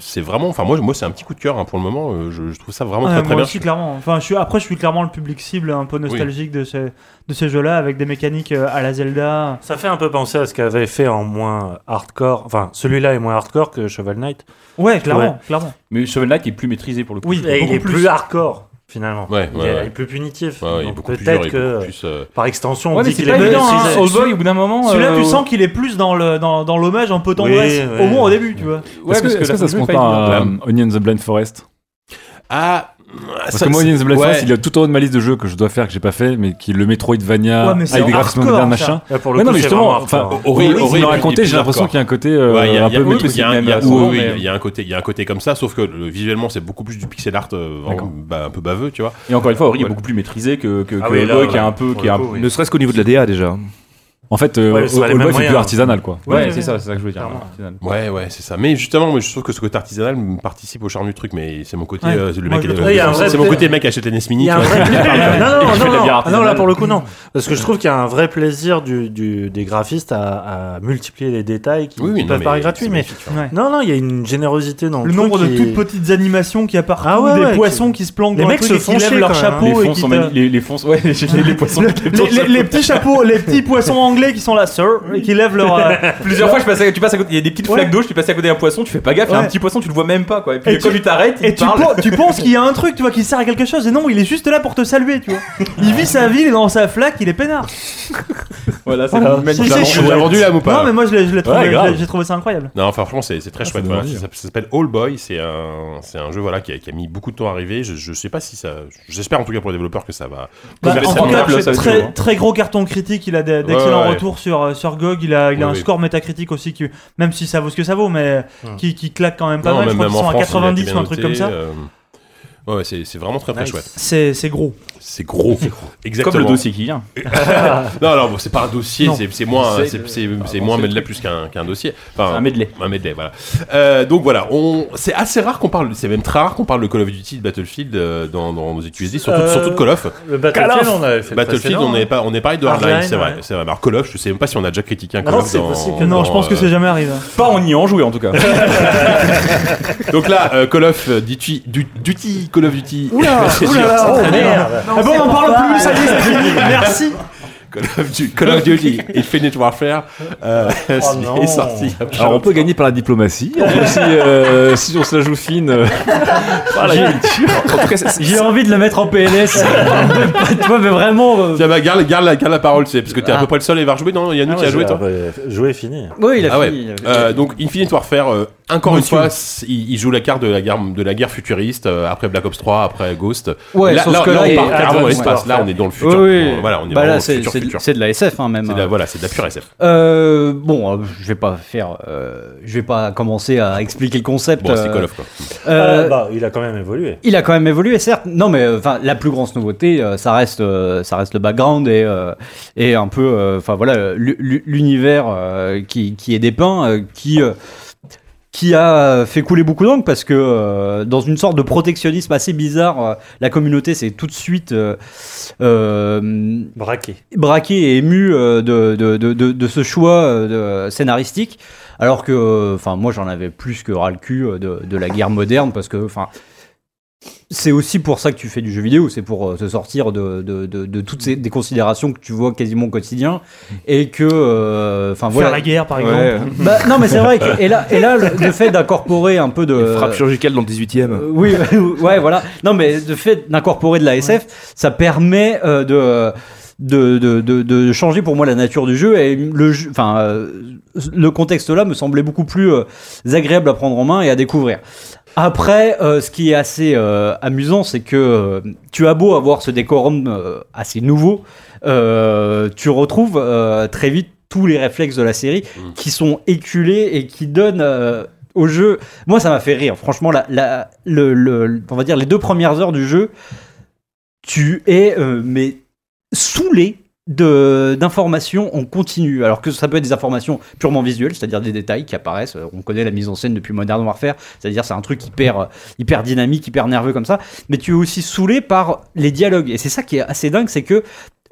C'est vraiment, enfin moi, moi c'est un petit coup de cœur hein, pour le moment. je, trouve ça vraiment très très bien. aussi, clairement. Enfin, je suis, après, je suis clairement le public cible un peu nostalgique de ces, de ces jeux-là avec des mécaniques euh, à la Zelda. Ça fait un peu penser à ce qu'avait fait en moins hardcore. Enfin, celui-là est moins hardcore que Shovel Knight. Ouais, clairement, Ouais. clairement. Mais Shovel Knight est plus maîtrisé pour le coup. Oui, et il est plus. plus, hardcore finalement. Ouais, il, ouais, est, ouais. il est plus punitif. Ouais, est plus dur, peut-être est que plus, euh, par extension, on dit qu'il est évident, maîtrisé. hein. Oldboy, au bout d'un moment. Celui-là, euh, tu sens qu'il est plus dans le dans, dans l'hommage un peu tendresse, Oui, au moins au début, tu vois. Ouais, Est-ce que, parce que la que ça se est pas à euh, Onion the Blind Forest? Ah, Parce ça, que moi, the Blind ouais. Forest, il est tout en haut de ma liste de jeux que je dois faire, que j'ai pas fait, mais qui est le Metroidvania Ouais, avec des graphismes modernes, machin. Là, pour le Ouais, coup, non, mais justement, enfin, il est raconté, j'ai l'impression qu'il y a un côté euh, Ouais, il y a- un a- peu oui, mythique. il y a un- a- a a côté, il y a un côté comme ça, sauf que le- visuellement c'est beaucoup plus du pixel art, euh, bah, un peu baveux, tu vois. Et encore une fois, Ori est beaucoup plus maîtrisé que, que, Ah qui est un peu. Qui. Ne serait-ce qu'au niveau de la DA déjà. En fait, euh, Ouais, les Oldboy, c'est plus artisanal, quoi. Ouais, Ouais, c'est ouais. ça, c'est ça que je veux dire. Ouais, ouais, c'est ça. Mais justement, moi, je trouve que ce côté artisanal me participe au charme du truc, mais c'est mon côté, Ouais. euh, c'est le mec, c'est mon côté mec achète NES Mini. Il y a un tu vois. vrai (laughs) plaisir. non, non, non, non, non, là pour le coup non, parce que je trouve qu'il y a un vrai plaisir du, du- des graphistes à, à multiplier les détails qui, Oui, oui, qui non, peuvent mais paraître gratuits, mais hein. Non, non, il y a une générosité dans le, nombre de qui toutes petites animations Ah ouais, des ouais, poissons qui se planquent Les dans mecs le se truc qui lèvent chier, leur hein. chapeau Les et fonds qui. Les, (laughs) les fonds, ouais, les, les, les poissons. les, les- les petits chapeaux, les petits poissons anglais qui sont là, sir, et qui lèvent leur. euh, (laughs) Plusieurs fois, je passe à- tu passes à côté, il y a des petites Ouais. flaques d'eau, je suis passé à côté d'un poisson, tu fais pas gaffe, il y a un Ouais. petit poisson, tu le vois même pas, quoi. Et puis Et quand tu- tu t'arrêtes, il Et te tu, parle. pen- tu penses qu'il y a un (laughs) truc, tu vois, qui sert à quelque chose, et non, il est juste là pour te saluer, tu vois. Il vit sa vie, il est dans sa flaque, il est peinard. (laughs) Voilà, c'est Voilà. magnifique. L'as vendu là ou pas Non, mais moi, je l'ai je l'ai trouvé, Ouais, grave. je l'ai- j'ai trouvé ça incroyable. Non, enfin, franchement, c'est c'est très Ah, chouette. ça Voilà. Ça, ça s'appelle All Boy. C'est un, c'est un jeu voilà, qui, a, qui a mis beaucoup de temps à arriver. Je, je sais pas si ça. J'espère en tout cas pour les développeurs que ça va. Bah, ça en va tout cas, marcher. ça très, hein. très gros carton critique, il a des- d'excellents Retours sur, euh, sur GOG, il a, il a un score métacritique aussi, qui, même si ça vaut ce que ça vaut, mais qui, qui claque quand même pas Non, mal, je même, crois même qu'ils sont à France, il a été 90 bien ou un truc comme ça. Euh, Ouais, ouais, c'est c'est vraiment très très Nice. chouette. C'est c'est gros. C'est gros. (laughs) Exactement. Comme le dossier qui vient. (laughs) non, non, bon, c'est pas un dossier, Non. c'est c'est moins, C'est- c'est c'est- c'est avancer moins le medley plus qu'un qu'un dossier. Enfin, Un medley. Un medley, voilà. Euh, donc voilà, on, c'est assez rare qu'on parle, c'est même très rare qu'on parle de Call of Duty, de Battlefield euh, dans, dans nos QSD, surtout, Euh, surtout de Call of. Le Battlefield, on avait fait le Battlefield, on n'est hein. pas, on est parlé de Hardline, c'est vrai, ouais. c'est vrai. Mais Alors Call of, je sais même pas si on a déjà critiqué un Call Non, of c'est dans. possible. dans, non, je pense que euh, c'est jamais arrivé. Pas en y en jouer en tout cas. (laughs) Donc là, euh, Call of euh, Duty, du- Duty, Call of Duty. Oula, C'est (laughs) oula oh, merde. Ah bon, on en parle plus, ça y est, c'est fini. (laughs) Merci. Call of, Duty Infinite Warfare euh, (laughs) non. est sorti. Alors on peut gagner par la diplomatie, aussi, euh, si on se la joue fine, euh, par la J'ai envie de le mettre en PLS. Toi, mais vraiment. euh, Tiens, bah, garde, garde, la, garde la parole, c'est parce que t'es à Ah. peu près le seul à y avoir joué, non Yannou Ah, qui a ouais, joué, j'ai- toi Joué fini. Oui, il a Ah ouais. fini. Euh, donc Infinite Warfare, euh, encore Monsieur. une fois, il, il joue la carte de la guerre, de la guerre futuriste euh, après Black Ops 3, après Ghost. Ouais, là, sauf là, que là, là, on part carrément dans l'espace. Là, on est dans le futur. Oui, oui. Voilà, on est Bah là, dans le c'est de- futur. c'est de la SF hein, même. C'est de la- voilà, c'est de la pure SF. Euh, bon, euh, je vais pas faire, euh, je vais pas commencer à expliquer le concept. Bon, c'est euh, Call of quoi. euh, Ah, bah, il a quand même évolué. Il a quand même évolué, certes. Non, mais euh, enfin, la plus grosse nouveauté, euh, ça reste, euh, ça reste le background et euh, et un peu, euh, enfin voilà, l'u- l'u- l'univers euh, qui qui est dépeint, euh, qui euh, qui a fait couler beaucoup d'encre parce que euh, dans une sorte de protectionnisme assez bizarre, euh, la communauté s'est tout de suite euh, euh, Braqué. braqué et ému euh, de, de, de, de, ce choix euh, scénaristique. Alors que, enfin, moi j'en avais plus que ras le cul de, de la guerre moderne parce que, enfin, c'est aussi pour ça que tu fais du jeu vidéo, c'est pour euh, te sortir de, de, de, de toutes ces des considérations que tu vois quasiment au quotidien et que, euh, enfin Faire voilà. la guerre, par Ouais. exemple. Bah, non, mais c'est vrai que et là, et là, le, le fait d'incorporer un peu de Frappe chirurgicale dans le 18 e euh, oui, (laughs) ouais, voilà. Non, mais le fait d'incorporer de la SF, ça permet euh, de, de, de, de, de changer pour moi la nature du jeu et le jeu, enfin, euh, le contexte là me semblait beaucoup plus euh, agréable à prendre en main et à découvrir. Après, euh, ce qui est assez euh, amusant, c'est que euh, tu as beau avoir ce décorum euh, assez nouveau, euh, tu retrouves euh, très vite tous les réflexes de la série qui sont éculés et qui donnent euh, au jeu. Moi, ça m'a fait rire. Franchement, la, la- le, le- on va dire les deux premières heures du jeu, tu es euh, mais saoulé d'informations en continu. Alors que ça peut être des informations purement visuelles c'est-à-dire des détails qui apparaissent. Euh, on connaît la mise en scène depuis Modern Warfare c'est-à-dire c'est un truc hyper euh, hyper dynamique hyper nerveux comme ça. Mais tu es aussi saoulé par les dialogues. Et c'est ça qui est assez dingue c'est que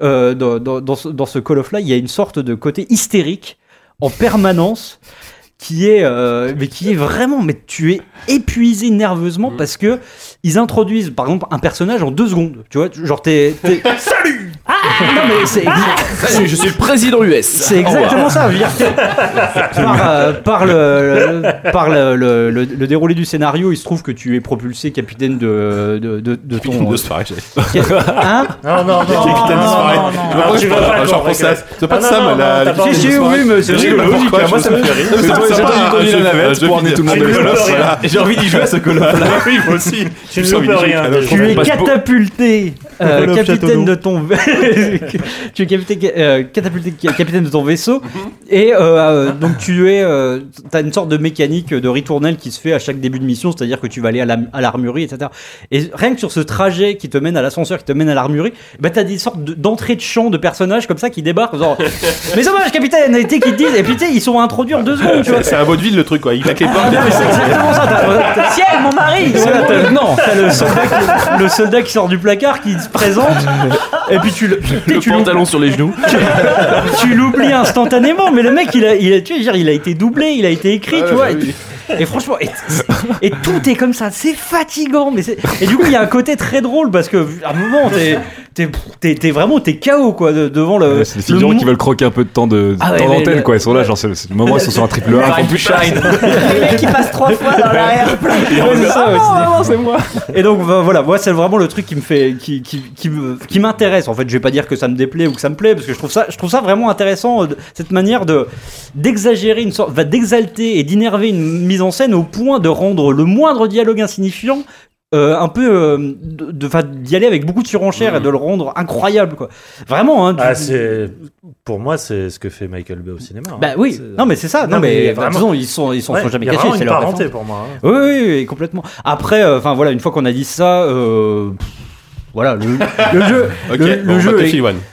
euh, dans, dans, dans ce, dans ce Call of là il y a une sorte de côté hystérique en permanence qui est euh, mais qui est vraiment mais tu es épuisé nerveusement parce que ils introduisent par exemple un personnage en deux secondes. Tu vois genre t'es (laughs) salut non mais c'est Salut, je suis le président US. c'est exactement ça. par, euh, par le, le- par le, le- le- le déroulé du scénario, il se trouve que tu es propulsé capitaine de, de, de, de ton. de Hein Non, non, non. Capitaine non, Tu vas pas à- c'est pas Ah, de Sam, la- de Si, si, oui, mais c'est logique, moi ça me fait rire. C'est Moi, pas- je- navette je- pour amener tout le monde Voilà. Et j'ai envie d'y jouer à ce Call-of. Oui, moi aussi. Tu ne peux rien. Tu es catapulté, euh, capitaine de ton, (laughs) tu es capitaine, euh, catapulté, capitaine de ton vaisseau, Mhm. et euh, donc tu es, euh, t'as une sorte de mécanique de ritournelle qui se fait à chaque début de mission, c'est-à-dire que tu vas aller à la- à l'armurerie, etc. Et rien que sur ce trajet qui te mène à l'ascenseur, qui te mène à l'armurerie, bah t'as des sortes de- d'entrées de champ de personnages comme ça qui débarquent, genre, (laughs) mais dommage capitaine, et qui te disent, et puis tu sais, ils sont introduits en deux secondes, tu vois. C'est un vaudeville le truc quoi. Il claque les portes. Ah, non, mais c'est exactement ça. Ciel, mon mari voilà, non, t'as le soldat, qui, le soldat qui sort du placard, qui se présente, et puis tu le, Le tu pantalon sur les genoux. (laughs) tu l'oublies instantanément, mais le mec, il a, il a, tu dire, il a été doublé, il a été écrit, Ah tu vois. bah et, et franchement, et, et tout est comme ça, c'est fatigant. Mais c'est- et du coup, il y a un côté très drôle parce que à un moment, t'es, t'es vraiment, t'es KO quoi, de- devant le. Ouais, c'est des figurants qui veulent croquer un peu de temps de Ah ouais, temps mais d'antenne, le- quoi. Ils sont là, genre, c'est le moment où ils sont sur un triple A. Ils font plus shine. Le mec qui passe trois fois dans l'arrière-plan. Ouais, (laughs) c'est ça, ouais, Ah, c'est- Et donc bah, voilà, moi c'est vraiment le truc qui me fait, qui, qui, qui qui m'intéresse. En fait, je vais pas dire que ça me déplaît ou que ça me plaît, parce que je trouve ça, je trouve ça vraiment intéressant euh, cette manière de d'exagérer une sorte, va d'exalter et d'innerver une mise en scène au point de rendre le moindre dialogue insignifiant. Euh, un peu euh, de- de- d'y aller avec beaucoup de surenchère et de le rendre incroyable quoi vraiment hein, du- Ah, c'est pour moi c'est ce que fait Michael Bay au cinéma. hein. bah oui C'est- non mais c'est ça non, Non, mais mais vraiment- façon, ils sont ils sont, Ouais, sont jamais il y a cachés c'est une leur parenté pour moi. hein. Oui, oui, oui, complètement. Après, euh, enfin voilà, une fois qu'on a dit ça, euh, voilà, le, le jeu, (laughs) le, le bon, jeu,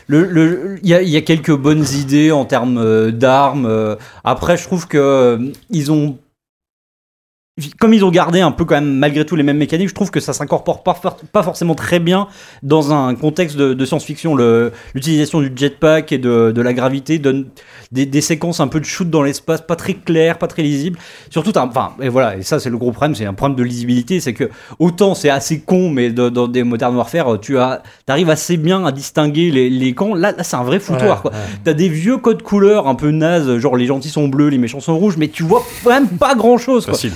le, le- il y a, il y a quelques bonnes idées en termes euh, d'armes. Après, je trouve que ils ont comme ils ont gardé un peu quand même malgré tout les mêmes mécaniques, je trouve que ça s'incorpore pas, for- pas forcément très bien dans un contexte de, de science-fiction. L'utilisation du jetpack et de, de la gravité donne des, des séquences un peu de shoot dans l'espace, pas très claires, pas très lisibles. Surtout, enfin, et voilà, et ça c'est le gros problème, c'est un problème de lisibilité, c'est que autant c'est assez con, mais de- dans des Modern Warfare, tu as, arrives assez bien à distinguer les, les camps. Là, là c'est un vrai foutoir, Ouais, quoi. ouais. T'as des vieux codes couleurs un peu nazes, genre les gentils sont bleus, les méchants sont rouges, mais tu vois quand même pas grand chose. Facile.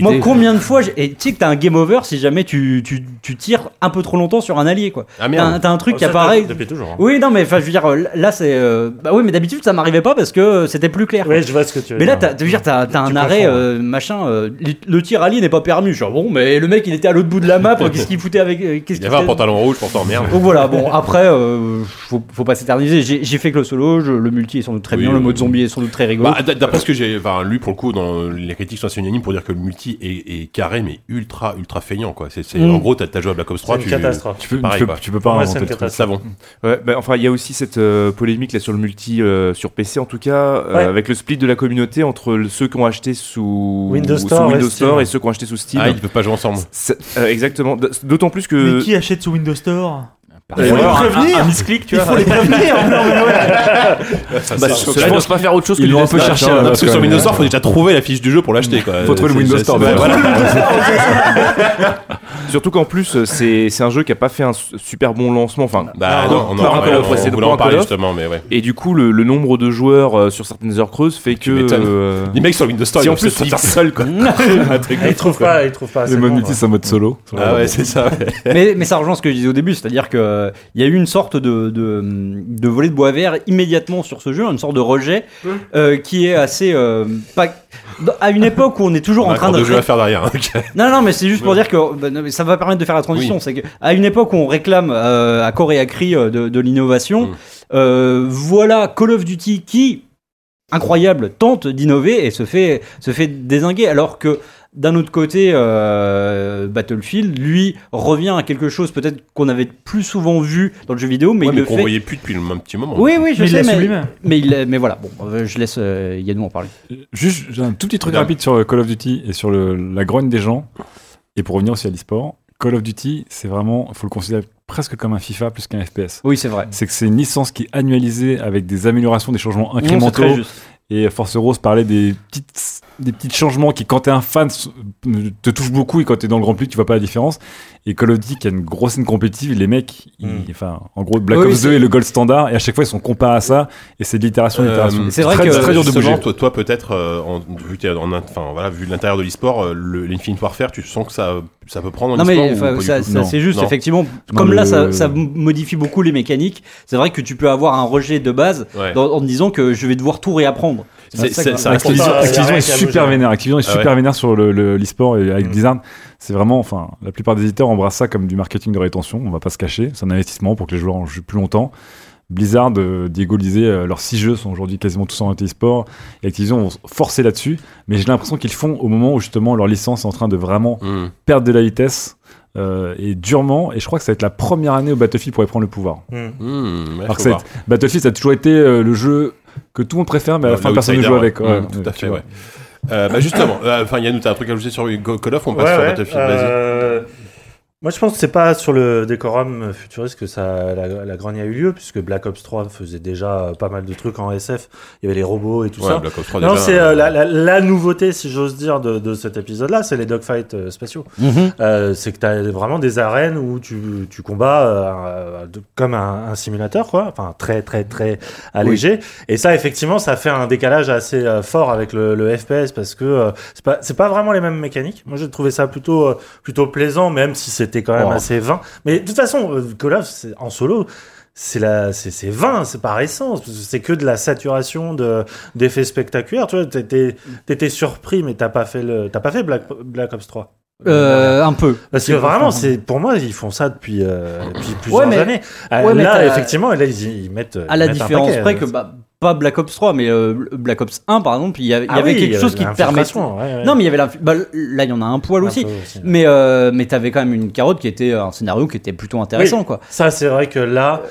Moi, combien de fois, j'ai- et tu sais que t'as un game over si jamais tu, tu, tu tires un peu trop longtemps sur un allié, quoi. Ah T'as merde. un, t'as un truc Oh, qui apparaît. Depuis toujours. hein. Oui, non, mais enfin, je veux dire, euh, là, c'est. euh, Bah oui, mais d'habitude, ça m'arrivait pas parce que c'était plus clair. Oui, je vois ce que tu veux Mais là, dire. t'as, je veux dire, t'as, t'as un arrêt, confonds, euh, machin. euh, le, le tir allié n'est pas permis. Suis ah, bon, mais le mec, il était à l'autre bout de la map. qu'est-ce qu'il foutait avec. euh, Qu'est-ce Il y qu'il avait un pantalon rouge pour t'emmerder. donc voilà, bon, après, euh, faut, faut pas s'éterniser. J'ai, j'ai fait que le solo, je- le multi est sans doute très Oui, bien, oui, le mode zombie est sans doute très rigolo. Bah, d- D'après ce que j'ai enfin, lu pour le coup dans les critiques sont assez unanimes pour dire que le multi est, est carré mais ultra ultra feignant quoi. C'est c'est- Mm. en gros t'as t'as joué à Black Ops 3 C'est une tu catastrophe. Tu peux, tu Pareil, peux, tu peux pas Ouais, inventer le savon. Ouais, bah, enfin, il y a aussi cette euh, polémique là sur le multi euh, sur PC en tout cas, euh, Ouais. avec le split de la communauté entre le- ceux qui ont acheté sous Windows Store et Windows Steam. Store et ceux qui ont acheté sous Steam. Ah ils peuvent pas jouer ensemble. Euh, exactement. D'autant plus que Mais qui achète sous Windows Store? Il faut les prévenir. un- tu Il vois. faut les prévenir. non, mais bah, ils n'osent pas faire autre chose que Ils du l'ont un peu cherché hein. la Parce que sur. Windows Store faut déjà trouver la fiche du jeu pour l'acheter quoi. Faut trouver le Windows Store. (laughs) Surtout qu'en plus, euh, c'est un jeu qui a pas fait un su- super bon lancement. Enfin, Bah non, on en parlait, en justement mais ouais. Et du coup, le, nombre de joueurs euh, sur certaines heures creuses fait que. euh, Les mecs sur Windows Store si ils en plus, se ça faire seul quoi. (laughs) Un truc de Ah, Ils trouvent pas, ils trouvent pas Les c'est un mode solo. Ah ouais c'est ça. mais ça rejoint ce que je disais au début, c'est-à-dire que il y a eu une sorte de, de, de volet de bois vert immédiatement sur ce jeu, une sorte de rejet euh, qui est assez euh, pas à une époque où on est toujours On en a train de deux jeux à faire derrière. hein, ok. non non mais c'est juste pour dire que bah, non, mais ça va permettre de faire la transition, Oui. c'est que à une époque où on réclame euh, à corps et à cri euh, de, de l'innovation, Mm. euh, voilà Call of Duty qui incroyable tente d'innover et se fait, se fait désinguer. Alors que d'un autre côté, euh, Battlefield, lui, revient à quelque chose peut-être qu'on avait plus souvent vu dans le jeu vidéo, mais Ouais, il mais le qu'on fait. voyait plus depuis le- un petit moment. Oui, oui, je Mais sais, mais, mais, il, mais voilà, bon, euh, je laisse euh, Yannou en parler. Juste un tout petit truc rapide sur euh, Call of Duty et sur le- la grogne des gens. Et pour revenir aussi à l'e-sport, Call of Duty, c'est vraiment, il faut le considérer presque comme un FIFA plus qu'un FPS. Oui, c'est vrai. C'est que c'est une licence qui est annualisée avec des améliorations, des changements incrémentaux. juste. Et Force Rose parlait des petites des petits changements qui, quand t'es un fan, te touchent beaucoup et quand t'es dans le grand public, tu vois pas la différence. Et Call of Duty, qui a une grosse scène compétitive, les mecs, ils- enfin, en gros, Black Oui, Ops c'est- 2 est le gold standard et à chaque fois ils sont comparés à ça et c'est de l'itération, l'itération. c'est vrai très, que- très dur de bouger. Toi, toi peut-être, euh, en- vu, en, enfin, voilà, vu l'intérieur de l'e-sport, euh, le- l'Infinite Warfare, tu sens que ça, ça peut prendre en Non e-sport mais ou ça, ça, Non. c'est juste Non. effectivement Non, comme là le- ça, ça modifie beaucoup les mécaniques c'est vrai que tu peux avoir un rejet de base Ouais. dans- en te disant que je vais devoir tout réapprendre Activision, est super vénère. Activision est Ah super vénère sur le- le- l'e-sport et avec Mm. Blizzard. C'est vraiment, enfin, la plupart des éditeurs embrassent ça comme du marketing de rétention. On va pas se cacher. C'est un investissement pour que les joueurs en jouent plus longtemps. Blizzard, euh, Diego le disait, euh, leurs six jeux sont aujourd'hui quasiment tous en e-sport. Et Activision vont forcer là-dessus. Mais j'ai l'impression qu'ils le font au moment où justement leur licence est en train de vraiment Hmm. perdre de la vitesse. euh, et durement, et je crois que ça va être la première année où Battlefield pourrait prendre le pouvoir. Ouais, Alors que ça-. Battlefield, ça a toujours été euh, le jeu que tout le monde préfère, mais à la Euh, fin personne ne joue avec. ouais. Hmm, tout à fait, ouais. Euh, bah justement, euh, enfin Yannou, t'as un truc à ajouter sur Call of, on passe Ouais, sur ouais, Battlefield, vas-y. Moi, je pense que c'est pas sur le décorum futuriste que ça, la, la grogne a eu lieu, puisque Black Ops 3 faisait déjà pas mal de trucs en SF. Il y avait les robots et tout Ouais, ça. Black Ops 3 non, c'est euh, euh, la, la- la nouveauté, si j'ose dire, de, de cet épisode-là, c'est les dogfights euh, spatiaux. Mhm. Euh, c'est que tu as vraiment des arènes où tu, tu combats euh, de- comme un, un simulateur, quoi. Enfin, très, très, très allégé. Et ça, effectivement, ça fait un décalage assez fort avec le, le FPS parce que c'est pas, c'est pas vraiment les mêmes mécaniques. Moi, j'ai trouvé ça plutôt, plutôt plaisant, même si c'était quand même assez vain. Mais de toute façon, euh, Call of, c'est- en solo, c'est la c'est c'est vain c'est par essence c'est que de la saturation de d'effets spectaculaires tu vois t'étais t'étais surpris mais t'as pas fait le t'as pas fait Black Black Ops 3 Euh, un peu parce que vraiment, c'est pour moi, ils font ça depuis, euh, depuis plusieurs Ouais, mais- années. Euh, ouais, là, effectivement, là, ils, ils mettent. à ils la mettent différence près euh, que bah, pas Black Ops 3 mais euh, Black Ops 1 par exemple il y, Ah avait oui, quelque chose qui te permettait l'infiltration, ouais, ouais. non mais il y avait bah, là il y en a un poil Un aussi mais euh, mais t'avais quand même une carotte qui était un scénario qui était plutôt intéressant Oui, quoi Ça, c'est vrai que là.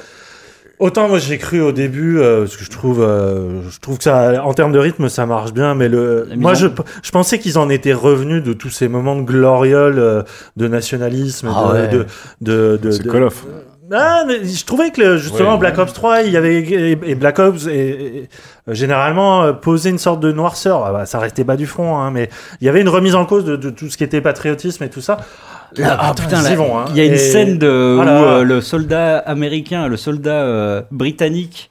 Autant moi j'ai cru au début euh, parce que je trouve euh, je trouve que ça en termes de rythme ça marche bien mais le moi je, je pensais qu'ils en étaient revenus de tous ces moments de gloriole euh, de nationalisme et Ah de, ouais. de de de, C'est de- Call of. Ah, mais je trouvais que le- justement Ouais. Black Ops 3, il y avait et, Black Ops et, et, généralement euh, posait une sorte de noirceur. Ah bah, ça restait bas du front, hein, mais il y avait une remise en cause de, de tout ce qui était patriotisme et tout ça. Là, ah, putain, putain, ils y là, vont, hein. il y a une Et- scène de, Voilà. où euh, le soldat américain, le soldat euh, britannique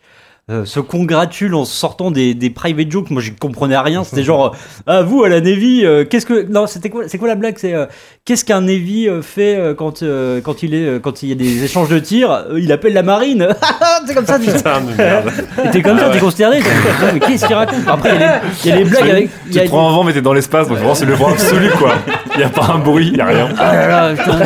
euh, se congratule en sortant des, des private jokes. Moi, je comprenais rien. C'était genre, euh, ah vous à la Navy, euh, qu'est-ce que non, c'était quoi, c'est quoi la blague? C'est euh, qu'est-ce qu'un Navy fait euh, quand euh, quand il est quand il y a des échanges de tirs Il appelle la marine? (laughs) c'est comme ça. tu- Putain de merde. (laughs) Et T'es comme ça, t'es consterné. t'es- Putain, mais qu'est-ce qu'il raconte? Après, il y a les- il y, a les blagues avec. il y Tu a te prends un vent, mais t'es dans l'espace, donc vraiment c'est le vent absolu quoi. Il y a pas un bruit, il y a rien. Ah là là, putain.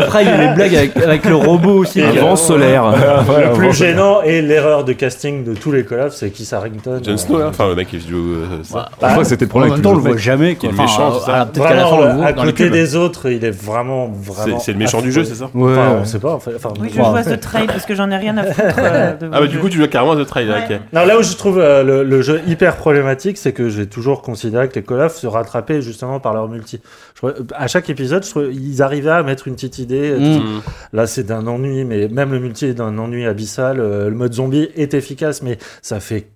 Après, il y a les blagues avec, avec le robot aussi. Un qui- vent solaire. le plus gênant et l'erreur de casting de tous les Call of, c'est Keith Harrington. Jon Euh, Snow, là. Enfin, le mec qui joue euh, ça. Que c'était le En problème même avec temps, on le voit jamais. Quoi. est méchant, ça la fin, on le voit à côté des autres, il est vraiment, vraiment. C'est- le méchant du jeu, c'est ça Ouais. Enfin, on sait pas. Enfin, Oui, je à The Trail parce que j'en ai rien à foutre. (laughs) euh, de Ah, bah du coup, tu joues carrément à The Trail, Ouais. ok. Non, là où je trouve euh, le, le jeu hyper problématique, c'est que j'ai toujours considéré que les Call of se rattrapaient justement par leur multi. Je à chaque épisode, je ils arrivaient à mettre une petite idée. euh, Mm. Là, c'est d'un ennui, mais même le multi est d'un ennui abyssal. Euh, le mode zombie est efficace, mais ça fait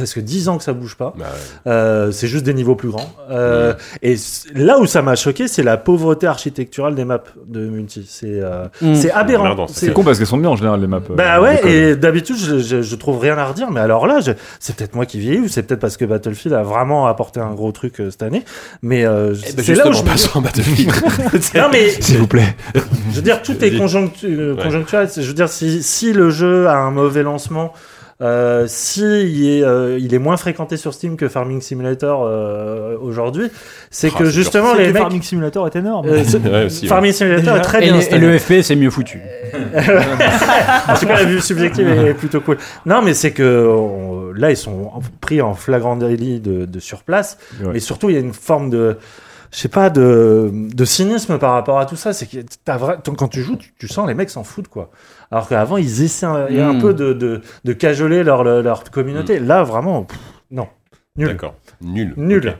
presque 10 ans que ça bouge pas. Bah, ouais. Euh, c'est juste des niveaux plus grands. Euh, Et là où ça m'a choqué, c'est la pauvreté architecturale des maps de multi. C'est euh, Mm. c'est aberrant. C'est- con parce qu'elles sont bien en général les maps. euh, bah ouais, et d'habitude, je, je, je trouve rien à redire, mais alors là, je- c'est peut-être moi qui vieillis, ou c'est peut-être parce que Battlefield a vraiment apporté un gros truc euh, cette année, mais euh, Eh ben, c'est là où je passons en Battlefield. (laughs) (laughs) Non mais, S'il vous plaît. je veux dire, tout est Vas-y. conjonctu- Ouais. conjoncturel. C'est- Je veux dire, si, si le jeu a un mauvais lancement, Euh, si il est, euh, il est moins fréquenté sur Steam que Farming Simulator euh, aujourd'hui, c'est Ah, que c'est justement C'est les que mecs. Farming Simulator est énorme. euh, c'est- (laughs) Ouais, aussi, ouais. Farming Simulator est très Et, bien. les- et le FPS est mieux foutu. (laughs) en tout cas, la vue subjective est plutôt cool. Non, mais c'est que on- là, ils sont pris en flagrant délit de, de surplace. Ouais. Mais surtout, il y a une forme de, je sais pas, de, de cynisme par rapport à tout ça. C'est que vrai- quand tu joues, tu, tu sens les mecs s'en foutent, quoi. Alors qu'avant, ils essaient un, il y a un Mm. peu de, de, de cajoler leur, leur communauté. Là, vraiment, pff, non. Nul. D'accord. Nul. Nul.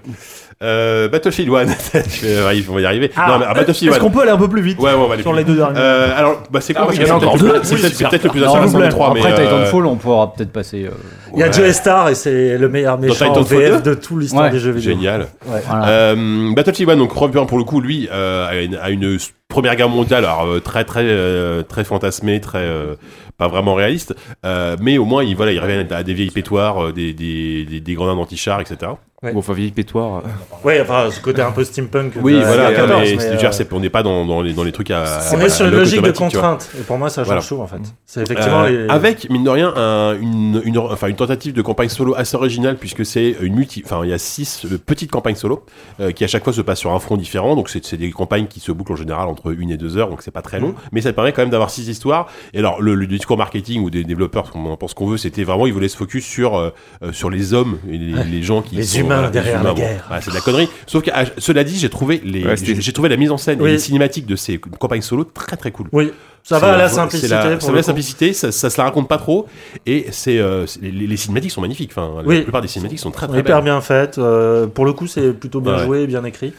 Euh, Battlefield 1, (laughs) tu vas- ouais, on va y arriver. Ah, non, mais ah, Battlefield Est-ce 1. qu'on peut aller un peu plus vite Ouais, ouais, on va aller sur plus les deux derniers Euh, alors, bah, c'est quoi Ah oui, c'est encore peut-être deux. le- C'est peut-être- plus Non, intéressant des trois, mais. après euh, Titanfall, on pourra peut-être passer. euh, Il y a ouais. Joe Star et c'est le meilleur méchant en VF 2? de tout l'histoire Ouais. des jeux vidéo. Génial. Ouais. voilà. Euh, Battlefield 1, donc Robin pour le coup, lui, euh, a, une, a une première guerre mondiale, alors euh, très très euh, très fantasmée, très euh, pas vraiment réaliste, euh, mais au moins il voilà, il revient à des vieilles pétoires, euh, des des des, des grenades anti-chars, etc. Ouais. Bon, enfin, vieille pétoire. Ouais, enfin, ce côté un peu steampunk. Oui, de- voilà, de 14, mais, mais, euh, dire, on n'est pas dans, dans les dans les trucs à. On à- est sur une logique de contrainte. Et pour moi, ça change Voilà. tout, en fait. C'est effectivement. Euh, les- Avec mine de rien un- une, une, enfin, une tentative de campagne solo assez originale puisque c'est une multi, enfin il y a six euh, petites campagnes solo euh, qui à chaque fois se passent sur un front différent donc c'est c'est des campagnes qui se bouclent en général entre une et deux heures donc c'est pas très long mais ça permet quand même d'avoir six histoires et alors le, le discours marketing ou des développeurs on en pense qu'on veut c'était vraiment ils voulaient se focus sur euh, euh, sur les hommes et les, les gens qui Les sont, humains voilà, les derrière la bon. guerre. C'est de la connerie sauf que ah, cela dit j'ai trouvé les Ouais, j'ai j'ai trouvé la mise en scène Oui. et les cinématiques de ces campagnes solo très très cool Oui, ça va à la simplicité. la- pour ça va la simplicité, ça, ça se la raconte pas trop, et c'est euh, c'est- les, les cinématiques sont magnifiques. Enfin, Oui. la plupart des cinématiques sont très très Hyper belles. bien faite. euh, pour le coup, c'est plutôt bien Ouais. joué, bien écrit.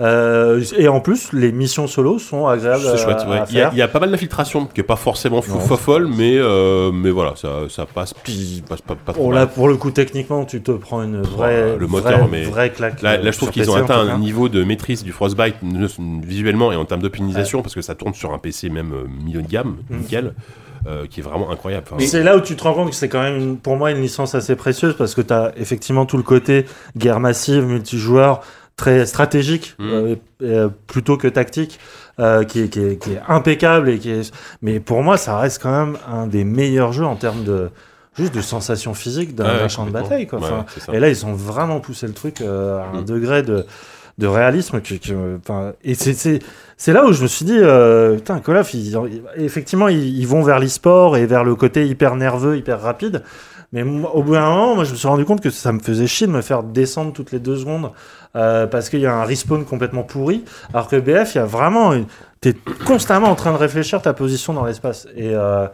Euh, et en plus, les missions solo sont agréables C'est à, chouette. ouais. à Il y, a, faire. il y a pas mal d'infiltration qui est pas forcément fou, Non. fofolle, mais euh, mais voilà, ça, ça passe, passe pas, pas trop mal. là, pour le coup, techniquement, tu te prends une vraie, le moteur, vraie, mais vraie claque. Là, euh, là, je trouve sur qu'ils ont atteint un niveau de maîtrise du Frostbite visuellement et en termes d'optimisation parce que ça tourne sur un PC même euh, milieu de gamme, Mm. nickel, euh, qui est vraiment incroyable. Enfin, c'est là où tu te rends compte que c'est quand même, une- pour moi, une licence assez précieuse parce que tu as effectivement tout le côté guerre massive, multijoueur, très stratégique, Mm. euh, euh, plutôt que tactique, euh, qui, est, qui, est, qui est impeccable. Et qui est... Mais pour moi, ça reste quand même un des meilleurs jeux en termes de juste de sensation physique d'un Ouais, champ de bataille. Quoi. Ouais, Enfin, et là, ils ont vraiment poussé le truc euh, à un Mm. degré de, de réalisme. Et c'est- c'est c'est là où je me suis dit, euh, putain, Call of, ils- ils- effectivement, ils, ils vont vers l'e-sport et vers le côté hyper nerveux, hyper rapide. Mais au bout d'un moment, moi, je me suis rendu compte que ça me faisait chier de me faire descendre toutes les deux secondes euh, parce qu'il y a un respawn complètement pourri. Alors que BF, il y a vraiment. une- T'es constamment en train de réfléchir ta position dans l'espace. Et, euh,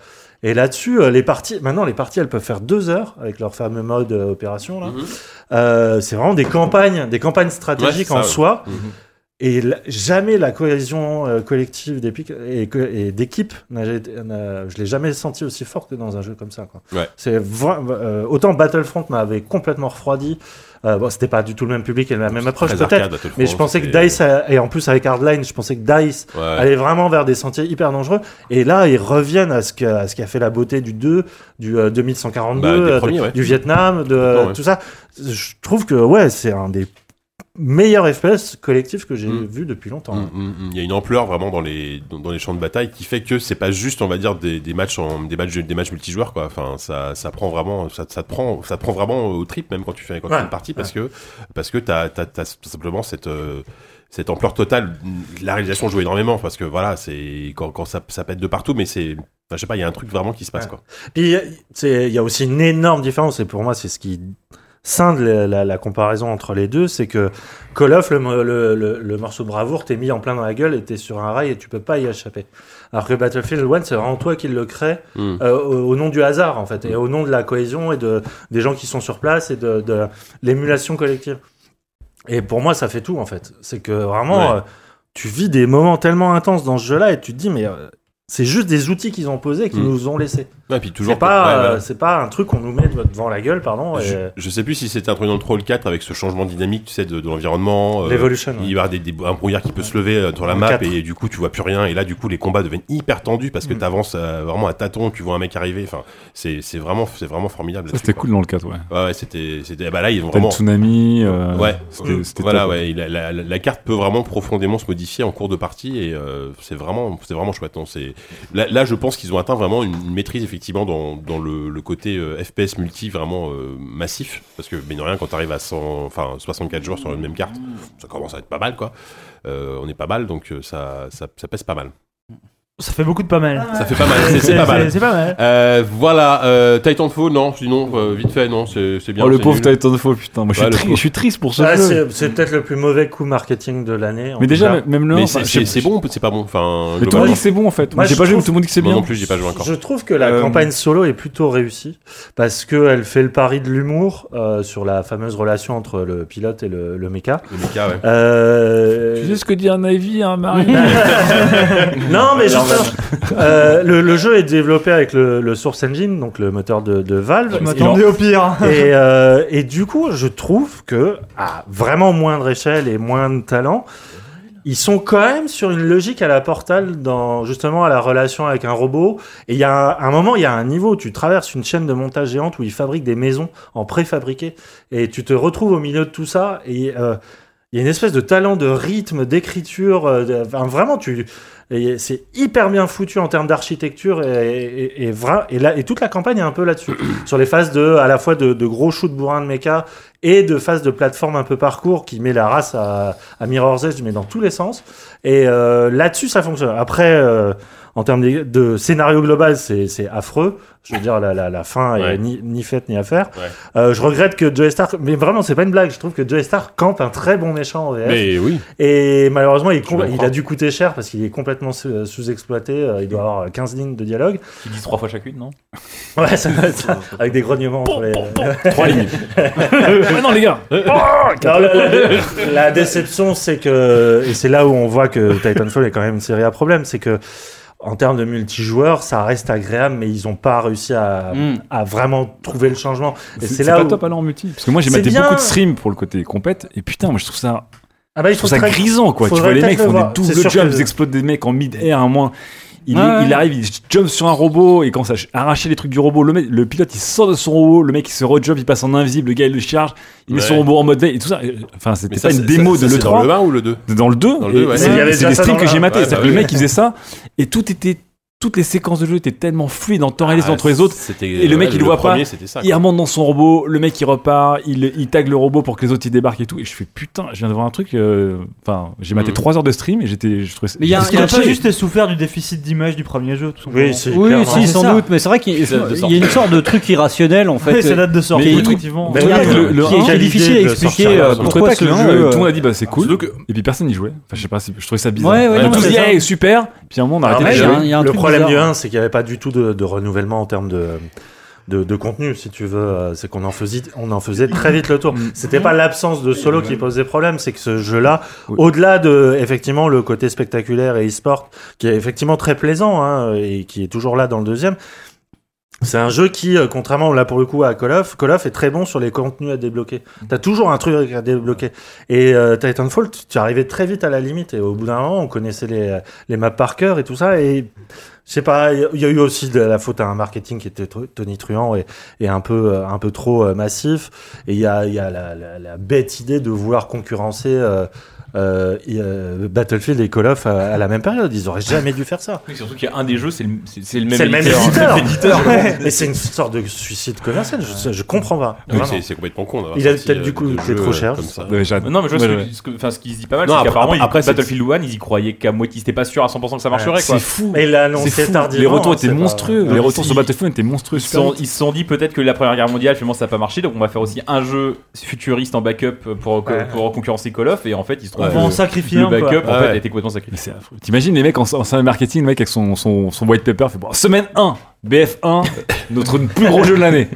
et là-dessus, euh, les parties. Maintenant, les parties, elles peuvent faire deux heures avec leur fameux mode opération. Là. Mhm. Euh, c'est vraiment des campagnes, des campagnes stratégiques ça, en ouais. soi. Mhm. Et la- jamais la cohésion euh, collective d'épique- et, d'équipe, je l'ai jamais senti aussi forte que dans un jeu comme ça. Quoi. Ouais. C'est euh, autant Battlefront m'avait complètement refroidi. Euh, bon, c'était pas du tout le même public et la même approche peut-être, mais je pensais que Dice a- et en plus avec Hardline, je pensais que Dice Ouais. allait vraiment vers des sentiers hyper dangereux. Et là, ils reviennent à ce, que, à ce qui a fait la beauté du 2, du euh, 2142, Bah, des euh, premiers, de- ouais. du Vietnam, de tout ça. Je trouve que ouais, c'est un des meilleurs FPS collectifs que j'ai Mm. vu depuis longtemps. Mm, mm. Il y a une ampleur vraiment dans les dans, dans les champs de bataille qui fait que c'est pas juste on va dire des, des matchs en, des matchs des matchs multijoueurs quoi. Enfin ça ça prend vraiment ça, ça te prend ça te prend vraiment au trip même quand tu fais quand tu Ouais, fais une partie parce que parce que t'as t'as tout simplement cette euh, cette ampleur totale. La réalisation joue énormément parce que voilà c'est quand quand ça ça pète de partout mais c'est enfin, je sais pas il y a un truc vraiment qui se passe Ouais. quoi. Puis c'est- il y a aussi une énorme différence, et pour moi, c'est ce qui scinde la, la- la comparaison entre les deux, c'est que Call of, le, mo- le, le- le morceau de bravoure, t'es mis en plein dans la gueule et t'es sur un rail et tu peux pas y échapper. Alors que Battlefield 1, c'est vraiment toi qui le crée Mm. euh, au, au nom du hasard, en fait, et au nom de la cohésion et de, des gens qui sont sur place et de, de l'émulation collective. Et pour moi, ça fait tout, en fait. C'est que vraiment, Ouais. euh, tu vis des moments tellement intenses dans ce jeu-là et tu te dis, mais euh, c'est juste des outils qu'ils ont posés qu'ils Mm. nous ont laissés. Ouais, puis toujours C'est pas, ouais, euh, voilà. c'est pas un truc qu'on nous met devant la gueule, pardon. et- Je, je sais plus si c'était un truc dans le Troll 4 avec ce changement dynamique, tu sais, de, de l'environnement. euh, L'Evolution, Il y avoir des, des, un brouillard qui peut se lever euh, sur la Dans le map 4. et du coup tu vois plus rien. Et là, du coup, les combats deviennent hyper tendus parce que Mm. t'avances euh, vraiment à tâtons, tu vois un mec arriver. Enfin, c'est c'est vraiment, c'est vraiment formidable. C'était quoi. cool dans le 4, ouais. Ouais, ouais, c'était, c'était, bah là, ils ont le vraiment. tsunami. euh, Ouais, c'était- c'était voilà, top. ouais. a- la, la- la carte peut vraiment profondément se modifier en cours de partie et euh, c'est vraiment, c'est vraiment chouette. non, c'est là, là, je pense qu'ils ont atteint vraiment une, une maîtrise effectivement effectivement dans, le, côté euh, FPS multi vraiment euh, massif, parce que mais rien quand t'arrives à 100, enfin 64 joueurs sur une même carte, ça commence à être pas mal quoi. Euh, on est pas mal, donc ça, ça pèse pas mal. Ça fait beaucoup de pas mal. Ça fait pas mal, c'est- pas mal. C'est pas mal. Euh, voilà, euh, Titanfall, non, je dis non, euh, vite fait, non, c'est c'est bien. Oh, le pauvre nul. Titanfall, putain. Moi, je suis le tri- pauvre. je suis triste pour ce Ah, jeu. c'est c'est peut-être le plus mauvais coup marketing de l'année. Mais déjà, cas. même le Mais c'est- enfin, c'est je- c'est bon ou c'est pas bon Enfin, Mais tout le monde dit que c'est bon en fait. Moi, j'ai je pas joué, mais tout le monde dit que c'est bien. non plus, j'ai pas joué encore. Je trouve que la Euh, campagne solo est plutôt réussie parce qu'elle fait le pari de l'humour euh, sur la fameuse relation entre le pilote et le, le méca. Le méca, ouais. Euh, Tu sais ce que dit un Ivy, un Marie (laughs) non, mais justement, (laughs) euh, le, le jeu est développé avec le, le Source Engine, donc le moteur de, de Valve. Je m'attendais au pire. Et, (laughs) euh, et du coup, je trouve que à vraiment moindre échelle et moins de talent, ils sont quand même sur une logique à la Portal dans justement à la relation avec un robot. Et il y a un, un moment, il y a un niveau où tu traverses une chaîne de montage géante où ils fabriquent des maisons en préfabriqué et tu te retrouves au milieu de tout ça et euh, il y a une espèce de talent de rythme, d'écriture. euh, enfin, vraiment, tu et c'est hyper bien foutu en termes d'architecture et, et, et, vra- et, là, et toute la campagne est un peu là-dessus. (clears throat) sur les phases de, à la fois de, de gros shoots bourrins de mecha et de phases de plateforme un peu parcours qui met la race à, à Mirror's Edge, mais dans tous les sens. Et euh, là-dessus, ça fonctionne. Après, euh, en termes de, de scénario global, c'est c'est affreux. Je veux dire, la, la, la fin Ouais. est ni, ni faite ni à faire. Ouais. Euh, je regrette que Joey Stark, mais vraiment, c'est pas une blague. Je trouve que Joey Stark campe un très bon méchant en VF. Mais oui. Et malheureusement, il, il a dû coûter cher parce qu'il est complètement sous- sous-exploité. Euh, Il doit avoir 15 lignes de dialogue. Ils disent trois fois chacune, non? Ouais, ça va être ça. Avec des grognements entre les. (laughs) Trois lignes. ouais, non, les gars. Non, la, la- la déception, c'est que, et c'est là où on voit que Titanfall est quand même une série à problème, c'est que en termes de multijoueurs, ça reste agréable, mais ils n'ont pas réussi à, Mm. à vraiment trouver le changement. Et C'est là pas où. top alors en multi. Parce que moi, j'ai maté bien. beaucoup de streams pour le côté compète. Et putain, moi, je trouve ça. Ah bah, il Je trouve faut ça très- grisant quoi. Tu vois les mecs font voir. des double jumps, ils explosent des mecs en mid-air un moins. Il, Ouais, ouais. il arrive, il jump sur un robot et quand ça arracher les trucs du robot, le, mec, le pilote il sort de son robot, le mec il se rejump, il passe en invisible, le gars il le charge, il met son robot en mode veille et tout ça. Enfin, c'était pas ça, une démo ça, de c'est l'E3. Dans le 1 ou le 2 Dans le 2, Dans le ouais. c'est Il y avait c'est déjà des streams que j'ai maté. Bah que le oui. mec il faisait ça et tout était. Toutes les séquences de jeu étaient tellement fluides en temps réel Ah, entre les autres. Et le mec, ouais, il le voit pas. premier, c'était ça, Il remonte dans son robot, le mec il repart, il, il tag le robot pour que les autres ils débarquent et tout. Et je fais putain, je viens de voir un truc. euh, Enfin, j'ai maté Mhm. 3 heures de stream et j'étais. je trouvais ça- Mais il y a pas juste souffert du déficit d'image du premier jeu, tout Oui, c'est Oui, clairement. si, C'est sans ça. doute, mais c'est vrai qu'il y, y a une sorte de truc irrationnel en fait. Oui, ça date de sortie, effectivement. Qui, est- difficile à expliquer euh, pourquoi pas ce que le jeu. tout le monde a dit bah c'est cool. Et puis personne n'y jouait. Enfin, je sais pas, si- je trouvais ça bizarre. Ouais, ouais, c'est super. Puis à un moment, on a Alors, arrêté problème du bizarre. 1, c'est qu'il n'y avait pas du tout de, de renouvellement en termes de, de, de contenu, si tu veux. Euh, C'est qu'on en faisait, on en faisait très vite le tour. C'était pas l'absence de solo qui posait problème, c'est que ce jeu-là, Oui. au-delà de effectivement le côté spectaculaire et e-sport, qui est effectivement très plaisant hein, et qui est toujours là dans le deuxième. C'est un jeu qui, euh, contrairement là pour le coup à Call of, Call of est très bon sur les contenus à débloquer. T'as toujours un truc à débloquer. Et euh, Titanfall, tu arrivais très vite à la limite. Et au bout d'un moment, on connaissait les, les maps par cœur et tout ça. Et sais pas, il y a- eu aussi de la faute à un marketing qui était tr- tonitruant et, et un peu euh, un peu trop euh, massif. Et il y a, y a la, la- la bête idée de vouloir concurrencer euh, euh, et, euh, Battlefield et Call of à, à la même période. Ils auraient jamais dû faire ça. Oui, surtout qu'il y a un des jeux, c'est le, c'est- c'est le même C'est le même éditeur. éditeur. (laughs) Et c'est une sorte de suicide commercial. Je, je comprends pas. Oui, c'est- c'est complètement con. Il a peut-être euh, du coup jeux, trop cher. comme ça. Non, mais je vois Ouais, ce, ouais. que, ce qui se dit pas mal, Non, c'est après- qu'apparemment, après- c'est- Battlefield 1, ils y croyaient qu'à moitié, ils étaient pas sûr à 100% que ça marcherait, quoi. C'est fou. Mais il l'a C'est annoncé fou. tardivement. Les retours hein, étaient c'est monstrueux. Les retours sur Battlefield étaient monstrueux. Ils se sont, ils dit peut-être que la première guerre mondiale, finalement, ça n'a pas marché, donc on va faire aussi un jeu futuriste en backup pour, concurrencer Call of, et en fait, il se On va en sacrifier le un, quoi. backup, en Ah fait, a été complètement sacrifié. c'est affreux. T'imagines les mecs en, en salle marketing, le mec avec son, son, son white paper fait bon, semaine 1, BF1, notre plus gros jeu de l'année.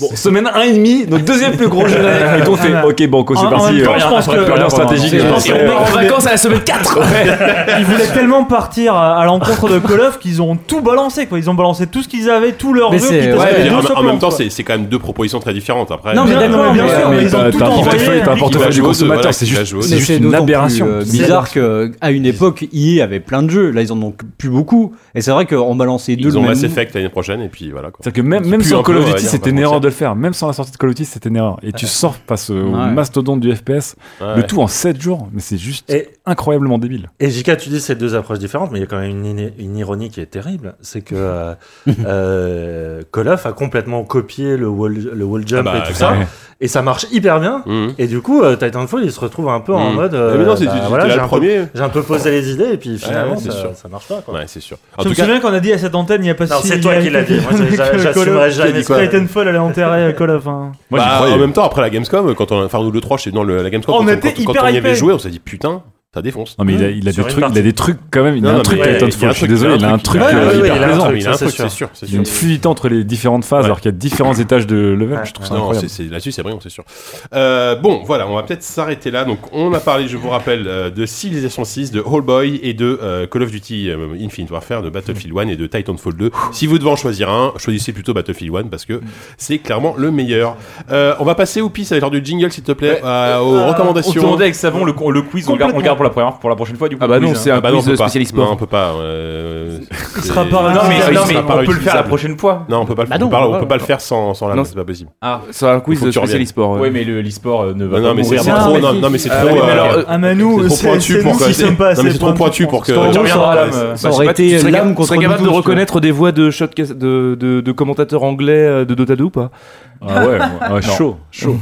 Bon, semaine 1 et demi, notre deuxième plus gros l'année. (laughs) Et on fait, ok, banco, c'est parti. temps, euh, je pense que- rien stratégique. Je pense Et que- on part en vacances à la semaine 4. (laughs) Ils voulaient tellement partir à, l'encontre de Call of qu'ils ont tout balancé, quoi. Ils ont balancé tout ce qu'ils avaient, tout leur jeu. ouais, en, même temps, c'est c'est quand même deux propositions très différentes. Après, Non, mais Bien, d'accord, bien sûr, mais ont T'as un portefeuille, t'as un portefeuille du consommateur, c'est juste, une aberration. euh, bizarre qu'à une époque, EA avait plein de jeux. Là, ils en ont plus beaucoup. Et c'est vrai qu'en balancer deux Ils ont Mass Effect l'année prochaine, et puis voilà. quoi. C'est-à-dire que même, sur Call of Duty, c'était erreur de le faire, même sans la sortie de Call of Duty, c'était une erreur. Et tu sors face au Ouais. mastodonte du FPS, Ouais. le tout en 7 jours, mais c'est juste Et- incroyablement débile. Et JK, tu dis c'est deux approches différentes, mais il y a quand même une, une ironie qui est terrible, c'est que euh, (laughs) euh, Call of a complètement copié le wall, le wall jump Ah bah, et tout ça, et ça marche hyper bien. Mhm. Et du coup, euh, Titanfall, il se retrouve un peu en Mhm. mode. euh, Mais non, c'est- bah, voilà, là j'ai le un peu- premier. J'ai un peu posé les idées, et puis finalement, Ouais, c'est ça, sûr. ça marche pas. Quoi. Ouais, c'est sûr. En Je me cas, souviens qu'on a dit à cette antenne il n'y a pas Non, si c'est toi qui l'as dit. Moi, (laughs) j'assumerai jamais ça. Titanfall allait enterrer Call of. hein. Moi, j'y bah, croyais. en même temps, après la Gamescom, quand on, enfin, nous le 3, chez dans le, la Gamescom, Oh, quand, on on, était quand- quand hyper on y avait hypés. joué, on s'est dit putain, ça défonce. Non, mais il a, il a des trucs, il a des trucs quand même. Il Non, a non, un truc mais Titanfall, je suis désolé, il a un truc Ouais, euh, ouais, ouais, hyper il a un plaisant. il a un truc, sûr. c'est sûr. Il y a une sûr. fluidité entre les différentes phases, Ouais. alors qu'il y a différents étages de level. Ouais. Je trouve ça Non, incroyable. c'est- c'est- là-dessus, c'est brillant, c'est sûr. Euh, bon, voilà, on va peut-être s'arrêter là. Donc, on a parlé, je vous rappelle, euh, de Civilization 6, de Hallboy et de euh, Call of Duty euh, Infinite Warfare, de Battlefield 1 et de Titanfall 2. Si vous devez en choisir un, choisissez plutôt Battlefield 1 parce que c'est clairement le meilleur. Euh, on va passer au piste avec l'heure du jingle, s'il te plaît, Ouais. euh, aux On se recommandations. demandait avec Savon le, quiz, on on garde pour la, première, pour la prochaine fois du coup. Ah bah non, c'est un Ah bah quiz peut pas. spécialiste sport. Non, on peut pas. euh, Il sera pas Non, mais, non, il mais sera pas on peut le faire la prochaine fois. Non, on peut pas le Bah on peut pas- on voilà. peut pas le faire sans, sans la Non. c'est pas possible. Ah, C'est un quiz spécialiste sport. ouais, mais le- l'e-sport euh, ne va Non, pas mais c'est mourir. non, mais c'est Ah trop. oui, mais euh, Ah, c'est trop pointu pour que- Tu reviendras, ça- aurait été serais l'âme contre serais capable de reconnaître des voix de, commentateurs anglais euh, de Dota 2 ou pas? Ah ouais, ouais, (laughs) chaud, chaud.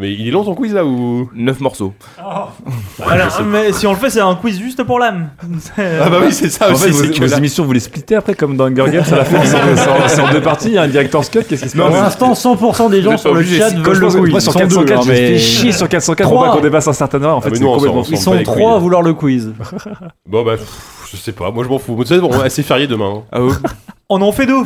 Mais il est long ton quiz là ou 9 morceaux. Alors, mais si on le fait, c'est un quiz juste pour l'âme. Ah bah oui, c'est ça En aussi. fait, vos, c'est que vos là- émissions, vous les splittez après comme dans Hunger Games à la fin, (laughs) c'est en- c'est en deux parties, il y a un director's cut, qu'est-ce qui se Pour passe l'instant, 100% des gens sur le chat veulent le quiz. moi, sur Ils sont 404, deux, je fais chier sur 404 pour Trois. pas qu'on dépasse un certain heure. En Ah, fait, mais c'est nous, on complètement s'en- Ils on sont trois à vouloir le quiz. Bon bah, pff, je sais pas, moi je m'en fous. Vous savez, bon, c'est férié demain. hein. Ah On en fait deux.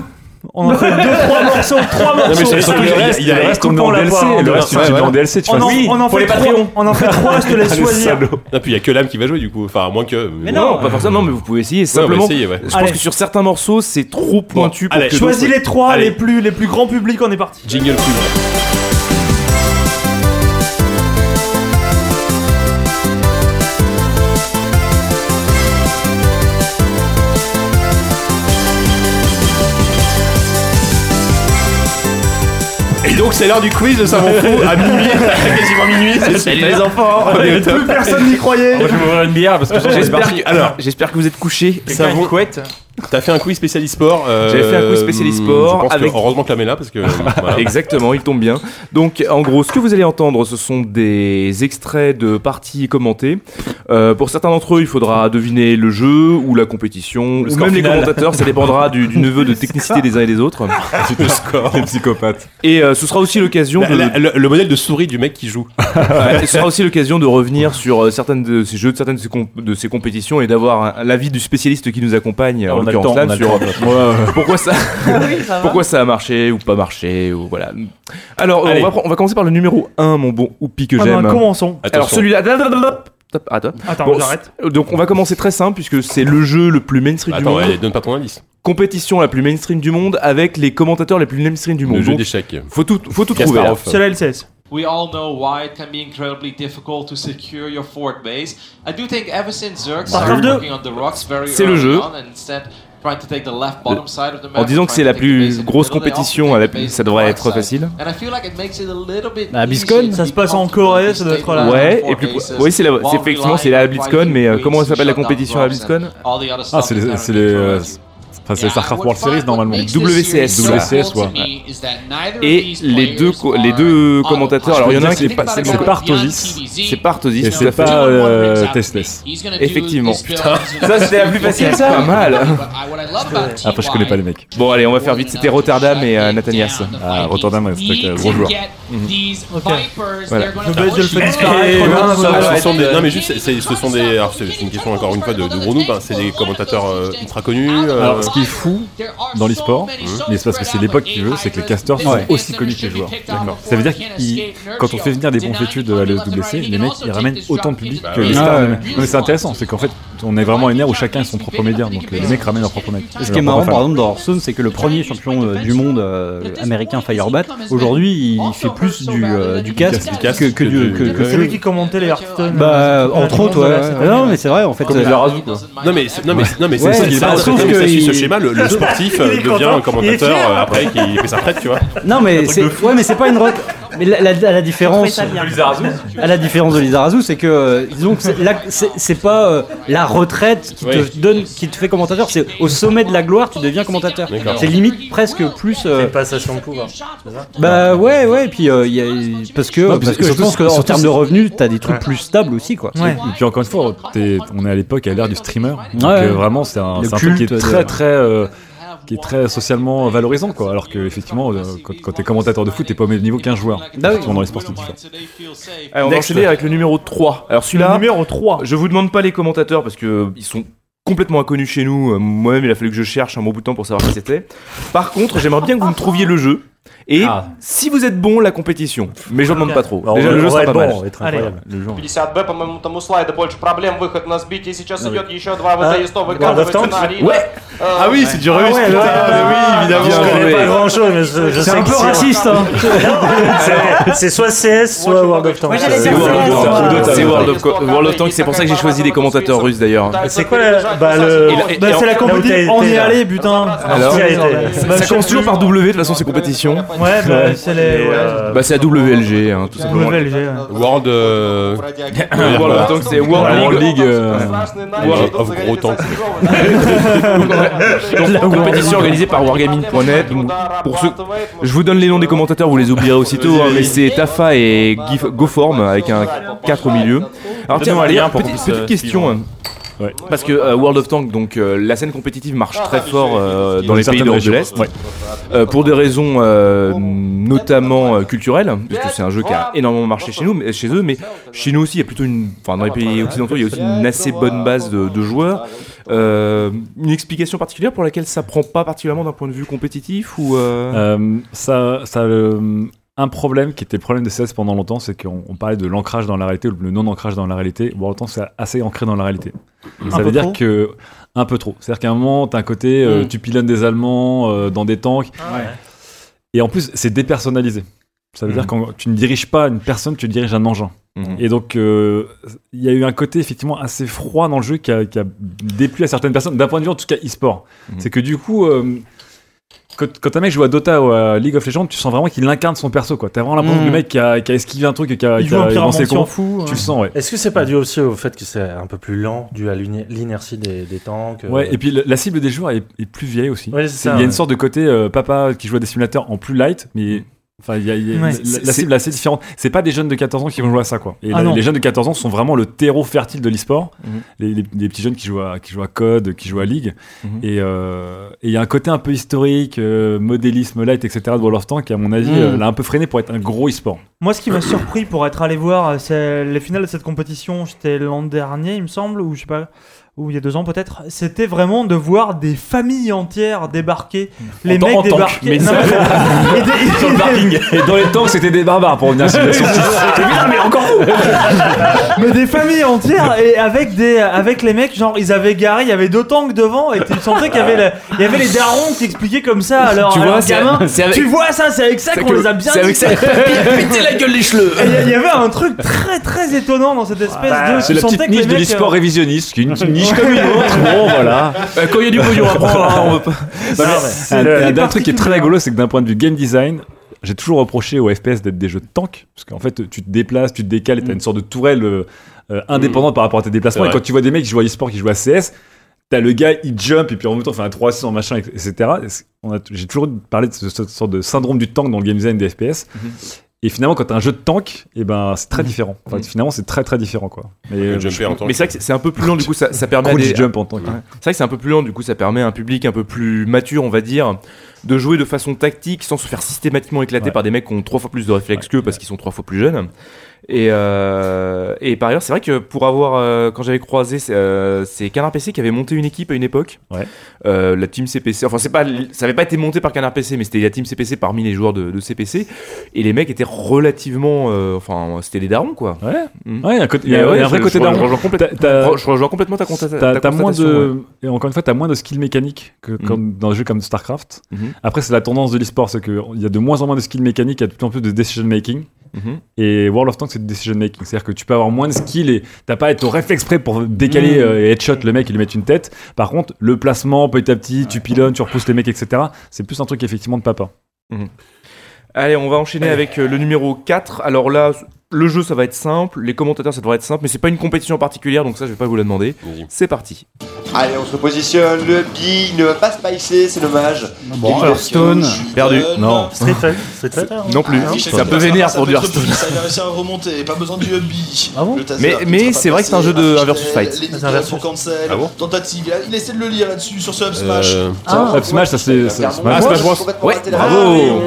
On en fait deux, trois morceaux, trois morceaux. mais c'est- surtout, Le il y a- reste, il y a- le reste, on en DLC. Le reste, tu ouais. en DLC, tu On en, fais on en pour fait les trois. On en fait trois, je te laisse Le choisir. Ah, puis il y a que l'âme qui va jouer du coup. Enfin, à moins que. Mais Non, pas forcément, mais vous pouvez essayer. Simplement, essayer, ouais. je pense que sur certains morceaux, c'est trop pointu pour allez, que Choisis les trois, les plus, les plus grands publics, on est parti. Jingle quiz. Donc c'est l'heure du quiz de Savon Fou à minuit, (laughs) quasiment minuit. c'est Salut les enfants. Plus personne n'y croyait. Moi, je vais m'ouvrir une bière parce que c'est J'espère que, alors, j'espère que vous êtes couchés. Quelqu'un a une Savon. couette T'as fait un quiz spécialiste sport. euh, J'ai fait un quiz spécialiste sport Je pense avec- que heureusement que la met là parce que. (laughs) voilà. Exactement, il tombe bien. Donc, en gros, ce que vous allez entendre, ce sont des extraits de parties commentées. Euh, pour certains d'entre eux, il faudra deviner le jeu ou la compétition, ou score même les commentateurs. Ça dépendra du, du (laughs) niveau de technicité des uns et des autres. (laughs) C'est le score. Des psychopathes. Et euh, ce sera aussi l'occasion La- de, la- le, le modèle de souris du mec qui joue. Ce sera aussi l'occasion de revenir sur certaines de ces jeux, de certaines de ces, comp- de ces compétitions et d'avoir l'avis du spécialiste qui nous accompagne, en On a le l'occurrence temps, là, on a le sur temps. pourquoi ça, (laughs) Oui, ça va. pourquoi ça a marché ou pas marché ou voilà. Alors, euh, on va, pre- on va commencer par le numéro 1, mon bon Oupi que Ah j'aime. ben, commençons. Alors celui-là. Attends. Attends, Bon, j'arrête. Donc on va commencer très simple puisque c'est le jeu le plus mainstream Attends, du monde, ouais, donne pas ton indice. compétition la plus mainstream du monde avec les commentateurs les plus mainstream du monde. Le jeu d'échecs. faut tout, faut tout trouver. C'est la LCS. We all know why it can be incredibly difficult to secure your fort base. I do think ever since Zerg started 2. working on the rocks very C'est le early jeu. on and instead trying to take the left bottom side of the map En disant and que c'est la plus grosse compétition, ça devrait être facile. And I feel like it makes it a little bit La easier BlizzCon, to ça se passe en Corée, ça doit être là. Ouais, et oui, c'est effectivement c'est la BlizzCon, mais euh, comment s'appelle la compétition à la BlizzCon Ah, c'est les, c'est enfin, c'est StarCraft World Series normalement. WCS. WCS, ouais. Et les deux, co- les deux commentateurs, alors il y en a un qui est pas, C'est Partosis. c'est Partosis, Et tout à c'est pas euh, Tasteless. Effectivement. Putain. Ça, c'était la plus facile, ça Pas mal. Après, je connais pas les mecs. Bon, allez, on va faire vite. C'était Rotterdam et euh, Nathanias. Ah, Rotterdam, c'était un gros joueur. Voilà. Je le fais disparaître. non, mais juste, c'est- c'est- ce sont des, alors c'est c'est une question encore une fois de, gros noobs, c'est des commentateurs ultra connus. Alors, ce qui est fou dans l'e-sport, mais c'est parce que c'est l'époque qui veut, c'est que les casteurs sont Ouais. aussi connus que les joueurs. Ça veut dire que quand on fait venir des bons fétus de l'ESWC, les mecs ils ramènent autant de public que les Ah stars. ouais. Non, mais c'est intéressant, c'est qu'en fait, on est vraiment une ère où chacun a son propre média. Donc euh, les mecs ramènent leur propre mec. Ce qui est marrant, par exemple, dans Hearthstone, c'est que le premier champion euh, du monde euh, américain Firebat, aujourd'hui, il fait plus du, euh, du cast que, que du. que- que- C'est lui qui commentait les Hearthstone. Bah, entre autres, Non, mais c'est vrai, en fait. Euh. Non mais c'est- non mais c'est- non mais c'est Ouais, ça qui est suit ce schéma, le, le sportif (laughs) devient un commentateur après qui fait sa retraite, tu vois. Non, mais c'est ouais, mais c'est pas une retraite. Mais la, la, différence, à la différence de Lizarazu, c'est que euh, disons que c'est- là, c'est c'est pas euh, la retraite qui te donne, qui te fait commentateur. C'est au sommet de la gloire, tu deviens commentateur. C'est limite presque plus. euh, C'est une passation de pouvoir. c'est ça bah ouais, ouais. Et puis euh, il y a- parce que parce que je pense qu'en termes de revenus, t'as des trucs Ouais. plus stables aussi, quoi. Ouais. Et puis encore une fois, on est à l'époque à l'ère du streamer. Donc Ouais. euh, vraiment, c'est un, un truc qui est très très euh, qui est très socialement valorisant quoi. Alors que effectivement, euh, quand, quand t'es commentateur de foot, t'es pas au même niveau qu'un joueur. Bah oui. Dans les sports c'est différent. Allez, on va Next. enchaîner avec le numéro 3. Alors Le celui-là, numéro 3. je vous demande pas les commentateurs parce que euh, ils sont complètement inconnus chez nous. Euh, Moi-même, il a fallu que je cherche un bon bout de temps pour savoir qui c'était. Par contre, j'aimerais bien que vous me trouviez le jeu. Et Ah. si vous êtes bon, la compétition. Mais je ne demande pas trop. Bon, Déjà, on le va- jeu on va sera être pas bon, mal. on va être Allez. incroyable. Le jeu. 50Б, по-моему, тому слайду больше проблем, выход на сбитие, сейчас идет еще два А, ВТ, 100 World of выкатывается Tanks на Арина. Ouais. Э, Ah oui, c'est du Ah remise. ouais, putain, ouais, oui, évidemment. Je Bien connais joué. pas grand chose, mais je, je C'est sais un que peu si- raciste, hein. C'est- (laughs) C'est soit CS, soit World of Tanks. Moi, j'allais C'est dire World CS, of moi. Tanks. C'est World of Co- World of Tanks. C'est pour ça que j'ai choisi des commentateurs russes d'ailleurs. C'est quoi la- bah, le- Et- et- Bah, c'est la Là où compétition. t'as On été, y est là. allé, putain. Alors Qui a été Bah, Ça je commence sais toujours plus. par W, de toute façon, c'est compétition. Ouais, bah, c'est les. Ouais. euh, Bah, c'est la WLG, hein, tout simplement. WLG, ouais. World euh, (laughs) World of Tanks, c'est World World League. Euh, World of Gros Tanks. (laughs) Donc, compétition organisée par wargaming.net. Donc, Pour ceux, je vous donne les noms des commentateurs, vous les oublierez aussitôt. hein, mais c'est Tafa et Gif- GoForm avec un 4 au milieu. Alors tiens, un lien pour petite, qu'on puisse, petite euh, question. hein. Ouais. Parce que euh, World of Tanks, donc euh, la scène compétitive marche très fort euh, dans les pays d'Europe de l'Est, Ouais. Euh, pour des raisons euh, notamment euh, culturelles, puisque c'est un jeu qui a énormément marché chez nous, mais chez eux, mais chez nous aussi, il y a plutôt une, enfin dans les pays occidentaux, il y a aussi une assez bonne base de, de joueurs. Euh, une explication particulière pour laquelle ça prend pas particulièrement d'un point de vue compétitif ou euh... Euh, ça, un problème qui était le problème de CS pendant longtemps, c'est qu'on on parlait de l'ancrage dans la réalité ou le non-ancrage dans la réalité. Bon, autant c'est assez ancré dans la réalité. Et ça veut dire trop que un peu trop. C'est-à-dire qu'à un moment, t'as un côté, euh, Mm. tu pilonnes des Allemands euh, dans des tanks, et en plus c'est dépersonnalisé. Ça veut dire que tu ne diriges pas une personne, tu diriges un engin. Mhm. Et donc, euh, il y a eu un côté effectivement assez froid dans le jeu qui a, qui a déplu à certaines personnes, d'un point de vue en tout cas e-sport. C'est que du coup, euh, quand, quand un mec joue à Dota ou à League of Legends, tu sens vraiment qu'il incarne son perso. T'as vraiment l'impression Mhm. que le mec qui a, qui a esquivé un truc et qui a, Il qui joue a lancé le on s'en combo, fout. Tu le sens, ouais. Est-ce que c'est pas dû aussi au fait que c'est un peu plus lent, dû à l'inertie des, des tanks euh, Ouais, et puis le- la cible des joueurs est, est plus vieille aussi. Ouais, ça, il y a une sorte de côté euh, papa qui joue à des simulateurs en plus light, mais enfin il y a, y a- Ouais. la, la cible est assez différente. C'est pas des jeunes de 14 ans qui vont jouer à ça quoi. Et Ah la- les jeunes de 14 ans sont vraiment le terreau fertile de l'e-sport. Mhm. Les, les- les petits jeunes qui jouent à qui jouent à Code, qui jouent à League. Mhm. Et euh, et il y a un côté un peu historique, euh, modélisme light, etc. de World of Tanks qui à mon avis Mhm. euh, l'a un peu freiné pour être un gros e-sport. Moi, ce qui m'a surpris pour être allé voir c'est les finales de cette compétition, c'était l'an dernier, il me semble, ou je sais pas, ou il y a deux ans peut-être, c'était vraiment de voir des familles entières débarquer. Les En mecs débarquer. mais Non, ça- mais- et des- Sur le parking. Et dans les tanks c'était des barbares pour revenir sur la sortie. mais encore vous (laughs) mais des familles entières et avec des avec les mecs genre ils avaient garé il y avait deux tanks devant et tu sentais qu'il y avait le- il y avait les darons qui expliquaient comme ça à leurs c'est- gamins c'est avec- tu vois ça c'est avec ça qu'on que- les a bien c'est avec ça. (laughs) Pétez la gueule les cheveux. Il y avait un truc très très étonnant dans cette espèce de C'est tu la sentais petite niche de l'e-sport euh, révisionniste, qui est une (laughs) niche comme une autre. (laughs) Bon voilà. Euh, quand il y a du pognon à prendre, hein, on veut pas. Non, mais- Un, le- un- un truc qui est très rigolo, c'est que d'un point de vue game design, j'ai toujours reproché aux FPS d'être des jeux de tank, parce qu'en fait, tu te déplaces, tu te décales, et t'as une sorte de tourelle euh, euh, indépendante par rapport à tes déplacements. Et quand tu vois des mecs qui jouent à e-sport, qui jouent à CS, t'as le gars, il jump, et puis en même temps, fait un 3-6 en machin, etc. J'ai toujours parlé de ce- cette sorte de syndrome du tank dans le game design des FPS. Et finalement, quand t'as un jeu de tank, et ben, c'est très différent. Enfin, finalement, c'est très très différent, quoi. Mais, euh, Jumper en tant Mais c'est vrai que c'est- un peu plus lent, du coup, ça, ça permet à des- jump en tank. Ouais. C'est vrai que c'est un peu plus lent, du coup, ça permet à un public un peu plus mature, on va dire, de jouer de façon tactique sans se faire systématiquement éclater Ouais. par des mecs qui ont trois fois plus de réflexes qu'eux parce qu'ils sont trois fois plus jeunes. Et, euh, et par ailleurs, c'est vrai que pour avoir, euh, quand j'avais croisé, c'est euh, c'est Canard PC qui avait monté une équipe à une époque. Ouais. La team CPC. Enfin, c'est pas, ça avait pas été monté par Canard PC, mais c'était la team CPC parmi les joueurs de, de CPC. Et les mecs étaient relativement, enfin, c'était des darons quoi. Ouais. Mm. Ouais, il y a un côté- il y Mais a- ouais, il y a un vrai côté daron. je rejoins complètement ta consta- ta T'as t'as moins constatation, de. ouais. Et encore une fois, t'as moins de skill mécanique que Mhm. dans des jeux comme StarCraft. Mhm. Après, c'est la tendance de l'e-sport, c'est qu'il y a de moins en moins de skill mécanique, il y a de plus en plus de decision making. Mhm. Et World of Tanks, c'est de decision making. C'est-à-dire que tu peux avoir moins de skill et t'as pas à être au réflexe près pour décaler euh, et headshot le mec et lui mettre une tête. Par contre, le placement, petit à petit, tu pilonnes, tu repousses les mecs, etc. C'est plus un truc effectivement de papa. Mhm. Allez, on va enchaîner avec euh, le numéro 4. Alors là, le jeu, ça va être simple. Les commentateurs, ça devrait être simple. Mais c'est pas une compétition particulière, donc ça, je vais pas vous la demander. C'est parti. Allez, on se repositionne. Le B il ne va pas spicer, c'est dommage. Bon, Hearthstone, Hearthstone. perdu. Non. Street Fighter Street Fighter Non plus. Ah, C'est un peu vénère pour du Hearthstone. Ça, il a réussi à remonter, pas besoin du hubby. Ah bon Mais- c'est vrai que c'est un jeu de- un affiche versus fight. Les C'est un versus. cancel, Ah bon tentative, il, a- il essaie de le lire là-dessus sur ce up smash. Euh, Ah, Up Smash, ça c'est. c'est- Ah, Smash Bros. Ouais, bravo.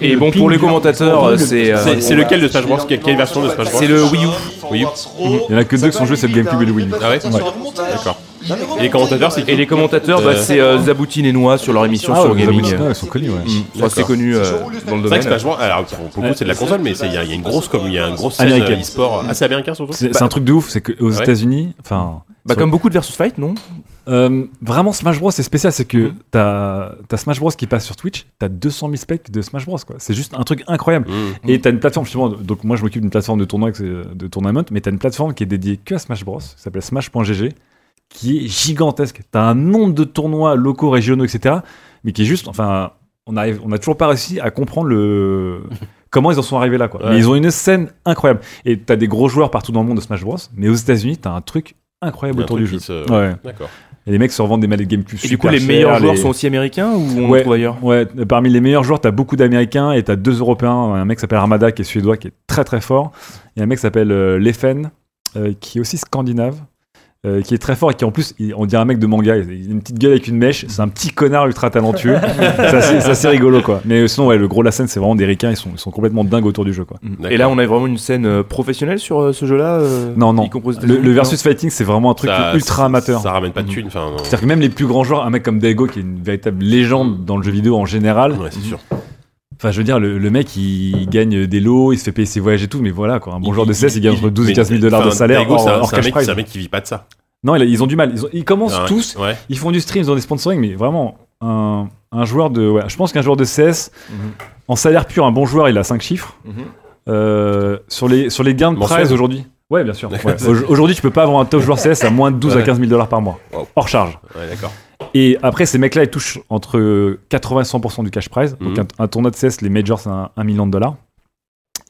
Et bon, pour les commentateurs, euh, euh, c'est lequel de Smash Bros Quelle quelle version de Smash Bros C'est le Wii U. Wii U. Il y en a que deux qui sont joués, c'est le GameCube et le Wii U. Ah ouais D'accord. Et les commentateurs, c'est qui Et les commentateurs, bah, Euh, c'est euh, Zaboutine et Noix sur leur émission Ah, sur ouais, Gaming. ils sont connus, ouais. Mm. Enfin, c'est connu euh, dans le C'est vrai que domaine. Smash Bros. Alors, pour pour le coup, c'est de la console, mais c'est- il y, a il y a une grosse, comme il y a une grosse scène Américaine. euh, e-sport. Ah, c'est américain surtout C'est c'est un truc de ouf, c'est qu'aux Ouais. États-Unis, enfin. Bah, sur- comme beaucoup de versus fight, non? Euh, vraiment, Smash Bros, c'est spécial, c'est que t'as as Smash Bros qui passe sur Twitch, t'as 200 000 specs de Smash Bros, quoi. C'est juste un truc incroyable. Mmh. Et t'as une plateforme, justement, donc moi je m'occupe d'une plateforme de tournoi, de tournament, mais t'as une plateforme qui est dédiée que à Smash Bros, qui s'appelle Smash.gg, qui est gigantesque. T'as un nombre de tournois locaux, régionaux, etc., mais qui est juste, enfin, on arrive, on a toujours pas réussi à comprendre le. (laughs) Comment ils en sont arrivés là, quoi. Ouais. Mais ils ont une scène incroyable. Et t'as des gros joueurs partout dans le monde de Smash Bros, mais aux États-Unis, t'as un truc incroyable autour du jeu. Ouais. D'accord. Et les mecs se revendent des manettes GameCube Et du coup, les meilleurs joueurs les- sont aussi américains ou on ouais, trouve ailleurs? ouais, parmi les meilleurs joueurs, t'as beaucoup d'Américains et t'as deux Européens. Un mec qui s'appelle Armada qui est suédois, qui est très très fort. Et un mec qui s'appelle euh, Leffen, euh, qui est aussi scandinave. Euh, qui est très fort et qui en plus, il- on dirait un mec de manga. Il a une petite gueule avec une mèche. C'est un petit connard ultra talentueux. (laughs) c'est assez, rigolo quoi. Mais sinon, ouais, le gros de la scène, c'est vraiment des ricains. Ils sont, ils sont complètement dingues autour du jeu quoi. Et là, on a vraiment une scène euh, professionnelle sur euh, ce jeu-là euh, Non, non. Le, le versus fighting, c'est vraiment un truc Ça- ultra amateur. Ça ramène pas de thunes. Enfin, non. C'est-à-dire que même les plus grands joueurs, un mec comme Daigo, qui est une véritable légende dans le jeu vidéo en général, Ouais, c'est sûr. Enfin, je veux dire, le, le mec, il, gagne des lots, il se fait payer ses voyages et tout, mais voilà, quoi. Un bon Il- joueur de CS, il gagne entre 12 et mais- 15 000 dollars de salaire c'est un- un un mec qui vit pas de ça. Non, ils ont du mal. Ils, ont- ils commencent Ah ouais, tous, ouais. ils font du stream, ils ont des sponsoring, mais vraiment, un, un joueur de. Ouais, je pense qu'un joueur de CS, Mhm. en salaire pur, un bon joueur, il a 5 chiffres. Mhm. Euh, sur, les, sur les gains de prize aujourd'hui. Ouais, bien sûr. Aujourd'hui, tu peux pas avoir un top (laughs) joueur CS à moins de 12 à Ouais. 15 000 dollars par mois. Wow. Hors charge. Ouais, d'accord. Et après, ces mecs-là, ils touchent entre 80 et 100% du cash prize. Donc, Mhm. un, un tournoi de CS, les majors, c'est un, un million de dollars.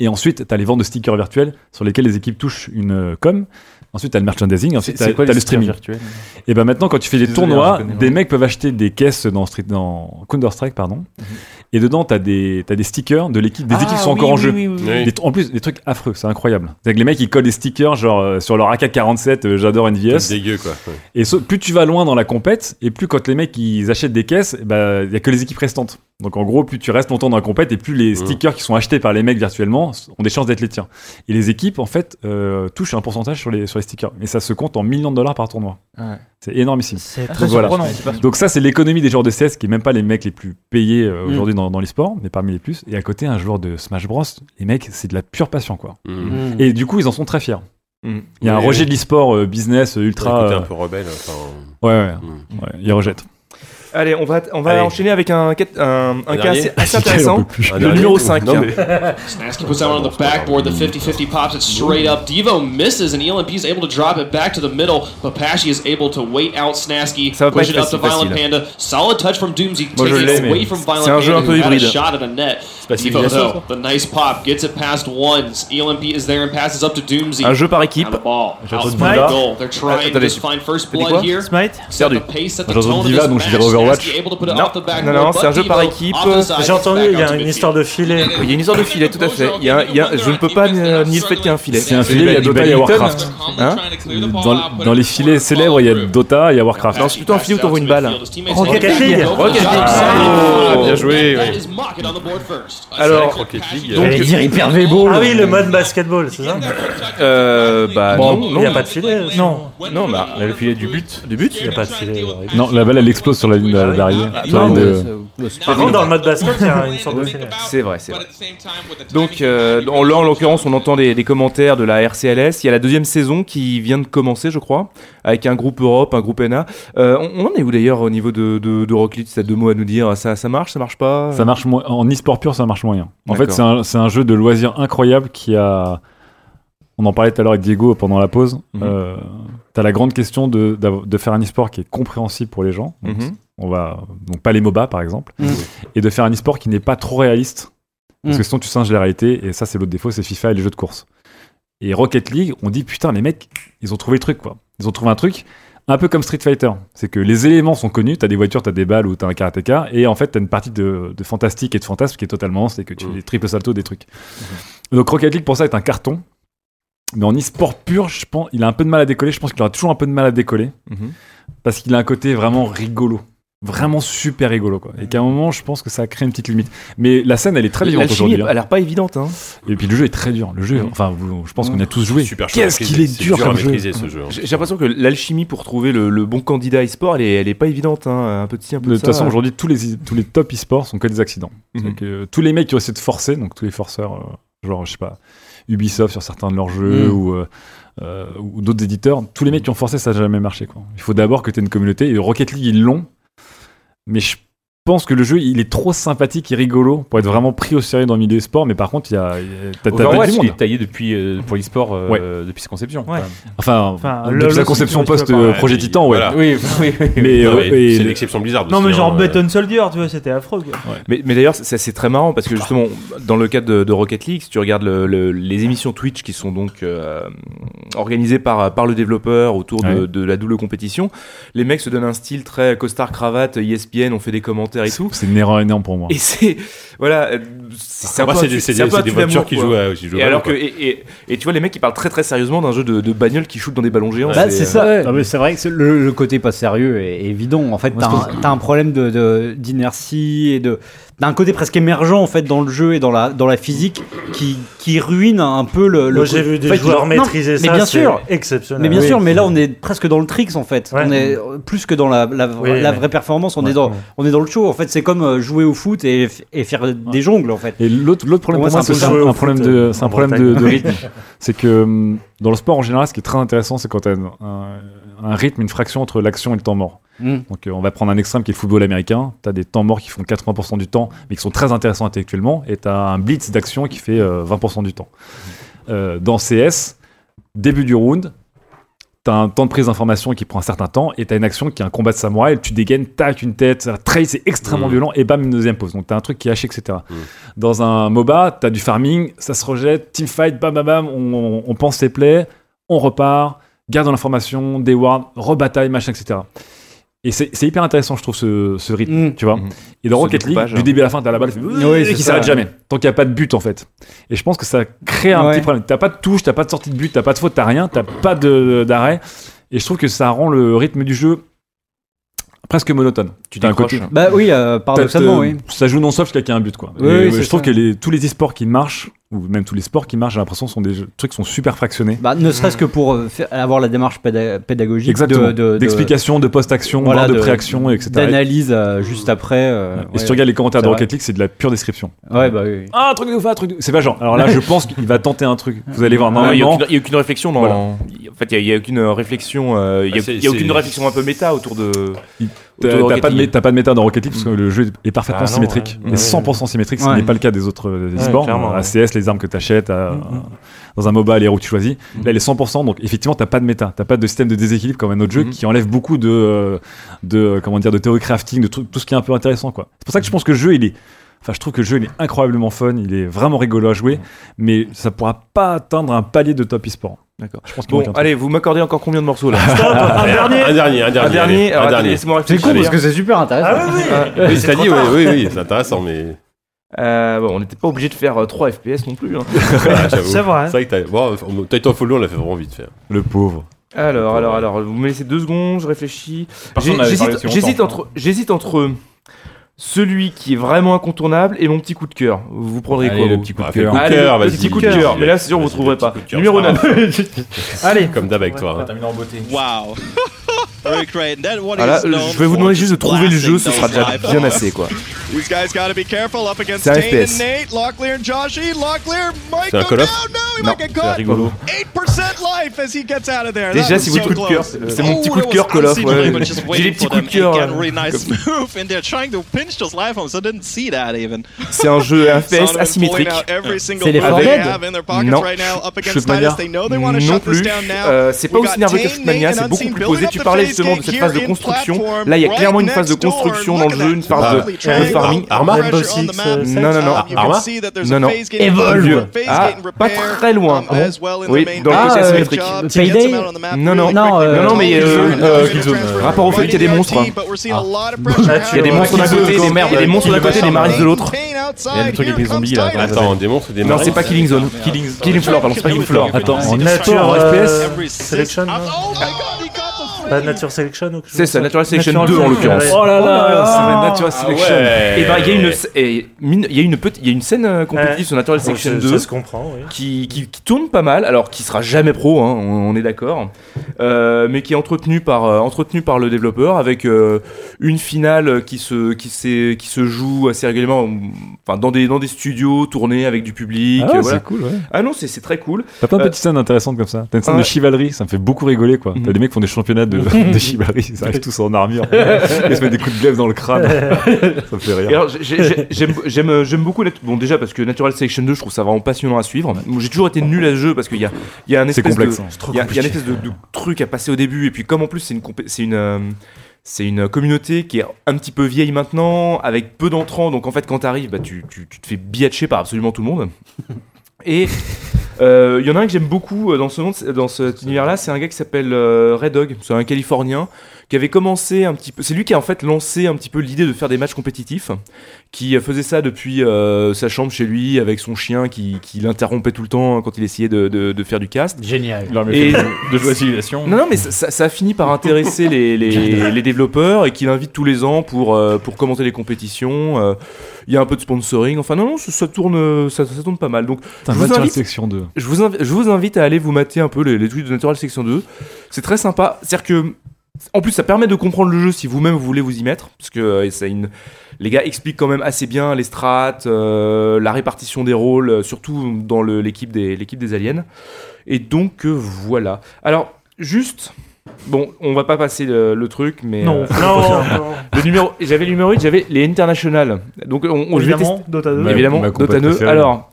Et ensuite, tu as les ventes de stickers virtuels sur lesquels les équipes touchent une euh, com. Ensuite, tu as le merchandising. Ensuite, tu as, quoi le streaming. virtuels? Et ben maintenant, quand tu fais des hein, tournois, des mecs peuvent acheter des caisses dans, Street- dans Counter-Strike, pardon. Mhm. Et dedans, tu as des, t'as des stickers de l'équipe, des Ah, équipes qui sont oui, encore en oui, jeu. oui, oui, oui. Des- en plus, des trucs affreux, c'est incroyable. C'est que les mecs, ils collent des stickers genre euh, sur leur AK-47, euh, j'adore NVS. C'est dégueu, quoi. Ouais. Et so- plus tu vas loin dans la compète, et plus quand les mecs ils achètent des caisses, il bah, y a que les équipes restantes. Donc en gros, plus tu restes longtemps dans la compète, et plus les Mmh. stickers qui sont achetés par les mecs virtuellement ont des chances d'être les tiens. Et les équipes, en fait, euh, touchent un pourcentage sur les, sur les stickers. Et ça se compte en millions de dollars par tournoi. Ouais. C'est énormissime. C'est Donc très voilà. surprenant. Donc ça, c'est l'économie des joueurs de CS, qui est même pas les mecs les plus payés euh, Mm. aujourd'hui dans, dans l'e-sport, mais parmi les plus. Et à côté, un joueur de Smash Bros, les mecs, c'est de la pure passion, quoi. Mmh. Mm. Et du coup, ils en sont très fiers. Mm. Il y a un rejet oui. de l'e-sport euh, business ultra. côté euh, un peu rebelle. Enfin, Ouais, ouais, Mm. ouais, ils rejettent. Allez, on va, on va Allez. enchaîner avec un, un, un Un cas assez, (laughs) assez Un intéressant. Un Le numéro 5. Non, mais- Snasky puts that one on the backboard. The 50-50 pops it straight up. Devo misses, and ELMP is able to drop it back to the middle. Papashi is able to wait out Snasky. Ça va pas Push it up to Violent facile. Panda. Solid touch from Doomsy. L'ai, it away from Violent c'est un jeu Panda, un peu who had a hybride. shot at a net. pas Devo, though, the nice pop, gets it past ones. ELMP is there and passes up to Doomsy. Un jeu par équipe. Goal. They're trying to just find first blood here. Smite? Perdu. J'ai of Diva, donc je dirais Overwatch Non, non, c'est un jeu par équipe. J'ai entendu, il y a une histoire de filet. Il y a une histoire de filet, tout à fait. Il y a, il y a- je ne peux pas nier le fait qu'il y a un filet. C'est un filet, il y a Dota, il y a Warcraft. Hein Dans, dans les filets célèbres, il y a Dota, il y a Warcraft. Non, c'est plutôt un filet où t'envoies une balle. Rocket League. Rocket League. Ah, bien joué, oui. Alors, Rocket League. J'allais dire Hyper V-Ball. Ah oui, le mode basketball, c'est ça euh, bah Bon, non, il n'y a pas de filet Non. Non, bah, le filet du but. Du but Il n'y a pas de filet. Non, la balle elle explose sur la ligne la non, ligne de- Par contre, dans le mode basket, il y a une sorte de. C'est vrai, c'est vrai. Donc euh, en- là, en l'occurrence, on entend des, des commentaires de la RCLS. Il y a la deuxième saison qui vient de commencer, je crois, avec un groupe Europe, un groupe NA. Euh, on, en est où d'ailleurs au niveau de, de, de Rocket League T'as deux mots à nous dire. Ça, ça marche, ça marche pas? Ça marche en e-sport pur, ça marche moyen. En fait, c'est un, jeu de loisirs incroyable qui a. On en parlait tout à l'heure avec Diego pendant la pause. Mhm. Euh, T'as la grande question de, faire un e-sport qui est compréhensible pour les gens. Donc, Mhm. On va donc pas les MOBA par exemple, Mhm. et de faire un e-sport qui n'est pas trop réaliste. Parce Mhm. que sinon tu singes la réalité, et ça c'est l'autre défaut, c'est FIFA et les jeux de course. Et Rocket League, on dit putain les mecs, ils ont trouvé le truc quoi. Ils ont trouvé un truc un peu comme Street Fighter. C'est que les éléments sont connus, t'as des voitures, t'as des balles ou t'as un karatéka, et en fait t'as une partie de, de fantastique et de fantasme qui est totalement, c'est que tu fais des triple salto, des trucs. Donc Rocket League pour ça est un carton. Mais en e-sport pur, je pense, il a un peu de mal à décoller. Je pense qu'il aura toujours un peu de mal à décoller Mhm. parce qu'il a un côté vraiment rigolo. Vraiment super rigolo, quoi. Et qu'à un moment, je pense que ça a créé une petite limite. Mais la scène, elle est très vivante L'alchimie aujourd'hui. a hein. l'air pas évidente. Hein. Et puis le jeu est très dur. Le jeu, enfin, je pense qu'on a tous joué. Super Qu'est-ce qu'il est dur à comme jeu. maîtriser ce jeu. J'ai l'impression que l'alchimie pour trouver le, le bon candidat e-sport, elle est, elle est pas évidente. Hein. Un ci, un peu De toute façon, aujourd'hui, tous les, tous les top e-sports sont que des accidents. Mhm. Que tous les mecs qui ont essayé de forcer, donc tous les forceurs, euh, genre, je sais pas, Ubisoft sur certains de leurs jeux Mhm. ou, euh, euh, ou d'autres éditeurs, tous les mecs qui ont forcé, ça n'a jamais marché. Quoi. Il faut d'abord que tu aies une communauté. Et Rocket League, ils l'ont. Mais je pense que le jeu, il est trop sympathique et rigolo pour être vraiment pris au sérieux dans le milieu sport. Mais par contre, il y a. il y a- T'as Overwatch, il est taillé depuis, euh, pour l'e-sport euh, Ouais. depuis sa conception. Ouais. Enfin, Enfin, depuis le- sa conception vois, post-projet mais Titan, ouais. voilà. Oui, oui, oui. Mais, Non, euh, C'est l'exception Blizzard. Non, mais genre hein, Button Soldier, tu vois, c'était affreux. Mais, mais d'ailleurs, c'est c'est très marrant parce que justement, dans le cadre de, de Rocket League, si tu regardes le- le- les émissions Twitch qui sont donc euh, organisées par, par le développeur autour de, Ouais. de la double compétition, les mecs se donnent un style très costard cravate, ESPN, on fait des commentaires et tout. C'est une erreur énorme pour moi. Et c'est voilà, euh, c'est un Après, peu c'est des- voitures qui jouent à- qui jouent Et à alors que et, et- et tu vois les mecs qui parlent très très sérieusement d'un jeu de, de bagnole qui shoot dans des ballons géants. Bah, c'est ça. euh, Non, mais c'est vrai que le, le côté pas sérieux est, évident. En fait, t'as un, problème de- d'inertie et de t'as un côté presque émergent en fait dans le jeu et dans la dans la physique qui, qui ruine un peu le. le j'ai vu des en fait, joueurs non, maîtriser mais ça, bien c'est sûr, exceptionnel. Mais bien Oui. sûr, mais là on est presque dans le tricks en fait. Ouais. On est euh, plus que dans la, la, Oui, la mais- vraie performance. On Ouais, est dans ouais. on est dans le show. En fait, c'est comme euh, jouer au foot et, et faire des jongles en fait. Et l'autre l'autre problème Pour moi, c'est c'est un peu un, ça. un problème de c'est un problème de, rythme. (laughs) c'est que hum, dans le sport en général, ce qui est très intéressant, c'est quand tu as un, un rythme, une fraction entre l'action et le temps mort. Mm. Donc euh, on va prendre un extrême qui est le football américain. Tu as des temps morts qui font 80% du temps, mais qui sont très intéressants intellectuellement. Et tu as un blitz d'action qui fait euh, 20% du temps. Euh, dans CS, début du round, tu as un temps de prise d'information qui prend un certain temps, et tu as une action qui est un combat de samouraï. Tu dégaines, tac, une tête, ça trace, c'est extrêmement Mm. violent, et bam, une deuxième pause. Donc tu as un truc qui est haché, etc. Mm. Dans un MOBA, tu as du farming, ça se rejette, teamfight, bam, bam, bam, on, pense ses plays, on repart, garde l'information, des wards, rebataille, machin, etc. Et c'est c'est hyper intéressant, je trouve, ce, ce rythme, Mm. tu vois. Mhm. Et dans Rocket League, du hein. début à la fin, t'as la balle qui, Oui, c'est qui s'arrête jamais. Tant qu'il n'y a pas de but, en fait. Et je pense que ça crée un Ouais. petit problème. T'as pas de touche, t'as pas de sortie de but, t'as pas de faute, t'as rien, t'as pas de- d'arrêt. Et je trouve que ça rend le rythme du jeu presque monotone. Tu T'as un décroches. côté- Bah oui, euh, paradoxalement, oui. Ça joue non-stop jusqu'à qu'il y ait un but, quoi. Oui, Et, oui, ouais, c'est je trouve que les, tous les e-sports qui marchent, ou même tous les sports qui marchent, j'ai l'impression sont des jeux- trucs qui sont super fractionnés. Bah, ne serait-ce que pour euh, faire- avoir la démarche péda- pédagogique Exactement. de- de- de- D'explication, de post-action, voilà, de pré-action, etc. D'analyse euh, juste après. euh, Et ouais. si tu regardes les commentaires de Rocket League, c'est de la pure description. Ouais, bah oui. Ah, un truc de ouf, un truc de... C'est pas genre. Alors là, je pense qu'il va tenter un truc. Vous allez voir, Non, Il n'y a, aucune- il y a aucune réflexion dans. Voilà. En fait, il n'y a, aucune réflexion. euh, Il n'y a, Ah, y aucune réflexion un peu méta autour de. T'as autour de t'as pas, de pas de méta dans Rocket League parce que le jeu est parfaitement Ah non, symétrique. ouais. Mais 100% symétrique, ce qui Ouais. n'est pas le cas des autres Ouais, e-sports. Euh, ouais. ACS, les armes que tu achètes, dans un MOBA, les héros que tu choisis. Là, elle est 100%. Donc, effectivement, t'as pas de méta. T'as pas de système de déséquilibre comme un autre jeu qui enlève beaucoup de, euh, de, comment dire, de théorie crafting, de trucs- tout ce qui est un peu intéressant, quoi. C'est pour ça que je pense que le jeu, il est Enfin, je trouve que le jeu il est incroyablement fun, il est vraiment rigolo à jouer, mais ça pourra pas atteindre un palier de top e-sport. D'accord. Je pense qu'il Bon, allez, vous m'accordez encore combien de morceaux là (laughs) un dernier. Un dernier, un dernier, Un dernier, un dernier. laissez-moi C'est cool parce que c'est super intéressant. Ah oui, oui. Ah, Oui, c'est dit, oui, oui, oui, c'est intéressant, mais. Euh, bon, on n'était pas obligé de faire euh, 3 FPS non plus. hein. (laughs) Ah. (laughs) C'est vrai. C'est vrai que t'as- bon, on- Titanfall, on l'a fait vraiment vite faire. Le pauvre. Alors, alors, alors, vous me laissez deux secondes, je réfléchis. J'hésite entre, j'hésite entre celui qui est vraiment incontournable et mon petit coup de cœur. Vous prendrez Allez, quoi le vous petit coup de Ah, fais cœur. le coup de Allez, cœur, le vas-y. petit coup de cœur. Mais là, c'est sûr, vous Vas-y, trouverez pas. petit coup de cœur, Numéro c'est pas 9. Allez. Comme d'hab avec toi. hein. Terminé en beauté. Wow. Voilà, known je vais vous demander juste de trouver le jeu, ce sera déjà bien assez quoi. These guys gotta be careful up against C'est un FPS. and Nate. Locklear and Joshy. Locklear might C'est un go Call down. of No, he Non, might get C'est caught. rigolo. 8% life as he gets out of there. That Déjà, was si vous so coup de cœur, close. c'est mon petit Oh, coup de cœur Call of. ouais. J'ai des petits coups de cœur. Euh, really nice comme- move, and they're trying to pinch those life homes. I didn't see that even. C'est un jeu FPS asymétrique. out every single C'est les pockets Non. right now, up Je against peux pas Titus. dire. They know they want to Non shut this plus. down now. Euh, c'est pas aussi nerveux que Shootmania, c'est beaucoup plus posé. Tu the parlais justement de cette phase de construction. Là, il y a clairement une phase de construction dans le jeu, une phase de, de farming. Arma Non, non, non. Arma Non, non. Evolve. Ah, pas très loin. um, Oui, dans le côté asymétrique. Payday? Non, non. Non, euh, Non, non, mais, Killzone, euh, uh, euh. Rapport au fait qu'il y a des monstres. Nature. Il y a des monstres d'un côté, des merdes, il y a des monstres d'un côté, des marines de l'autre. Il y a outside. le truc avec les zombies, là. Attends, des monstres, des Non, marines. c'est pas Killing Zone. Killing, Killing Floor, pardon, c'est pas Killing Floor. Attends, en Nature FPS Selection non Oh my god, Pas Nature Selection ou C'est ça, Natural Selection Natural 2 en Selection, l'occurrence. Oh là là, Oh c'est là la là. Nature Ah Selection. ouais. Et ben, il y a une, et mine- il y a une petite, il y a une scène euh, compétitive Ouais. sur Natural Oh, Section ça- 2 Ça se comprend, oui. qui, qui, qui tourne pas mal, alors qui sera jamais pro, hein, on, on est d'accord, euh, mais qui est entretenu par, euh, entretenu par le développeur avec euh, une finale qui se, qui, s'est- qui se joue assez régulièrement, enfin dans des, dans des studios tournés avec du public. Ah, euh, voilà. c'est cool, ouais. Ah non, c'est c'est très cool. T'as plein de Euh, petites scènes intéressantes comme ça. T'as une scène ouais. de chevalerie, ça me fait beaucoup rigoler quoi. Mhm. T'as des mecs qui font des championnats de, de (laughs) chevalerie, ils arrivent tous en armure. (laughs) ils se mettent des coups de glaive dans le crâne. ça me fait rire. j'aime beaucoup bon déjà parce que Natural Selection 2 je trouve ça vraiment passionnant à suivre j'ai toujours été nul à ce jeu parce qu'il y a y a un espèce complexe, de. C'est trop il y a, il y a une compliqué. espèce de, de truc à passer au début et puis comme en plus c'est une compé- c'est une euh, c'est une communauté qui est un petit peu vieille maintenant, avec peu d'entrants, donc en fait quand t'arrives, bah, tu, tu, tu te fais biatcher par absolument tout le monde. Et il y en a un que j'aime beaucoup euh, dans, ce monde, dans cet univers-là, c'est un gars qui s'appelle euh, Red Dog, c'est un Californien qui avait commencé un petit peu. C'est lui qui a en fait lancé un petit peu l'idée de faire des matchs compétitifs, qui euh, faisait ça depuis euh, sa chambre chez lui avec son chien qui, qui l'interrompait tout le temps quand il essayait de, de, de faire du cast. Génial. Et de jouer à civilisation. non, non, mais ça, ça- a fini par intéresser les, (laughs) les, les développeurs et qu'il invite tous les ans pour, euh, pour commenter les compétitions. euh, Il y a un peu de sponsoring. Enfin, non, non, ça, ça tourne, ça, ça tourne pas mal. Donc, je vous, Natural invite, Section 2. je, vous invi- je vous invite à aller vous mater un peu les, les tweets de Natural Section 2. C'est très sympa. C'est-à-dire que, en plus, ça permet de comprendre le jeu si vous-même vous voulez vous y mettre. Parce que euh, une... les gars expliquent quand même assez bien les strats, euh, la répartition des rôles, euh, surtout dans le- l'équipe des, l'équipe des aliens. Et donc, euh, voilà. Alors, juste. Bon, on va pas passer le, le truc, mais. Non, euh, non, (laughs) non. Le numéro, j'avais le numéro 8, j'avais les internationales. Donc, on, on- Évidemment, tester- Dota 2. Ma- Évidemment, Dota 2. préférée. Alors,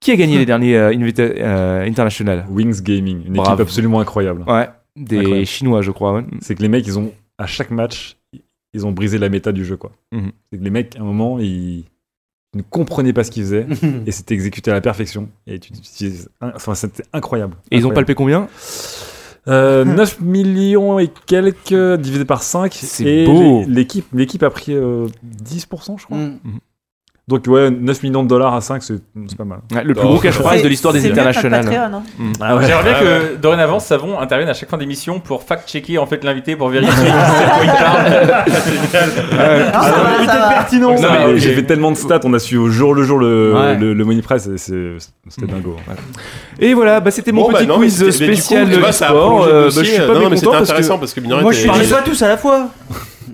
qui a gagné les derniers euh, Invita- euh, internationales? Wings Gaming, une Bravo. équipe absolument incroyable. Ouais, des Incroyable. Chinois, je crois. ouais. C'est que les mecs, ils ont, à chaque match, ils ont brisé la méta du jeu, quoi. Mhm. C'est que les mecs, à un moment, ils ne comprenaient pas ce qu'ils faisaient (laughs) et c'était exécuté à la perfection. Et tu, tu- enfin, c'était incroyable. Et ils ont palpé combien? Euh, (laughs) 9 millions et quelques divisé par 5. C'est et beau. l'é- L'équipe, l'équipe a pris euh, 10%, je crois. Mm. Donc, ouais, 9 millions de dollars à 5, c'est c'est pas mal. Ouais, Le plus gros cash prize de l'histoire des internationales. Hein. Ah ouais. J'aimerais bien Ah que dorénavant Savon intervienne à chaque fin d'émission pour fact-checker en fait l'invité pour vérifier (laughs) de quoi il parle. Non, pertinent. Non, ça. mais ok. J'ai fait tellement de stats, on a su au jour le jour le, Ouais. le, le Money c'est- c'était dingo. Et voilà, bah, c'était mon Bon, bah, petit non, mais quiz coup, spécial tu vois, sport. Euh, bah, je suis pas Non, mais mécontent c'était parce intéressant que parce que Moi, je Parlez pas tous à la fois.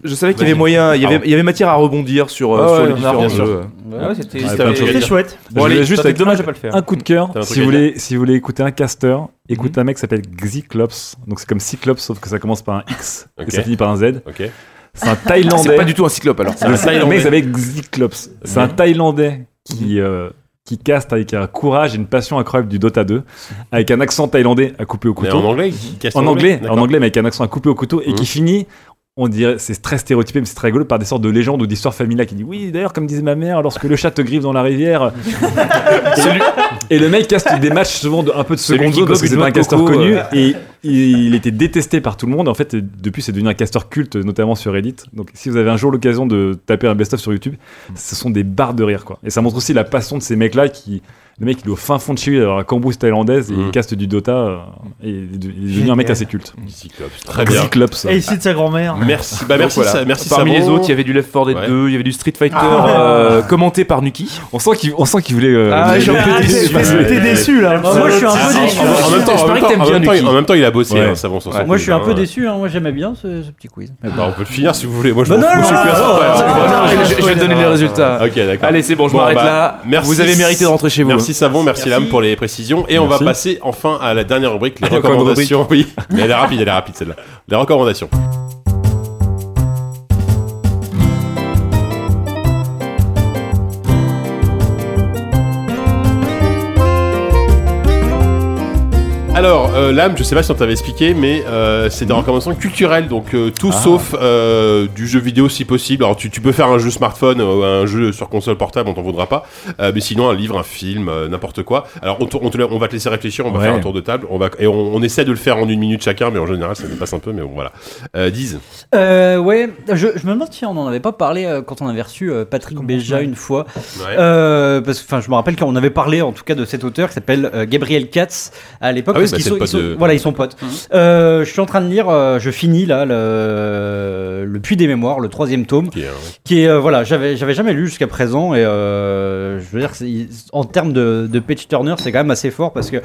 je savais qu'il y avait moyen, il y avait, Pardon. il y avait matière à rebondir sur, euh, Ah sur les non, différents bien sûr. jeux. Ouais, c'était Ouais, c'était- plein de choses. C'était chouette. Je voulais juste avec dommage de pas le faire. un coup de cœur. T'as un truc Si à vous, voulez, si vous voulez écouter un caster, écoutez un mec qui s'appelle Xyclops. Donc c'est comme Cyclops, sauf que ça commence par un X Ok. et ça finit par un Z. Ok. C'est un Thaïlandais. C'est pas du tout un cyclope alors. Le le mec s'appelle Xyclops. C'est un Thaïlandais qui, euh, qui caste avec un courage et une passion incroyable du Dota 2, avec un accent thaïlandais à couper au Mais couteau. en anglais, il casse en anglais, en anglais, mais avec un accent à couper au couteau et Mhm. qui finit on dirait, c'est très stéréotypé, mais c'est très rigolo par des sortes de légendes ou d'histoires familiales qui dit oui, d'ailleurs, comme disait ma mère, lorsque le chat te griffe dans la rivière. (laughs) et, le mec caste des matchs souvent de, un peu de seconde zone parce que c'est pas un casteur connu euh. et il était détesté par tout le monde. En fait, depuis, c'est devenu un casteur culte, notamment sur Reddit. Donc, si vous avez un jour l'occasion de taper un best-of sur YouTube, ce sont des barres de rire, quoi. Et ça montre aussi la passion de ces mecs-là qui. Le mec, il est au fin fond de chez lui, alors la cambrousse thaïlandaise, et il caste du Dota, euh, et il est devenu un mec assez culte. Très bien. Cyclops. Et ici de sa grand-mère. Merci, bah merci, voilà. ça- merci Parmi les autres, il y avait du Left 4 Dead Ouais. 2, il y avait du Street Fighter Ah. euh, commenté par Nuki. On sent qu'il on sent qu'il voulait. euh, Ah, voulait- j'ai un peu (laughs) Ah, déçu. t'es- là. Moi, je suis un peu Ah, déçu. en, même temps, Je parie que t'aimes en bien Nuki. en même temps, il a bossé, Ouais. hein, Savon, Moi, je suis un quiz, peu hein. déçu. hein. Moi, j'aimais bien ce, petit quiz. Bah, on peut le finir si vous voulez. Moi, je je suis Ouais, ouais, ouais. je, je vais te donner les résultats. Ok, d'accord. Allez, c'est bon, je m'arrête bah, là. merci. Vous avez mérité de rentrer chez vous. Merci Savon, merci. Lame pour les précisions. Et on va passer enfin à la dernière rubrique, les (laughs) recommandations. Oui, mais elle est rapide, elle est rapide celle-là. Les recommandations. Alors, euh, Lame, je sais pas si on t'avait expliqué, mais euh, c'est des recommandations culturelles, donc euh, tout sauf euh, du jeu vidéo si possible. Alors, tu, tu peux faire un jeu smartphone ou un jeu sur console portable, on t'en voudra pas, Euh, mais sinon un livre, un film, euh, n'importe quoi. Alors, on, te- on, te la- on va te laisser réfléchir, on va Ouais. faire un tour de table, on va et on, on essaie de le faire en une minute chacun, mais en général ça dépasse un peu, mais bon voilà. Euh, Diz. Euh, ouais, je, je me demande si on en avait pas parlé euh, quand on avait reçu euh, Patrick Béja une fois. Ouais. Euh, parce que enfin, je me rappelle qu'on avait parlé en tout cas de cet auteur qui s'appelle euh, Gabriel Katz à l'époque. Ah oui, parce qu'ils c'est sont, le ils pote sont- de- voilà, ils sont potes. Euh, je suis en train de lire, euh, je finis là le, le Puits des Mémoires, le troisième tome, Qui est, qui est euh, voilà, j'avais j'avais jamais lu jusqu'à présent et je veux dire, en termes de, de page turner, c'est quand même assez fort parce que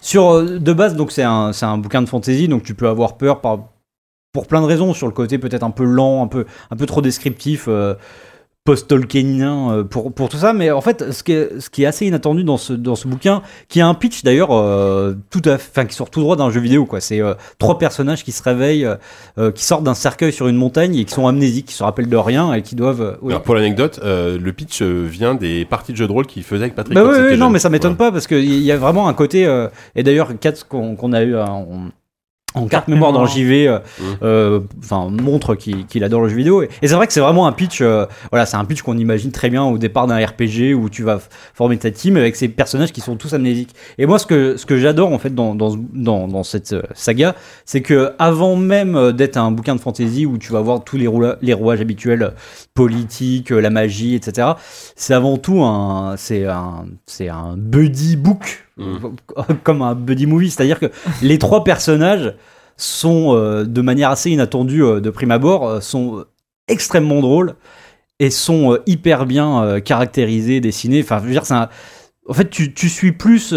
sur de base, donc c'est un c'est un bouquin de fantasy, donc tu peux avoir peur par pour plein de raisons sur le côté peut-être un peu lent, un peu un peu trop descriptif. post-Tolkienien euh, pour, pour tout ça, mais en fait, ce qui est, ce qui est assez inattendu dans ce, dans ce bouquin, qui a un pitch d'ailleurs euh, tout à enfin qui sort tout droit d'un jeu vidéo, quoi. C'est euh, trois personnages qui se réveillent, euh, euh, qui sortent d'un cercueil sur une montagne et qui sont amnésiques, qui se rappellent de rien et qui doivent. euh. Alors pour l'anecdote, euh, le pitch vient des parties de jeux de rôle qu'il faisait avec Patrick. Bah oui, non, jeune. mais ça m'étonne pas parce qu'il y a vraiment un côté. euh, et d'ailleurs, Katz qu'on a eu en carte mémoire dans JV, euh, Mmh. euh, enfin montre qu'il qu'il adore le jeu vidéo. Et, et c'est vrai que c'est vraiment un pitch. euh, voilà, c'est un pitch qu'on imagine très bien au départ d'un RPG où tu vas former ta team avec ces personnages qui sont tous amnésiques. Et moi, ce que ce que j'adore en fait dans dans, dans, dans cette euh, saga, c'est que avant même euh, d'être un bouquin de fantasy où tu vas voir tous les, roula- les rouages habituels euh, politiques, euh, la magie, etc. C'est avant tout un c'est un c'est un buddy book comme un buddy movie, c'est-à-dire que les trois personnages sont euh, de manière assez inattendue euh, de prime abord euh, sont extrêmement drôles et sont hyper bien caractérisés, dessinés. Enfin, je veux dire, un- en fait, tu, tu suis plus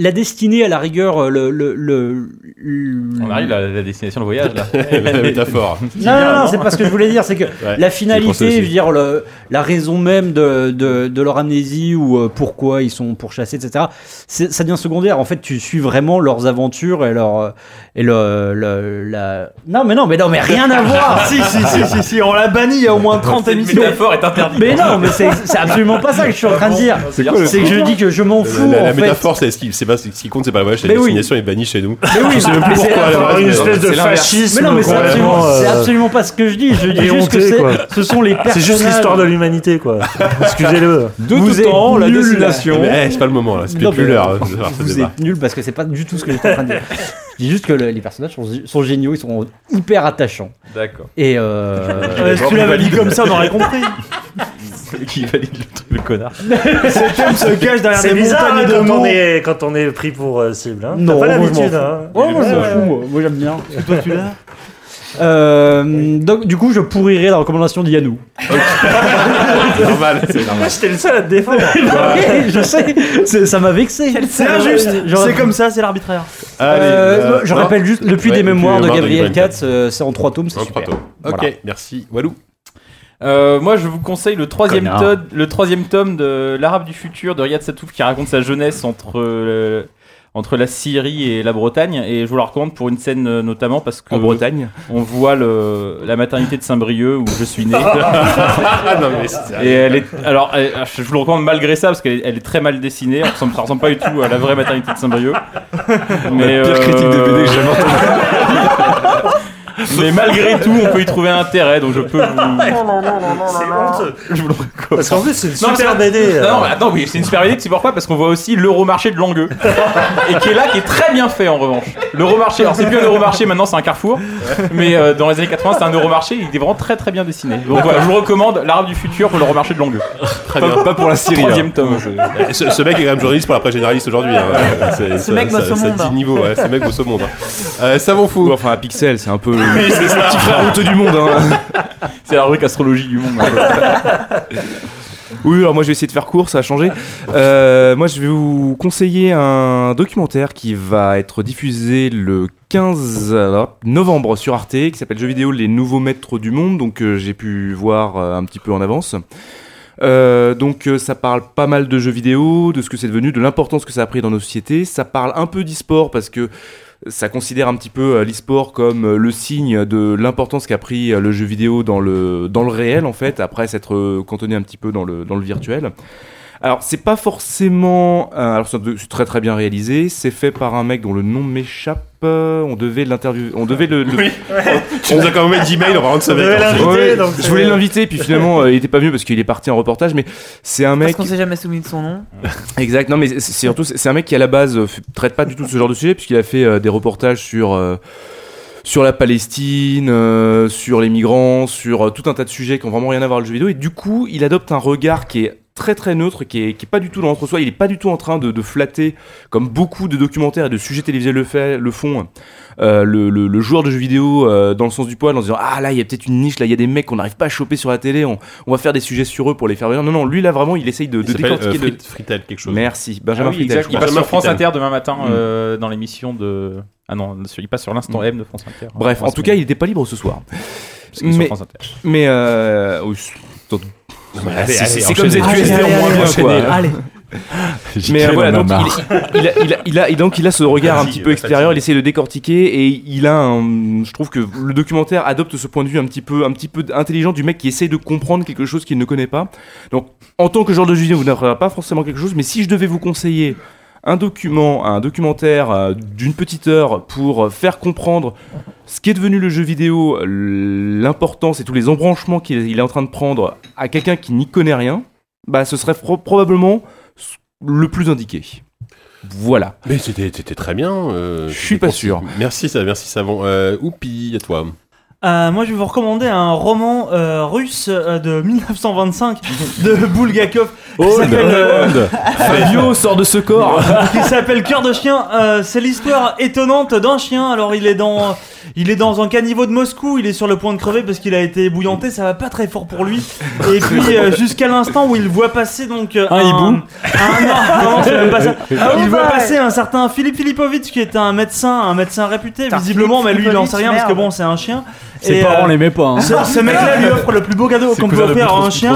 la destinée à la rigueur, euh, le, le, le- le- On arrive à la destination de voyage là. (laughs) la métaphore. (laughs) non, non, non, c'est pas ce que je voulais dire, c'est que Ouais, la finalité, je veux dire, le- la raison même de, de, de leur amnésie ou euh, pourquoi ils sont pourchassés, etc., ça devient secondaire. En fait, tu suis vraiment leurs aventures et leur. euh, Et le, le- la... Non, mais non, mais non, mais rien à voir (laughs) si, si, si, si, si, on l'a banni il y a au moins 30 Cette émissions. métaphore est interdite. Mais non, mais c'est absolument pas ça que je suis en train de dire. C'est le que je dis que je m'en fous. La, la métaphore, c'est ce qui, c'est pas ce qui compte, c'est pas la voyage, c'est la oui. destination est bannie chez nous. Mais oui, je sais même plus pourquoi. la une espèce de fascisme. Mais non, mais c'est complètement, absolument, euh, c'est absolument pas ce que je dis. Je dis juste que ce sont les personnages. C'est juste l'histoire de l'humanité, quoi. (laughs) Excusez-le. De Vous tout êtes temps, la destination. Eh, c'est pas le moment là, c'est Non, plus l'heure. euh, hein, Vous êtes nul parce que c'est pas du tout ce que j'étais en train de dire. Je dis juste que le- les personnages sont, sont géniaux, ils sont hyper attachants. D'accord. Et Euh, si tu l'avais dit comme ça, on aurait compris. (laughs) (laughs) Qui valide le truc, le connard. (laughs) Cet homme se cache derrière C'est des bizarre montagnes hein, de quand, on mots. est, quand on est pris pour euh, cible. Hein. Non, T'as pas l'habitude. Hein. Ouais, moi je m'en Ouais. fous, moi, Moi, j'aime bien. Toi, tu l'as (laughs) Euh, donc, du coup, je pourrirai la recommandation d'Yanou. C'est normal, c'est normal. J'étais le seul à te défendre. Ouais, je sais, ça m'a vexé. C'est injuste. C'est comme ça, c'est l'arbitraire. Euh, euh, je non. rappelle juste le puits Ouais, des mémoires de Gabriel Katz, c'est en trois tomes, c'est super. plateau. Ok, Voilà. merci. Walou. Euh, moi, je vous conseille le troisième, tome, le troisième tome de L'Arabe du futur de Riyad Satouf qui raconte sa jeunesse entre, euh, entre la Syrie et la Bretagne. Et je vous la recommande pour une scène euh, notamment parce que En Bretagne. on voit le, la maternité de Saint-Brieuc où je suis né. (laughs) Ah non, mais (laughs) Et elle est, alors, elle- je vous le recommande malgré ça parce qu'elle est- très mal dessinée. Ça ressemble, ça ressemble pas du tout à la vraie maternité de Saint-Brieuc. (laughs) Mais Pire critique de BD que j'ai jamais entendue. Mais malgré tout, on peut y trouver un intérêt, donc je peux vous. (laughs) C'est honteux. Je vous le recommande. Parce qu'en plus, c'est une Non, super mais- BD. euh. Non, mais attends, oui, c'est une super BD, tu sais pourquoi? Parce qu'on voit aussi l'Euromarché de Langueux. et qui est là, qui est très bien fait en revanche. L'Euromarché, alors c'est plus un Euromarché, maintenant c'est un carrefour. Mais euh, dans les années 80, c'était un Euromarché, il est vraiment très très bien dessiné. Donc voilà, je vous recommande L'Arabe du futur pour l'Euromarché de Langueux. Très Pas- bien. Pas pour la Syrie. Troisième tome. Et Ce, ce mec est quand même journaliste pour la presse généraliste aujourd'hui. hein. C'est- Ce ça- mec bosse ça- au ça monde. dit niveau, ouais, ce mec bosse au monde. hein. Euh, savon fou. Enfin, un pixel, c'est un peu. Oui, c'est ça. Petit frère honteux du monde. Hein. (laughs) C'est la rubrique astrologie du monde. (laughs) Oui, alors moi je vais essayer de faire court, ça a changé. Euh, moi je vais vous conseiller un documentaire qui va être diffusé le 15 novembre sur Arte, qui s'appelle Jeux vidéo les nouveaux maîtres du monde, donc euh, j'ai pu voir euh, un petit peu en avance. Euh, donc euh, ça parle pas mal de jeux vidéo, de ce que c'est devenu, de l'importance que ça a pris dans nos sociétés. Ça parle un peu d'e-sport parce que ça considère un petit peu euh, l'e-sport comme euh, le signe de l'importance qu'a pris euh, le jeu vidéo dans le, dans le réel en fait, après s'être cantonné un petit peu dans le, dans le virtuel. Alors c'est pas forcément... euh, alors c'est très très bien réalisé, c'est fait par un mec dont le nom m'échappe, on devait l'interviewer... On devait le... le- Oui. (laughs) Tu nous as quand même mis 10 mails, on va rendre. Ouais, je voulais l'inviter, puis finalement euh, il était pas venu parce qu'il est parti en reportage, mais c'est un mec... Parce qu'on s'est jamais soumis de son nom. (laughs) Exact. Non, mais c'est surtout c'est un mec qui à la base euh, traite pas du tout de ce genre de sujet puisqu'il a fait euh, des reportages sur euh, sur la Palestine, euh, sur les migrants, sur euh, tout un tas de sujets qui ont vraiment rien à voir avec le jeu vidéo. Et du coup, il adopte un regard qui est très très neutre, qui est, qui est pas du tout dans l'entre-soi. Il est pas du tout en train de, de flatter, comme beaucoup de documentaires et de sujets télévisés le, fait, le font, euh, le, le- le joueur de jeux vidéo euh, dans le sens du poil en se disant Ah là, il y a peut-être une niche, là, il y a des mecs qu'on n'arrive pas à choper sur la télé, on, on va faire des sujets sur eux pour les faire venir. Non, non, lui là vraiment, il essaye de, de décortiquer. euh, de- Frit- Fritel, quelque chose. Merci, Benjamin Ah oui, Fritel, exact. Il passe sur France Fritel. Inter demain matin Mm. euh, dans l'émission de. Ah non, il passe sur l'instant M de France Inter. Bref, en tout cas, il n'était pas libre ce soir. Mais, France Inter. mais euh, oui, c'est- comme. ZQSD Allez, en moins allez, bien, là. Allez. Mais euh, voilà, donc il, il a, il, a, il, a, et donc il a ce regard un petit peu extérieur, il essaie de décortiquer et il a un, je trouve que le documentaire adopte ce point de vue un petit peu, un petit peu intelligent du mec qui essaye de comprendre quelque chose qu'il ne connaît pas. Donc en tant que genre de jeu vous n'apprenez pas forcément quelque chose, mais si je devais vous conseiller un document, un documentaire euh, d'une petite heure pour euh, faire comprendre ce qui est devenu le jeu vidéo, l'importance et tous les embranchements qu'il il est en train de prendre à quelqu'un qui n'y connaît rien, bah ce serait pro- probablement le plus indiqué. Voilà. Mais c'était très bien. euh, Je suis pas sûr. Merci, ça, merci Savon. Euh, Oupi, à toi. Euh, moi, je vais vous recommander un roman euh, russe euh, de (laughs) 1925 de Bulgakov Oh, euh, Hollande. Fabio sort de ce corps. (laughs) qui s'appelle Cœur de chien. Euh, c'est l'histoire étonnante d'un chien. Alors, il est dans il est dans un caniveau de Moscou. Il est sur le point de crever parce qu'il a été ébouillanté. Ça va pas très fort pour lui. Et puis euh, jusqu'à l'instant où il voit passer donc euh, Un hibou. un- non, non, c'est même pas ça. Ah, Il voit ouais. passer un certain Philippe Filipovitch qui est un médecin, un médecin réputé visiblement, mais lui il en sait rien parce que bon, c'est un chien. Ses parents euh, l'aimaient pas. hein. ce, ce (laughs) mec-là lui offre le plus beau cadeau qu'on peut offrir à un chien.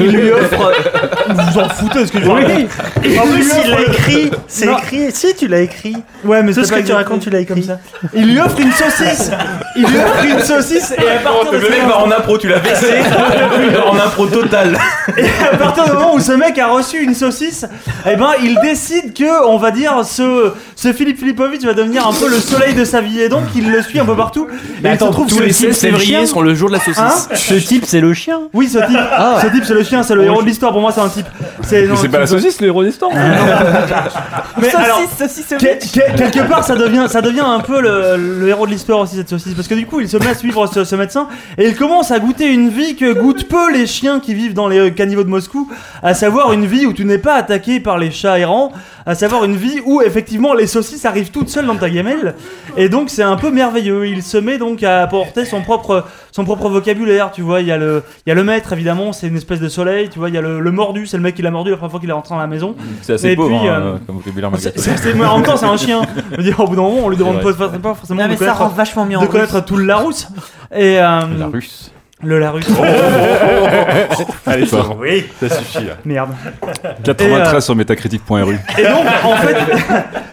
Il lui offre. (laughs) Vous vous en foutez ce que je Oui. Et En plus, il l'a écrit. C'est écrit. Si, tu l'as écrit. Ouais, mais Tout c'est ce que tu racontes, tu l'as écrit. comme ça. Il lui offre une saucisse. Il lui offre une saucisse et à partir de Le ce mec va en impro, tu l'as vexé. (laughs) en impro total. Et à partir du moment où ce mec a reçu une saucisse, eh ben il décide que, on va dire, ce, ce Philippe Filipovitch va devenir un peu le soleil de sa vie et donc il le suit un peu partout. Et il se trouve tous les type, 16 c'est le février chien. seront le jour de la saucisse. Hein Ce type, c'est le chien. Oui, ce type, ce type c'est le chien, c'est le héros de l'histoire. Pour moi, c'est un type. C'est non, Mais c'est pas la saucisse, le héros d'histoire. (laughs) Mais alors, Saucisse, saucisse, que- que- quelque part, ça devient, ça devient un peu le, le héros de l'histoire aussi cette saucisse, parce que du coup, il se met à suivre ce, ce médecin et il commence à goûter une vie que goûtent peu les chiens qui vivent dans les euh, caniveaux de Moscou, à savoir une vie où tu n'es pas attaqué par les chats errants, à savoir une vie où effectivement les saucisses arrivent toutes seules dans ta gamelle, et donc c'est un peu merveilleux. Il se met donc à apporter son propre, son propre vocabulaire. Tu vois, il y a le, il y a le maître évidemment, c'est une espèce de soleil. Tu vois, il y a le, le mordu, c'est le mec qui l'a mordu la première fois qu'il est rentré dans la maison. C'est assez Et pauvre puis, hein, euh, comme vocabulaire C'est- mais en même temps, c'est un chien. Je veux dire, au bout d'un moment, on lui demande pas, pas forcément Non, de mais ça connaître, rend vachement mieux en de connaître tout le Larousse. Et, euh, La russe. Le Larus. Allez, ça, Oui. ça suffit là. Merde. 93 Et, euh, sur metacritic.ru. Et donc, en fait,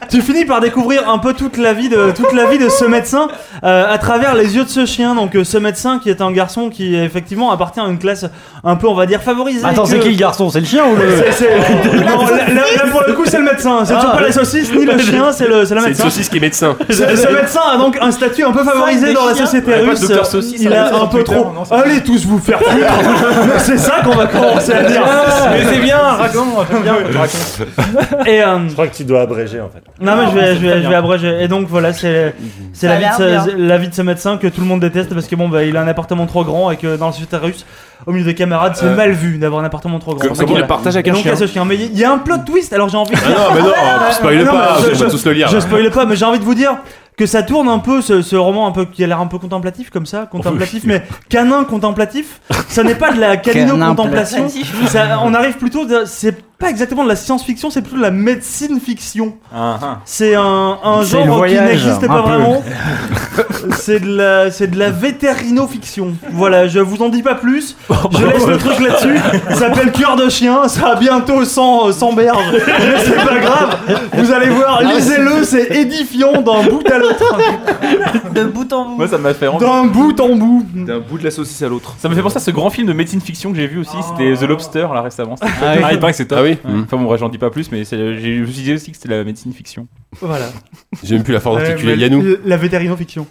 tu finis par découvrir un peu toute la vie de, toute la vie de ce médecin euh, à travers les yeux de ce chien. Donc, euh, ce médecin qui est un garçon qui, effectivement, appartient à une classe un peu, on va dire, favorisée. Attends, que- c'est qui le garçon? C'est le chien ou le. C'est- c'est- (laughs) Non, là, pour le coup, c'est le médecin. C'est toujours Ah. pas la saucisse ni le (laughs) chien, c'est le, c'est le C'est une médecin. saucisse qui est médecin. Ce, ce médecin a donc un statut un peu favorisé dans la société russe. Il a un peu trop. Allez tous vous faire foutre. (laughs) c'est ça qu'on va commencer à dire. Mais c'est bien, raconte, j'aime bien. Et euh, Je crois que tu dois abréger en fait. non mais je vais, je vais, je vais abréger. Et donc voilà, c'est c'est la, vie de ce- bien. la vie de ce médecin que tout le monde déteste parce que bon bah il a un appartement trop grand et que dans la société russe, au milieu des camarades, c'est Euh, mal vu d'avoir un appartement trop grand. Comme ça qu'il le partage avec Et un donc, il y chien. a ce chien. Mais il y a un plot twist. Alors j'ai envie. De Ah non, mais non, (laughs) oh, spoil Non, pas, mais on je- va tous le lire. Je spoil pas, mais j'ai envie de vous dire que ça tourne un peu ce, ce roman un peu qui a l'air un peu contemplatif comme ça, contemplatif, mais canin contemplatif. Ça n'est pas de la (laughs) canino contemplation. Ça- On arrive plutôt, de- c'est pas exactement de la science-fiction, c'est plutôt de la médecine fiction. Ah, ah. C'est un, genre qui n'existe pas peu. vraiment. (laughs) c'est de la, c'est de la vétérino-fiction. Voilà, je vous en dis pas plus. (laughs) Je laisse le truc là-dessus. Ça s'appelle Cœur de chien. Ça a bientôt 100, 100 berges. Mais c'est pas grave. Vous allez voir, lisez-le, c'est édifiant d'un bout à l'autre. De bout en bout. Moi, ça m'a fait envie. D'un bout en bout. D'un bout de la saucisse à l'autre. Ça me fait penser à ce grand film de médecine fiction que j'ai vu aussi, c'était The Lobster là récemment. Ah il paraît que c'est top. Ah oui Enfin bon, bref, j'en dis pas plus, mais c'est- j'ai- je me suis dit aussi que c'était la médecine fiction. Voilà. (laughs) J'ai même plus la d'articuler. mais Yannou. La vétérino-fiction.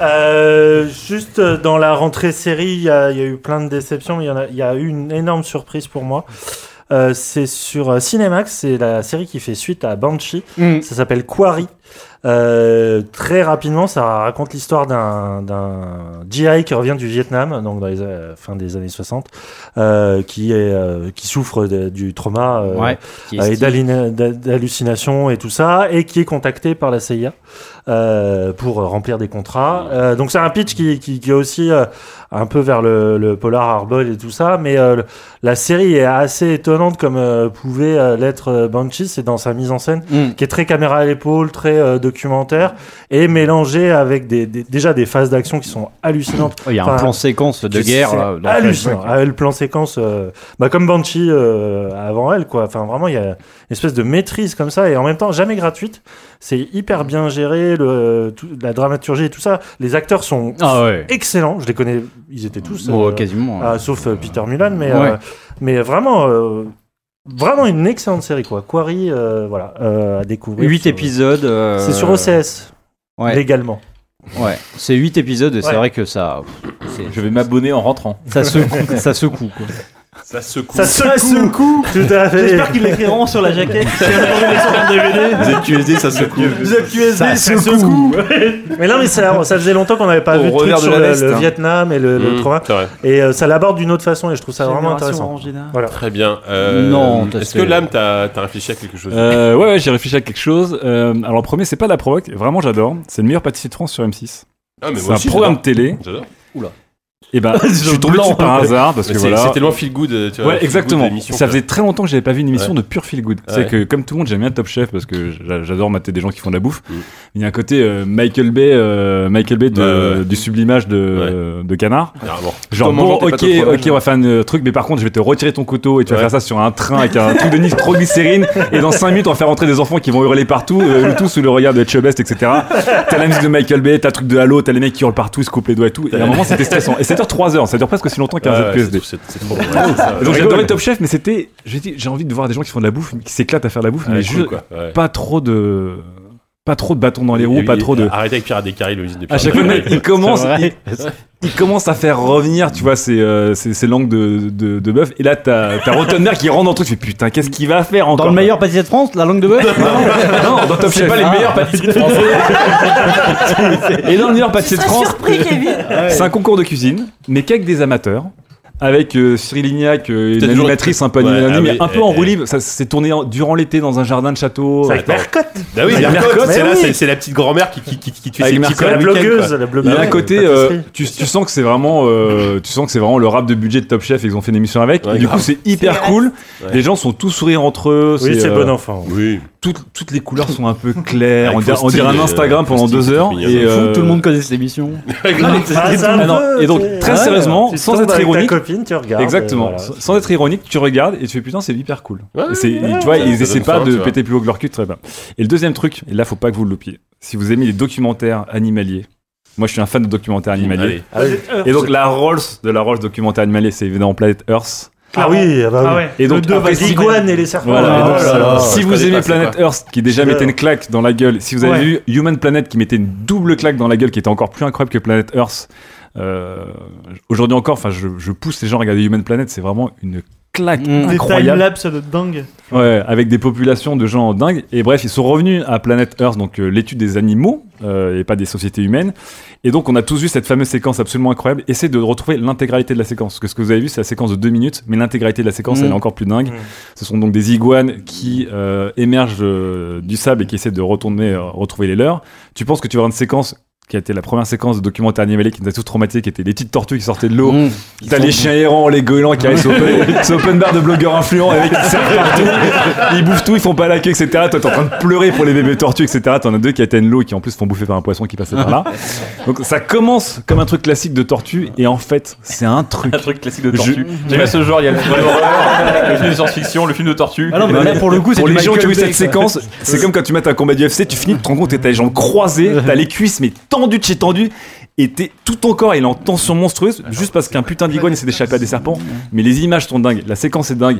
Euh, juste euh, dans la rentrée série, il y, a il y a eu plein de déceptions, mais il y, en a- il y a eu une énorme surprise pour moi. Euh, c'est sur euh, Cinemax, c'est la série qui fait suite à Banshee. Ça s'appelle Quarry. Euh, très rapidement, ça raconte l'histoire d'un d'un GI qui revient du Vietnam, donc dans les euh, fin des années 60, euh, qui est euh, qui souffre de- du trauma Ouais, et d'hallucinations et tout ça, et qui est contacté par la CIA pour remplir des contrats. Donc c'est un pitch qui, qui, qui est aussi un peu vers le, le polar hardball et tout ça, mais le- la série est assez étonnante comme pouvait l'être Banshee, c'est dans sa mise en scène Mm. qui est très caméra à l'épaule, très euh, documentaire, et mélangé avec des, des- déjà des phases d'action qui sont hallucinantes. Il y a un Enfin, plan séquence de guerre. là, dans hallucinant. Flashback. Ah, le plan séquence, euh, bah, comme Banshee euh, avant elle, quoi. Enfin, vraiment, il y a une espèce de maîtrise comme ça, et en même temps, jamais gratuite. C'est hyper bien géré, le, tout- la dramaturgie et tout ça. Les acteurs sont Ah ouais. excellents. Je les connais, ils étaient tous. Euh, quasiment. ah, sauf euh, Peter Mulan, mais, Ouais. euh, mais vraiment. Vraiment une excellente série quoi. Quarry, euh, voilà, euh, à découvrir. 8 sur- épisodes. euh, C'est sur OCS Ouais. légalement. Ouais, c'est 8 épisodes et c'est vrai que ça. c'est- Je vais m'abonner en rentrant. Ça secoue, (laughs) ça secoue quoi. Ça secoue. Ça secoue. Tout à fait. J'espère qu'ils l'écriront sur la jaquette. Si on DVD. ZQSD, ça secoue. ZQSD, Ça ça secoue. secoue. Mais non, mais ça, ça faisait longtemps qu'on n'avait pas Au vu de truc de sur le, hein. Vietnam et le, le Mmh, trauma. c'est vrai. Et euh, ça l'aborde d'une autre façon et je trouve ça vraiment intéressant. Voilà. Très bien. Euh, Non, t'as Est-ce que l'âme, t'as as réfléchi à quelque chose? Euh, ouais, ouais, j'ai réfléchi à quelque chose. Euh, alors, le premier, c'est pas de la provoque. Vraiment, j'adore. C'est le meilleur pâtissier de France sur M6. Ah, mais C'est un programme télé. J'adore. Et ben, (laughs) je suis tombé blanc. dessus par hasard parce que voilà. c'est tellement feel good. Tu vois, Ouais, feel exactement. good Ça faisait très longtemps que j'avais pas vu une émission Ouais. de pure feel good. Ouais. C'est que comme tout le monde, j'aime bien Top Chef parce que j'a- j'adore mater des gens qui font de la bouffe. Mm. Il y a un côté euh, Michael Bay, euh, Michael Bay de, Ouais, ouais. du sublimage de, euh, de canard. Genre bon, ok, ok, on va faire un euh, truc, mais par contre, je vais te retirer ton couteau et tu vas Ouais. faire ça sur un train avec un truc de nitroglycérine et dans 5 minutes, on va faire rentrer des enfants qui vont hurler partout, euh, le tout sous le regard de Chubest, etc. T'as la musique de Michael Bay, t'as le truc de Halo, t'as les mecs qui hurlent partout, ils se coupent les doigts et tout. Et à un moment, c'était stressant. Et dure 3 heures, ça dure presque aussi longtemps qu'un bon. (laughs) Ouais, ça, Donc j'adorais Top Chef, mais c'était, j'ai envie de voir des gens qui font de la bouffe, qui s'éclatent à faire de la bouffe, mais juste pas trop de, pas trop de bâtons dans les roues, pas trop de. Arrêtez avec Pirates des Caraïbes, le de À chaque fois, il commence, il, il commence à faire revenir, tu vois, ses, euh, ses, ses langues de, de, de bœuf. Et là, t'as, t'as Rottenberg qui rentre dans le truc, tu fais putain, qu'est-ce qu'il va faire encore Dans le meilleur pâtissier de France, la langue de bœuf Non, dans Top C'est Chef. pas les meilleures pâtisseries de France. (laughs) Et dans le meilleur pâtissier de France, surpris, Kevin. c'est un concours de cuisine, mais qu'avec des amateurs. Avec euh, Cyril Lignac, euh, une animatrice un peu Ouais, animée, ah mais oui, un peu eh, en roue libre. Ça s'est tourné en- durant l'été dans un jardin de château. C'est avec. Mercotte. Bah oui, Mercotte, Mercotte, c'est là, oui. c'est- c'est la petite grand-mère qui, qui, qui, qui Avec ses petits la blogueuse, la Il y blogueuse. a un côté, euh, tu, tu sens que c'est vraiment, euh, tu sens que c'est vraiment le rap de budget de Top Chef et ils ont fait une émission avec. Ouais, et du grave. coup, c'est hyper C'est cool. Ouais. Les gens sont tous sourires entre eux. Oui, c'est euh, bon enfant. Oui. toutes, toutes les couleurs sont un peu claires. Avec on dirait, on dirait un euh, Instagram pendant deux heures. Et, euh, Tout le monde connaît cette émission. (laughs) Ah, Ah et donc, très ouais, sérieusement, sans être ironique- copine, tu regardes. Exactement. euh, voilà. Sans- être ironique, tu regardes et tu fais putain, c'est hyper cool. Ouais, Et c'est- ouais, tu vois, ça- ils essaient pas de péter plus haut que leur cul, très bien. Et le deuxième truc, et là, faut pas que vous le loupiez. Si vous aimez les documentaires animaliers, moi je suis un fan de documentaires animaliers. Allez. Ah. Et donc la Rolls de la Rolls documentaire animalier, c'est évidemment Planet Earth. Ah oui, ah bah oui. Ah ouais. Et donc, Le après, les iguanes et les serpents. Voilà, et Oh donc, là là. si je vous aimez Planet Earth, qui déjà C'est mettait une claque dans la gueule, si vous avez Ouais. vu Human Planet qui mettait une double claque dans la gueule, qui était encore plus incroyable que Planet Earth, aujourd'hui encore, enfin, je, je pousse les gens à regarder Human Planet, c'est vraiment une claque Mm. Des incroyable. timelapses de dingue. Ouais, avec des populations de gens dingues. Et bref, ils sont revenus à Planet Earth, donc euh, l'étude des animaux euh, et pas des sociétés humaines. Et donc, on a tous vu cette fameuse séquence absolument incroyable. Essayez de retrouver l'intégralité de la séquence. Parce que ce que vous avez vu, c'est la séquence de deux minutes, mais l'intégralité de la séquence, Mm. elle est encore plus dingue. Mm. Ce sont donc des iguanes qui euh, émergent euh, du sable et qui essaient de retourner, euh, retrouver les leurs. Tu penses que tu vas avoir une séquence qui a été la première séquence de documentaire animalier qui nous a tous traumatisés, qui était les petites tortues qui sortaient de l'eau. Mmh. T'as les chiens errants, les goélands qui arrivent sur (laughs) open, bar de blogueurs influents avec qui servent partout. Ils bouffent tout, ils font pas la queue, etc. Toi, t'es en train de pleurer pour les bébés tortues, etc. T'en as deux qui atteignent l'eau et qui en plus font bouffer par un poisson qui passait par là. Donc ça commence comme un truc classique de tortue et en fait, c'est un truc. Un truc classique de tortue. J'aime bien ce genre, il y a le film d'horreur, (laughs) le film de science-fiction, le film de tortue. Ah non, mais là, pour le coup, c'est Pour les gens qui ont vu Michael cette séquence, c'est comme quand tu mets un combat du UFC, tu finis, tu te rends compte que t'as les jambes croisées, t'as les cuisses mais tendues de chez tendues, et t'es tout ton corps il est en tension monstrueuse, juste parce qu'un putain d'iguane essaie d'échapper à des serpents. Mais les images sont dingues, la séquence est dingue,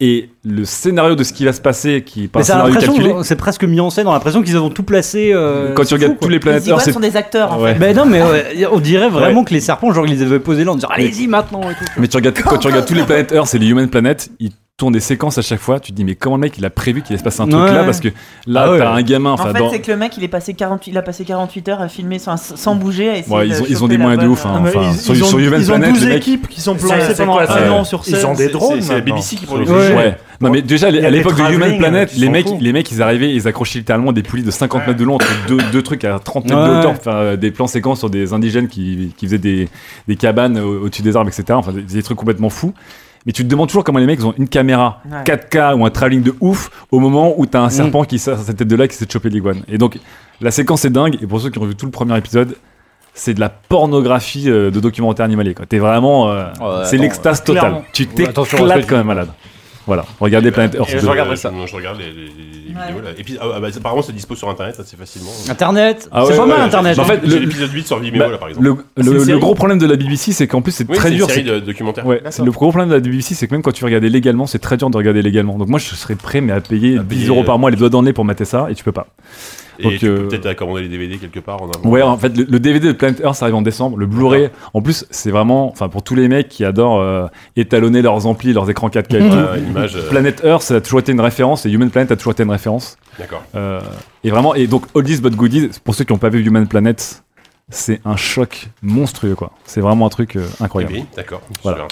et le scénario de ce qui va se passer, qui est pas un scénario calculé. c'est presque mis en scène, on a l'impression qu'ils ont tout placé. euh, Quand tu regardes fou, tous les planètes Les sont des acteurs en Ouais. fait. Ben non, mais ouais, on dirait vraiment que les serpents, genre, ils les avaient posés là en disant allez-y maintenant et tout. Mais tu regardes, quand tu regardes tous les planètes Earth et les Human Planet, ils tournent des séquences à chaque fois. Tu te dis, mais comment le mec il a prévu qu'il allait se passer un truc là Parce que là, Ah ouais. t'as un gamin. En Enfin, fait, dans- c'est que le mec, il, est passé 48, il a passé 48 heures à filmer sans, sans bouger. À Ouais, ils ont- ils des moyens de ouf, hein. euh, Ah, enfin, ils, sur- ils ont, sur Human ils ont Planet, 12 les mecs- équipes qui sont placées pendant quoi, un an sur ils scène. ont des drones, C'est la. BBC qui prend Ouais. Non mais déjà à a l'époque de Human Planet, les mecs, les mecs ils arrivaient, ils accrochaient littéralement des poulies de 50 mètres de long entre deux, deux trucs à 30 mètres de hauteur, enfin euh, des plans séquences sur des indigènes qui, qui faisaient des, des cabanes au- au-dessus des arbres, etc. Enfin des trucs complètement fous. Mais tu te demandes toujours comment les mecs ont une caméra Ouais. 4K ou un travelling de ouf au moment où t'as un serpent qui sort sa tête de là qui de choper l'iguane. Et donc la séquence est dingue. Et pour ceux qui ont vu tout le premier épisode, c'est de la pornographie euh, de documentaire animalier. T'es vraiment, euh, Ouais, c'est l'extase totale. Tu t'éclates quand même malade. Voilà, regardez Planet Earth. Je regarderai ça. Je, je regarde les, les- les vidéos là. Et puis, ah, bah, apparemment, c'est dispo sur internet assez facilement. Internet, Ah c'est ouais, pas mal Internet. j'ai- en fait, l'épisode 8 sur Vimeo Bah, là par exemple. Le, Ah, c'est le- une le série gros problème de la BBC, c'est qu'en plus c'est Oui, très c'est dur. une série c'est- de documentaires. Ouais, D'accord. c'est le gros problème de la BBC, c'est que même quand tu regardais légalement, c'est très dur de regarder légalement. Donc moi, je serais prêt, mais à payer 10 payer, euros euh, par mois les doigts dans le nez pour mater ça, et tu peux pas. Et Donc, tu euh, peux peut-être commander les DVD quelque part en avant. Ouais, en fait, le, le DVD de Planet Earth arrive en décembre. Le Blu-ray, en plus, c'est vraiment, enfin, pour tous les mecs qui adorent euh, étalonner leurs amplis, leurs écrans 4K et Ouais, (laughs) tout. ouais, l'image, euh, Planet Earth, ça a toujours été une référence, et Human Planet a toujours été une référence. D'accord. Euh, et vraiment, et donc, Oldies but Goodies, pour ceux qui n'ont pas vu Human Planet, c'est un choc monstrueux, quoi. C'est vraiment un truc euh, incroyable. bien, d'accord. Voilà.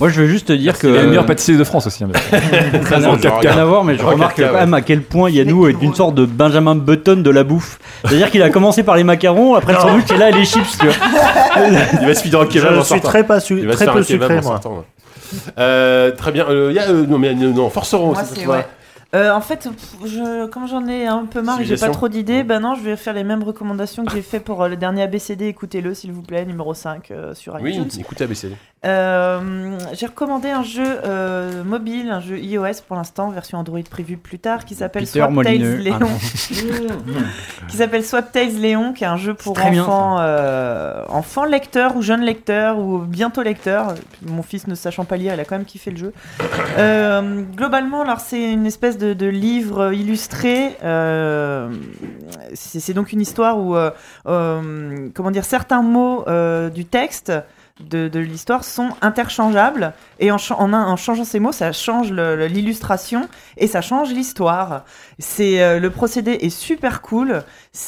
Moi, je veux juste te dire que. Il y a le meilleur pâtissier de France aussi. hein, bien sûr. Ça n'a En 4K. rien à voir, mais je remarque 4K, quand même à quel point Yannou est une sorte de Benjamin Button de la bouffe. C'est-à-dire qu'il a commencé par les macarons, après le sandwich et là les chips, tu vois. (laughs) Il va se fider en kebab Je en suis sortant. très, pas su- très peu un sucré, moi. sortant, ouais. Euh, très bien. Euh, y a euh, non mais euh, non Forceron Moi, aussi. c'est ouais. Euh, en fait, je, comme j'en ai un peu marre et j'ai pas trop d'idées, ben non, je vais faire les mêmes recommandations que j'ai fait pour euh, le dernier ABCD. Écoutez-le, s'il vous plaît, numéro 5 euh, sur Oui, iTunes. écoutez ABCD. Euh, j'ai recommandé un jeu euh, mobile, un jeu iOS pour l'instant, version Android prévue plus tard, qui s'appelle Swap Molineux. Tales Ah Léon. (laughs) (laughs) qui s'appelle Swap Tales Léon, qui est un jeu pour enfants, euh, enfants lecteurs ou jeunes lecteurs ou bientôt lecteurs. Mon fils ne sachant pas lire, il a quand même kiffé le jeu. Euh, globalement, alors c'est une espèce de, de livre illustré. euh, c'est c'est donc une histoire où, euh, euh, comment dire, certains mots euh, du texte de, l'histoire sont interchangeables et en, en, changeant ces mots, ça change l'illustration et ça change l'histoire. C'est euh, le procédé est super cool.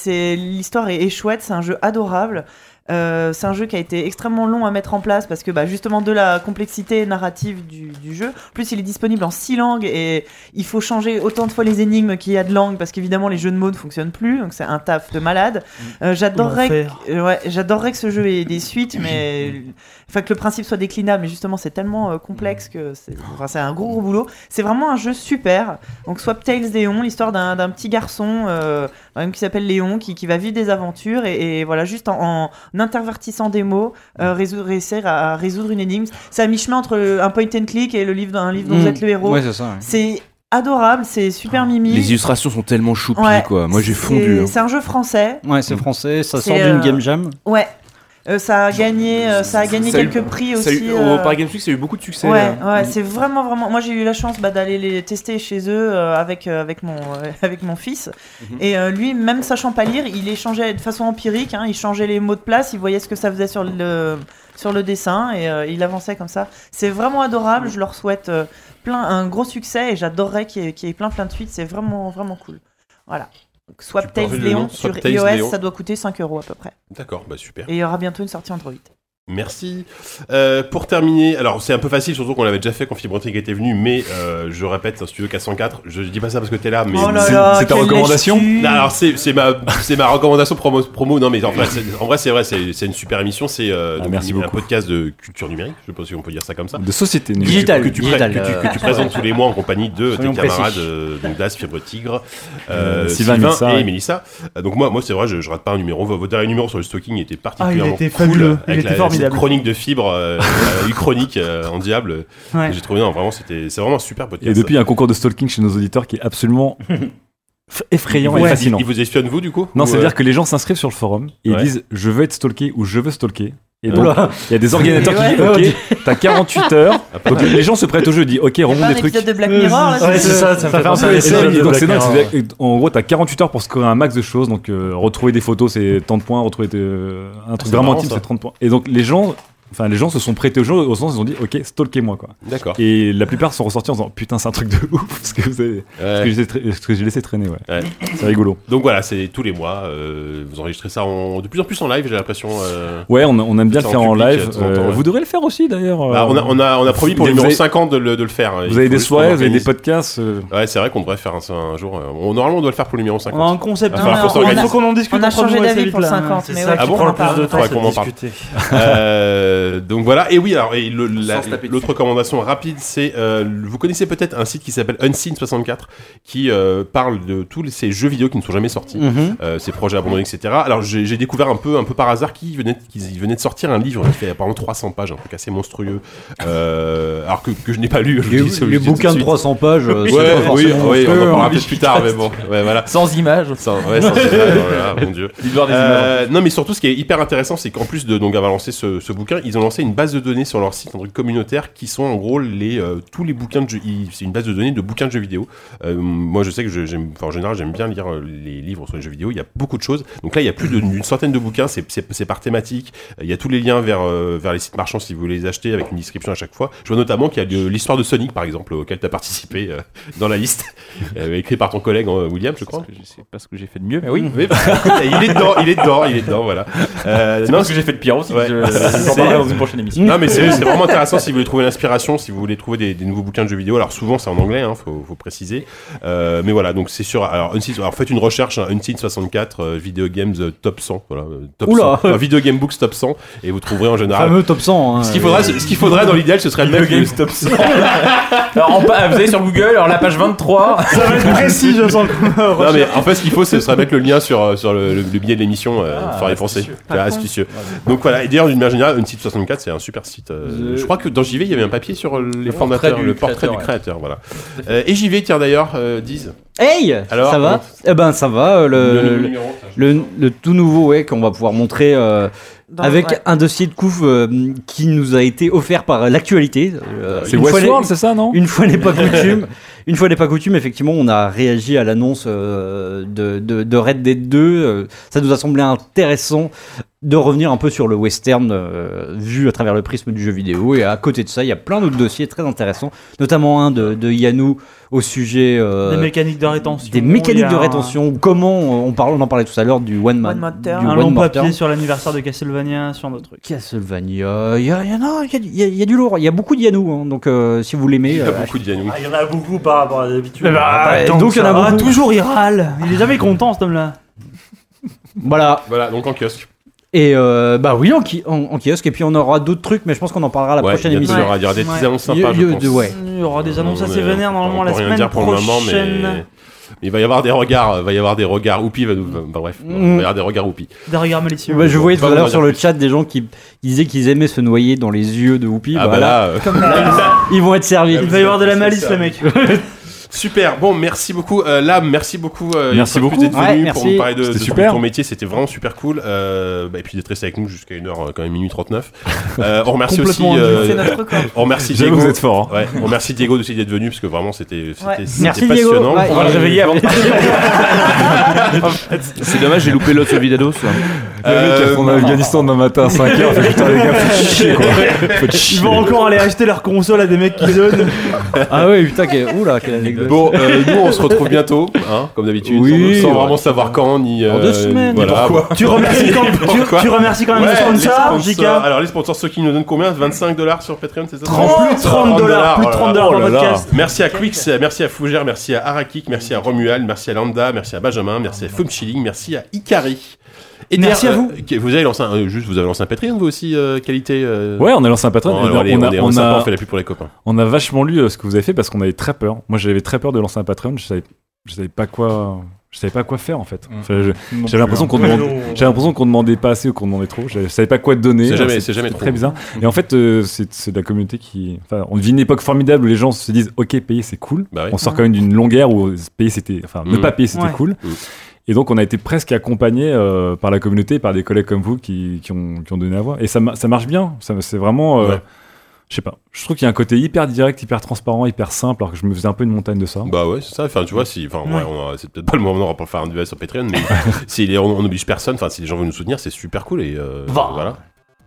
L'histoire est, est chouette, c'est un jeu adorable. Euh, c'est un jeu qui a été extrêmement long à mettre en place parce que bah, justement de la complexité narrative du, du jeu. En plus, il est disponible en six langues et il faut changer autant de fois les énigmes qu'il y a de langues parce qu'évidemment les jeux de mots ne fonctionnent plus. Donc c'est un taf de malade. Euh, j'adorerais, que- euh, ouais, j'adorerais que ce jeu ait des suites, mais (clears throat) enfin que le principe soit déclinable. Mais justement, c'est tellement euh, complexe que c'est, enfin, c'est un gros gros boulot. C'est vraiment un jeu super. Donc Swap Tales Léon, l'histoire d'un, d'un petit garçon euh, même qui s'appelle Léon, qui, qui va vivre des aventures et, et voilà juste en, en intervertissant des mots, euh, résoudre, réussir à, à résoudre une énigme. C'est à mi-chemin entre le- un point and click et le livre d'un livre dont Mm. vous êtes le héros. Ouais, c'est ça, ouais. C'est adorable, c'est super mimi. Les illustrations sont tellement choupies, Ouais, quoi. Moi, j'ai c'est- fondu. hein. C'est un jeu français. Ouais, c'est français, ça C'est, sort d'une euh, game jam. Ouais. Euh, ça a gagné, euh, ça a gagné Ça a eu- quelques prix ça eu- aussi. au euh, Paris Games Week, ça a eu beaucoup de succès. Ouais, c'est vraiment, vraiment. Moi, j'ai eu la chance bah, d'aller les tester chez eux euh, avec, euh, avec, mon, euh, (laughs) avec mon fils. Mhm. Et euh, lui, même sachant pas lire, il échangeait de façon empirique. hein, il changeait les mots de place, il voyait ce que ça faisait sur le, sur le dessin et euh, il avançait comme ça. C'est vraiment adorable. Je leur souhaite euh, plein, un gros succès et j'adorerais qu'il y, y ait plein, plein de suites. C'est vraiment, vraiment cool. Voilà. Swap Tales Léon sur iOS, Léon. ça doit coûter 5 euros à peu près. D'accord, bah super. Et il y aura bientôt une sortie Android. Merci. Euh, pour terminer, alors c'est un peu facile, surtout qu'on l'avait déjà fait quand Fibrotique était venu, mais euh, je répète, c'est un studio K104. Je dis pas ça parce que t'es là, mais Oh là c'est là, c'est ta recommandation. Non, alors c'est c'est ma c'est ma recommandation promo, promo. Non, mais en vrai, c'est- en vrai, c'est vrai, c'est c'est une super émission. C'est euh, merci un beaucoup. podcast de culture numérique. Je sais pas si on peut dire ça comme ça. De société Que- numérique. que tu, Digital, que tu- que tu présentes tous les mois en compagnie de tes camarades, euh, donc Das, Fibre Tigre, Euh, euh, Sylvain, Sylvain, Mélissa, et ouais. Mélissa. Donc moi, moi c'est vrai, je, je rate pas un numéro. Votre dernier numéro sur le stalking était particulièrement était cool, formidable. cette chronique de Fibre, euh, (laughs) une chronique euh, en diable. Ouais. J'ai trouvé non, vraiment, c'était, c'est vraiment un super podcast. Et depuis, il y a un concours de stalking chez nos auditeurs qui est absolument (laughs) effrayant et fascinant. il vous espionne vous du coup Non, c'est-à-dire euh, que les gens s'inscrivent sur le forum et Ouais. ils disent je veux être stalké ou je veux stalker. Et donc, il y a des organisateurs qui Ouais. disent ok, t'as 48 heures. Donc les gens se prêtent au jeu, disent ok, remonte des trucs. de Black Mirror là Ouais, c'est- ça, me fait un peu donc c'est En gros, t'as 48 heures pour scorer un max de choses. Donc, euh, retrouver des photos, c'est tant de points. Retrouver euh, un truc c'est vraiment c'est 30 points. Et donc, les gens, enfin, les gens se sont prêtés au jeu au sens où ils ont dit, ok, stalkez-moi, quoi. D'accord. Et la plupart sont ressortis en disant, putain, c'est un truc de (laughs) ouf, ce que vous avez, ce Ouais. que j'ai tra- ce que j'ai laissé traîner, ouais. Ouais. C'est rigolo. Donc voilà, c'est tous les mois. euh, vous enregistrez ça en, de plus en plus en live, j'ai l'impression. euh, Ouais, on, on aime bien le faire en public, live. Euh. Vous devrez le faire aussi, d'ailleurs. bah, on, a, on, a, on a promis pour le numéro avez- 50 de le, de le faire. Il Vous avez des soirées, vous avez des podcasts. euh, Ouais, c'est vrai qu'on devrait faire un, ça un jour. euh, on- normalement, on doit le faire pour le numéro 50. On a un concept. Va Non, falloir mais qu'on on- s'organise. Il faut qu'on en discute. On a changé d'avis pour le là. 50, C'est mais ça ouais, Ah bon plus de temps, qu'on en parle. Euh, donc voilà, et oui, alors la- l'autre recommandation rapide, c'est euh, vous connaissez peut-être un site qui s'appelle Unseen64 qui euh, parle de tous les- ces jeux vidéo qui ne sont jamais sortis, Mhm. euh, ces projets abandonnés, etc. Alors j'ai j'ai découvert un peu, un peu par hasard qu'ils venaient, qu'ils venaient de sortir un livre qui fait apparemment 300 pages, un truc assez monstrueux, euh, alors que, que je n'ai pas lu. je Les, dis- les de bouquins de suite. 300 pages, Ouais, c'est pas oui, oui, on en parlera hein. plus tard, mais bon, ouais, voilà. Sans images. Sans, ouais, sans images, voilà, mon dieu. (laughs) Des Euh, non, mais surtout, ce qui est hyper intéressant, c'est qu'en plus de donc avoir lancé ce, ce bouquin, ils ont lancé une base de données sur leur site, un truc communautaire, qui sont en gros les euh, tous les bouquins de jeux. ils- C'est une base de données de bouquins de jeux vidéo. Euh, moi, je sais que je- j'aime, enfin, en général, j'aime bien lire euh, les livres sur les jeux vidéo. Il y a beaucoup de choses. Donc là, il y a plus d'une centaine de bouquins. C'est, c'est, c'est par thématique. Il y a tous les liens vers euh, vers les sites marchands si vous voulez les acheter avec une description à chaque fois. Je vois notamment qu'il y a de- l'histoire de Sonic, par exemple, auquel tu as participé euh, (laughs) dans la liste, (laughs) euh, écrit par ton collègue euh, William, je crois. Parce que je sais pas ce que j'ai fait de mieux, mais oui. Oui, (laughs) bah, écoute, il est dedans, il est dedans, il est dedans, voilà. Euh, C'est non, ce que j'ai fait de pire aussi. Ouais. Je, dans une prochaine émission. Non, mais c'est vraiment intéressant si vous voulez trouver l'inspiration, si vous voulez trouver des, des nouveaux bouquins de jeux vidéo. Alors souvent c'est en anglais, hein, faut, faut préciser. Euh, mais voilà, donc c'est sur. Alors, Unseen- alors faites une recherche, hein, Unseen 64 euh, Video Games euh, Top 100, voilà, euh, top Oula. 100. Enfin, Video Game Books Top 100, et vous trouverez en général. fameux top 100. hein. Ce qu'il faudrait, ce qu'il faudrait dans l'idéal, ce serait le même Games Top 100. (laughs) Alors, en vous allez sur Google, alors la page 23. Ça va être (laughs) précis, je sens. Non mais en fait ce qu'il faut ce serait mettre le lien sur, sur le, le, le billet de l'émission euh, Ah, et Français astucieux. C'est astucieux donc voilà et d'ailleurs d'une manière générale Unseen 64 c'est un super site euh, Je- je crois que dans JV il y avait un papier sur les Le fondateurs portrait du le portrait du créateur, voilà. Euh, et JV tiens d'ailleurs euh, disent Hey Alors, Ça va Eh ben ça va, euh, le, Le nouveau le, numéro, ça, le- le tout nouveau ouais, qu'on va pouvoir montrer euh, avec ouais. un dossier de couve euh, qui nous a été offert par l'actualité. Euh, C'est une fois Westworld, n'est- c'est ça, non Une fois n'est pas (laughs) coutume. Une fois n'est pas coutume, effectivement, on a réagi à l'annonce euh, de, de, de Red Dead 2. euh, ça nous a semblé intéressant de revenir un peu sur le western euh, vu à travers le prisme du jeu vidéo. Et à côté de ça, il y a plein d'autres dossiers très intéressants, notamment un de, de Yanu au sujet euh, Des mécaniques de rétention. des mécaniques de un- rétention. Comment on parle, on en parlait tout à l'heure du one man, One du. Un one long papier turn. sur l'anniversaire de Castlevania, sur d'autres trucs. Castlevania, il y, y en a, il y y a- il y a du lourd, il y a beaucoup de Yanou, hein, donc euh, si vous l'aimez. Il y a euh, beaucoup de Yanou. Ah, Il y en a beaucoup par rapport à d'habitude. Eh ben, Ah, tant donc que il y en a beaucoup. toujours il râle. Il est jamais content cet homme-là. Voilà. Voilà, donc en kiosque. Et euh, bah oui, en, ki- en- en kiosque. Et puis on aura d'autres trucs, mais je pense qu'on en parlera à la Ouais, prochaine émission. Il y aura, il y aura des petites annonces sympas, il y a- je pense. de- ouais. Il y aura des annonces Non, assez vénères normalement la semaine dire pour le moment, prochaine. mais il va y avoir des regards, il va y avoir des regards. Oupi va nous, bah, bref, il va y avoir des regards Oupi. Des regards malicieux. Bah, je voyais tout à l'heure sur le plus. chat des gens qui disaient qu'ils aimaient se noyer dans les yeux de Whoopi. Ah bah voilà. là, euh, Comme (laughs) Ils vont être servis. Il va y avoir de la malice, les mecs. (laughs) Super, bon, merci beaucoup. Euh, Lab, merci beaucoup. euh, Merci beaucoup. d'être venu Ouais, pour nous parler de, C'était de super. ton métier, c'était vraiment super cool. Euh, bah, et puis d'être resté avec nous jusqu'à 1h, quand même minuit 39. Euh, on remercie aussi. Euh, On remercie Diego. vous êtes fort. hein. Ouais, on remercie Diego aussi d'être venu parce que vraiment c'était Ouais. passionnant. On va le réveiller avant de (laughs) C'est dommage, j'ai loupé l'autre Vidados. Le mec qui a Euh, son Afghanistan demain matin à 5h, fait putain les gars, faut (laughs) chier quoi. Faut Ils chier. vont encore aller acheter leur console à des mecs qui donnent. Ah ouais, putain, oula, quelle anecdote. Bon, euh, nous on se retrouve bientôt, hein, comme d'habitude, Oui, sans, sans ouais. vraiment savoir quand ni. Dans deux euh, semaines. Voilà. Tu remercies quand, (laughs) tu, Pourquoi tu remercies quand même Ouais, les sponsors. JK. Alors les sponsors, ceux qui nous donnent combien? 25 dollars sur Patreon, c'est ça? 30, plus de 30 dollars, plus de 30 dollars Oh par là là. podcast. Merci à Quix, merci à Fougère, merci à Arakik, merci à Romuald, merci à Lambda, merci à Benjamin, merci à Foam Chilling, merci à Ikari. Et Merci à vous. euh, qui- vous avez lancé un, euh, juste, vous avez lancé un Patreon, vous aussi, euh, qualité. euh, Ouais, on a lancé un alors, allez, on, a, on est- on, on sympa, a, on fait la pub pour les copains. on a vachement lu euh, ce que vous avez fait parce qu'on avait très peur. Moi, j'avais très peur de lancer un Patreon. Je savais, je savais pas quoi. Je savais pas quoi faire en fait. Enfin, Non J'avais l'impression plus, qu'on hein. demandait, j'avais l'impression qu'on demandait pas assez ou qu'on demandait trop. Je savais pas quoi te donner. C'est jamais- c'est jamais trop. très bizarre. Et en fait, euh, c'est c'est de la communauté qui. Enfin, on vit une époque formidable où les gens se disent, ok, payer c'est cool. Bah oui. On sort quand même d'une longue ère où payer c'était, enfin, ne Mm. pas payer c'était Ouais. cool. Mm. Et donc, on a été presque accompagné euh, par la communauté, par des collègues comme vous qui, qui, ont, qui ont donné la voix. Et ça, ma- ça marche bien. Ça, c'est vraiment. euh, Ouais. Je sais pas. Je trouve qu'il y a un côté hyper direct, hyper transparent, hyper simple, alors que je me faisais un peu une montagne de ça. Bah ouais, c'est ça. Enfin, tu vois, si, enfin, ouais, on a- c'est peut-être pas le moment pour faire un duel sur Patreon, mais (laughs) si les- on, on oblige personne, enfin, si les gens veulent nous soutenir, c'est super cool et euh, Va. voilà.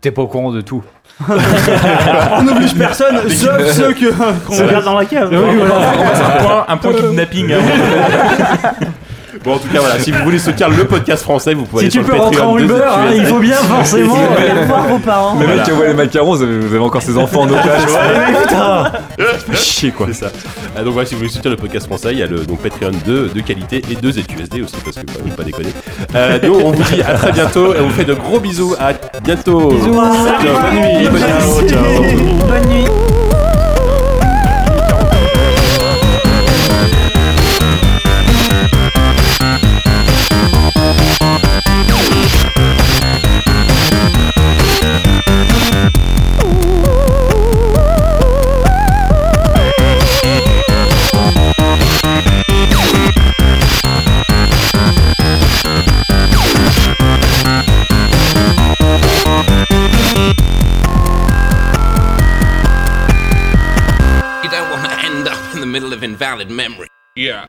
T'es pas au courant de tout. (laughs) On n'oblige personne, sauf ceux que- (laughs) qu'on regarde dans la cave. un point, un point kidnapping. hein. Bon, en tout cas, voilà, si vous voulez soutenir le podcast français, vous pouvez Si aller tu sur peux le rentrer en Patreon de Uber, The hein, QSD. il faut bien forcément. (laughs) Allez voir vos parents. Le mec qui envoie les macarons, vous avez, vous avez encore ses enfants en otage. (laughs) Putain. Chier quoi. C'est ça. Ah, donc voilà, si vous voulez soutenir le podcast français, il y a le donc Patreon de, de qualité et deux ZQSD aussi parce que bah, faut pas déconner. Euh, donc on vous dit à très bientôt et on vous fait de gros bisous. À bientôt. Bisous. Ciao, bonne nuit. Bonne nuit. Ciao. Bonne nuit. Invalid memory. Yeah.